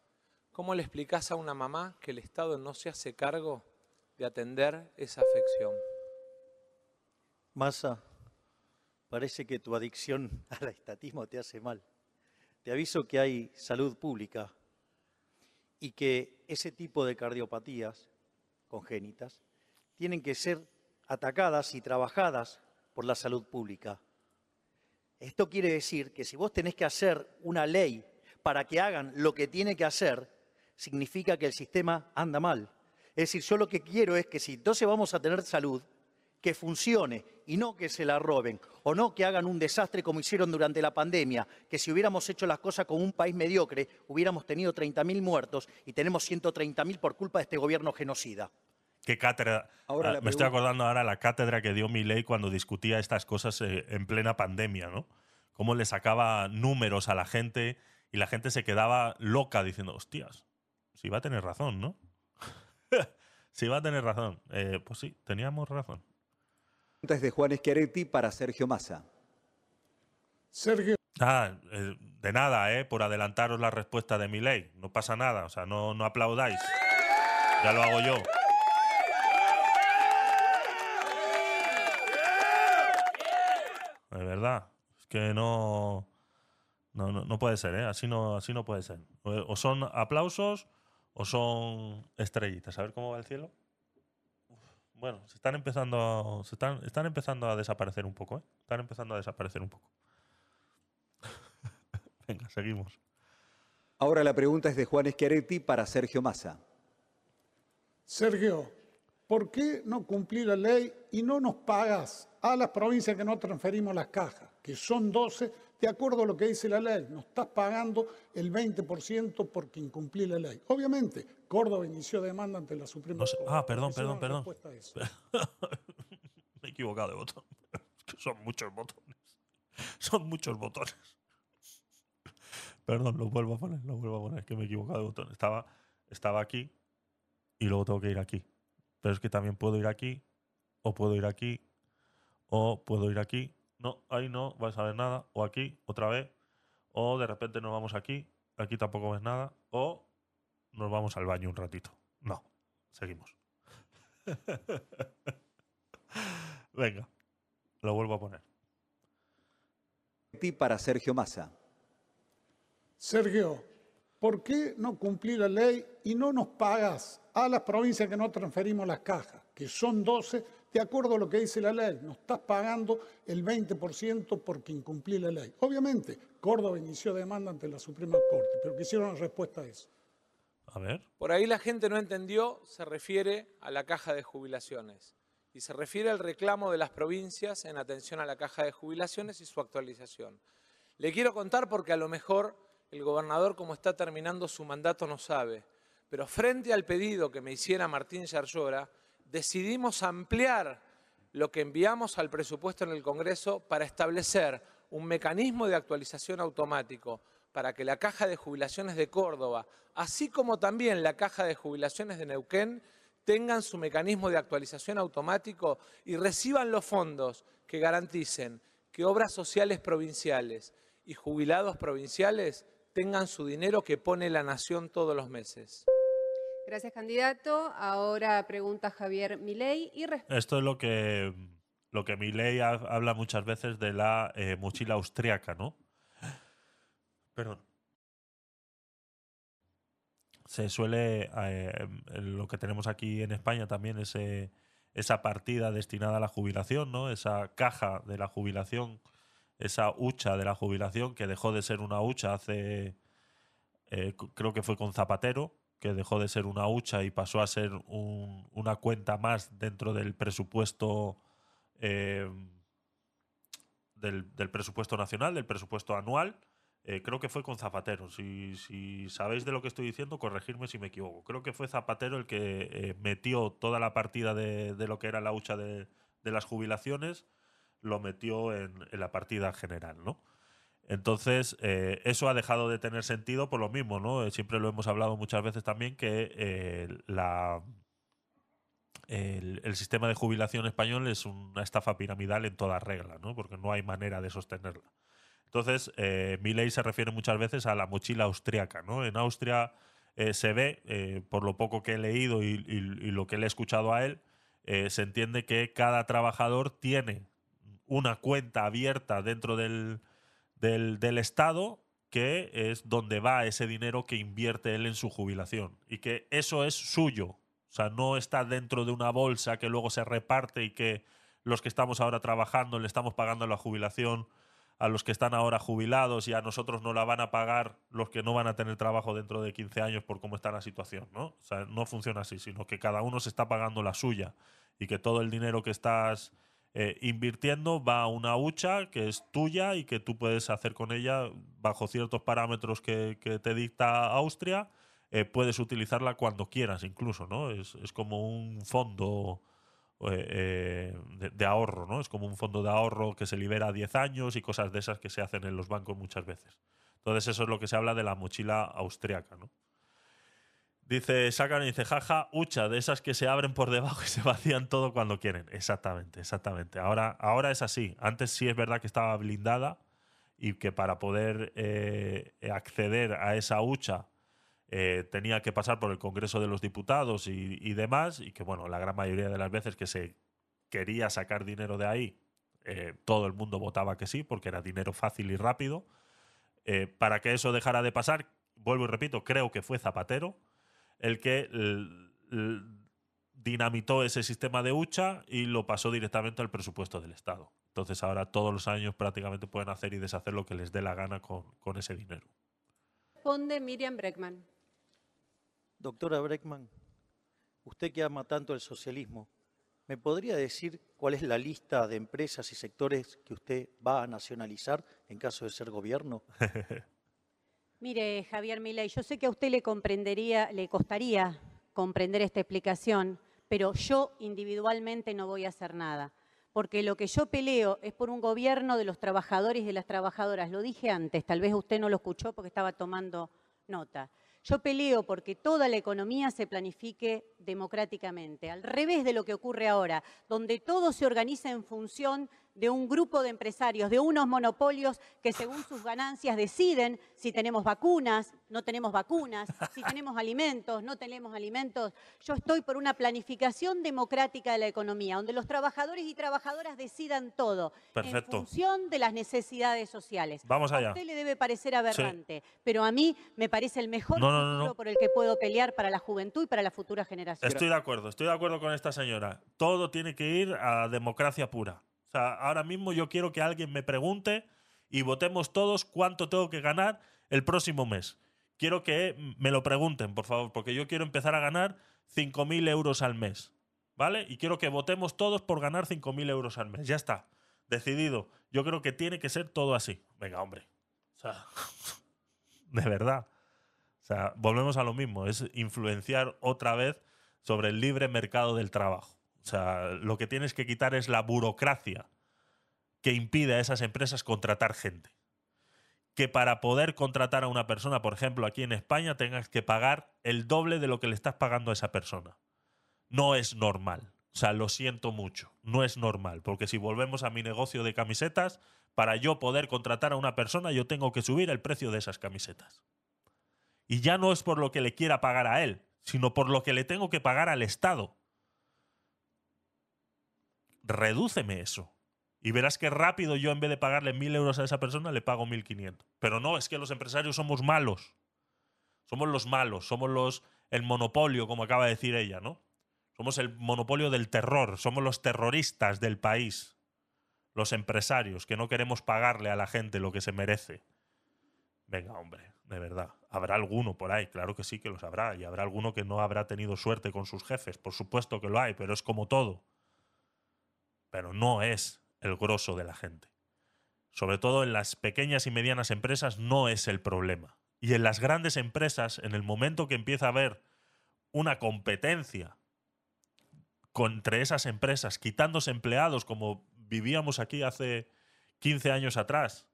¿Cómo le explicás a una mamá que el Estado no se hace cargo de atender esa afección? Massa, parece que tu adicción al estatismo te hace mal. Te aviso que hay salud pública y que ese tipo de cardiopatías congénitas tienen que ser atacadas y trabajadas por la salud pública. Esto quiere decir que si vos tenés que hacer una ley para que hagan lo que tiene que hacer, significa que el sistema anda mal. Es decir, yo lo que quiero es que si entonces vamos a tener salud, que funcione y no que se la roben o no que hagan un desastre como hicieron durante la pandemia, que si hubiéramos hecho las cosas como un país mediocre hubiéramos tenido 30.000 muertos y tenemos 130.000 por culpa de este gobierno genocida. Qué cátedra. Ahora Ah, me estoy acordando ahora la cátedra que dio Milei cuando discutía estas cosas eh, en plena pandemia, ¿no? Cómo le sacaba números a la gente y la gente se quedaba loca diciendo, hostias, sí va a tener razón, ¿no? sí va a tener razón. Eh, pues sí, teníamos razón. Pregunta es de Juan Schiaretti para Sergio Massa. Sergio, Ah, eh, de nada, ¿eh? Por adelantaros la respuesta de mi ley. No pasa nada, o sea, no, no aplaudáis. Ya lo hago yo. De verdad. Es que no. No, no, no puede ser, ¿eh? Así no, así no puede ser. O son aplausos o son estrellitas. A ver cómo va el cielo. Uf, Bueno, se están empezando, se están, están empezando a desaparecer un poco, ¿eh? Están empezando a desaparecer un poco. Venga, seguimos. Ahora la pregunta es de Juan Schiaretti para Sergio Massa. Sergio, ¿por qué no cumplir la ley y no nos pagas a las provincias que no transferimos las cajas, que son 12, de acuerdo a lo que dice la ley? Nos estás pagando el 20% porque incumplí la ley. Obviamente, Córdoba inició demanda ante la Suprema No sé- Corte. ah, perdón, perdón, perdón. Me he equivocado de botón. Son muchos botones. Son muchos botones. Perdón, lo vuelvo a poner, lo vuelvo a poner, que me he equivocado de botón. Estaba, estaba aquí y luego tengo que ir aquí. Pero es que también puedo ir aquí, o puedo ir aquí, o puedo ir aquí. No, ahí no vas a ver nada. O aquí, otra vez. O de repente nos vamos aquí. Aquí tampoco ves nada. O nos vamos al baño un ratito. No, seguimos. Venga, lo vuelvo a poner. Para Sergio Massa. Sergio, ¿por qué no cumplir la ley y no nos pagas a las provincias que no transferimos las cajas, que son 12, de acuerdo a lo que dice la ley? Nos estás pagando el 20% porque incumplí la ley. Obviamente, Córdoba inició demanda ante la Suprema Corte, pero quisieron respuesta a eso. A ver. Por ahí la gente no entendió, se refiere a la caja de jubilaciones y se refiere al reclamo de las provincias en atención a la caja de jubilaciones y su actualización. Le quiero contar porque a lo mejor el gobernador, como está terminando su mandato, no sabe, pero frente al pedido que me hiciera Martín Yarlora, decidimos ampliar lo que enviamos al presupuesto en el Congreso para establecer un mecanismo de actualización automático para que la Caja de Jubilaciones de Córdoba, así como también la Caja de Jubilaciones de Neuquén, tengan su mecanismo de actualización automático y reciban los fondos que garanticen que obras sociales provinciales y jubilados provinciales tengan su dinero que pone la nación todos los meses. Gracias, candidato. Ahora pregunta Javier Milei y responde. Esto es lo que, lo que Milei ha- habla muchas veces de la eh, mochila austriaca, ¿no? Perdón. Se suele, eh, lo que tenemos aquí en España también, ese, esa partida destinada a la jubilación, ¿no? Esa caja de la jubilación, esa hucha de la jubilación que dejó de ser una hucha hace, eh, creo que fue con Zapatero, que dejó de ser una hucha y pasó a ser un- una cuenta más dentro del presupuesto eh, del, presupuesto nacional, del presupuesto anual. Eh, creo que fue con Zapatero. Si, sabéis de lo que estoy diciendo, corregirme si me equivoco. Creo que fue Zapatero el que eh, metió toda la partida de, lo que era la hucha de, de las jubilaciones, lo metió en, en la partida general, ¿no? Entonces, eh, eso ha dejado de tener sentido por lo mismo, ¿no? Eh, Siempre lo hemos hablado muchas veces también que eh, el, sistema de jubilación español es una estafa piramidal en toda regla, ¿no? Porque no hay manera de sostenerla. Entonces, eh, mi ley se refiere muchas veces a la mochila austriaca, ¿no? En Austria se ve, por lo poco que he leído y, y- lo que le he escuchado a él, se entiende que cada trabajador tiene una cuenta abierta dentro del, del, del Estado que es donde va ese dinero que invierte él en su jubilación y que eso es suyo. O sea, no está dentro de una bolsa que luego se reparte y que los que estamos ahora trabajando le estamos pagando la jubilación a los que están ahora jubilados y a nosotros no la van a pagar los que no van a tener trabajo dentro de 15 años por cómo está la situación, ¿no? O sea, no funciona así, sino que cada uno se está pagando la suya y que todo el dinero que estás eh, invirtiendo va a una hucha que es tuya y que tú puedes hacer con ella bajo ciertos parámetros que, te dicta Austria. eh, puedes utilizarla cuando quieras incluso, ¿no? Es, es como un fondo eh, de, de ahorro, ¿no? Es como un fondo de ahorro que se libera a 10 años y cosas de esas que se hacen en los bancos muchas veces. Entonces eso es lo que se habla de la mochila austriaca, ¿no? Dice, sacan y dice, jaja, hucha, de esas que se abren por debajo y se vacían todo cuando quieren. Exactamente, exactamente. Ahora, ahora es así. Antes sí es verdad que estaba blindada y que para poder eh, acceder a esa hucha eh, tenía que pasar por el Congreso de los Diputados y, demás, y que bueno, la gran mayoría de las veces que se quería sacar dinero de ahí, eh, todo el mundo votaba que sí, porque era dinero fácil y rápido. Para que eso dejara de pasar, vuelvo y repito, creo que fue Zapatero el que dinamitó ese sistema de hucha y lo pasó directamente al presupuesto del Estado. Entonces ahora todos los años prácticamente pueden hacer y deshacer lo que les dé la gana con, con ese dinero. Responde Miriam Breckman. Doctora Breckman, usted que ama tanto el socialismo, ¿me podría decir cuál es la lista de empresas y sectores que usted va a nacionalizar en caso de ser gobierno? Mire, Javier Milei, yo sé que a usted le comprendería, le costaría comprender esta explicación, pero yo individualmente no voy a hacer nada. Porque lo que yo peleo es por un gobierno de los trabajadores y de las trabajadoras. Lo dije antes, tal vez usted no lo escuchó porque estaba tomando nota. Yo peleo porque toda la economía se planifique democráticamente, al revés de lo que ocurre ahora, donde todo se organiza en función de un grupo de empresarios, de unos monopolios que según sus ganancias deciden si tenemos vacunas, no tenemos vacunas, si tenemos alimentos, no tenemos alimentos. Yo estoy por una planificación democrática de la economía, donde los trabajadores y trabajadoras decidan todo Perfecto. en función de las necesidades sociales. Vamos allá. A usted le debe parecer aberrante, pero a mí me parece el mejor No, por el que puedo pelear para la juventud y para la futura generación. Estoy de acuerdo, estoy de acuerdo con esta señora. Todo tiene que ir a democracia pura. Ahora mismo yo quiero que alguien me pregunte y votemos todos cuánto tengo que ganar el próximo mes. Quiero que me lo pregunten, por favor, porque yo quiero empezar a ganar 5.000 euros al mes. ¿Vale? Y quiero que votemos todos por ganar 5.000 euros al mes. Ya está. Decidido. Yo creo que tiene que ser todo así. Venga, hombre. O sea, de verdad. O sea, volvemos a lo mismo, es influenciar otra vez sobre el libre mercado del trabajo. O sea, lo que tienes que quitar es la burocracia que impide a esas empresas contratar gente. Que para poder contratar a una persona, por ejemplo, aquí en España, tengas que pagar el doble de lo que le estás pagando a esa persona. No es normal. O sea, lo siento mucho. No es normal. Porque si volvemos a mi negocio de camisetas, para yo poder contratar a una persona, yo tengo que subir el precio de esas camisetas. Y ya no es por lo que le quiera pagar a él, sino por lo que le tengo que pagar al Estado. Redúceme eso. Y verás que rápido yo, en vez de pagarle mil euros a esa persona, le pago 1.500. Pero no, es que los empresarios somos malos. Somos los malos, somos los el monopolio, como acaba de decir ella, ¿no? Somos el monopolio del terror, somos los terroristas del país. Los empresarios, que no queremos pagarle a la gente lo que se merece. Venga, hombre, de verdad. Habrá alguno por ahí, claro que sí que los habrá. Y habrá alguno que no habrá tenido suerte con sus jefes. Por supuesto que lo hay, pero es como todo. Pero no es el grosso de la gente. Sobre todo en las pequeñas y medianas empresas no es el problema. Y en las grandes empresas, en el momento que empieza a haber una competencia entre esas empresas, quitándose empleados como vivíamos aquí hace 15 años atrás,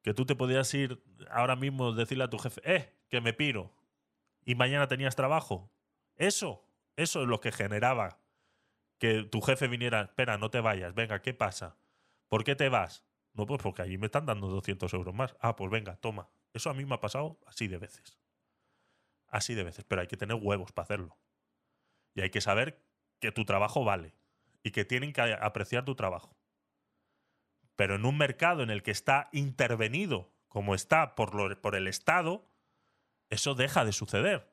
que tú te podías ir ahora mismo decirle a tu jefe, eh, que me piro, y mañana tenías trabajo. Eso, eso es lo que generaba que tu jefe viniera, espera, no te vayas, venga, ¿qué pasa? ¿Por qué te vas? No, pues porque allí me están dando 200 euros más. Ah, pues venga, toma. Eso a mí me ha pasado así de veces. Así de veces, pero hay que tener huevos para hacerlo. Y hay que saber que tu trabajo vale y que tienen que apreciar tu trabajo. Pero en un mercado en el que está intervenido, como está por, lo- por el Estado, eso deja de suceder.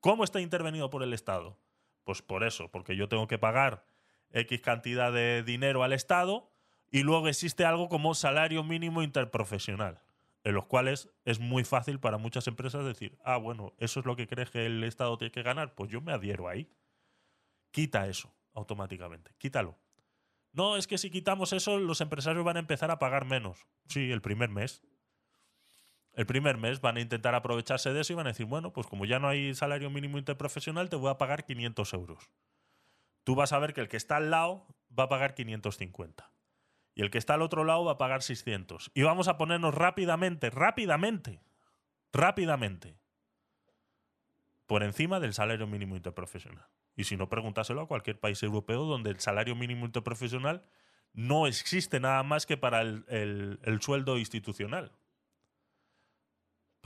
¿Cómo está intervenido por el Estado? Pues por eso, porque yo tengo que pagar X cantidad de dinero al Estado y luego existe algo como salario mínimo interprofesional, en los cuales es muy fácil para muchas empresas decir, ah, bueno, eso es lo que crees que el Estado tiene que ganar, pues yo me adhiero ahí. Quita eso automáticamente, quítalo. No, es que si quitamos eso, los empresarios van a empezar a pagar menos. Sí, el primer mes. El primer mes van a intentar aprovecharse de eso y van a decir, bueno, pues como ya no hay salario mínimo interprofesional, te voy a pagar 500 euros. Tú vas a ver que el que está al lado va a pagar 550. Y el que está al otro lado va a pagar 600. Y vamos a ponernos rápidamente, rápidamente, rápidamente por encima del salario mínimo interprofesional. Y si no, pregúntaselo a cualquier país europeo donde el salario mínimo interprofesional no existe nada más que para el, el- el sueldo institucional.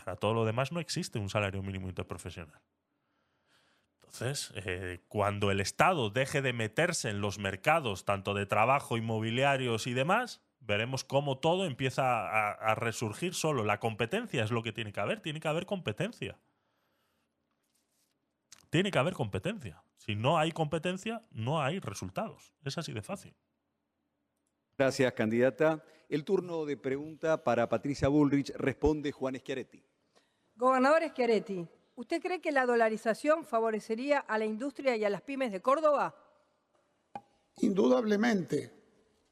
Para todo lo demás no existe un salario mínimo interprofesional. Entonces, eh, cuando el Estado deje de meterse en los mercados, tanto de trabajo, inmobiliarios y demás, veremos cómo todo empieza a, a resurgir solo. La competencia es lo que tiene que haber. Tiene que haber competencia. Tiene que haber competencia. Si no hay competencia, no hay resultados. Es así de fácil. Gracias, candidata. El turno de pregunta para Patricia Bullrich responde Juan Schiaretti. Gobernador Schiaretti, ¿usted cree que la dolarización favorecería a la industria y a las pymes de Córdoba? Indudablemente,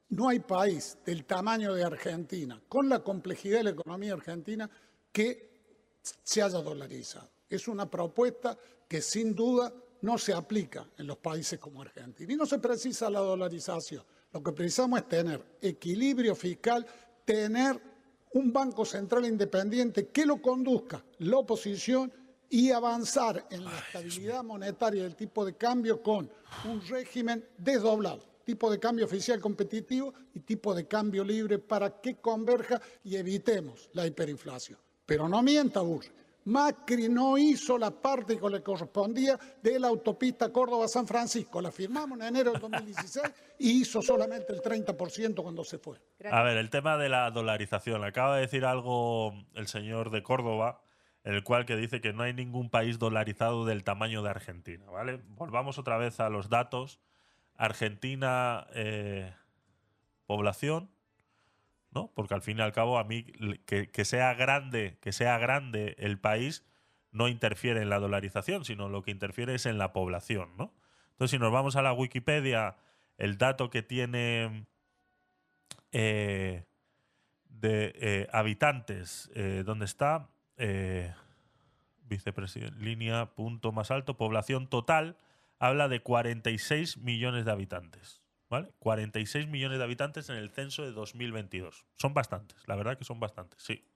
no hay país del tamaño de Argentina, con la complejidad de la economía argentina, que se haya dolarizado. Es una propuesta que sin duda no se aplica en los países como Argentina. Y no se precisa la dolarización. Lo que precisamos es tener equilibrio fiscal, tener un Banco Central independiente que lo conduzca la oposición y avanzar en la estabilidad monetaria del tipo de cambio con un régimen desdoblado, tipo de cambio oficial competitivo y tipo de cambio libre para que converja y evitemos la hiperinflación. Pero no mienta, Burri. Macri no hizo la parte que le correspondía de la autopista Córdoba-San Francisco. La firmamos en enero del 2016 y hizo solamente el 30% cuando se fue. A ver, el tema de la dolarización. Acaba de decir algo el señor de Córdoba, el cual que dice que no hay ningún país dolarizado del tamaño de Argentina. ¿vale? Volvamos otra vez a los datos. Argentina, eh, población, ¿no? Porque al fin y al cabo, a mí, que, sea grande, que sea grande el país, no interfiere en la dolarización, sino lo que interfiere es en la población, ¿no? Entonces, si nos vamos a la Wikipedia, el dato que tiene eh, de eh, habitantes, eh, ¿dónde está? Eh, vicepresidente, línea, punto más alto, población total, habla de 46 millones de habitantes. ¿Vale? 46 millones de habitantes en el censo de 2022. Son bastantes, la verdad que son bastantes, sí.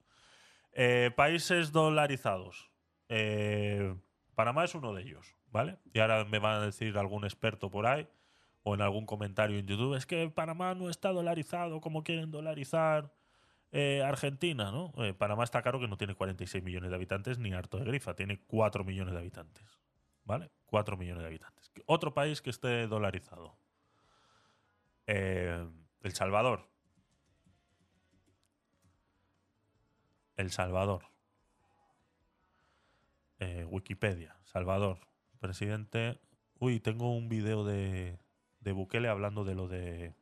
Eh, países dolarizados. Eh, Panamá es uno de ellos, ¿vale? Y ahora me van a decir algún experto por ahí o en algún comentario en YouTube, es que Panamá no está dolarizado como quieren dolarizar eh, Argentina, ¿no? Panamá está claro que no tiene 46 millones de habitantes ni harto de grifa, tiene 4 millones de habitantes, ¿vale? 4 millones de habitantes. Otro país que esté dolarizado. Eh, El Salvador. El Salvador. Eh, Wikipedia. Salvador. Presidente. Uy, tengo un video de, de Bukele hablando de lo de.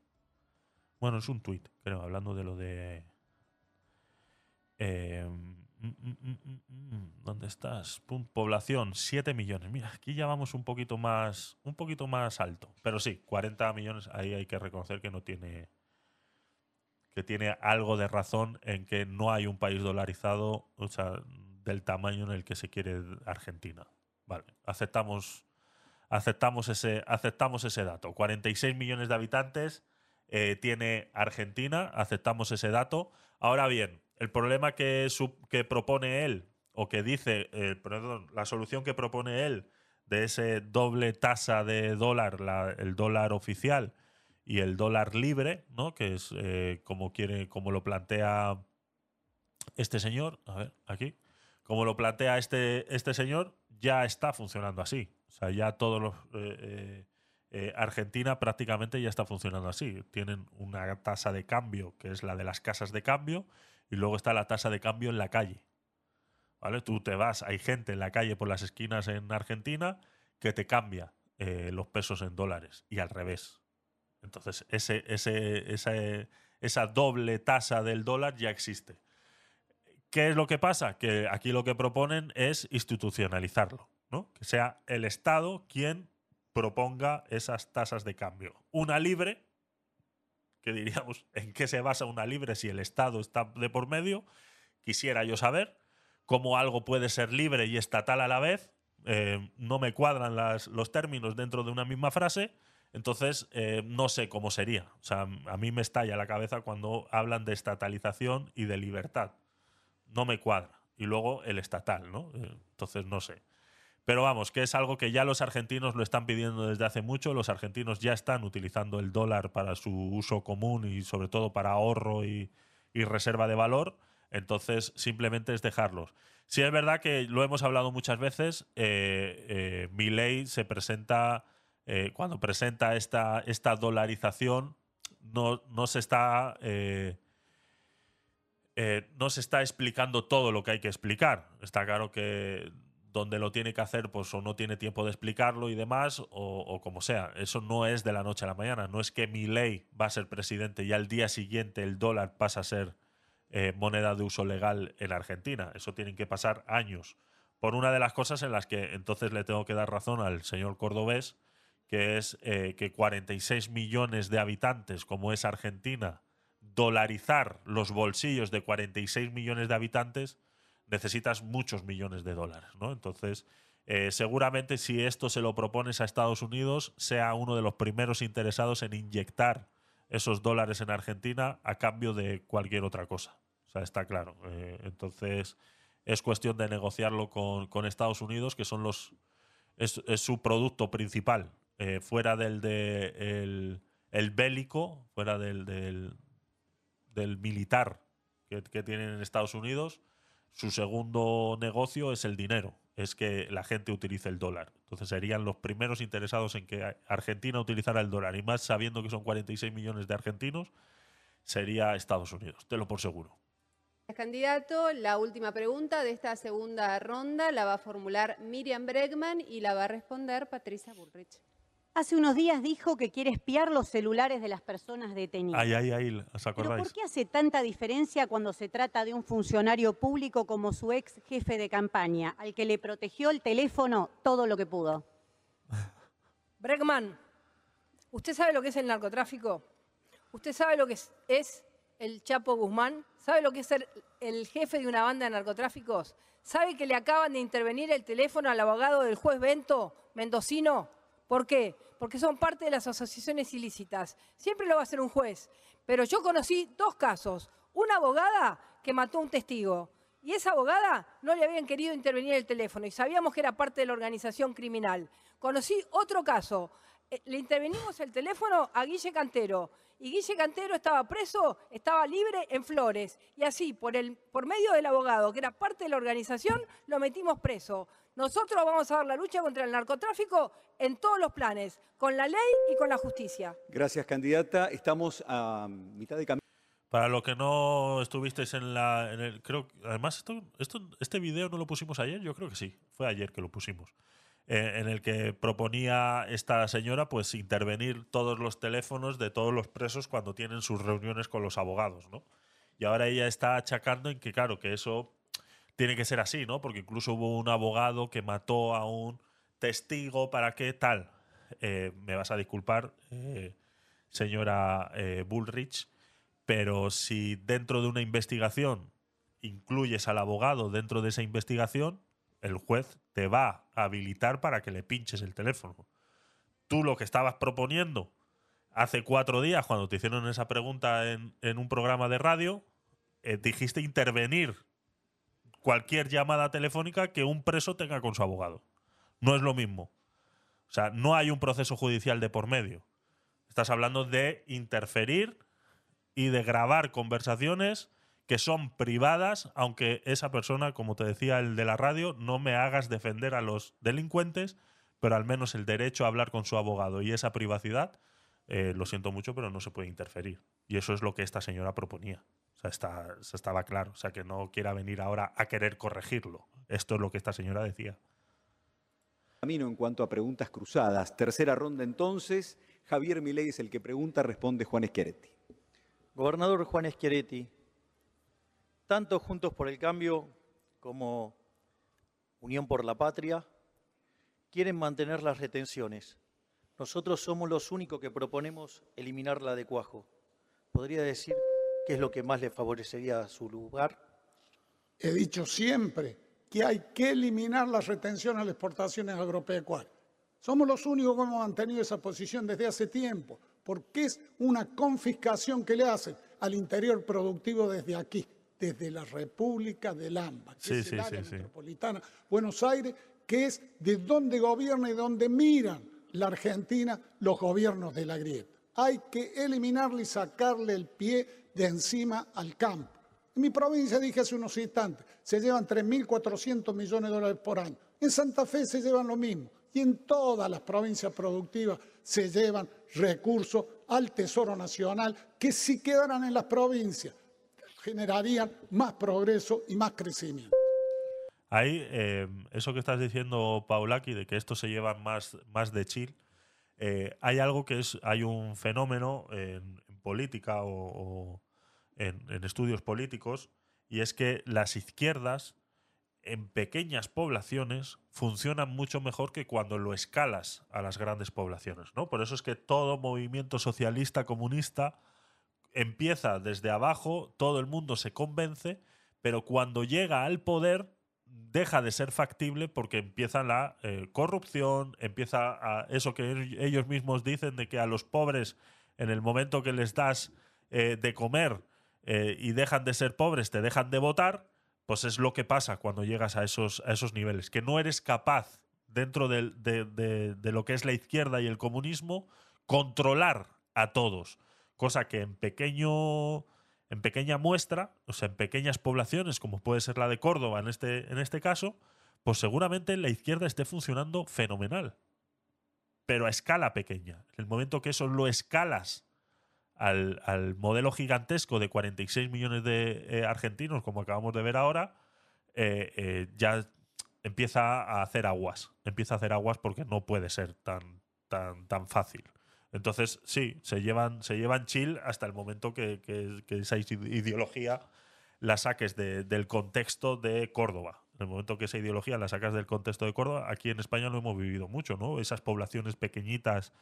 Bueno, es un tuit, creo, hablando de lo de. Eh, mm, mm, mm, ¿Dónde estás? Pum, población, 7 millones. Mira, aquí ya vamos un poquito más. Un poquito más alto. Pero sí, 40 millones, ahí hay que reconocer que no tiene. que tiene algo de razón en que no hay un país dolarizado, o sea, del tamaño en el que se quiere Argentina. Vale, aceptamos. Aceptamos ese, aceptamos ese dato. 46 millones de habitantes eh, tiene Argentina, aceptamos ese dato. Ahora bien, el problema que, propone él, o que dice, eh, perdón, la solución que propone él de ese doble tasa de dólar, la- el dólar oficial y el dólar libre, ¿no? Que es eh, como quiere, como lo plantea este señor, a ver, aquí, como lo plantea este, este señor, ya está funcionando así. O sea, ya todos los eh, eh, Argentina prácticamente ya está funcionando así. Tienen una tasa de cambio que es la de las casas de cambio y luego está la tasa de cambio en la calle. ¿Vale? Tú te vas, hay gente en la calle por las esquinas en Argentina que te cambia eh, los pesos en dólares y al revés. Entonces, ese, ese- esa doble tasa del dólar ya existe. ¿Qué es lo que pasa? Que aquí lo que proponen es institucionalizarlo, ¿no? Que sea el Estado quien proponga esas tasas de cambio. Una libre, que diríamos, ¿en qué se basa una libre si el Estado está de por medio? Quisiera yo saber cómo algo puede ser libre y estatal a la vez. Eh, no me cuadran los términos dentro de una misma frase. Entonces, eh, no sé cómo sería. O sea, a mí me estalla la cabeza cuando hablan de estatalización y de libertad no me cuadra. Y luego el estatal, ¿no? Eh, Entonces no sé. Pero vamos, que es algo que ya los argentinos lo están pidiendo desde hace mucho. Los argentinos ya están utilizando el dólar para su uso común y sobre todo para ahorro y, reserva de valor. Entonces, simplemente es dejarlos. Sí es verdad que lo hemos hablado muchas veces. Eh, eh, se presenta, eh, cuando presenta esta, esta dolarización, no, no se está... eh, eh, no se está explicando todo lo que hay que explicar. Está claro que donde lo tiene que hacer, pues o no tiene tiempo de explicarlo y demás, o, como sea. Eso no es de la noche a la mañana. No es que mi ley va a ser presidente y al día siguiente el dólar pasa a ser eh, moneda de uso legal en Argentina. Eso tienen que pasar años. Por una de las cosas en las que entonces le tengo que dar razón al señor Cordobés, que es eh, que 46 millones de habitantes, como es Argentina, dolarizar los bolsillos de 46 millones de habitantes, necesitas muchos millones de dólares, ¿no? Entonces, eh, seguramente si esto se lo propones a Estados Unidos, sea uno de los primeros interesados en inyectar esos dólares en Argentina a cambio de cualquier otra cosa. O sea, está claro. Eh, entonces, es cuestión de negociarlo con, Estados Unidos, que son los es, su producto principal, eh, fuera del de el, el bélico, fuera del, del, del militar que, que tienen en Estados Unidos, su segundo negocio es el dinero, es que la gente utilice el dólar. Entonces serían los primeros interesados en que Argentina utilizara el dólar, y más sabiendo que son 46 millones de argentinos, sería Estados Unidos, te lo por seguro. Candidato, la última pregunta de esta segunda ronda la va a formular Miriam Bregman y la va a responder Patricia Bullrich. Hace unos días dijo que quiere espiar los celulares de las personas detenidas. Ay, ay, ay, ¿os Pero acordáis? ¿por qué hace tanta diferencia cuando se trata de un funcionario público como su ex jefe de campaña, al que le protegió el teléfono todo lo que pudo? Bregman, ¿usted sabe lo que es el narcotráfico? ¿Usted sabe lo que es, es el Chapo Guzmán? ¿Sabe lo que es ser el jefe de una banda de narcotráficos? ¿Sabe que le acaban de intervenir el teléfono al abogado del juez Bento, mendocino? ¿Por qué? Porque son parte de las asociaciones ilícitas. Siempre lo va a hacer un juez. Pero yo conocí dos casos. Una abogada que mató a un testigo. Y esa abogada no le habían querido intervenir el teléfono y sabíamos que era parte de la organización criminal. Conocí otro caso. Eh, Le intervenimos el teléfono a Guille Cantero. Y Guille Cantero estaba preso, estaba libre en Flores. Y así, por, el, por medio del abogado, que era parte de la organización, lo metimos preso. Nosotros vamos a dar la lucha contra el narcotráfico en todos los planes, con la ley y con la justicia. Gracias, candidata. Estamos a mitad de camino. Para lo que no estuvisteis en la. En el, creo que- Además, esto, esto, este video no lo pusimos ayer, yo creo que sí. Fue ayer que lo pusimos. Eh, en el que proponía esta señora pues intervenir todos los teléfonos de todos los presos cuando tienen sus reuniones con los abogados, ¿no? Y ahora ella está achacando en que, claro, que eso tiene que ser así, ¿no? Porque incluso hubo un abogado que mató a un testigo para que tal. Eh, me vas a disculpar, eh, señora eh, Bullrich, pero si dentro de una investigación incluyes al abogado dentro de esa investigación, el juez te va a habilitar para que le pinches el teléfono. Tú lo que estabas proponiendo hace cuatro días, cuando te hicieron esa pregunta en, un programa de radio, dijiste intervenir cualquier llamada telefónica que un preso tenga con su abogado. No es lo mismo. O sea, no hay un proceso judicial de por medio. Estás hablando de interferir y de grabar conversaciones que son privadas, aunque esa persona, como te decía el de la radio, no me hagas defender a los delincuentes, pero al menos el derecho a hablar con su abogado y esa privacidad, eh, lo siento mucho, pero no se puede interferir. Y eso es lo que esta señora proponía. Sea, está, se estaba claro. O sea, que no quiera venir ahora a querer corregirlo. Esto es lo que esta señora decía. Camino en cuanto a preguntas cruzadas. Tercera ronda entonces. Javier Milei es el que pregunta, responde Juan Schiaretti. Gobernador Juan Schiaretti, tanto Juntos por el Cambio como Unión por la Patria quieren mantener las retenciones. Nosotros somos los únicos que proponemos eliminar la de cuajo. ¿Podría decir qué es lo que más le favorecería a su lugar? He dicho siempre que hay que eliminar las retenciones a las exportaciones agropecuarias. Somos los únicos que hemos mantenido esa posición desde hace tiempo, porque es una confiscación que le hacen al interior productivo desde aquí. desde la República del AMBA, que Sí, es sí, el área sí, sí. metropolitana Buenos Aires, que es de donde gobierna y donde miran la Argentina los gobiernos de la grieta. Hay que eliminarle y sacarle el pie de encima al campo. En mi provincia, dije hace unos instantes, se llevan 3.400 millones de dólares por año. En Santa Fe se llevan lo mismo. Y en todas las provincias productivas se llevan recursos al Tesoro Nacional que si quedaran en las provincias generarían más progreso y más crecimiento. Ahí, eh, eso que estás diciendo, Paulaki, de que esto se lleva más, más de chill, eh, hay algo que es, hay un fenómeno en, en política o, en, estudios políticos, y es que las izquierdas en pequeñas poblaciones funcionan mucho mejor que cuando lo escalas a las grandes poblaciones, ¿no? Por eso es que todo movimiento socialista comunista empieza desde abajo, todo el mundo se convence, pero cuando llega al poder deja de ser factible porque empieza la eh, corrupción, empieza a eso que el- ellos mismos dicen de que a los pobres en el momento que les das eh, de comer eh, y dejan de ser pobres, te dejan de votar, pues es lo que pasa cuando llegas a esos, a esos niveles, que no eres capaz dentro de, de- de lo que es la izquierda y el comunismo controlar a todos, cosa que en pequeño en pequeña muestra, o sea, en pequeñas poblaciones, como puede ser la de Córdoba en este, en este caso, pues seguramente la izquierda esté funcionando fenomenal. Pero a escala pequeña. En el momento que eso lo escalas al, al modelo gigantesco de 46 millones de eh, argentinos, como acabamos de ver ahora, eh, eh, ya empieza a hacer aguas. Empieza a hacer aguas porque no puede ser tan, tan, tan fácil. Entonces, sí, se llevan, se llevan chill hasta el momento que, que- esa ide- ideología la saques de- del contexto de Córdoba. En el momento que esa ideología la sacas del contexto de Córdoba, aquí en España lo hemos vivido mucho, ¿no? Esas poblaciones pequeñitas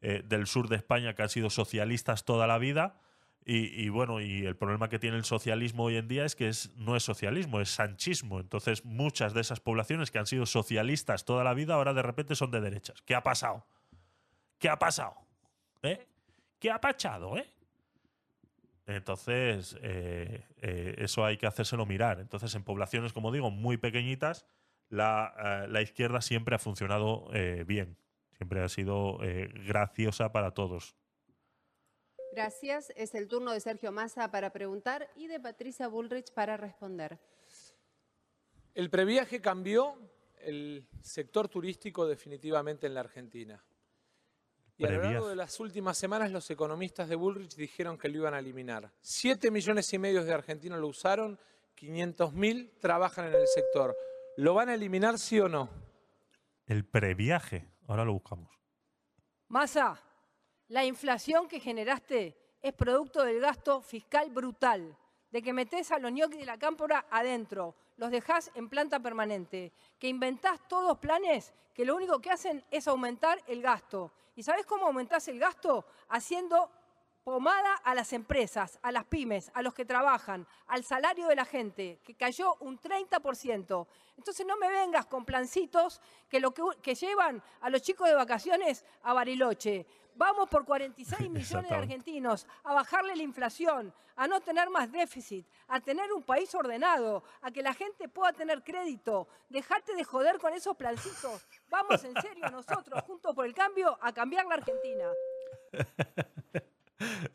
eh, del sur de España que han sido socialistas toda la vida. Y, bueno, y el problema que tiene el socialismo hoy en día es que es, no es socialismo, es sanchismo. Entonces, muchas de esas poblaciones que han sido socialistas toda la vida ahora de repente son de derechas. ¿Qué ha pasado? ¿Qué ha pasado? ¿Eh? ¿Qué ha pachado, eh? Entonces, eh, eh, eso hay que hacérselo mirar. Entonces, en poblaciones, como digo, muy pequeñitas, la, eh, la izquierda siempre ha funcionado eh, bien. Siempre ha sido eh, graciosa para todos. Gracias. Es el turno de Sergio Massa para preguntar y de Patricia Bullrich para responder. El previaje cambió el sector turístico definitivamente en la Argentina. Y a lo largo de las últimas semanas los economistas de Bullrich dijeron que lo iban a eliminar. Siete millones y medio de argentinos lo usaron, 500 mil trabajan en el sector. ¿Lo van a eliminar sí o no? El previaje. Ahora lo buscamos. Massa, la inflación que generaste es producto del gasto fiscal brutal, de que metés a los ñoquis de la cámpora adentro, los dejás en planta permanente, que inventás todos planes que lo único que hacen es aumentar el gasto. ¿Y sabés cómo aumentás el gasto? Haciendo pomada a las empresas, a las pymes, a los que trabajan, al salario de la gente, que cayó un 30%. Entonces no me vengas con plancitos que, lo que llevan a los chicos de vacaciones a Bariloche. Vamos por 46 millones de argentinos a bajarle la inflación, a no tener más déficit, a tener un país ordenado, a que la gente pueda tener crédito. Dejate de joder con esos plancitos. Vamos en serio nosotros, juntos por el cambio, a cambiar la Argentina.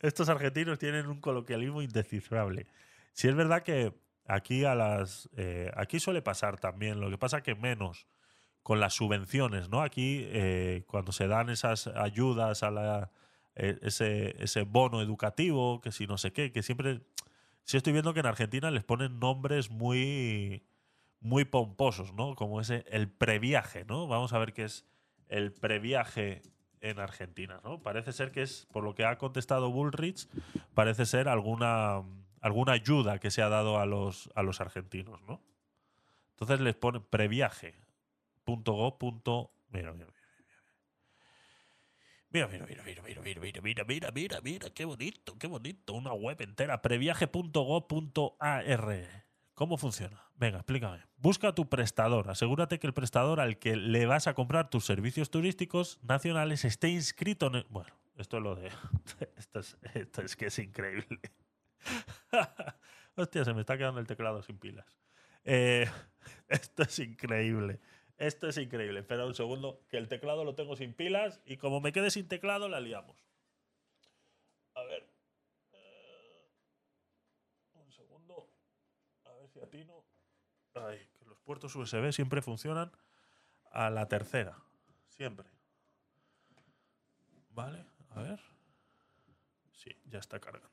Estos argentinos tienen un coloquialismo indescifrable. Si es verdad que aquí a las eh, aquí suele pasar también, lo que pasa que menos con las subvenciones, ¿no? Aquí eh, cuando se dan esas ayudas a la eh, ese, ese bono educativo, que si no sé qué, que siempre sí estoy viendo que en Argentina les ponen nombres muy muy pomposos, ¿no? Como ese el previaje, ¿no? Vamos a ver qué es el previaje en Argentina, ¿no? Parece ser que es, por lo que ha contestado Bullrich, parece ser alguna, alguna ayuda que se ha dado a los, a los argentinos, ¿no? Entonces les pone previaje.go. Mira, mira, mira. Mira, mira, mira, mira, mira, mira, mira, mira, mira, mira, mira, qué bonito, qué bonito. Una web entera, previaje.go.ar. ¿Cómo funciona? Venga, explícame. Busca tu prestador. Asegúrate que el prestador al que le vas a comprar tus servicios turísticos nacionales esté inscrito en el... Bueno, esto es lo de... Esto es, esto es que es increíble. Hostia, se me está quedando el teclado sin pilas. Eh, esto es increíble. Esto es increíble. Espera un segundo, que el teclado lo tengo sin pilas y como me quede sin teclado, la liamos. A ver. Eh, un segundo. A ver si atino. Ay, que los puertos USB siempre funcionan a la tercera. Siempre. Vale, a ver. Sí, ya está cargando.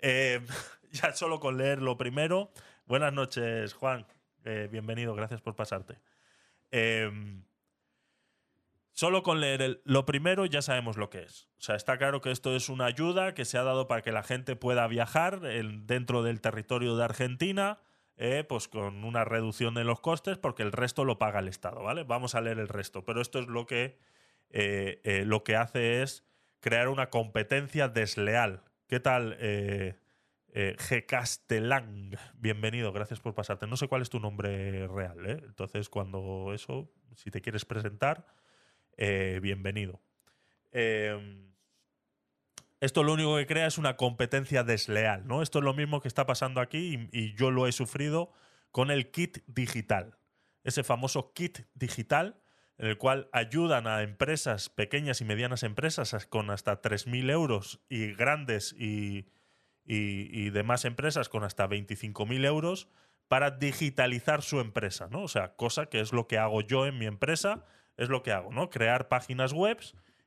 Eh, ya solo con leer lo primero. Buenas noches, Juan. Eh, bienvenido, gracias por pasarte. Eh, solo con leer lo primero ya sabemos lo que es. O sea, está claro que esto es una ayuda que se ha dado para que la gente pueda viajar en- dentro del territorio de Argentina, eh, pues con una reducción de los costes, porque el resto lo paga el Estado, ¿vale? Vamos a leer el resto. Pero esto es lo que, eh, eh, lo que hace es crear una competencia desleal. ¿Qué tal, eh, G. Castellán? Bienvenido, gracias por pasarte. No sé cuál es tu nombre real, ¿eh? Entonces, cuando eso, si te quieres presentar, eh, bienvenido. Eh, esto lo único que crea es una competencia desleal, ¿no? Esto es lo mismo que está pasando aquí y, y yo lo he sufrido con el kit digital. Ese famoso kit digital en el cual ayudan a empresas, pequeñas y medianas empresas, as- con hasta 3.000 euros y grandes y, y, demás empresas con hasta 25.000 euros para digitalizar su empresa, ¿no? O sea, cosa que es lo que hago yo en mi empresa, es lo que hago, ¿no? Crear páginas web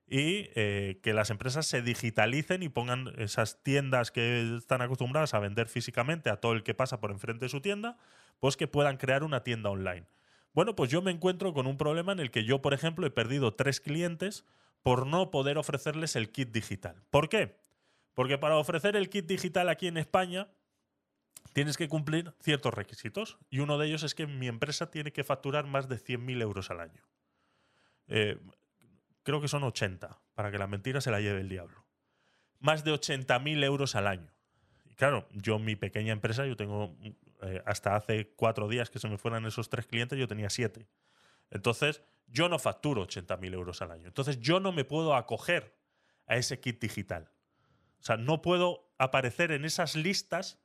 y eh, que las empresas se digitalicen y pongan esas tiendas que están acostumbradas a vender físicamente a todo el que pasa por enfrente de su tienda, pues que puedan crear una tienda online. Bueno, pues yo me encuentro con un problema en el que yo, por ejemplo, he perdido tres clientes por no poder ofrecerles el kit digital. ¿Por qué? Porque para ofrecer el kit digital aquí en España tienes que cumplir ciertos requisitos y uno de ellos es que mi empresa tiene que facturar más de 100.000 euros al año. Eh, creo que son 80, para que la mentira se la lleve el diablo. Más de 80.000 euros al año. Y claro, yo mi pequeña empresa, yo tengo eh, hasta hace cuatro días que se me fueran esos tres clientes, yo tenía siete. Entonces, yo no facturo 80.000 euros al año. Entonces, yo no me puedo acoger a ese kit digital. O sea, no puedo aparecer en esas listas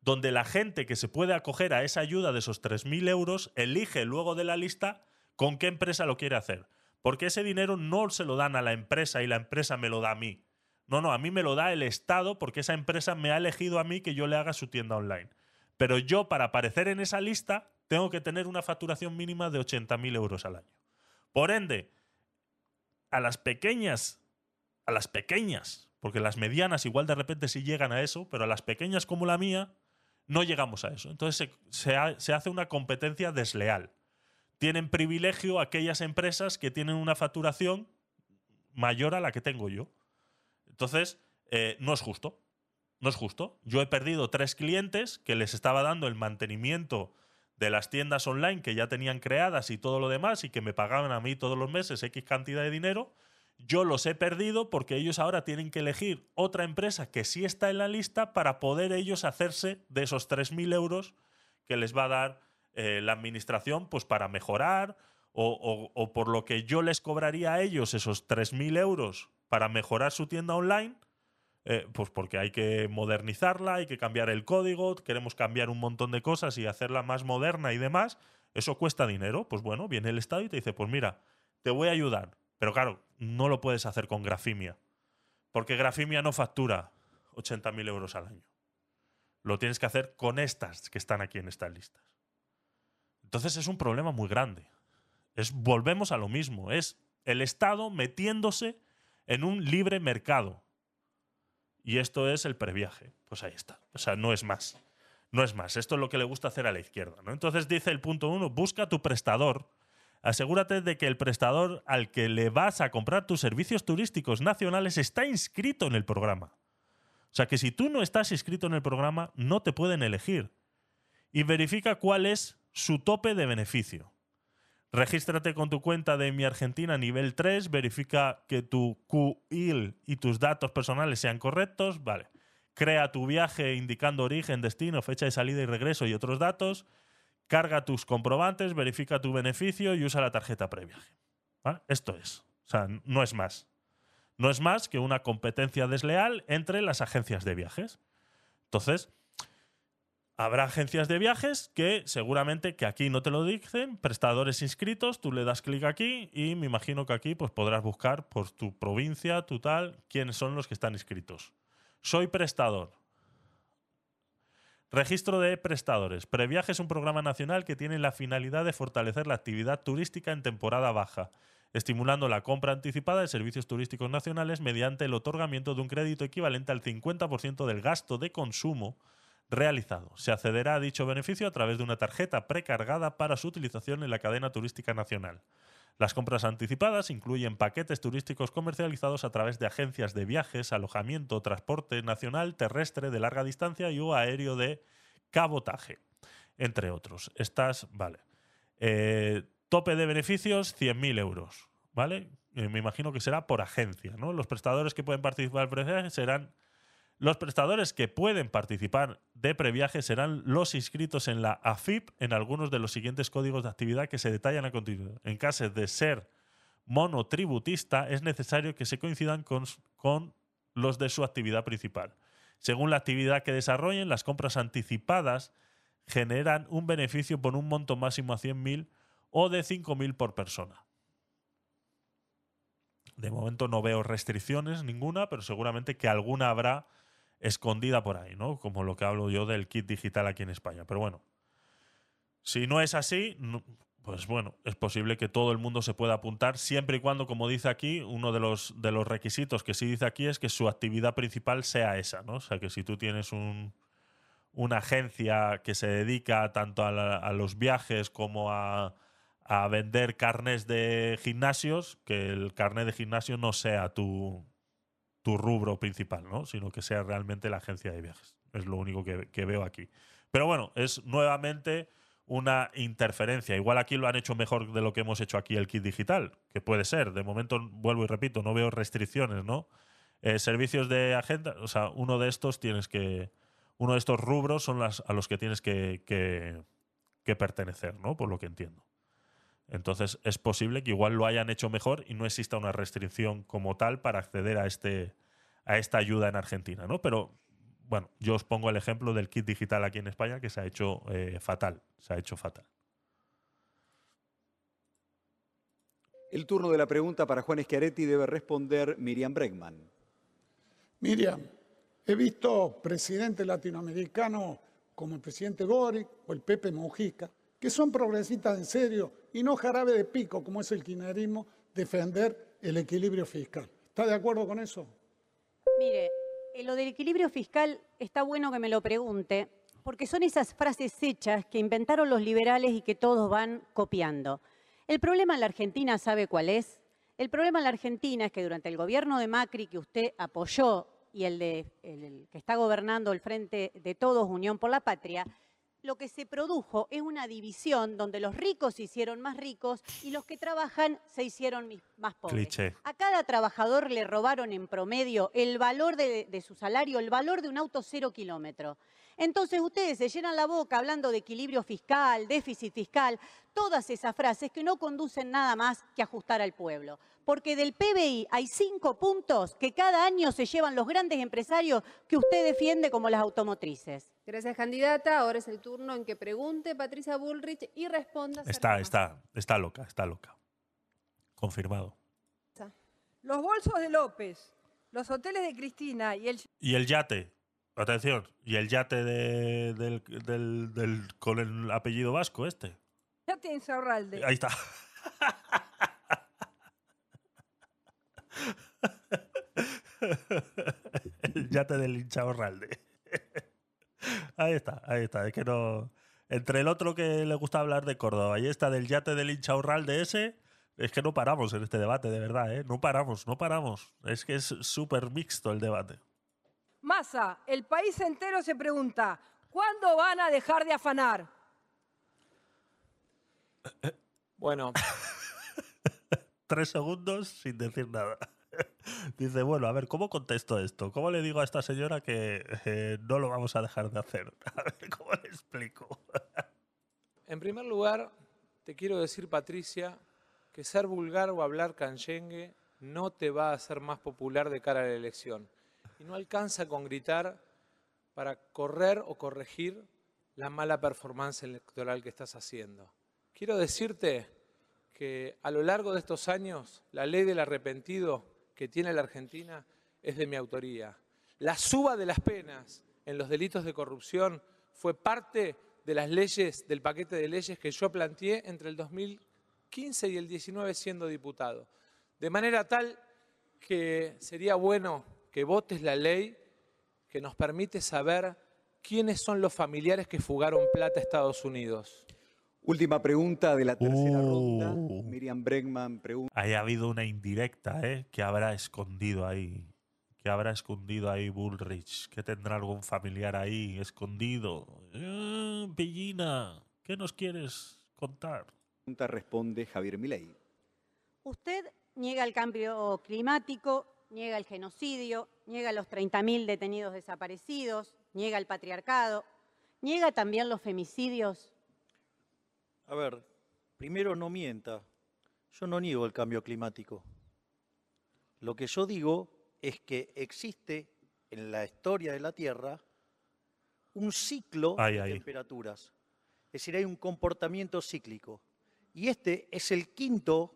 donde la gente que se puede acoger a esa ayuda de esos 3.000 euros elige luego de la lista con qué empresa lo quiere hacer. Porque ese dinero no se lo dan a la empresa y la empresa me lo da a mí. No, no, a mí me lo da el Estado porque esa empresa me ha elegido a mí que yo le haga su tienda online. Pero yo, para aparecer en esa lista, tengo que tener una facturación mínima de 80.000 euros al año. Por ende, a las pequeñas, a las pequeñas, porque las medianas igual de repente sí llegan a eso, pero a las pequeñas como la mía, no llegamos a eso. Entonces se, se ha- se hace una competencia desleal. Tienen privilegio aquellas empresas que tienen una facturación mayor a la que tengo yo. Entonces, eh, no es justo. No es justo. Yo he perdido tres clientes que les estaba dando el mantenimiento de las tiendas online que ya tenían creadas y todo lo demás y que me pagaban a mí todos los meses X cantidad de dinero. Yo los he perdido porque ellos ahora tienen que elegir otra empresa que sí está en la lista para poder ellos hacerse de esos 3.000 euros que les va a dar eh, la administración pues para mejorar o, por lo que yo les cobraría a ellos esos 3.000 euros para mejorar su tienda online, eh, pues porque hay que modernizarla, hay que cambiar el código, queremos cambiar un montón de cosas y hacerla más moderna y demás, eso cuesta dinero. Pues bueno, viene el Estado y te dice, pues mira, te voy a ayudar. Pero claro, no lo puedes hacer con Grafimia, porque Grafimia no factura 80.000 euros al año. Lo tienes que hacer con estas que están aquí en estas listas. Entonces es un problema muy grande. Es, volvemos a lo mismo. Es el Estado metiéndose en un libre mercado. Y esto es el previaje. Pues ahí está. O sea, no es más. No es más. Esto es lo que le gusta hacer a la izquierda. ¿no? Entonces dice el punto uno, busca tu prestador. Asegúrate de que el prestador al que le vas a comprar tus servicios turísticos nacionales está inscrito en el programa. O sea que si tú no estás inscrito en el programa, no te pueden elegir. Y verifica cuál es su tope de beneficio. Regístrate con tu cuenta de Mi Argentina nivel 3, verifica que tu QIL y tus datos personales sean correctos, vale. Crea tu viaje indicando origen, destino, fecha de salida y regreso y otros datos. Carga tus comprobantes, verifica tu beneficio y usa la tarjeta previaje. Esto es. O sea, no es más. No es más que una competencia desleal entre las agencias de viajes. Entonces, Habrá agencias de viajes que seguramente que aquí no te lo dicen, prestadores inscritos, tú le das clic aquí y me imagino que aquí pues podrás buscar por tu provincia, tu tal, quiénes son los que están inscritos. Soy prestador. Registro de prestadores. Previaje es un programa nacional que tiene la finalidad de fortalecer la actividad turística en temporada baja, estimulando la compra anticipada de servicios turísticos nacionales mediante el otorgamiento de un crédito equivalente al 50% del gasto de consumo realizado. Se accederá a dicho beneficio a través de una tarjeta precargada para su utilización en la cadena turística nacional. Las compras anticipadas incluyen paquetes turísticos comercializados a través de agencias de viajes, alojamiento, transporte nacional, terrestre de larga distancia y o aéreo de cabotaje, entre otros. Estas, vale. Eh, tope de beneficios, 100.000 euros, ¿vale? Eh, me imagino que será por agencia, ¿no? Los prestadores que pueden participar serán los prestadores que pueden participar de previaje serán los inscritos en la AFIP en algunos de los siguientes códigos de actividad que se detallan a continuación. En caso de ser monotributista, es necesario que se coincidan con, los de su actividad principal. Según la actividad que desarrollen, las compras anticipadas generan un beneficio por un monto máximo a 100.000 o de 5.000 por persona. De momento no veo restricciones ninguna, pero seguramente que alguna habrá escondida por ahí, ¿no? Como lo que hablo yo del kit digital aquí en España. Pero bueno, si no es así, pues bueno, es posible que todo el mundo se pueda apuntar, siempre y cuando, como dice aquí, uno de los, de los requisitos que sí dice aquí es que su actividad principal sea esa, ¿no? O sea, que si tú tienes un, una agencia que se dedica tanto a, los viajes como a, a vender carnes de gimnasios, que el carnet de gimnasio no sea tu, tu rubro principal, ¿no? Sino que sea realmente la agencia de viajes. Es lo único que, veo aquí. Pero bueno, es nuevamente una interferencia. Igual aquí lo han hecho mejor de lo que hemos hecho aquí el kit digital, que puede ser. De momento, vuelvo y repito, no veo restricciones, ¿no? Eh, servicios de agenda, o sea, uno de estos tienes que. Uno de estos rubros son las a los que tienes que, que, que pertenecer, ¿no? Por lo que entiendo. Entonces es posible que igual lo hayan hecho mejor y no exista una restricción como tal para acceder a, este, a esta ayuda en Argentina, ¿no? Pero bueno, yo os pongo el ejemplo del kit digital aquí en España que se ha hecho eh, fatal, se ha hecho fatal. El turno de la pregunta para Juan Schiaretti debe responder Miriam Bregman. Miriam, he visto presidentes latinoamericanos como el presidente Boric o el Pepe Mujica, que son progresistas en serio y no jarabe de pico, como es el kirchnerismo, defender el equilibrio fiscal. ¿Está de acuerdo con eso? Mire, en lo del equilibrio fiscal está bueno que me lo pregunte, porque son esas frases hechas que inventaron los liberales y que todos van copiando. El problema en la Argentina, ¿sabe cuál es? El problema en la Argentina es que durante el gobierno de Macri, que usted apoyó, y el, de, el que está gobernando el Frente de Todos, Unión por la Patria, lo que se produjo es una división donde los ricos se hicieron más ricos y los que trabajan se hicieron más pobres. A cada trabajador le robaron en promedio el valor de, de su salario, el valor de un auto cero kilómetro. Entonces ustedes se llenan la boca hablando de equilibrio fiscal, déficit fiscal, todas esas frases que no conducen nada más que ajustar al pueblo. Porque del PBI hay cinco puntos que cada año se llevan los grandes empresarios que usted defiende como las automotrices. Gracias, candidata. Ahora es el turno en que pregunte Patricia Bullrich y responda. Está, está, está loca, está loca. Confirmado. Los bolsos de López, los hoteles de Cristina y el... Y el yate. Atención, y el yate del, con el apellido vasco este. Yate Insaurralde. Ahí está. el yate del Insaurralde. Ahí está, ahí está. Es que no. Entre el otro que le gusta hablar de Córdoba y esta del yate del Inchaurralde ese, es que no paramos en este debate, de verdad, ¿eh? No paramos, no paramos. Es que es súper mixto el debate. Masa, el país entero se pregunta, ¿cuándo van a dejar de afanar? Bueno. Tres segundos sin decir nada. Dice, bueno, a ver, ¿cómo contesto esto? ¿Cómo le digo a esta señora que eh, no lo vamos a dejar de hacer? A ver, ¿cómo le explico? en primer lugar, te quiero decir, Patricia, que ser vulgar o hablar canchengue no te va a hacer más popular de cara a la elección y no alcanza con gritar para correr o corregir la mala performance electoral que estás haciendo. Quiero decirte que a lo largo de estos años la ley del arrepentido que tiene la Argentina es de mi autoría. La suba de las penas en los delitos de corrupción fue parte de las leyes, del paquete de leyes que yo planteé entre el 2015 y el 19 siendo diputado. De manera tal que sería bueno que votes la ley que nos permite saber quiénes son los familiares que fugaron plata a Estados Unidos. Última pregunta de la tercera Uh. ronda. Miriam Bregman pregunta. Ahí ha habido una indirecta, ¿eh? Que habrá escondido ahí. Que habrá escondido ahí Bullrich. Que tendrá algún familiar ahí escondido. Eh, Pellina, ¿qué nos quieres contar? Pregunta responde Javier Milei. Usted niega el cambio climático, niega el genocidio, niega los 30.000 detenidos desaparecidos, niega el patriarcado, niega también los femicidios. A ver, primero no mienta. Yo no niego el cambio climático. Lo que yo digo es que existe en la historia de la Tierra un ciclo Ay, de ay. temperaturas. Es decir, hay un comportamiento cíclico. Y este es el quinto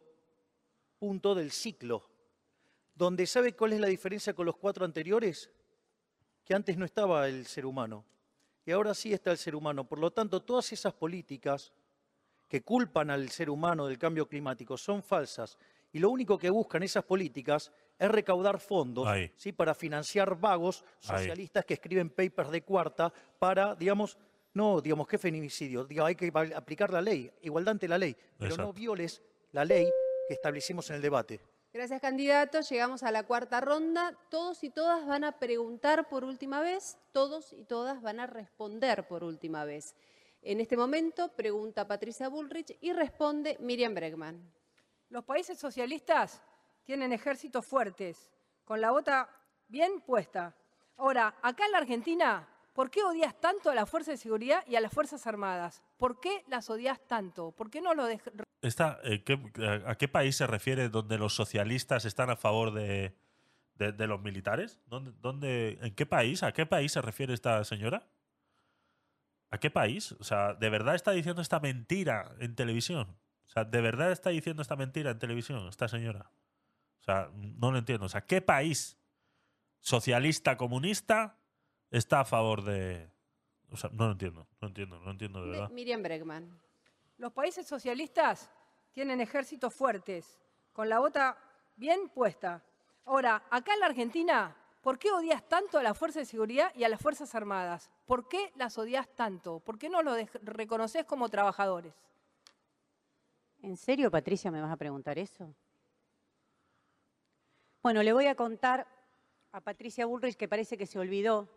punto del ciclo, donde ¿sabe cuál es la diferencia con los cuatro anteriores? Que antes no estaba el ser humano y ahora sí está el ser humano. Por lo tanto, todas esas políticas que culpan al ser humano del cambio climático son falsas y lo único que buscan esas políticas es recaudar fondos Ahí. ¿sí? para financiar vagos Ahí. socialistas que escriben papers de cuarta para, digamos, no, digamos, ¿qué feminicidio? Digo, hay que aplicar la ley, igualdad ante la ley, pero no violes la ley que establecimos en el debate. Gracias, candidato. Llegamos a la cuarta ronda. Todos y todas van a preguntar por última vez, todos y todas van a responder por última vez. En este momento pregunta Patricia Bullrich y responde Miriam Bregman. Los países socialistas tienen ejércitos fuertes, con la bota bien puesta. Ahora, acá en la Argentina, ¿por qué odias tanto a la Fuerza de Seguridad y a las Fuerzas Armadas? ¿Por qué las odias tanto? ¿Por qué no lo dej- Esta, eh, ¿qué- ¿A qué país se refiere donde los socialistas están a favor de, de- de los militares? ¿Dónde, dónde- ¿En qué país? ¿A qué país se refiere esta señora? ¿A qué país? O sea, ¿de verdad está diciendo esta mentira en televisión? O sea, ¿de verdad está diciendo esta mentira en televisión esta señora? O sea, no lo entiendo. O sea, ¿qué país socialista comunista está a favor de...? O sea, no lo entiendo, no entiendo, no entiendo de verdad. Miriam Bregman. Los países socialistas tienen ejércitos fuertes, con la bota bien puesta. Ahora, acá en la Argentina, ¿por qué odias tanto a la Fuerza de Seguridad y a las Fuerzas Armadas? ¿Por qué las odias tanto? ¿Por qué no los reconoces como trabajadores? ¿En serio, Patricia, me vas a preguntar eso? Bueno, le voy a contar a Patricia Bullrich que parece que se olvidó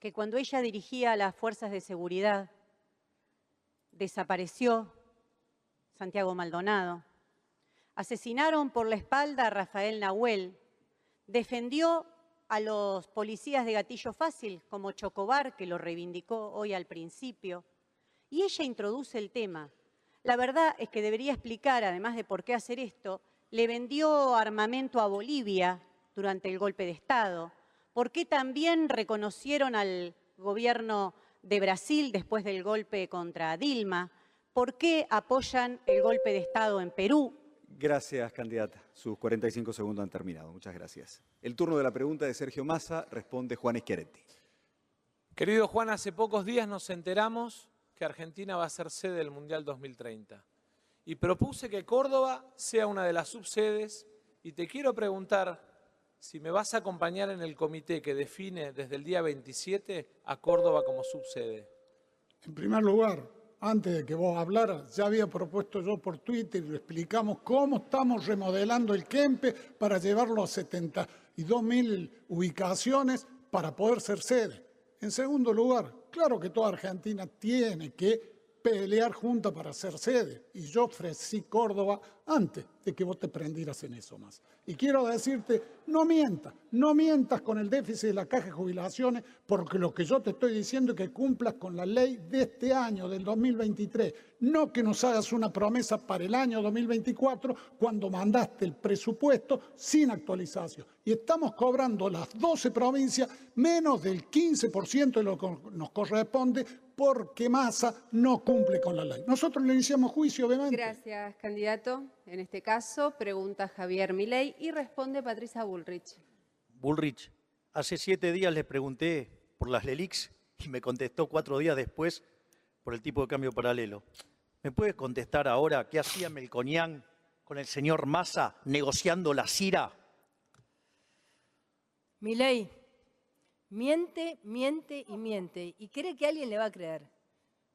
que cuando ella dirigía las fuerzas de seguridad, desapareció Santiago Maldonado, asesinaron por la espalda a Rafael Nahuel, defendió a los policías de gatillo fácil, como Chocobar, que lo reivindicó hoy al principio, y ella introduce el tema. La verdad es que debería explicar, además de por qué hacer esto, le vendió armamento a Bolivia durante el golpe de Estado, por qué también reconocieron al gobierno de Brasil después del golpe contra Dilma, por qué apoyan el golpe de Estado en Perú, Gracias, candidata. Sus 45 segundos han terminado. Muchas gracias. El turno de la pregunta de Sergio Massa responde Juan Schiaretti. Querido Juan, hace pocos días nos enteramos que Argentina va a ser sede del Mundial 2030. Y propuse que Córdoba sea una de las subsedes y te quiero preguntar si me vas a acompañar en el comité que define desde el día 27 a Córdoba como subsede. En primer lugar, antes de que vos hablaras, ya había propuesto yo por Twitter y lo explicamos cómo estamos remodelando el Kempe para llevarlo a 72 mil ubicaciones para poder ser sede. En segundo lugar, claro que toda Argentina tiene que pelear junta para ser sede. Y yo ofrecí Córdoba antes de que vos te prendieras en eso más. Y quiero decirte, no mientas, no mientas con el déficit de la caja de jubilaciones, porque lo que yo te estoy diciendo es que cumplas con la ley de este año, del 2023. No que nos hagas una promesa para el año 2024 cuando mandaste el presupuesto sin actualización. Y estamos cobrando las 12 provincias menos del 15% de lo que nos corresponde porque Massa no cumple con la ley. Nosotros le iniciamos juicio, obviamente. Gracias, candidato. En este caso, pregunta Javier Milei y responde Patricia Bullrich. Bullrich, hace siete días le pregunté por las LELIX y me contestó cuatro días después por el tipo de cambio paralelo. ¿Me puede contestar ahora qué hacía Melconian con el señor Massa negociando la CIRA? Milei, miente, miente y miente y cree que alguien le va a creer.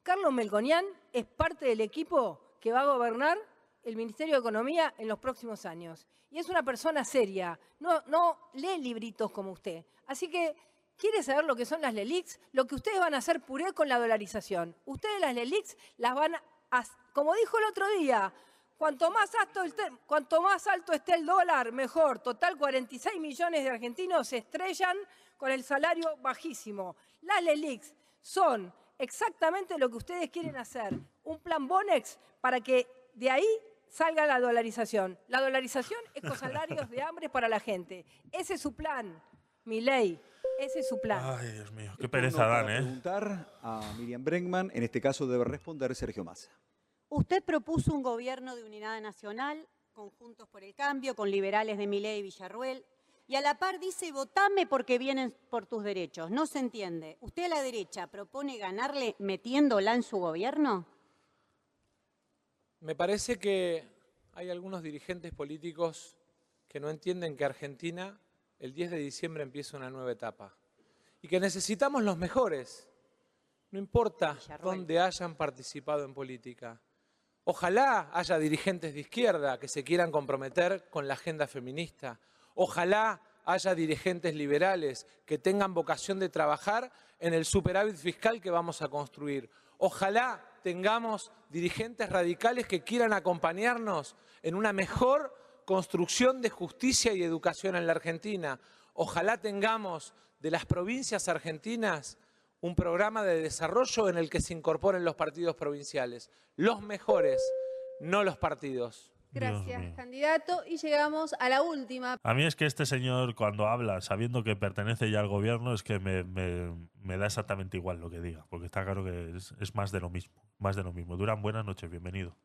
Carlos Melconian es parte del equipo que va a gobernar el Ministerio de Economía en los próximos años. Y es una persona seria, no, no lee libritos como usted. Así que, ¿quiere saber lo que son las LELIX? Lo que ustedes van a hacer puré con la dolarización. Ustedes las LELIX las van a, como dijo el otro día, Cuanto más, alto cuanto más alto esté el dólar, mejor. Total, 46 millones de argentinos se estrellan con el salario bajísimo. Las LELIX son exactamente lo que ustedes quieren hacer. Un plan Bonex para que de ahí salga la dolarización. La dolarización es con salarios de hambre para la gente. Ese es su plan, mi ley. Ese es su plan. Ay, Dios mío, qué pereza dan, ¿eh? preguntar a Miriam Bregman, en este caso debe responder Sergio Massa. Usted propuso un gobierno de unidad nacional, conjuntos por el cambio, con liberales de Milei y Villarruel, y a la par dice, votame porque vienen por tus derechos. No se entiende. ¿Usted a la derecha propone ganarle metiéndola en su gobierno? Me parece que hay algunos dirigentes políticos que no entienden que Argentina el 10 de diciembre empieza una nueva etapa y que necesitamos los mejores, no importa dónde hayan participado en política. Ojalá haya dirigentes de izquierda que se quieran comprometer con la agenda feminista. Ojalá haya dirigentes liberales que tengan vocación de trabajar en el superávit fiscal que vamos a construir. Ojalá tengamos dirigentes radicales que quieran acompañarnos en una mejor construcción de justicia y educación en la Argentina. Ojalá tengamos de las provincias argentinas un programa de desarrollo en el que se incorporen los partidos provinciales. Los mejores, no los partidos. Gracias, candidato. Y llegamos a la última. A mí es que este señor, cuando habla, sabiendo que pertenece ya al gobierno, es que me, da exactamente igual lo que diga, porque está claro que es, más de lo mismo. Más de lo mismo. Duran, buenas noches, bienvenido.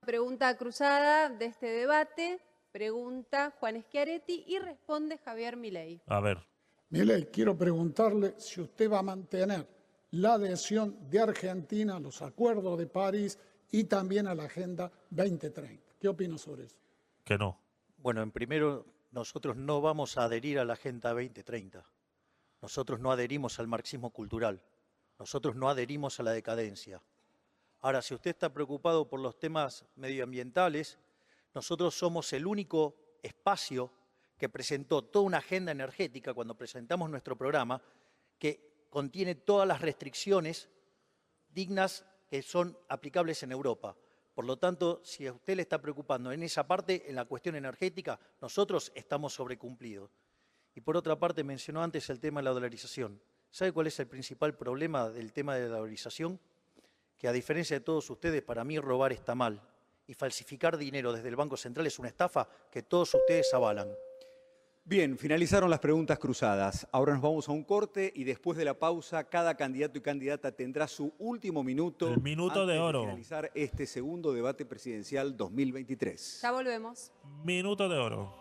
Pregunta cruzada de este debate. Pregunta Juan Schiaretti y responde Javier Milei. A ver. Milei, quiero preguntarle si usted va a mantener la adhesión de Argentina a los acuerdos de París y también a la Agenda 2030. ¿Qué opina sobre eso? Que no. Bueno, en primero, nosotros no vamos a adherir a la Agenda 2030. Nosotros no adherimos al marxismo cultural. Nosotros no adherimos a la decadencia. Ahora, si usted está preocupado por los temas medioambientales, nosotros somos el único espacio que presentó toda una agenda energética cuando presentamos nuestro programa que contiene todas las restricciones dignas que son aplicables en Europa. Por lo tanto, si a usted le está preocupando en esa parte, en la cuestión energética, nosotros estamos sobrecumplidos. Y por otra parte, mencionó antes el tema de la dolarización. ¿Sabe cuál es el principal problema del tema de la dolarización? Que a diferencia de todos ustedes, para mí robar está mal. Y falsificar dinero desde el Banco Central es una estafa que todos ustedes avalan. Bien, finalizaron las preguntas cruzadas. Ahora nos vamos a un corte y después de la pausa, cada candidato y candidata tendrá su último minuto. El minuto de oro. finalizar este segundo debate presidencial 2023. Ya volvemos. Minuto de oro.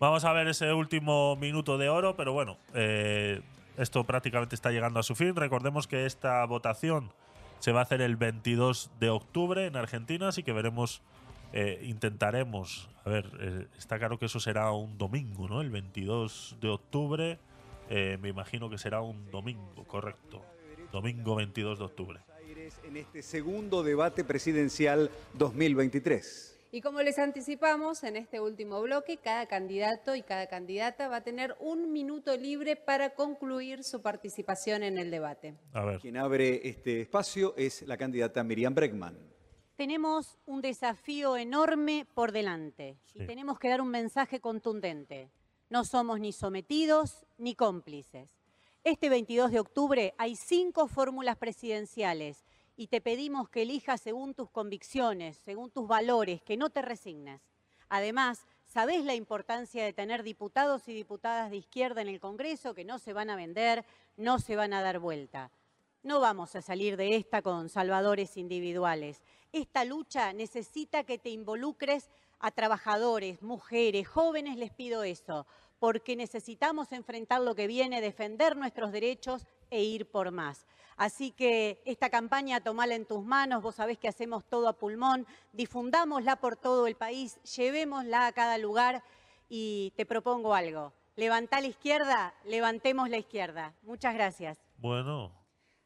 Vamos a ver ese último minuto de oro, pero bueno, eh, esto prácticamente está llegando a su fin. Recordemos que esta votación se va a hacer el 22 de octubre en Argentina, así que veremos, eh, intentaremos, a ver, eh, está claro que eso será un domingo, ¿no? El 22 de octubre, eh, me imagino que será un domingo, correcto. Domingo 22 de octubre. En este segundo debate presidencial 2023. Y como les anticipamos, en este último bloque, cada candidato y cada candidata va a tener un minuto libre para concluir su participación en el debate. A ver. Quien abre este espacio es la candidata Miriam Bregman. Tenemos un desafío enorme por delante y tenemos que dar un mensaje contundente. No somos ni sometidos ni cómplices. Este 22 de octubre hay cinco fórmulas presidenciales y te pedimos que elijas según tus convicciones, según tus valores, que no te resignes. Además, ¿sabés la importancia de tener diputados y diputadas de izquierda en el Congreso que no se van a vender, no se van a dar vuelta? No vamos a salir de esta con salvadores individuales. Esta lucha necesita que te involucres a trabajadores, mujeres, jóvenes, les pido eso, porque necesitamos enfrentar lo que viene, defender nuestros derechos e ir por más. Así que esta campaña tomala en tus manos, vos sabés que hacemos todo a pulmón, difundámosla por todo el país, llevémosla a cada lugar y te propongo algo. Levantá la izquierda, levantemos la izquierda. Muchas gracias. Bueno.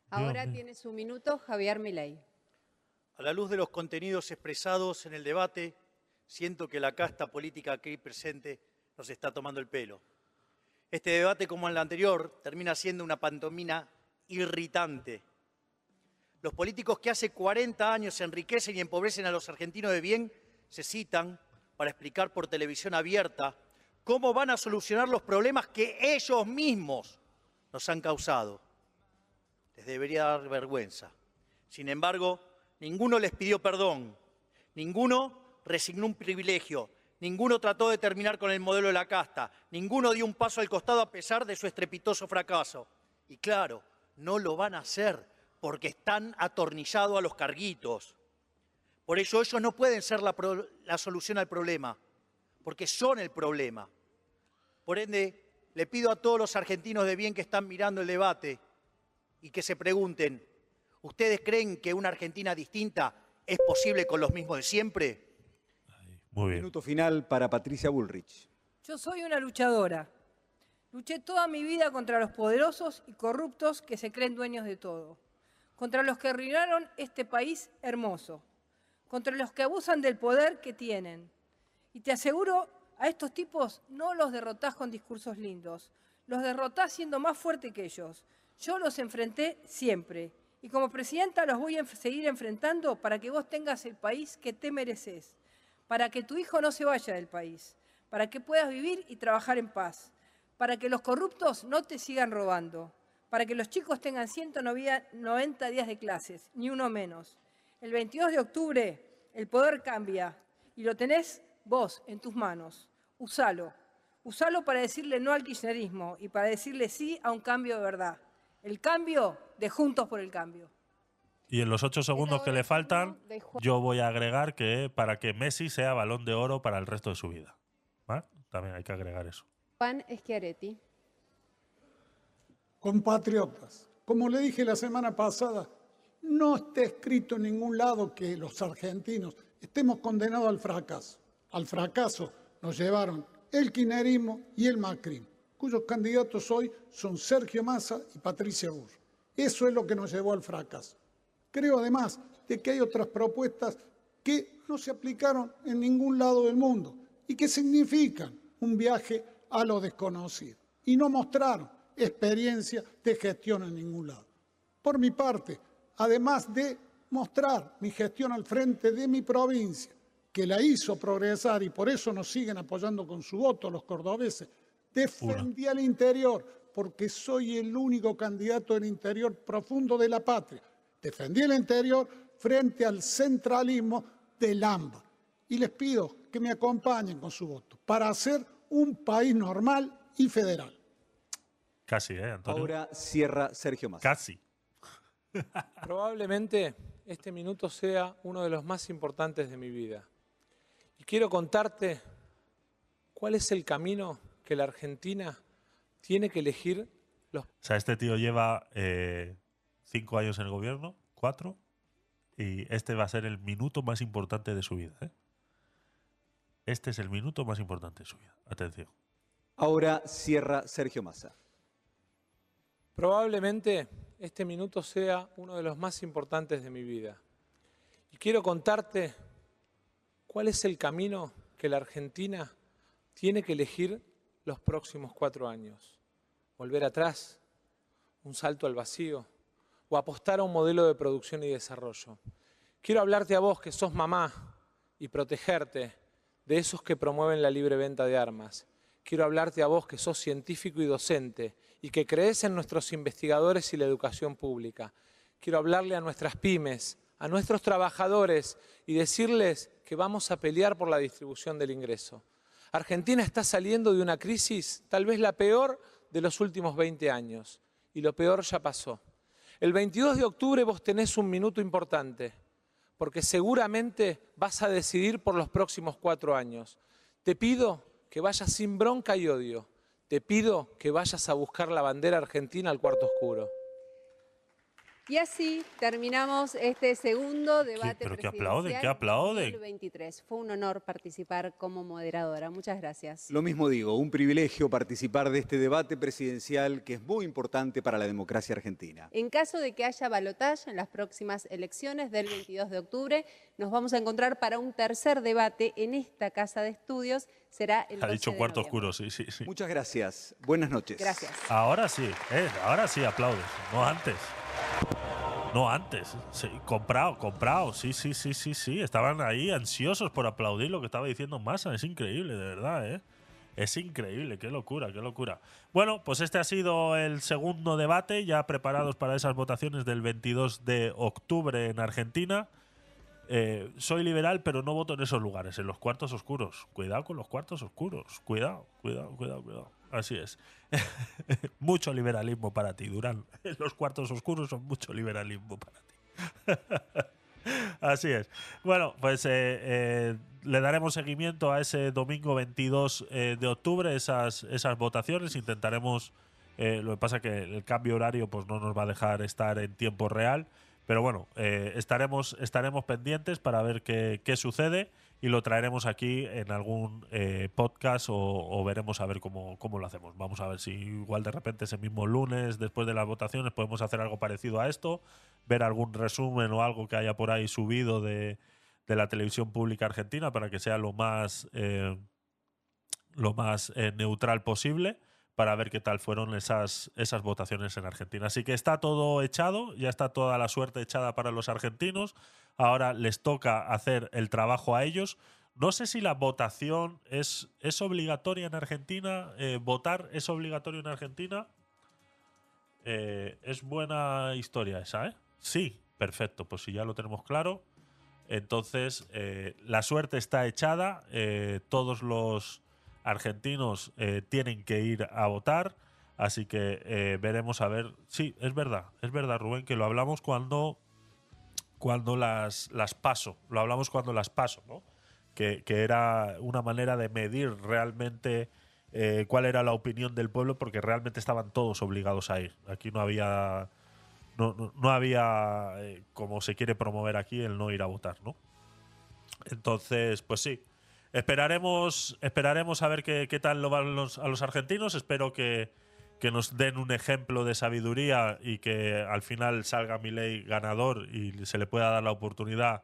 Ahora tiene su minuto Javier Milei. A la luz de los contenidos expresados en el debate, siento que la casta política aquí presente nos está tomando el pelo. Este debate, como el anterior, termina siendo una pantomina irritante. Los políticos que hace 40 años enriquecen y empobrecen a los argentinos de bien se citan para explicar por televisión abierta cómo van a solucionar los problemas que ellos mismos nos han causado. Les debería dar vergüenza. Sin embargo, ninguno les pidió perdón, ninguno resignó un privilegio, ninguno trató de terminar con el modelo de la casta, ninguno dio un paso al costado a pesar de su estrepitoso fracaso. Y claro, no lo van a hacer porque están atornillados a los carguitos. Por ello ellos no pueden ser la, la, solución al problema, porque son el problema. Por ende, le pido a todos los argentinos de bien que están mirando el debate y que se pregunten, ¿ustedes creen que una Argentina distinta es posible con los mismos de siempre? Muy bien. Minuto final para Patricia Bullrich. Yo soy una luchadora. Luché toda mi vida contra los poderosos y corruptos que se creen dueños de todo, contra los que arruinaron este país hermoso, contra los que abusan del poder que tienen. Y te aseguro, a estos tipos no los derrotás con discursos lindos, los derrotás siendo más fuerte que ellos. Yo los enfrenté siempre y como presidenta los voy a seguir enfrentando para que vos tengas el país que te mereces para que tu hijo no se vaya del país, para que puedas vivir y trabajar en paz, para que los corruptos no te sigan robando, para que los chicos tengan 190 días de clases, ni uno menos. El 22 de octubre el poder cambia y lo tenés vos en tus manos. Usalo. Usalo para decirle no al kirchnerismo y para decirle sí a un cambio de verdad. El cambio de Juntos por el Cambio. Y en los ocho segundos que le faltan, yo voy a agregar que para que Messi sea balón de oro para el resto de su vida. ¿Vale? También hay que agregar eso. Juan Schiaretti. Compatriotas, como le dije la semana pasada, no está escrito en ningún lado que los argentinos estemos condenados al fracaso. Al fracaso nos llevaron el quinerismo y el macrismo, cuyos candidatos hoy son Sergio Massa y Patricia Burr. Eso es lo que nos llevó al fracaso. Creo además de que hay otras propuestas que no se aplicaron en ningún lado del mundo y que significan un viaje a lo desconocido y no mostraron experiencia de gestión en ningún lado. Por mi parte, además de mostrar mi gestión al frente de mi provincia, que la hizo progresar y por eso nos siguen apoyando con su voto los cordobeses, defendí al interior porque soy el único candidato del interior profundo de la patria defendí el interior frente al centralismo del AMBA. Y les pido que me acompañen con su voto para hacer un país normal y federal. Casi, ¿eh, Antonio? Ahora cierra Sergio Massa. Casi. Probablemente este minuto sea uno de los más importantes de mi vida. Y quiero contarte cuál es el camino que la Argentina tiene que elegir los... O sea, este tío lleva eh, cinco años en el gobierno, cuatro, y este va a ser el minuto más importante de su vida. ¿eh? Este es el minuto más importante de su vida. Atención. Ahora cierra Sergio Massa. Probablemente este minuto sea uno de los más importantes de mi vida. Y quiero contarte cuál es el camino que la Argentina tiene que elegir los próximos cuatro años. Volver atrás, un salto al vacío, o apostar a un modelo de producción y desarrollo. Quiero hablarte a vos que sos mamá y protegerte de esos que promueven la libre venta de armas. Quiero hablarte a vos que sos científico y docente y que crees en nuestros investigadores y la educación pública. Quiero hablarle a nuestras pymes, a nuestros trabajadores y decirles que vamos a pelear por la distribución del ingreso. Argentina está saliendo de una crisis, tal vez la peor de los últimos 20 años, y lo peor ya pasó. El 22 de octubre vos tenés un minuto importante, porque seguramente vas a decidir por los próximos cuatro años. Te pido que vayas sin bronca y odio. Te pido que vayas a buscar la bandera argentina al cuarto oscuro. Y así terminamos este segundo debate pero qué presidencial aplauden, qué aplauden. 2023. Fue un honor participar como moderadora. Muchas gracias. Lo mismo digo, un privilegio participar de este debate presidencial que es muy importante para la democracia argentina. En caso de que haya balotaje en las próximas elecciones del 22 de octubre, nos vamos a encontrar para un tercer debate en esta casa de estudios. Será el Ha 12 dicho de cuarto noviembre. oscuro, sí, sí, sí. Muchas gracias. Buenas noches. Gracias. Ahora sí, eh, ahora sí aplaudes, no antes. No antes. Comprado, comprado. Sí, sí, sí, sí, sí. Estaban ahí ansiosos por aplaudir lo que estaba diciendo Massa. Es increíble, de verdad, ¿eh? Es increíble, qué locura, qué locura. Bueno, pues este ha sido el segundo debate, ya preparados para esas votaciones del 22 de octubre en Argentina. Eh, soy liberal, pero no voto en esos lugares, en los cuartos oscuros. Cuidado con los cuartos oscuros. Cuidado, cuidado, cuidado, cuidado. Así es. mucho liberalismo para ti, Durán. Los cuartos oscuros son mucho liberalismo para ti. Así es. Bueno, pues eh, eh, le daremos seguimiento a ese domingo 22 eh, de octubre, esas, esas votaciones. Intentaremos. eh, lo que pasa que el cambio horario pues no nos va a dejar estar en tiempo real. Pero bueno, estaremos, estaremos pendientes para ver qué, qué sucede y lo traeremos aquí en algún eh, podcast o, veremos a ver cómo, cómo lo hacemos. Vamos a ver si igual de repente ese mismo lunes, después de las votaciones, podemos hacer algo parecido a esto, ver algún resumen o algo que haya por ahí subido de, de la televisión pública argentina para que sea lo más, eh, lo más eh, neutral posible para ver qué tal fueron esas, esas votaciones en Argentina. Así que está todo echado, ya está toda la suerte echada para los argentinos. Ahora les toca hacer el trabajo a ellos. No sé si la votación es, es obligatoria en Argentina. eh, ¿Votar es obligatorio en Argentina? Eh, es buena historia esa, ¿eh? Sí, perfecto. Pues si ya lo tenemos claro. Entonces, eh, la suerte está echada. todos los argentinos eh, tienen que ir a votar. Así que eh, veremos a ver. Sí, es verdad, es verdad, Rubén, que lo hablamos cuando, cuando las, las paso. Lo hablamos cuando las paso, ¿no? Que, que era una manera de medir realmente eh, cuál era la opinión del pueblo, porque realmente estaban todos obligados a ir. Aquí no había. No, no, no había, eh, como se quiere promover aquí, el no ir a votar, ¿no? Entonces, pues sí. Esperaremos, esperaremos a ver qué, qué tal lo van los, a los argentinos. Espero que, que nos den un ejemplo de sabiduría y que al final salga Milei ganador y se le pueda dar la oportunidad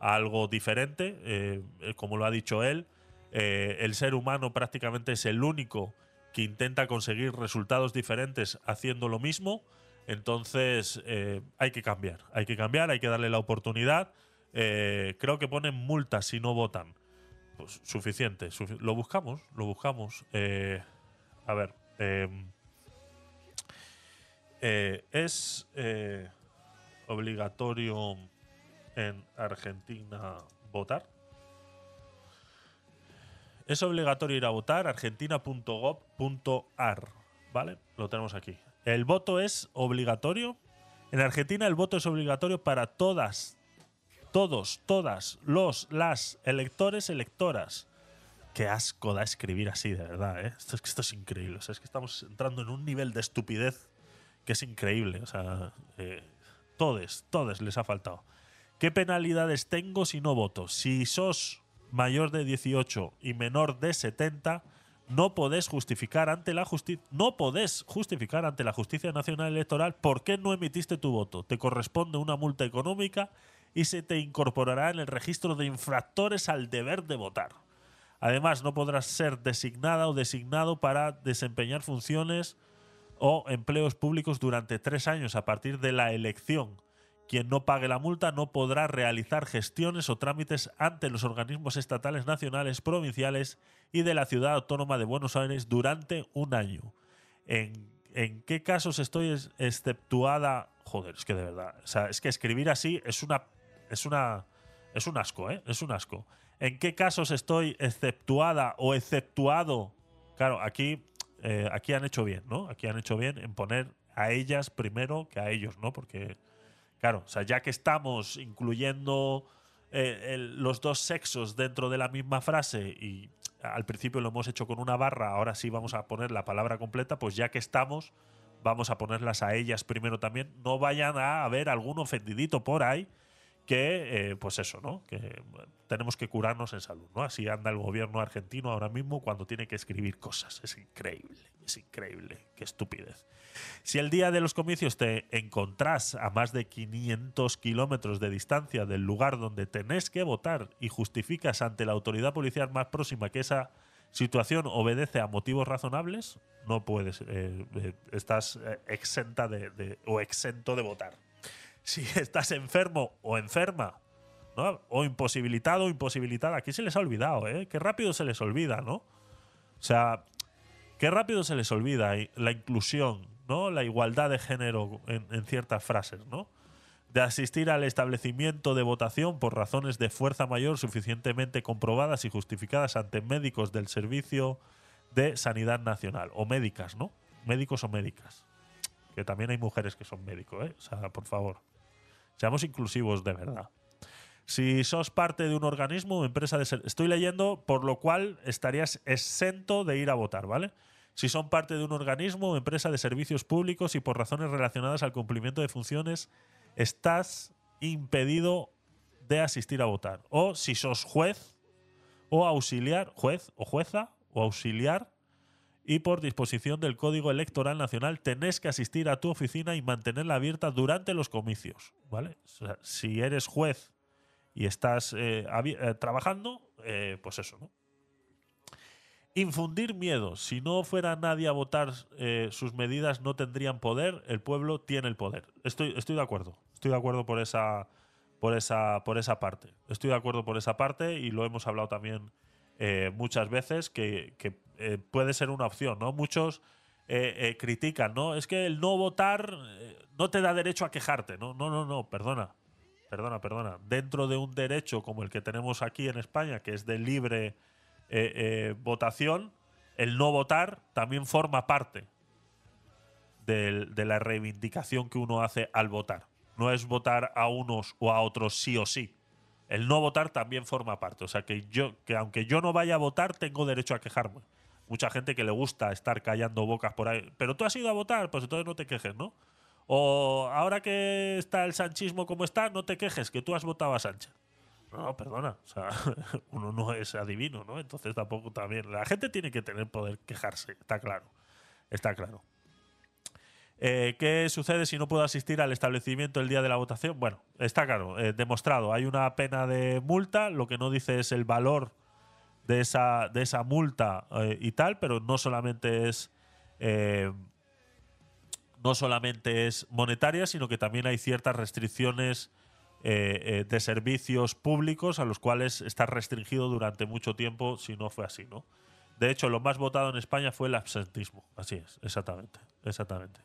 a algo diferente. Eh, eh, como lo ha dicho él, eh, el ser humano prácticamente es el único que intenta conseguir resultados diferentes haciendo lo mismo. Entonces eh, hay que cambiar, hay que cambiar, hay que darle la oportunidad. Eh, creo que ponen multas si no votan. Pues suficiente. sufi- lo buscamos, lo buscamos. Eh, a ver. em, eh, ¿Es eh, obligatorio en Argentina votar? Es obligatorio ir a votar argentina.gov.ar, ¿vale? Lo tenemos aquí. El voto es obligatorio. En Argentina el voto es obligatorio para todas, todos, todas, los, las electores, electoras. Qué asco da escribir así, de verdad, ¿eh? Esto es increíble. O sea, es que estamos entrando en un nivel de estupidez que es increíble. O sea, eh, todes, todes les ha faltado. ¿Qué penalidades tengo si no voto? Si sos mayor de 18 y menor de 70, no podés justificar ante la justicia, no podés justificar ante la Justicia Nacional Electoral por qué no emitiste tu voto. Te corresponde una multa económica y se te incorporará en el registro de infractores al deber de votar. Además, no podrás ser designada o designado para desempeñar funciones o empleos públicos durante tres años a partir de la elección. Quien no pague la multa no podrá realizar gestiones o trámites ante los organismos estatales, nacionales, provinciales y de la ciudad autónoma de Buenos Aires durante un año. ¿En, qué casos estoy ex- exceptuada? Joder, es que de verdad. O sea, es que escribir así es una. Es una. Es un asco, ¿eh? Es un asco. ¿En qué casos estoy exceptuada o exceptuado? Claro, aquí, eh, aquí han hecho bien, ¿no? Aquí han hecho bien en poner a ellas primero que a ellos, ¿no? Porque, claro, o sea, ya que estamos incluyendo eh, los dos sexos dentro de la misma frase y al principio lo hemos hecho con una barra, ahora sí vamos a poner la palabra completa, pues ya que estamos, vamos a ponerlas a ellas primero también. No vayan a haber algún ofendidito por ahí que, eh, pues eso, ¿no? Que tenemos que curarnos en salud, ¿no? Así anda el gobierno argentino ahora mismo cuando tiene que escribir cosas. Es increíble, es increíble. Qué estupidez. Si el día de los comicios te encontrás a más de 500 kilómetros de distancia del lugar donde tenés que votar y justificas ante la autoridad policial más próxima que esa situación obedece a motivos razonables, no puedes, eh, eh, estás exenta de, de- o exento de votar. Si estás enfermo o enferma, ¿no? o imposibilitado o imposibilitada, aquí se les ha olvidado, ¿eh? Qué rápido se les olvida, ¿no? O sea, qué rápido se les olvida la inclusión, ¿no? La igualdad de género en, en ciertas frases, ¿no? De asistir al establecimiento de votación por razones de fuerza mayor suficientemente comprobadas y justificadas ante médicos del Servicio de Sanidad Nacional. O médicas, ¿no? Médicos o médicas. Que también hay mujeres que son médicos, ¿eh? O sea, por favor. Seamos inclusivos de verdad. Si sos parte de un organismo o empresa de ser- estoy leyendo por lo cual estarías exento de ir a votar, ¿vale? Si son parte de un organismo empresa de servicios públicos y por razones relacionadas al cumplimiento de funciones estás impedido de asistir a votar. O si sos juez o auxiliar, juez o jueza o auxiliar y por disposición del Código Electoral Nacional tenés que asistir a tu oficina y mantenerla abierta durante los comicios, ¿vale? O sea, si eres juez y estás eh, eh, trabajando, eh, pues eso, ¿no? Infundir miedo. Si no fuera nadie a votar, sus medidas no tendrían poder. El pueblo tiene el poder. Estoy, estoy de acuerdo. Estoy de acuerdo por esa, por esa, por esa parte. Estoy de acuerdo por esa parte y lo hemos hablado también muchas veces que, eh, puede ser una opción, ¿no? Muchos eh, eh, critican, ¿no? Es que el no votar eh, no te da derecho a quejarte, ¿no? No, no, no, perdona. Perdona, perdona. Dentro de un derecho como el que tenemos aquí en España, que es de libre votación, el no votar también forma parte de la reivindicación que uno hace al votar. No es votar a unos o a otros sí o sí. El no votar también forma parte. O sea que yo, que aunque yo no vaya a votar, tengo derecho a quejarme. Mucha gente que le gusta estar callando bocas por ahí. Pero tú has ido a votar, pues entonces no te quejes, ¿no? O ahora que está el sanchismo como está, no te quejes, que tú has votado a Sánchez. No, perdona. O sea, uno no es adivino, ¿no? Entonces tampoco también. La gente tiene que tener poder quejarse, está claro. Está claro. Eh, ¿Qué sucede si no puedo asistir al establecimiento el día de la votación? Bueno, está claro, eh, demostrado. Hay una pena de multa, lo que no dice es el valor de esa, de esa multa eh, y tal, pero no solamente es. eh, no solamente es monetaria, sino que también hay ciertas restricciones eh, eh, de servicios públicos a los cuales está restringido durante mucho tiempo si no fue así, ¿no? De hecho, lo más votado en España fue el absentismo. Así es, exactamente, exactamente.